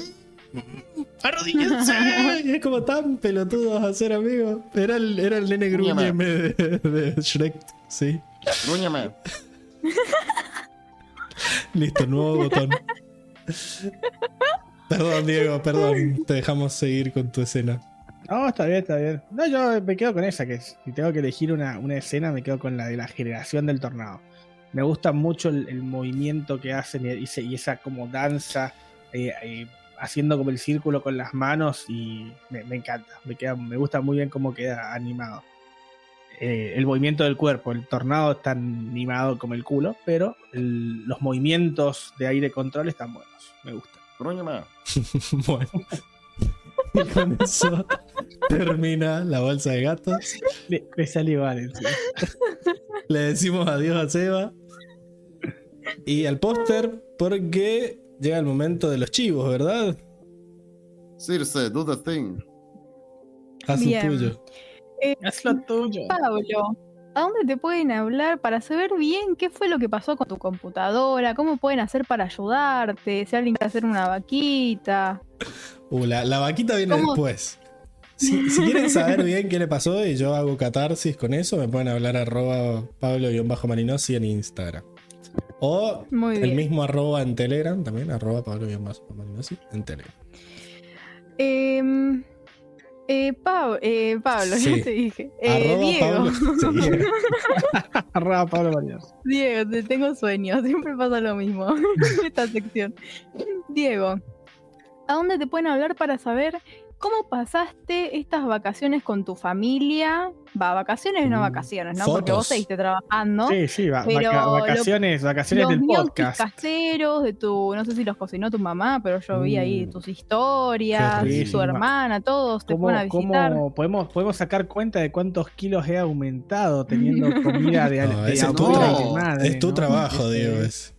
¡Arrodíllense! <laughs> Y es como tan pelotudos a ser amigos. Era el, era el nene gruñeme de, de Shrek, sí. Grúñame. <laughs> <laughs> Listo, nuevo botón. Perdón, Diego, perdón. Te dejamos seguir con tu escena. No, está bien, está bien. No, yo me quedo con esa, que si tengo que elegir una, una escena, me quedo con la de la generación del tornado. Me gusta mucho el, movimiento que hacen y esa como danza, eh, eh, haciendo como el círculo con las manos y me, me encanta. Me, queda, me gusta muy bien cómo queda animado. Eh, el movimiento del cuerpo, el tornado está animado como el culo, pero el- los movimientos de aire control están buenos. Me gusta. <laughs> Bueno. Y con eso termina la bolsa de gatos. Le, igual encima. Le decimos adiós a Seba. Y al póster, porque llega el momento de los chivos, ¿verdad? Circe, do the thing. Haz lo Bien. Tuyo. Es lo tuyo. Pablo, ¿a dónde te pueden hablar para saber bien qué fue lo que pasó con tu computadora? ¿Cómo pueden hacer para ayudarte? Si alguien quiere hacer una vaquita. Uh, la, la vaquita viene ¿Cómo? después. Si, si quieren saber bien qué le pasó y yo hago catarsis con eso, me pueden hablar arroba pablo-marinosi en Instagram. O Muy el bien. mismo arroba en Telegram también, arroba Pablo Marinozzi en Telegram. Em, eh, Pau- eh, Pablo, Sí. ya te dije. Eh, Diego. Pablo- <laughs> sí. <laughs> Arroba Pablo. Diego, te tengo sueño, <laughs> siempre pasa lo mismo en esta sección. Diego, ¿a dónde te pueden hablar para saber cómo pasaste estas vacaciones con tu familia? Va, vacaciones no vacaciones, ¿no? Porque vos seguiste trabajando. Sí, sí, va- Pero vaca- vacaciones, vacaciones los del podcast. caseros de tu, no sé si los cocinó tu mamá, pero yo vi ahí Mm. tus historias, su hermana, todos te ¿Cómo, fueron a visitar. cómo podemos, podemos sacar cuenta de cuántos kilos he aumentado teniendo <laughs> comida de, No, de ese es tu, abuela tra- y de madre, es tu ¿no? trabajo, Este, Diego. es.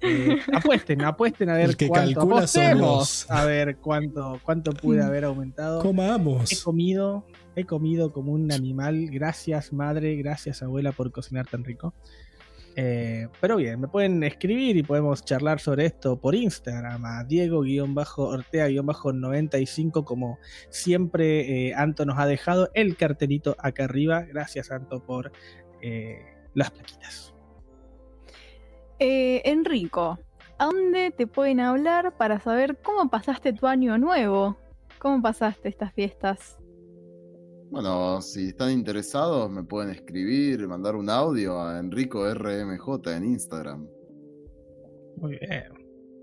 Eh, apuesten, apuesten a ver El que cuánto. apostemos a ver cuánto, cuánto pude haber aumentado. He Comamos. comido, he comido como un animal. Gracias, madre, gracias, abuela, por cocinar tan rico. Eh, pero bien, me pueden escribir y podemos charlar sobre esto por Instagram a Diego-Ortea-95 como siempre eh, Anto nos ha dejado el cartelito acá arriba. Gracias Anto por eh, las plaquitas. Eh, Enrico, ¿a dónde te pueden hablar para saber cómo pasaste tu año nuevo? ¿Cómo pasaste estas fiestas? Bueno, si están interesados, me pueden escribir, mandar un audio a Enrico RMJ en Instagram. Muy bien.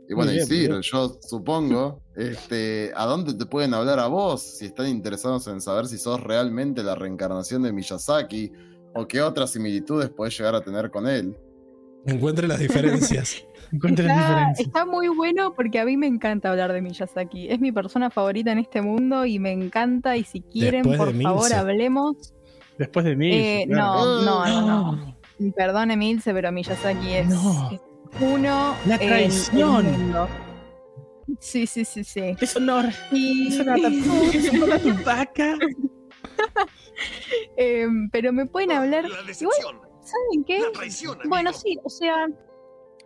Y bueno, bien, bien. yo supongo, este, ¿a dónde te pueden hablar a vos? Si están interesados en saber si sos realmente la reencarnación de Miyazaki o qué otras similitudes podés llegar a tener con él. Encuentre las <laughs> diferencias. Está, muy bueno porque a mí me encanta hablar de Miyazaki. Es mi persona favorita en este mundo y me encanta. Y si quieren, Después por favor, Milce. hablemos. Después de mí. Eh, claro. no, no, no, no. Perdone, Milce, pero Miyazaki es, No. es uno. La en el traición. mundo. Sí, sí, sí, sí. Es honor. Y- Es una <laughs> es una vaca. <laughs> Em, pero me pueden hablar. La Igual. ¿Saben qué? Bueno, amigo. sí, o sea,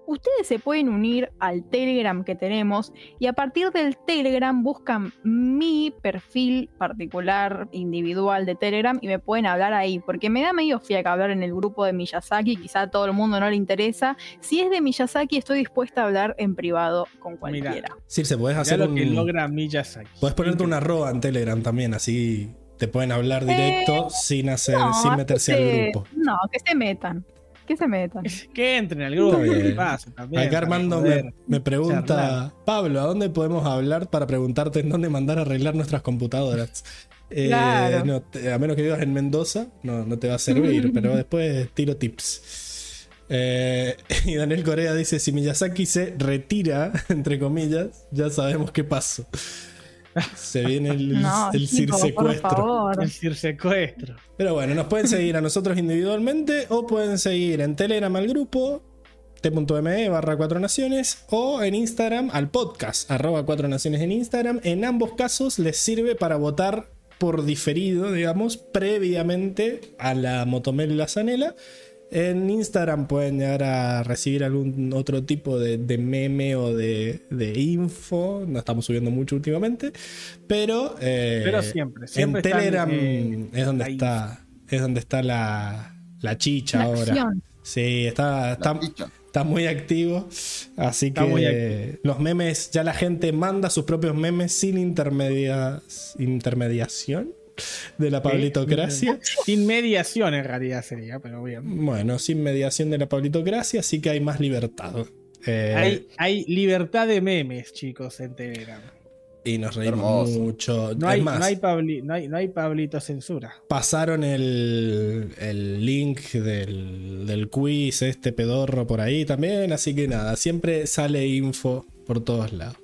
ustedes se pueden unir al Telegram que tenemos y a partir del Telegram buscan mi perfil particular, individual de Telegram y me pueden hablar ahí, porque me da medio fiaca hablar en el grupo de Miyazaki, quizá a todo el mundo no le interesa. Si es de Miyazaki, estoy dispuesta a hablar en privado con cualquiera. Circe, podés Mirá hacer lo que un. logra Miyazaki. Podés ponerte una arroba en Telegram también, así te pueden hablar directo sin hacer, Eh, No, sin meterse que al grupo. No, que se metan. Que se metan. <laughs> Que entren al grupo. Está bien. ¿qué pasa? También, Acá Armando me, me pregunta, charlar. Pablo, ¿a dónde podemos hablar para preguntarte en dónde mandar a arreglar nuestras computadoras? <laughs> Eh, Claro. no te- a menos que vivas en Mendoza, no, no te va a servir, <laughs> pero después tiro tips. Eh, y Daniel Corea dice, si Miyazaki se retira, entre comillas, ya sabemos qué pasó. Se viene el, No, el chicos, por cirsecuestro. favor. El cirsecuestro. Pero bueno, nos pueden seguir a nosotros individualmente o pueden seguir en Telegram al grupo t.me barra 4 naciones o en Instagram al podcast arroba 4 naciones en Instagram. En ambos casos les sirve para votar por diferido, digamos, previamente a la Motomel y la Zanela. En Instagram pueden llegar a recibir algún otro tipo de, de meme o de, de info. No estamos subiendo mucho últimamente. Pero, eh, Pero siempre, siempre en están, Telegram eh, es donde ahí. está. Es donde está la, la chicha La ahora. acción. Sí, está, está, muy activo. Así Está que muy activo. los memes, ya la gente manda sus propios memes sin intermedia, intermediación <laughs> de la pablitocracia. Sin mediación en realidad sería, pero bien. Bueno, sin mediación de la pablitocracia, así que hay más libertad. Eh, Hay, hay libertad de memes, chicos, en Telegram. y nos reímos Hermoso. mucho. No hay, más, no, hay Pabli- no, hay, no hay Pablito censura. pasaron el, el link del, del quiz, este pedorro por ahí también. Así que nada, siempre sale info por todos lados.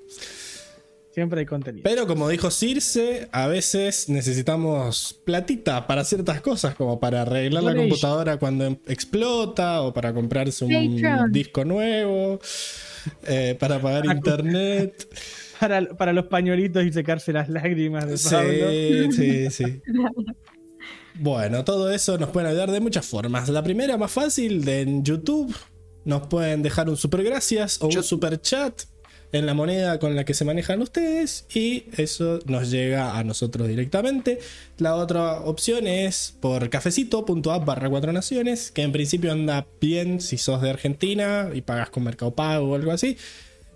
Siempre hay contenido. Pero como dijo Circe, a veces necesitamos platita para ciertas cosas, como para arreglar la computadora cuando em- explota, o para comprarse un Patreon. disco nuevo, eh, para pagar <laughs> internet. <laughs> Para, para los pañuelitos y secarse las lágrimas de Pablo. Sí, sí, sí. <laughs> Bueno, todo eso nos pueden ayudar de muchas formas. La primera, más fácil, de en YouTube. Nos pueden dejar un super gracias o un super chat. En la moneda con la que se manejan ustedes y eso nos llega a nosotros directamente. La otra opción es por cafecito.app barra cuatro naciones, que en principio anda bien si sos de Argentina y pagas con Mercado Pago o algo así.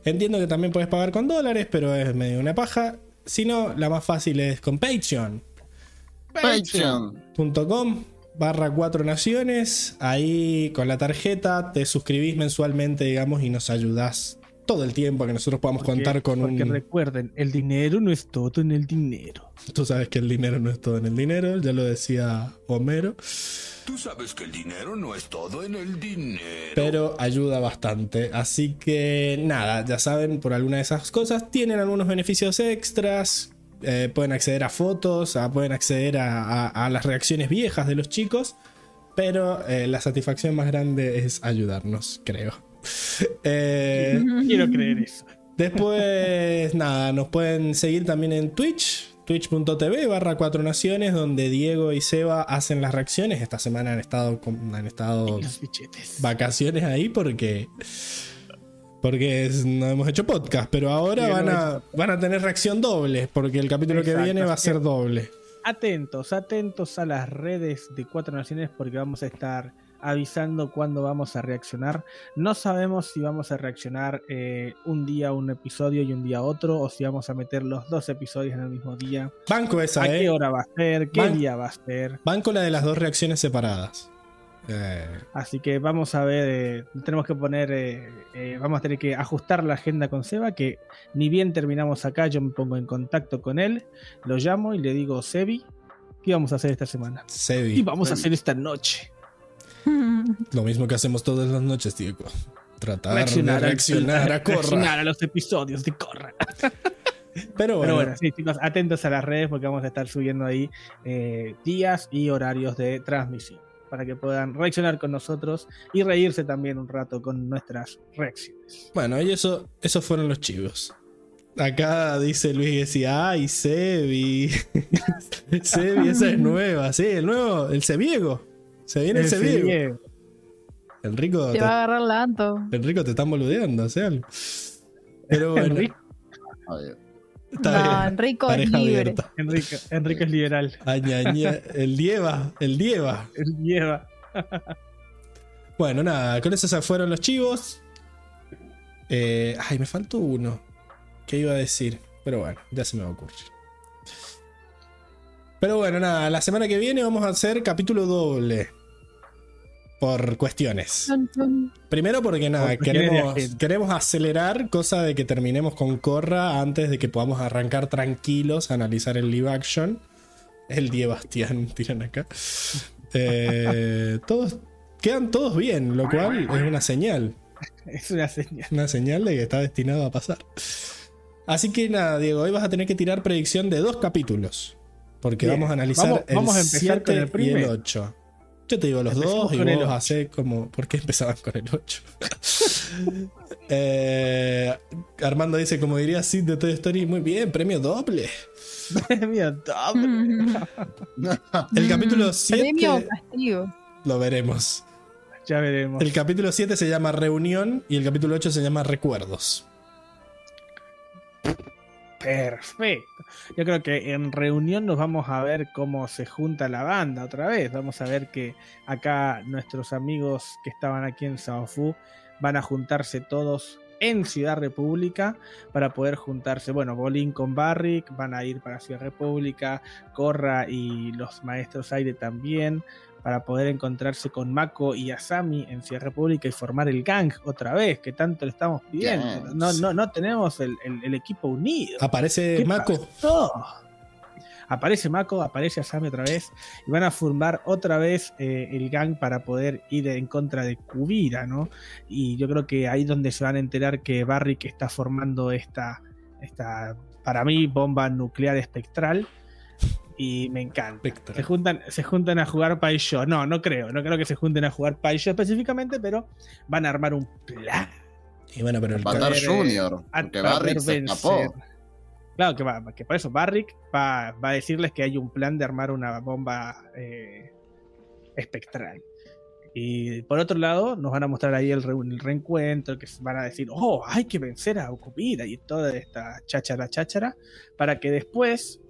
Entiendo que también puedes pagar con dólares, pero es medio una paja. Si no, la más fácil es con Patreon. Patreon.com barra cuatro naciones. Ahí con la tarjeta te suscribís mensualmente, digamos, y nos ayudás todo el tiempo a que nosotros podamos Porque- contar con porque un. recuerden, el dinero no es todo en el dinero. Tú sabes que el dinero no es todo en el dinero, ya lo decía Homero, Tú sabes que el dinero no es todo en el dinero. pero ayuda bastante. Así que nada, ya saben, por alguna de esas cosas tienen algunos beneficios extras. eh, pueden acceder a fotos, a- pueden acceder a, a- a las reacciones viejas de los chicos. Pero eh, la satisfacción más grande es ayudarnos, creo. Eh, <laughs> Quiero creer eso. Después, <laughs> nada, nos pueden seguir también en Twitch, twitch.tv barra cuatro naciones, donde Diego y Seba hacen las reacciones. Esta semana han estado, con- han estado vacaciones ahí porque, porque es- no hemos hecho podcast, pero ahora van, a, van a tener reacción doble, porque el capítulo que viene va a ser doble. Atentos, atentos a las redes de Cuatro Naciones porque vamos a estar avisando cuándo vamos a reaccionar. No sabemos si vamos a reaccionar eh, un día un episodio y un día otro, o si vamos a meter los dos episodios en el mismo día. Banco esa, ¿A eh. qué hora va a ser? ¿Qué Ban- día va a ser? Banco la de las dos reacciones separadas. Eh, Así que vamos a ver, eh, tenemos que poner, eh, eh, vamos a tener que ajustar la agenda con Seba, que ni bien terminamos acá, yo me pongo en contacto con él, lo llamo y le digo, Sebi, ¿qué vamos a hacer esta semana? Sebi. Y vamos a hacer esta noche. <laughs> Lo mismo que hacemos todas las noches, Diego. Tratar reaccionar, de reaccionar a Corra. reaccionar a los episodios de Corra. <laughs> Pero Pero bueno, sí, chicos, atentos a las redes porque vamos a estar subiendo ahí eh, días y horarios de transmisión para que puedan reaccionar con nosotros y reírse también un rato con nuestras reacciones. Bueno, y eso, esos fueron los chivos. Acá dice Luis que decía, ay, Sebi. <laughs> Sebi, esa es nueva. Sí, el nuevo, el Sebiego. Se viene el, El. Sebiego. Enrico, Te te, va a agarrar la Anto. Enrico, te están boludeando, o sea. Pero <laughs> bueno, Enrico, está No, bien. Enrico es Pareja libre. abierta. Enrico, Enrico es liberal. Añaña- el Dieva, el Dieva. Él lleva. Bueno, nada, con eso se fueron los chivos. Eh, ay, me faltó uno. ¿Qué iba a decir? Pero bueno, ya se me va a ocurrir. Pero bueno, nada, la semana que viene vamos a hacer capítulo doble. Por cuestiones. Primero porque nada, Por queremos, queremos acelerar, cosa de que terminemos con Corra antes de que podamos arrancar tranquilos a analizar el live action. El Die Bastián, <laughs> tiran acá. Eh, todos, quedan todos bien, lo cual es una señal. Es una señal. Una señal de que está destinado a pasar. Así que nada, Diego, hoy vas a tener que tirar predicción de dos capítulos. Porque Bien. vamos a analizar Vamos- el vamos a empezar con 7 el y el primero. 8. Yo te digo los Empecemos dos y vos hacés como. ¿Por qué empezaban con el 8? <laughs> Eh, Armando dice, como diría Sid de Toy Story, muy bien, premio doble. <laughs> Premio doble. El capítulo 7 Premio o castigo. lo veremos. Ya veremos. El capítulo 7 se llama Reunión y el capítulo 8 se llama Recuerdos. Perfecto. Yo creo que en reunión nos vamos a ver cómo se junta la banda otra vez. Vamos a ver que acá nuestros amigos que estaban aquí en Saofu van a juntarse todos en Ciudad República para poder juntarse. Bueno, Bolín con Barrick van a ir para Ciudad República, Corra y los maestros aire también para poder encontrarse con Mako y Asami en Ciudad República y formar el gang otra vez, que tanto le estamos pidiendo. Yes. No, no, no tenemos el, el- el equipo unido. Aparece ¿Qué Mako. pasó? Aparece Mako, aparece Asami otra vez y van a formar otra vez eh, el gang para poder ir en contra de Kubira, ¿no? Y yo creo que ahí es donde se van a enterar que Barrick está formando esta, esta para mí, bomba nuclear espectral. Y me encanta. Se juntan, se juntan a jugar Paisho. No, no creo. No creo que se junten a jugar Paisho específicamente, pero van a armar un plan. Y bueno, pero el Matar Junior. poder Barrick se escapó. Claro, que, va, que por eso Barrick va, va a decirles que hay un plan de armar una bomba eh, espectral. Y por otro lado, nos van a mostrar ahí el, re- el reencuentro, que van a decir, oh, hay que vencer a Okubira y toda esta cháchara cháchara, para que después,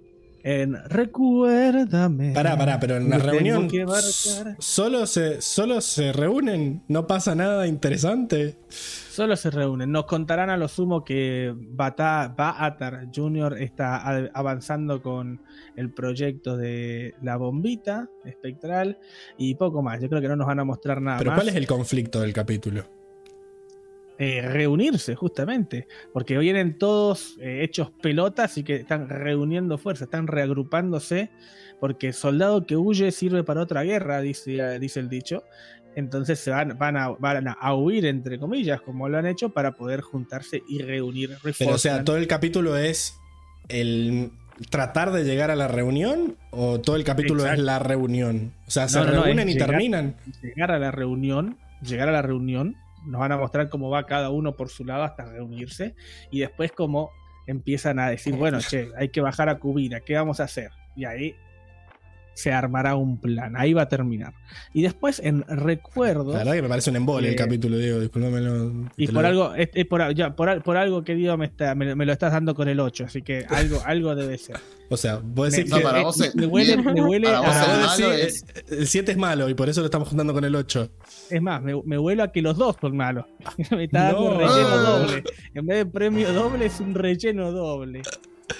en Recuérdame. Pará, pará, pero en la reunión que marcar". solo se, solo se reúnen, no pasa nada interesante. Solo se reúnen. Nos contarán a lo sumo que Bata, Baatar Jr. está avanzando con el proyecto de la bombita espectral y poco más. Yo creo que no nos van a mostrar nada Pero más. ¿cuál es el conflicto del capítulo? Eh, reunirse, justamente. Porque vienen todos eh, hechos pelotas y que están reuniendo fuerza, están reagrupándose. Porque soldado que huye sirve para otra guerra, dice, dice el dicho. Entonces se van, van, a, van a huir, entre comillas, como lo han hecho, para poder juntarse y reunir. Pero o sea, todo el capítulo es el tratar de llegar a la reunión o todo el capítulo Exacto. es la reunión. O sea, se No, no, no, reúnen y llegar- terminan. llegar a la reunión, llegar a la reunión, nos van a mostrar cómo va cada uno por su lado hasta reunirse y después cómo empiezan a decir, bueno, che, hay que bajar a Cubira, ¿qué vamos a hacer? Y ahí se armará un plan, ahí va a terminar. Y después en recuerdos... La verdad que me parece un embole el Eh, capítulo, Diego, discúlpamelo. Y por lo- algo, es, es por, ya, por, al- por algo que Dios me, está, me, me lo estás dando con el 8, así que algo, <laughs> algo debe ser. O sea, vos decís Me- que. No, para eh, vos es- me huele, me huele para vos a- el vos malo decís, eh, el 7 es malo y por eso lo estamos juntando con el 8. Es más, me, me huelo a que los dos son malos. <laughs> me está dando No. relleno doble. En vez de premio doble, es un relleno doble.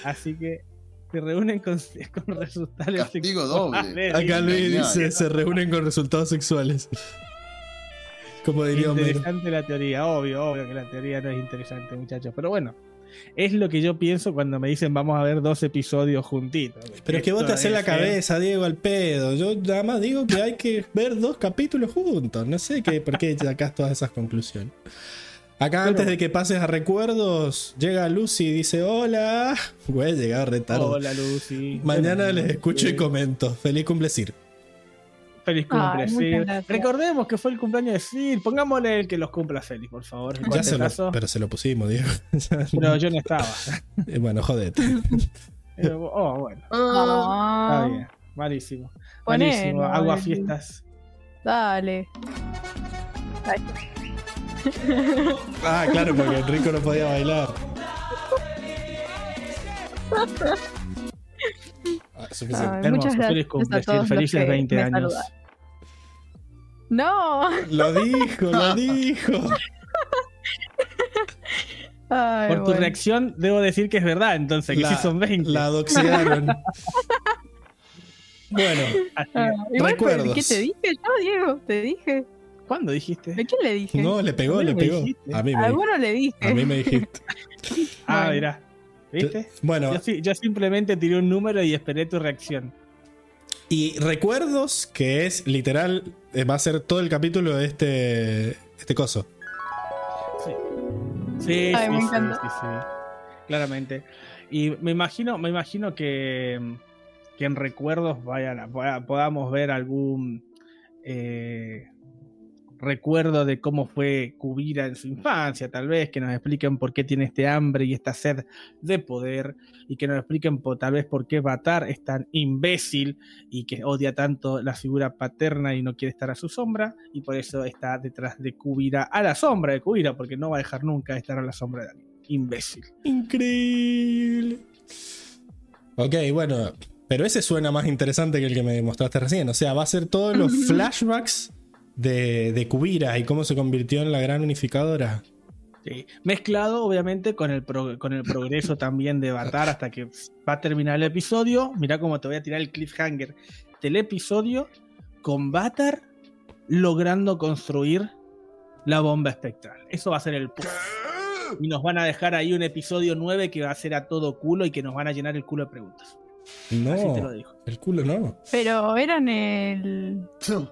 Así que se reúnen con, <laughs> con resultados Castigo sexuales. doble. <laughs> Acá Luis dice: se reúnen con resultados sexuales. <laughs> Como diría Homero. Interesante la teoría, obvio, obvio que la teoría no es interesante, muchachos. Pero bueno, es lo que yo pienso cuando me dicen vamos a ver dos episodios juntitos. Pero es que vos te haces la cabeza, Diego, al pedo. Yo nada más digo que hay que ver dos capítulos juntos. No sé qué, por qué sacás todas esas conclusiones. Acá, antes de que pases a recuerdos, llega Lucy y dice: Hola. <laughs> Güey, llegaba re tarde. Hola, Lucy. Mañana Hola, les Lucy. escucho y comento. Feliz cumple, Sir. Feliz cumple, Ay. Recordemos que fue el cumpleaños de Sil. Pongámosle el que los cumpla feliz, por favor. Ya se lo, pero se lo pusimos, Diego. <laughs> Pero yo no estaba. <laughs> Eh, bueno, jodete. Pero, oh, bueno. Está Ah, bien. Malísimo. Malísimo. Hago a el- fiestas. Dale. Ay, <laughs> Ah, claro, porque Enrico no podía bailar. Ah, suficiente. Ay, Hermoso. muchas gracias Feliz cumple, a todos. Felices los que 20 me años. saludaron. No. Lo dijo, lo <laughs> dijo. Ay, Por tu bueno. reacción, debo decir que es verdad, entonces, que La- sí son 20. La doxearon. <laughs> bueno, Ah, igual, Recuerdos. ¿Qué te dije yo, Diego? Te dije. ¿Cuándo dijiste? ¿De quién le dije? no, le pegó, A mí le me pegó. dijiste. A mí me, alguno le dije. a mí me dijiste. <laughs> Ah, mirá. ¿Viste? Bueno, Yo, simplemente tiré un número y esperé tu reacción. y recuerdos, que es literal, eh, va a ser todo el capítulo de este, este coso. Sí. Sí, Ay, sí, me sí, encanta. sí, sí. Claramente. Y me imagino, me imagino que, que en recuerdos vayan a- poda- podamos ver algún eh, recuerdo de cómo fue Kubira en su infancia, tal vez, que nos expliquen por qué tiene este hambre y esta sed de poder, y que nos expliquen por, tal vez por qué Batar es tan imbécil y que odia tanto la figura paterna y no quiere estar a su sombra, y por eso está detrás de Kubira, a la sombra de Kubira, porque no va a dejar nunca de estar a la sombra de alguien. Imbécil. Increíble. Ok, bueno, pero ese suena más interesante que el que me mostraste recién. O sea, va a ser todos los <laughs> flashbacks de, de y cómo se convirtió en la gran unificadora. Sí. Mezclado, obviamente, con el, con el progreso también de Batar hasta que va a terminar el episodio. Mirá cómo te voy a tirar el cliffhanger del episodio con Batar logrando construir la bomba espectral. Eso va a ser el. Y nos van a dejar ahí un episodio 9 que va a ser a todo culo y que nos van a llenar el culo de preguntas. Así te lo No, digo. el culo no. Pero eran el.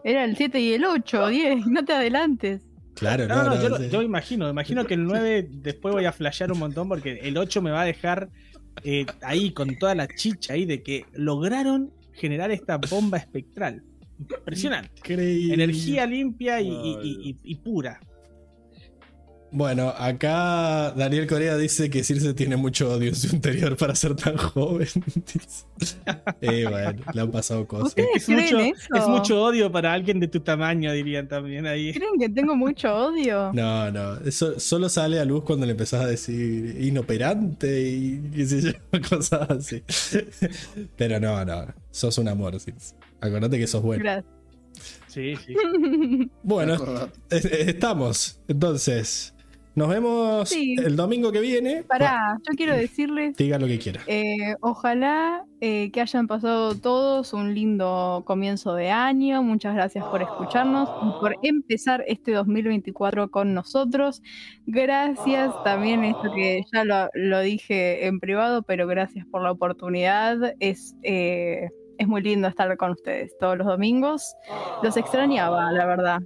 Era el 7 y el 8, 10. No te adelantes. Claro, No, no, no, no, yo, lo- sí. yo imagino, imagino que el 9 después voy a flashear un montón porque el 8 me va a dejar eh, ahí con toda la chicha ahí de que lograron generar esta bomba espectral. Impresionante. Increíble. Energía limpia y, y- y- y- y pura. Bueno, acá Daniel Corea dice que Circe tiene mucho odio en su interior para ser tan joven. <laughs> eh, bueno, le han pasado cosas. Es mucho, es mucho, odio para alguien de tu tamaño, dirían también ahí. ¿Creen que tengo mucho odio? No, no. Eso solo sale a luz cuando le empezás a decir inoperante y qué sé yo, <laughs> cosas así. Pero no, no. Sos un amor, Circe. Acordate que sos bueno. Gracias. Sí, sí. Bueno, estamos. Entonces, nos vemos Sí. el domingo que viene. Pará, yo quiero decirles, Diga lo que quiera. eh, ojalá eh, que hayan pasado todos un lindo comienzo de año. Muchas gracias por escucharnos y por empezar este 2024 con nosotros. Gracias también, esto que ya lo, lo dije en privado, pero gracias por la oportunidad. Es, eh, es muy lindo estar con ustedes todos los domingos. Los extrañaba, la verdad.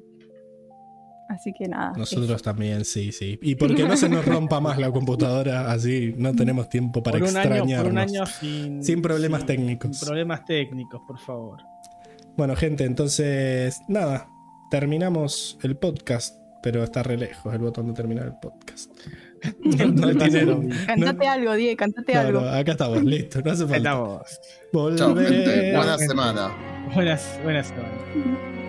Así que nada. Nosotros también, sí, sí. Y porque no se nos rompa más la computadora, así no tenemos tiempo para por un año, extrañarnos. por un año sin, Sin problemas sin- técnicos. sin problemas técnicos, por favor. Bueno, gente, entonces, nada, terminamos el podcast, pero está re lejos el botón de terminar el podcast. <laughs> No, no tiene- Cantate algo, Diego, cantate no, algo. no, acá estamos, listo, no hace falta. Estamos. Chao, gente. Buena semana. Buenas, buenas semanas.